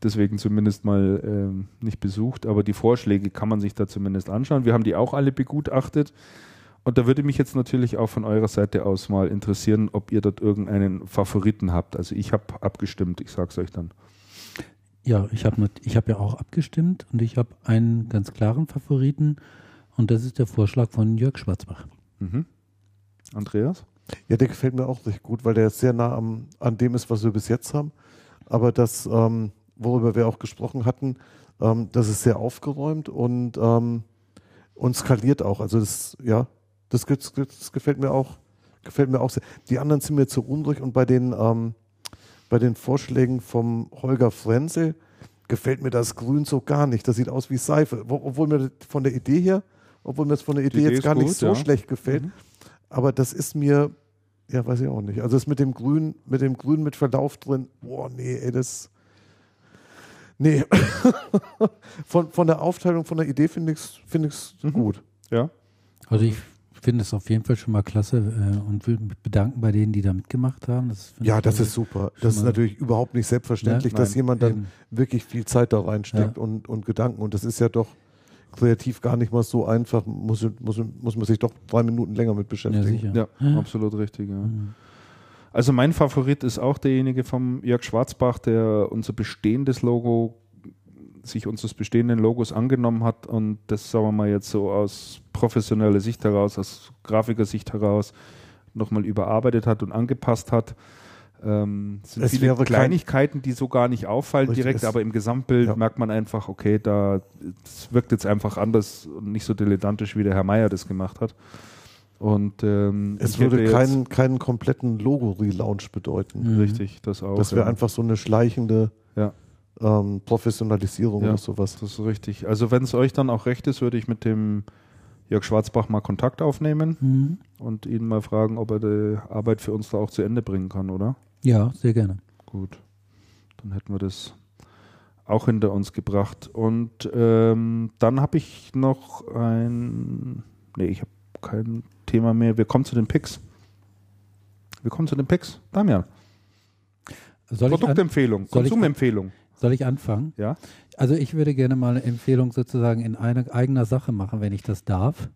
deswegen zumindest mal äh, nicht besucht, aber die Vorschläge kann man sich da zumindest anschauen. Wir haben die auch alle begutachtet. Und da würde mich jetzt natürlich auch von eurer Seite aus mal interessieren, ob ihr dort irgendeinen Favoriten habt. Also ich habe abgestimmt, ich sage es euch dann. Ja, ich habe ich hab ja auch abgestimmt und ich habe einen ganz klaren Favoriten und das ist der Vorschlag von Jörg Schwarzbach. Mhm. Andreas? Ja, der gefällt mir auch recht gut, weil der sehr nah am, an dem ist, was wir bis jetzt haben. Aber das, ähm, worüber wir auch gesprochen hatten, ähm, das ist sehr aufgeräumt und, ähm, und skaliert auch. Also das, ja, das, das, gefällt mir auch, gefällt mir auch sehr. Die anderen sind mir zu unruhig und bei den, ähm, bei den Vorschlägen vom Holger Frenzel gefällt mir das Grün so gar nicht. Das sieht aus wie Seife. Obwohl mir von der Idee her, obwohl mir das von der Idee, Idee jetzt gar gut, nicht so ja. schlecht gefällt. Mhm. Aber das ist mir, ja, weiß ich auch nicht. Also das mit dem Grün, mit dem Grün mit Verlauf drin, boah, nee, ey, das, Nee, (laughs) von, von der Aufteilung, von der Idee finde ich es find ich's Mhm. gut. Ja. Also ich finde es auf jeden Fall schon mal klasse äh, und will mich bedanken bei denen, die da mitgemacht haben. Das Ja, das ist super. Das ist natürlich überhaupt nicht selbstverständlich, Ja, dass nein, jemand dann eben. wirklich viel Zeit da reinsteckt Ja. und, und Gedanken. Und das ist ja doch kreativ gar nicht mal so einfach. Muss, muss, muss man sich doch drei Minuten länger mit Ja, beschäftigen. sicher. Ja, absolut richtig. Ja. Mhm. Also mein Favorit ist auch derjenige vom Jörg Schwarzbach, der unser bestehendes Logo, sich unseres bestehenden Logos angenommen hat und das, sagen wir mal, jetzt so aus professioneller Sicht heraus, aus Grafikersicht heraus, nochmal überarbeitet hat und angepasst hat. Ähm, es sind Es viele Kleinigkeiten, die so gar nicht auffallen direkt, aber im Gesamtbild Ja. merkt man einfach, okay, da es wirkt jetzt einfach anders und nicht so dilettantisch, wie der Herr Meier das gemacht hat. Und ähm, Es würde keinen, keinen kompletten Logo-Relaunch bedeuten. Mhm. Richtig, das auch. Das wäre ja. einfach so eine schleichende Ja. Ähm, Professionalisierung Ja. oder sowas. Das ist richtig. Also wenn es euch dann auch recht ist, würde ich mit dem Jörg Schwarzbach mal Kontakt aufnehmen Mhm. und ihn mal fragen, ob er die Arbeit für uns da auch zu Ende bringen kann, oder? Ja, sehr gerne. Gut. Dann hätten wir das auch hinter uns gebracht. Und ähm, dann habe ich noch ein. Nee, ich habe kein Thema mehr. Wir kommen zu den Picks. Wir kommen zu den Picks. Damian. Soll ich, an, Produktempfehlung, Konsumempfehlung. Soll ich anfangen? Ja. Also ich würde gerne mal eine Empfehlung sozusagen in einer eigener Sache machen, wenn ich das darf.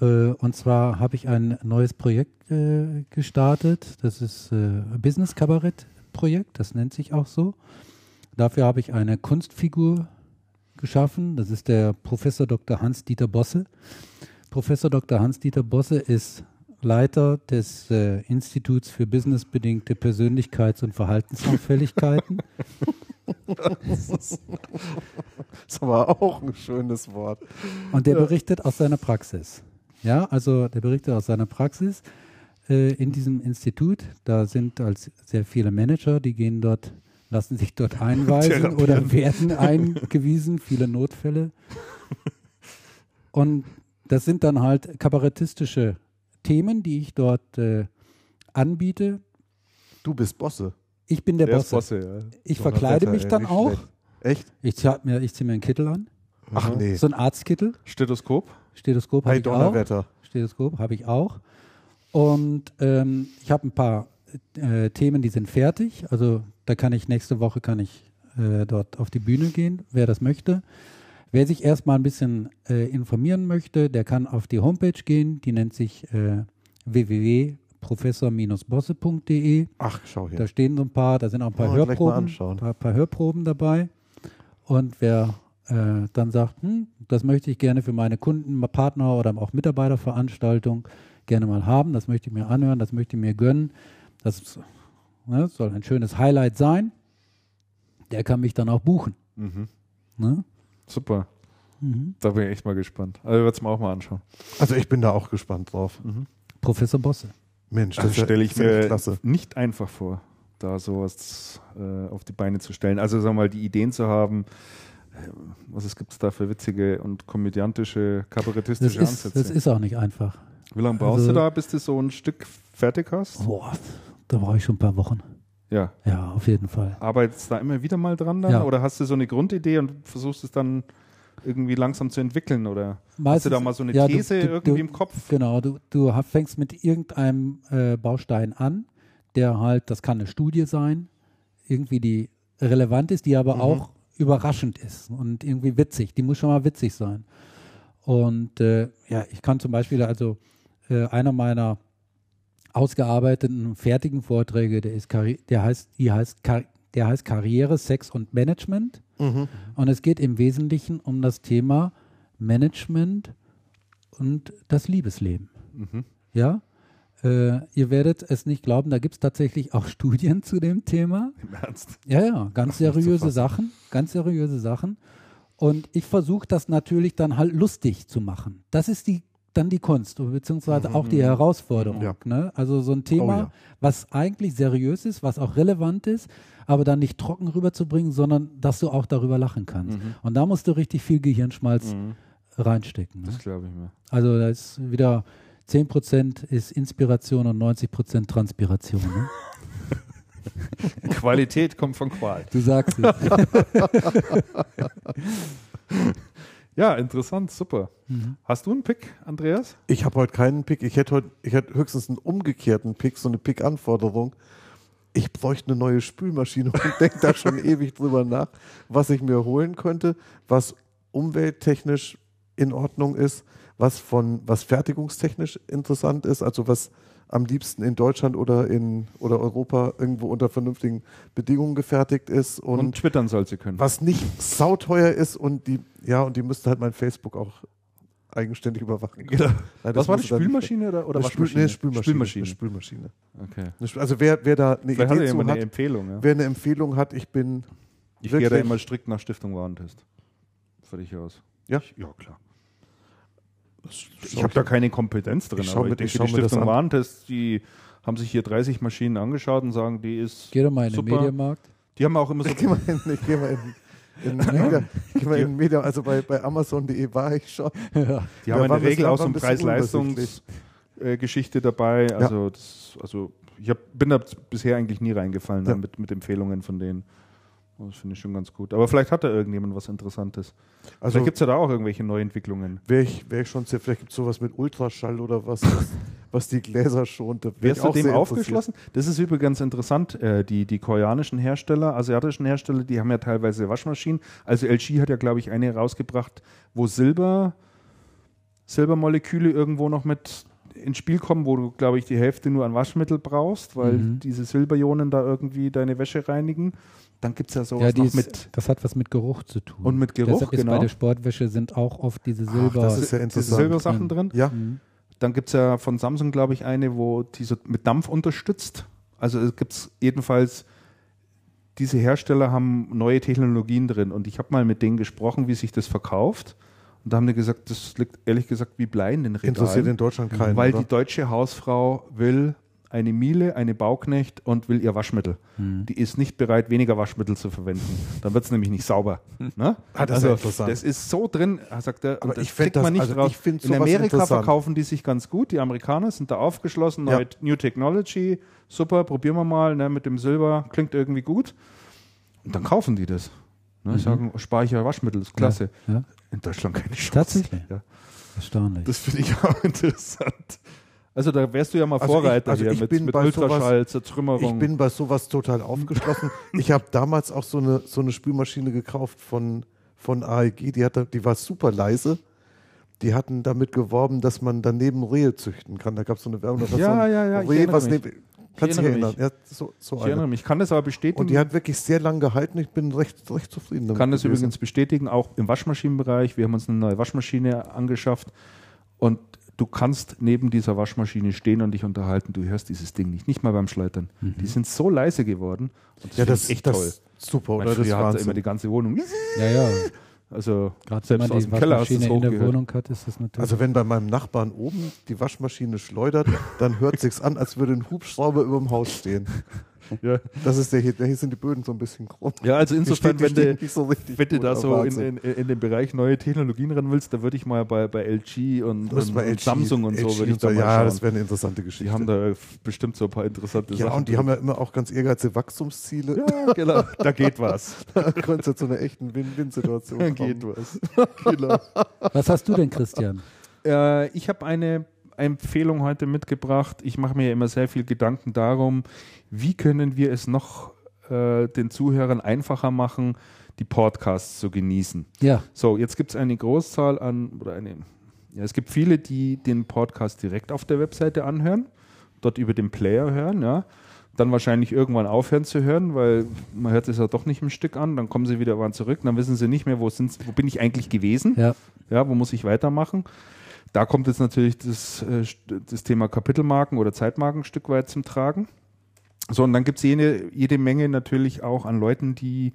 Äh, und zwar habe ich ein neues Projekt äh, gestartet. Das ist äh, ein Business Kabarett Projekt, das nennt sich auch so. Dafür habe ich eine Kunstfigur geschaffen. Das ist der Professor Dr. Hans-Dieter Bosse. Professor Dr. Hans-Dieter Bosse ist Leiter des äh, Instituts für businessbedingte Persönlichkeits- und Verhaltensauffälligkeiten. (laughs) Das ist aber auch ein schönes Wort. Und der berichtet aus seiner Praxis. Ja, also der berichtet aus seiner Praxis äh, in diesem Institut. Da sind als sehr viele Manager, die gehen dort, lassen sich dort (laughs) einweisen oder werden eingewiesen, viele Notfälle. Und das sind dann halt kabarettistische Themen, die ich dort äh, anbiete. Du bist Bosse. Ich bin der Der ist Boss. Bosse, ja. Ich Donnerwetter, verkleide mich dann auch. schlecht. Echt? Ich ziehe mir, ich zieh mir einen Kittel an. Ach Mhm. nee. So ein Arztkittel. Stethoskop. Stethoskop habe Bei ich auch. Donnerwetter. Stethoskop habe ich auch. Und ähm, ich habe ein paar äh, Themen, die sind fertig. Also da kann ich nächste Woche kann ich äh, dort auf die Bühne gehen, wer das möchte. Wer sich erstmal ein bisschen äh, informieren möchte, der kann auf die Homepage gehen. Die nennt sich äh, www.professor-bosse.de. Ach, schau hier. Da stehen so ein paar, da sind auch ein paar Oh, Hörproben, anschauen. paar, paar Hörproben dabei. Und wer äh, dann sagt, hm, das möchte ich gerne für meine Kunden, Partner oder auch Mitarbeiterveranstaltung gerne mal haben, das möchte ich mir anhören, das möchte ich mir gönnen, das ne, soll ein schönes Highlight sein, der kann mich dann auch buchen. Mhm. Ne? Super. Mhm. Da bin ich echt mal gespannt. Also ich werde es mir auch mal anschauen. Also ich bin da auch gespannt drauf. Professor Bosse. Mensch, Das ist ja stelle ich mir klasse. nicht einfach vor, da sowas äh, auf die Beine zu stellen. Also sagen wir mal, die Ideen zu haben, äh, was gibt es da für witzige und komödiantische, Das kabarettistische ist, Ansätze? das ist auch nicht einfach. Wie lange brauchst also- du da, bis du so ein Stück fertig hast? Boah, da brauche ich schon ein paar Wochen. Ja. Ja, auf jeden Fall. Arbeitest du da immer wieder mal dran dann? Ja. Oder hast du so eine Grundidee und versuchst es dann irgendwie langsam zu entwickeln? Oder hast du da mal so eine ja, These du- irgendwie du- im Kopf? Genau, du, du fängst mit irgendeinem äh, Baustein an, der halt, das kann eine Studie sein, irgendwie die relevant ist, die aber Mhm. auch überraschend ist und irgendwie witzig. Die muss schon mal witzig sein. Und äh, ja, ich kann zum Beispiel, also äh, einer meiner ausgearbeiteten, fertigen Vorträge, der, ist, der, heißt, die heißt, der heißt Karriere, Sex und Management. Mhm. Und es geht im Wesentlichen um das Thema Management und das Liebesleben. Mhm. Ja, äh, ihr werdet es nicht glauben, da gibt es tatsächlich auch (laughs) Studien zu dem Thema. Im Ernst? Ja, ja, ganz seriöse. Sachen, ganz seriöse Sachen. Und ich versuche das natürlich dann halt lustig zu machen. Das ist die dann die Kunst, beziehungsweise auch die Herausforderung. Ja. Ne? Also so ein Thema, Oh ja. was eigentlich seriös ist, was auch relevant ist, aber dann nicht trocken rüberzubringen, sondern dass du auch darüber lachen kannst. Mhm. Und da musst du richtig viel Gehirnschmalz Mhm. reinstecken. Ne? Das glaube ich mir. Also da ist wieder 10% ist Inspiration und 90% Transpiration. Ne? (laughs) Qualität kommt von Qual. Du sagst es. (laughs) Ja, interessant, super. Hast du einen Pick, Andreas? Ich habe heute keinen Pick. Ich hätte heute, ich hätte höchstens einen umgekehrten Pick, so eine Pick-Anforderung. Ich bräuchte eine neue Spülmaschine und denke da schon (laughs) ewig drüber nach, was ich mir holen könnte, was umwelttechnisch in Ordnung ist, was von was fertigungstechnisch interessant ist, also was am liebsten in Deutschland oder in oder Europa irgendwo unter vernünftigen Bedingungen gefertigt ist Und, und, twittern soll sie können. was nicht sauteuer ist und die ja und die müsste halt mein Facebook auch eigenständig überwachen. Genau. Nein, das Was war die Spülmaschine oder, oder Eine Spül- Waschmaschine? nee, Spülmaschine. Spülmaschine. Eine Spülmaschine. Okay. Also wer, wer da eine Vielleicht hat Idee er zu jemand eine hat, Empfehlung. Ja? wer eine Empfehlung hat, ich bin Ich gehe da immer strikt nach Stiftung Warentest. Fertig aus. Ja? Ja, klar. Ich habe da keine Kompetenz drin, Ich aber mir- ich denke, ich die Stiftung. Warentest, die haben sich hier 30 Maschinen angeschaut und sagen, die ist Geh doch mal in den super. Medienmarkt. Die haben auch immer so (laughs) Ich gehe mal in, ich geh mal in, in, (laughs) Media, ich geh mal in Media, also bei, bei Amazon.de war ich schon. (laughs) Die Da haben war eine das- Regel war so ein einem bisschen Preis-Leistungs-Geschichte dabei. Also, das, also ich hab, bin da bisher eigentlich nie reingefallen Ja. da mit, mit Empfehlungen von denen. Das finde ich schon ganz gut. Aber vielleicht hat da irgendjemand was Interessantes. Also vielleicht gibt es ja da auch irgendwelche Neuentwicklungen. wäre ich, wär ich schon sehr, vielleicht gibt es sowas mit Ultraschall oder was, was, was die Gläser schont. Wärst du auch dem aufgeschlossen? Das ist übrigens interessant. Äh, die, die koreanischen Hersteller, asiatischen Hersteller, die haben ja teilweise Waschmaschinen. Also LG hat ja, glaube ich, eine rausgebracht, wo Silber, Silbermoleküle irgendwo noch mit ins Spiel kommen, wo du, glaube ich, die Hälfte nur an Waschmittel brauchst, weil Mhm. diese Silberionen da irgendwie deine Wäsche reinigen. Dann gibt es ja sowas Ja, die noch ist, mit. das hat was mit Geruch zu tun. Und mit Geruch, Deshalb ist genau. bei der Sportwäsche sind auch oft diese Ach, Silber. das ist ja Diese interessant. Silbersachen Mhm. drin. Ja, Mhm. Dann gibt es ja von Samsung, glaube ich, eine, wo die so mit Dampf unterstützt. Also es gibt jedenfalls, diese Hersteller haben neue Technologien drin und ich habe mal mit denen gesprochen, wie sich das verkauft. Und da haben die gesagt, das liegt ehrlich gesagt wie Blei in den interessiert in Regalen. Deutschland keinen. Weil oder? die deutsche Hausfrau will eine Miele, eine Bauknecht und will ihr Waschmittel. Hm. Die ist nicht bereit, weniger Waschmittel zu verwenden. Dann wird es nämlich nicht sauber. (laughs) Ne? Ah, das ist ja interessant. das ist so drin, sagt er, Aber ich man das- nicht also raus. ich In Amerika verkaufen die sich ganz gut. Die Amerikaner sind da aufgeschlossen. Ja. Neue, New Technology, super, probieren wir mal ne, mit dem Silber, klingt irgendwie gut. Und dann kaufen die das. Ne, Sagen, spare ich ja Waschmittel, ist klasse. Mhm. Ja, In Deutschland keine Chance. Tatsächlich? Ja. erstaunlich. Das finde ich auch (laughs) interessant. Also da wärst du ja mal Also Vorreiter ich- also hier ich mit, bin mit bei sowas- Ultraschall, Zertrümmerung. Ich bin bei sowas total aufgeschlossen. (laughs) ich habe damals auch so eine, so eine Spülmaschine gekauft von, von AEG, die, hatte, die war super leise. Die hatten damit geworben, dass man daneben Rehe züchten kann. Da gab es so eine Werbung. da Ja, so ja, ja, ich Reh, erinnere was neben, kannst du dich erinnern? Ja, so, so ich eine. erinnere mich. Ich kann das aber bestätigen. Und die hat wirklich sehr lange gehalten. Ich bin recht, recht zufrieden damit. kann das gewesen. übrigens bestätigen, auch im Waschmaschinenbereich. Wir haben uns eine neue Waschmaschine angeschafft und du kannst neben dieser Waschmaschine stehen und dich unterhalten. Du hörst dieses Ding nicht, nicht mal beim Schleitern. Die sind so leise geworden. Und Ja, das ich echt das toll. Super, Mein oder? Das ist früher hat Wahnsinn. immer die ganze Wohnung. ja, ja. Also Gerade wenn selbst man aus die Waschmaschine es in der hochgehört. Wohnung hat, ist das natürlich. Also wenn bei meinem Nachbarn oben die Waschmaschine schleudert, dann hört sich's an, als würde ein Hubschrauber über dem Haus stehen. Ja. Das ist der hier, hier sind die Böden so ein bisschen krumm. Ja, also insofern, wenn du, so wenn du da so in, in, in den Bereich neue Technologien ran willst, da würde ich mal bei, bei LG und, und, und LG Samsung und so LG würde ich da mal Ja, schauen. das wäre eine interessante Geschichte. die haben da bestimmt so ein paar interessante ja, Sachen. und die haben ja immer auch ganz ehrgeizige Wachstumsziele. ja, genau. Da geht was. (laughs) Da könnte es zu einer echten Win-Win-Situation Da kommen. geht was. genau. Was hast du denn, Christian? Äh, ich habe eine Empfehlung heute mitgebracht. Ich mache mir ja immer sehr viel Gedanken darum, wie können wir es noch äh, den Zuhörern einfacher machen, die Podcasts zu genießen. Ja, So, jetzt gibt es eine Großzahl an, oder eine, ja, es gibt viele, die den Podcast direkt auf der Webseite anhören, dort über den Player hören, ja. Dann wahrscheinlich irgendwann aufhören zu hören, weil man hört es ja doch nicht im Stück an, dann kommen sie wieder irgendwann zurück, dann wissen sie nicht mehr, wo, sind, wo bin ich eigentlich gewesen, ja. ja, wo muss ich weitermachen. Da kommt jetzt natürlich das, äh, das Thema Kapitelmarken oder Zeitmarken ein Stück weit zum Tragen. So, und dann gibt es jede, jede Menge natürlich auch an Leuten, die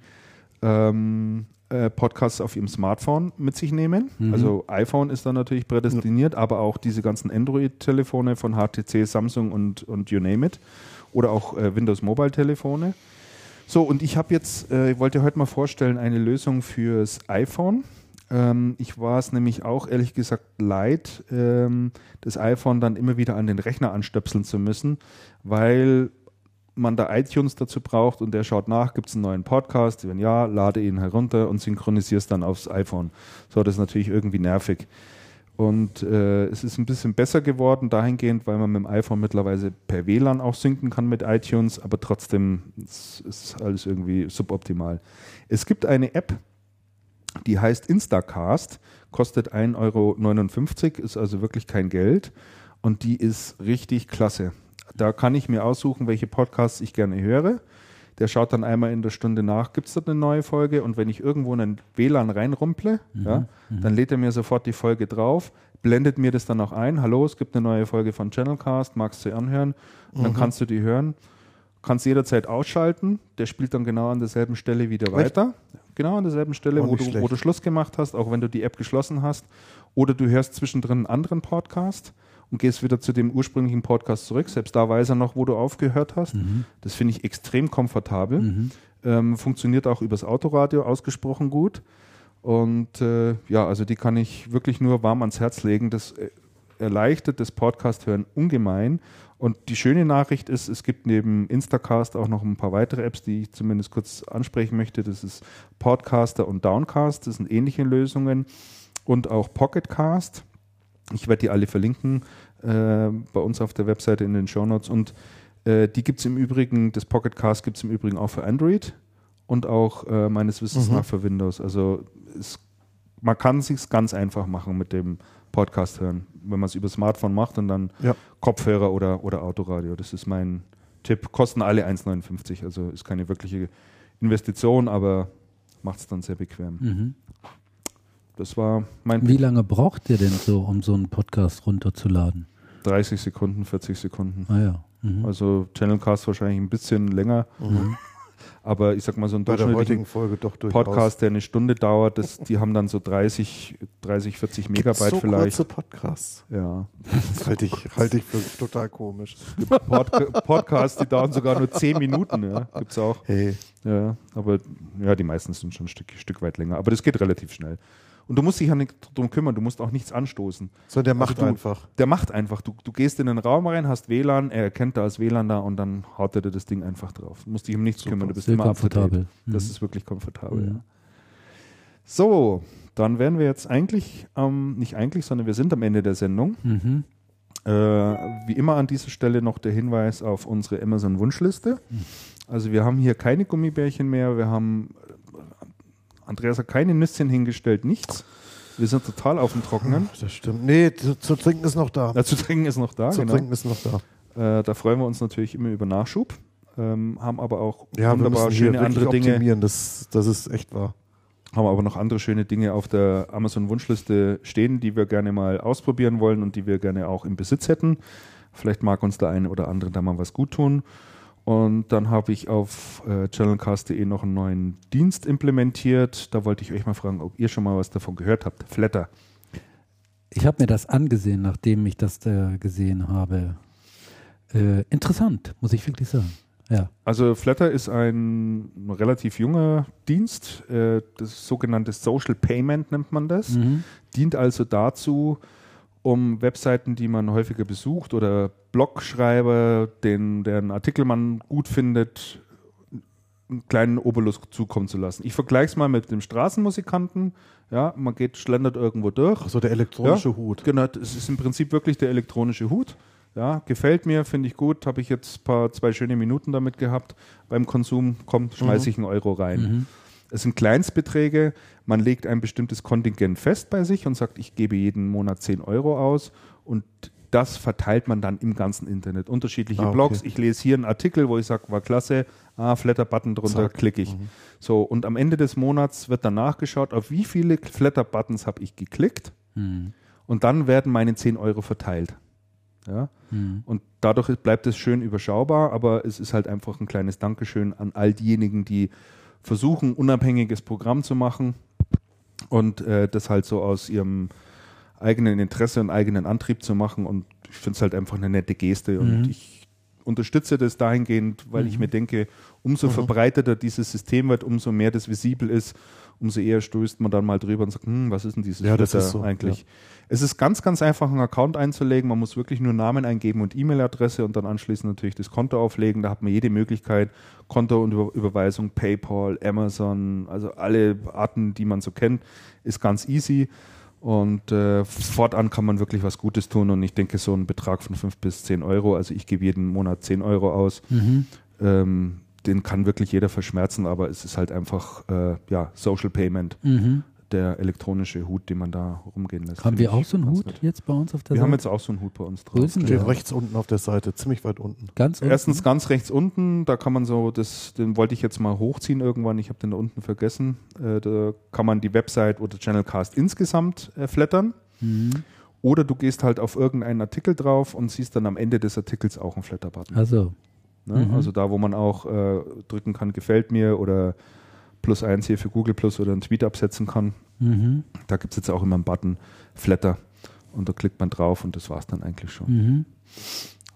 ähm, äh, Podcasts auf ihrem Smartphone mit sich nehmen. Also iPhone ist da natürlich prädestiniert, aber auch diese ganzen Android-Telefone von HTC, Samsung und, und you name it. Oder auch äh, Windows Mobile-Telefone. So, und ich habe jetzt, äh, ich wollte heute mal vorstellen, eine Lösung fürs iPhone. Ähm, ich war es nämlich auch ehrlich gesagt leid, ähm, das iPhone dann immer wieder an den Rechner anstöpseln zu müssen, weil man da iTunes dazu braucht und der schaut nach, gibt es einen neuen Podcast? Wenn ja, lade ihn herunter und synchronisiere es dann aufs iPhone. So, das ist natürlich irgendwie nervig. Und äh, es ist ein bisschen besser geworden dahingehend, weil man mit dem iPhone mittlerweile per WLAN auch synken kann mit iTunes, aber trotzdem ist, ist alles irgendwie suboptimal. Es gibt eine App, die heißt Instacast, kostet 1,59 Euro, ist also wirklich kein Geld und die ist richtig klasse. Da kann ich mir aussuchen, welche Podcasts ich gerne höre. Der schaut dann einmal in der Stunde nach, gibt es dort eine neue Folge und wenn ich irgendwo in einen WLAN reinrumple, mhm, ja, mhm. dann lädt er mir sofort die Folge drauf, blendet mir das dann auch ein. Hallo, es gibt eine neue Folge von Channelcast, magst du anhören? Und dann mhm. kannst du die hören. Kannst jederzeit ausschalten. Der spielt dann genau an derselben Stelle wieder Echt? weiter. Genau an derselben Stelle, wo du, wo du Schluss gemacht hast, auch wenn du die App geschlossen hast. Oder du hörst zwischendrin einen anderen Podcast und gehst wieder zu dem ursprünglichen Podcast zurück. Selbst da weiß er noch, wo du aufgehört hast. Mhm. Das finde ich extrem komfortabel. Mhm. Ähm, funktioniert auch übers Autoradio ausgesprochen gut. Und äh, ja, also die kann ich wirklich nur warm ans Herz legen. Das äh, erleichtert das Podcast-Hören ungemein. Und die schöne Nachricht ist, es gibt neben Instacast auch noch ein paar weitere Apps, die ich zumindest kurz ansprechen möchte. Das ist Podcaster und Downcast. Das sind ähnliche Lösungen. Und auch Pocketcast. Ich werde die alle verlinken äh, bei uns auf der Webseite in den Show Notes. Und äh, die gibt es im Übrigen, das Pocket Cast gibt es im Übrigen auch für Android und auch äh, meines Wissens mhm. nach für Windows. Also es, man kann es sich ganz einfach machen mit dem Podcast hören, wenn man es über Smartphone macht und dann ja. Kopfhörer oder, oder Autoradio. Das ist mein Tipp. Kosten alle 1,59, also ist keine wirkliche Investition, aber macht es dann sehr bequem. Mhm. Das war mein. Wie lange braucht ihr denn so, um so einen Podcast runterzuladen? 30 Sekunden, 40 Sekunden. Ah ja. Mhm. Also Channelcast wahrscheinlich ein bisschen länger. Mhm. Aber ich sag mal so ein durchschnittlichen Podcast, der eine Stunde dauert, das, die haben dann so 30, 30 40 Megabyte so vielleicht. kurze Podcasts. Ja. Das halte ich, halte ich für total komisch. Pod Podcasts, die dauern sogar nur 10 Minuten, ja. Gibt's auch. Hey. Ja, aber ja, die meisten sind schon ein Stück, Stück weit länger. Aber das geht relativ schnell. Und du musst dich ja nicht darum kümmern, du musst auch nichts anstoßen. So, der macht also du, einfach. Der macht einfach. Du, du gehst in den Raum rein, hast WLAN, er erkennt da als WLAN da und dann haut er dir das Ding einfach drauf. Du musst dich um nichts Super. kümmern, du bist Sehr immer komfortabel. Mhm. Das ist wirklich komfortabel, ja. So, dann wären wir jetzt eigentlich, ähm, nicht eigentlich, sondern wir sind am Ende der Sendung. Mhm. Äh, wie immer an dieser Stelle noch der Hinweis auf unsere Amazon-Wunschliste. Mhm. Also wir haben hier keine Gummibärchen mehr, wir haben Andreas hat keine Nüsschen hingestellt, nichts. Wir sind total auf dem Trockenen. Das stimmt. Nee, zu, zu trinken ist noch da. Ja, zu trinken ist noch da. Zu genau. trinken ist noch da. Äh, da freuen wir uns natürlich immer über Nachschub. Ähm, haben aber auch ja, wunderbar schöne andere Dinge. Das, das ist echt wahr. Haben aber noch andere schöne Dinge auf der Amazon-Wunschliste stehen, die wir gerne mal ausprobieren wollen und die wir gerne auch im Besitz hätten. Vielleicht mag uns der eine oder andere da mal was gut tun. Und dann habe ich auf äh, channelcast.de noch einen neuen Dienst implementiert. Da wollte ich euch mal fragen, ob ihr schon mal was davon gehört habt. Flatter. Ich habe mir das angesehen, nachdem ich das da gesehen habe. Äh, interessant, muss ich wirklich sagen. Ja. Also Flatter ist ein relativ junger Dienst. Äh, das sogenannte Social Payment nennt man das. Mhm. Dient also dazu, um Webseiten, die man häufiger besucht oder Blogschreiber, den, deren Artikel man gut findet, einen kleinen Obolus zukommen zu lassen. Ich vergleiche es mal mit dem Straßenmusikanten. Ja, man geht, schlendert irgendwo durch. Also der elektronische ja, Hut. Genau, es ist im Prinzip wirklich der elektronische Hut. Ja, gefällt mir, finde ich gut. Habe ich jetzt paar, zwei schöne Minuten damit gehabt. Beim Konsum kommt, schmeiße ich einen Euro rein. Mhm. Es sind Kleinstbeträge. Man legt ein bestimmtes Kontingent fest bei sich und sagt, ich gebe jeden Monat 10 Euro aus und das verteilt man dann im ganzen Internet. Unterschiedliche ah, okay. Blogs. Ich lese hier einen Artikel, wo ich sage, war klasse, ah, Flatter-Button drunter, klicke ich. Mhm. So, und am Ende des Monats wird dann nachgeschaut, auf wie viele Flatter-Buttons habe ich geklickt. Mhm. Und dann werden meine 10 Euro verteilt. Ja? Mhm. Und dadurch bleibt es schön überschaubar, aber es ist halt einfach ein kleines Dankeschön an all diejenigen, die versuchen, unabhängiges Programm zu machen und äh, das halt so aus ihrem eigenen Interesse und eigenen Antrieb zu machen. Und ich finde es halt einfach eine nette Geste und mhm. ich unterstütze das dahingehend, weil ich mir denke, umso verbreiteter dieses System wird, umso mehr das visibel ist, umso eher stößt man dann mal drüber und sagt, hm, was ist denn dieses Ja, ist so, eigentlich? Es ist ganz, ganz einfach, einen Account einzulegen. Man muss wirklich nur Namen eingeben und E-Mail-Adresse und dann anschließend natürlich das Konto auflegen. Da hat man jede Möglichkeit, Konto und Über Überweisung, PayPal, Amazon, also alle Arten, die man so kennt, ist ganz easy. Und äh, fortan kann man wirklich was Gutes tun. Und ich denke, so ein Betrag von 5 bis 10 Euro, also ich gebe jeden Monat 10 Euro aus, ähm, den kann wirklich jeder verschmerzen, aber es ist halt einfach äh, ja, Social Payment, Mhm. Der elektronische Hut, den man da rumgehen lässt. Haben wir auch so einen Hut nett. jetzt bei uns auf der Wir haben Seite? jetzt auch so einen Hut bei uns drauf. Größen Steht Ja. rechts unten auf der Seite, ziemlich weit unten. Ganz unten. Erstens ganz rechts unten, da kann man so, das, den wollte ich jetzt mal hochziehen irgendwann, ich habe den da unten vergessen. Äh, da kann man die Website oder Channelcast insgesamt äh, flattern. Mhm. Oder du gehst halt auf irgendeinen Artikel drauf und siehst dann am Ende des Artikels auch einen Flatter-Button. Also, Ne? Mhm. Also da, wo man auch äh, drücken kann, gefällt mir oder plus eins hier für Google Plus oder einen Tweet absetzen kann. mhm. Da gibt es jetzt auch immer einen Button Flatter und da klickt man drauf und das war es dann eigentlich schon. Mhm.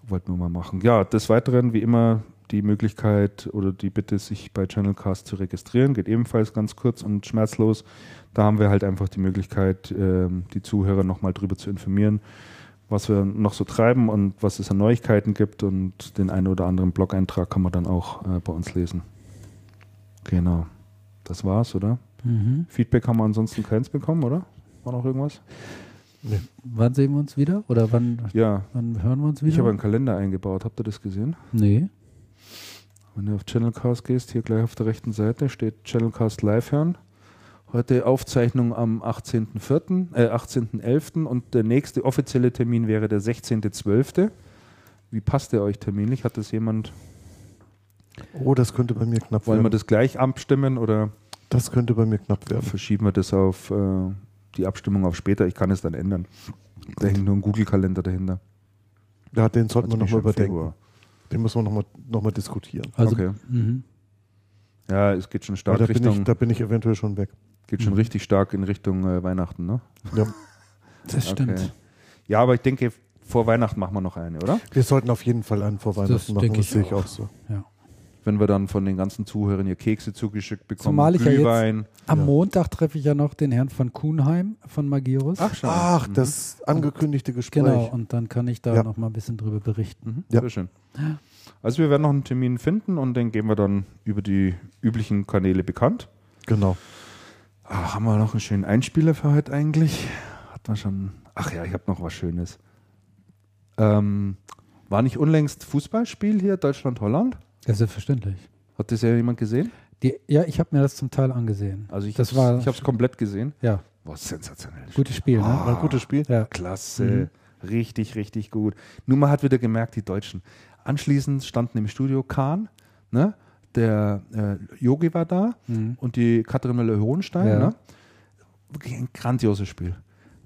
Wollten wir mal machen. Ja, des Weiteren wie immer die Möglichkeit oder die Bitte, sich bei Channelcast zu registrieren, geht ebenfalls ganz kurz und schmerzlos. Da haben wir halt einfach die Möglichkeit, ähm, die Zuhörer nochmal drüber zu informieren, was wir noch so treiben und was es an Neuigkeiten gibt und den einen oder anderen Blog-Eintrag kann man dann auch äh, bei uns lesen. Genau. Das war's, oder? Mhm. Feedback haben wir ansonsten keins bekommen, oder? War noch irgendwas? Wann sehen wir uns wieder? Oder wann, Ja, wann hören wir uns wieder? ich habe einen Kalender eingebaut. Habt ihr das gesehen? nee. Wenn du auf Channelcast gehst, hier gleich auf der rechten Seite steht Channelcast live hören. Heute Aufzeichnung am 18.04., äh, 18.11. und der nächste offizielle Termin wäre der 16.12. Wie passt der euch terminlich? Hat das jemand, Oh, das könnte bei mir knapp wollen wir werden. das gleich abstimmen oder Das könnte bei mir knapp werden. verschieben wir das auf äh, die Abstimmung auf später? Ich kann es dann ändern. Da hängt nur ein Google-Kalender dahinter. Ja, den sollten wir nochmal überdenken. Februar. Den müssen wir nochmal noch mal diskutieren. Also, Okay. mhm. Ja, es geht schon stark da, bin Richtung, ich, da bin ich eventuell schon weg. geht schon richtig stark in Richtung äh, Weihnachten, ne? Ja. das stimmt. Okay. Ja, aber ich denke, vor Weihnachten machen wir noch eine, oder? Wir sollten auf jeden Fall einen vor Das Weihnachten machen, denke das ich sehe ich auch. auch so. Wenn wir dann von den ganzen Zuhörern hier Kekse zugeschickt bekommen, Zumal ich ja jetzt- Glühwein. Am Ja. Montag treffe ich ja noch den Herrn von Kuhnheim von Magirus. schon. Ach, Mhm. das angekündigte Gespräch. Genau, und dann kann ich da Ja. noch mal ein bisschen drüber berichten. Mhm. Ja. Sehr schön. Also wir werden noch einen Termin finden und den geben wir dann über die üblichen Kanäle bekannt. Genau. Ah, haben wir noch einen schönen Einspieler für heute eigentlich? Hat man schon. Ach ja, ich habe noch was Schönes. Ähm, war nicht unlängst Fußballspiel hier Deutschland-Holland? Ja, selbstverständlich. Hat das ja jemand gesehen? Die, ja, ich habe mir das zum Teil angesehen. Also ich Das hab's- war- ich habe es komplett gesehen. Ja, War sensationell. gutes Spiel, ne? War ein gutes Spiel. Ja. Klasse. Richtig, richtig gut. Nur man hat wieder gemerkt, die Deutschen. Anschließend standen im Studio Kahn, ne? der äh, Yogi war da Mhm. und die Katrin Müller-Hohenstein. Ja. Ne? Wirklich ein grandioses Spiel.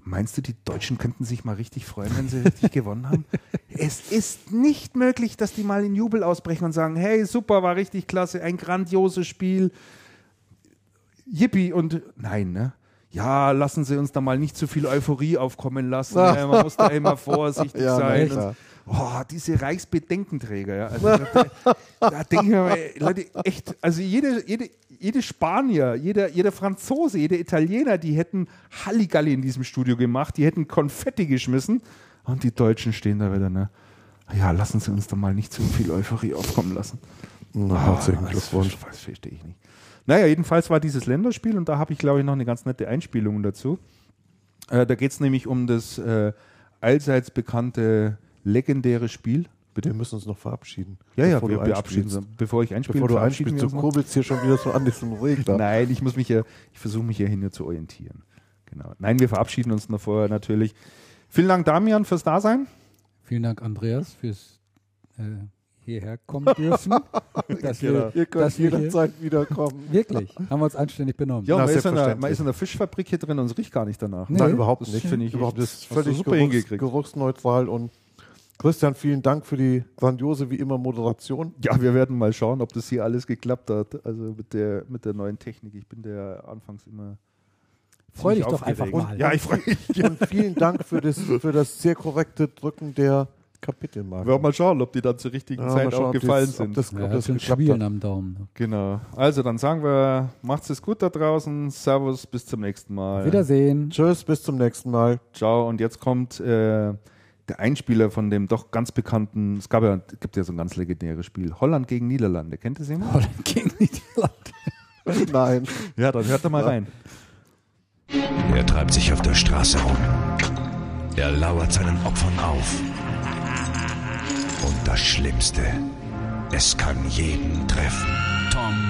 Meinst du, die Deutschen könnten sich mal richtig freuen, wenn sie richtig (laughs) gewonnen haben? Es ist nicht möglich, dass die mal in Jubel ausbrechen und sagen, hey, super, war richtig klasse, ein grandioses Spiel. Yippie und nein, ne? Ja, lassen Sie uns da mal nicht zu viel Euphorie aufkommen lassen. Ja, (laughs) man muss da immer vorsichtig Ja, sein. Oh, diese Reichsbedenkenträger. Ja. Also, da, da denke ich mir, mal, Leute, echt, also jede, jede, jede Spanier, jeder, jeder Franzose, jeder Italiener, die hätten Halligalli in diesem Studio gemacht, die hätten Konfetti geschmissen und die Deutschen stehen da wieder, ne? Ja, lassen Sie uns doch mal nicht zu viel Euphorie aufkommen lassen. Na, Ah, herzlichen das- Glückwunsch. Das verstehe ich nicht. Naja, jedenfalls war dieses Länderspiel und da habe ich, glaube ich, noch eine ganz nette Einspielung dazu. Äh, da geht es nämlich um das äh, allseits bekannte legendäre Spiel. Wir müssen uns noch verabschieden. Ja, ja, bevor wir, du wir abschieden. einspielst. Bevor ich einspiele, Bevor du verabschieden einspielst, wir du uns kurbelst hier schon wieder so an diesem Regler. Nein, ich muss mich hier, ich versuche mich hier hin zu orientieren. Genau. Nein, wir verabschieden uns noch vorher natürlich. Vielen Dank, Damian, fürs Dasein. Vielen Dank, Andreas, fürs äh, hierher kommen dürfen. (laughs) dass Genau. wir, Ihr könnt dass wir jederzeit wiederkommen. (laughs) wirklich, haben wir uns anständig benommen. Ja, man, ist selbstverständlich. man ist in einer Fischfabrik hier drin und es riecht gar nicht danach. Nee. Nein, überhaupt Das nicht. finde ich überhaupt das ist völlig super geruchs, hingekriegt. geruchsneutral und Christian, vielen Dank für die grandiose wie immer Moderation. Ja, wir werden mal schauen, ob das hier alles geklappt hat. Also mit der, mit der neuen Technik. Ich bin der anfangs immer. Freu dich doch einfach aufgeregt. mal. Ja, ich freue mich. Und vielen Dank für das, für das sehr korrekte Drücken der Kapitelmarken. Wir mal schauen, ob die dann zur richtigen Ja, Zeit mal schauen, auch ob gefallen das- ob sind. das- Ja, ob das geklappt Schwielen hat. am Daumen. Genau. Also dann sagen wir, macht's es gut da draußen. Servus, bis zum nächsten Mal. Wiedersehen. Tschüss, bis zum nächsten Mal. Ciao. Und jetzt kommt äh, der Einspieler von dem doch ganz bekannten, es gab ja, gibt ja so ein ganz legendäres Spiel, Holland gegen Niederlande. Kennt ihr es jemand? Holland gegen Niederlande. (laughs) Nein. Ja, dann hört da mal rein. Er treibt sich auf der Straße rum. Er lauert seinen Opfern auf. Und das Schlimmste, es kann jeden treffen.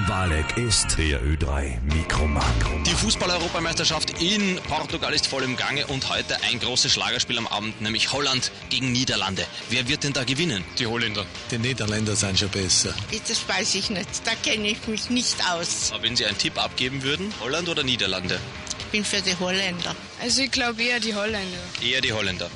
Tom Walek ist der Ö3 Mikroman. Die Fußball-Europameisterschaft in Portugal ist voll im Gange und heute ein großes Schlagerspiel am Abend, nämlich Holland gegen Niederlande. Wer wird denn da gewinnen? Die Holländer. Die Niederländer sind schon besser. Das weiß ich nicht. Da kenne ich mich nicht aus. Aber wenn Sie einen Tipp abgeben würden, Holland oder Niederlande? Ich bin für die Holländer. Also ich glaube eher die Holländer. Eher die Holländer.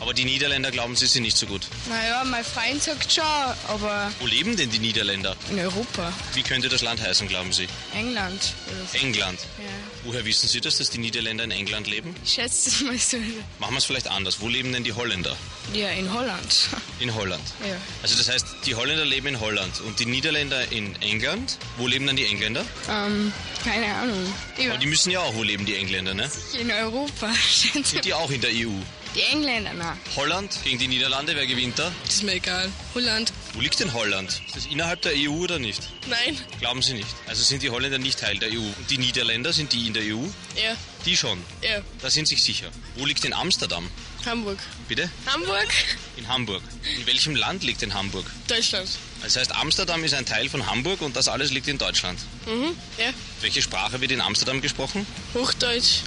Aber die Niederländer glauben Sie sind nicht so gut. Naja, mein Freund sagt schon, aber Wo leben denn die Niederländer? in Europa. Wie könnte das Land heißen, glauben Sie? England. England. Ja. Woher wissen Sie das, dass die Niederländer in England leben? Ich schätze es mal so. Machen wir es vielleicht anders. Wo leben denn die Holländer? Ja, in Holland. In Holland. Ja. Also das heißt, die Holländer leben in Holland und die Niederländer in England. Wo leben dann die Engländer? Ähm, keine Ahnung. Die, Aber die müssen ja auch, wo leben die Engländer, ne? in Europa. (laughs) schätze Sind die auch in der EU? Die Engländer, na. Holland gegen die Niederlande, wer gewinnt da? Das ist mir egal. Holland. Wo liegt denn Holland? Ist das innerhalb der EU oder nicht? Nein. Glauben Sie nicht. Also sind die Holländer nicht Teil der EU. Und die Niederländer, sind die in der EU? Ja. Die schon. Ja. Da sind sich sicher. Wo liegt denn Amsterdam? Hamburg. Bitte? Hamburg? In Hamburg. In welchem Land liegt denn Hamburg? Deutschland. Das heißt, Amsterdam ist ein Teil von Hamburg und das alles liegt in Deutschland. Mhm. Ja. Welche Sprache wird in Amsterdam gesprochen? Hochdeutsch.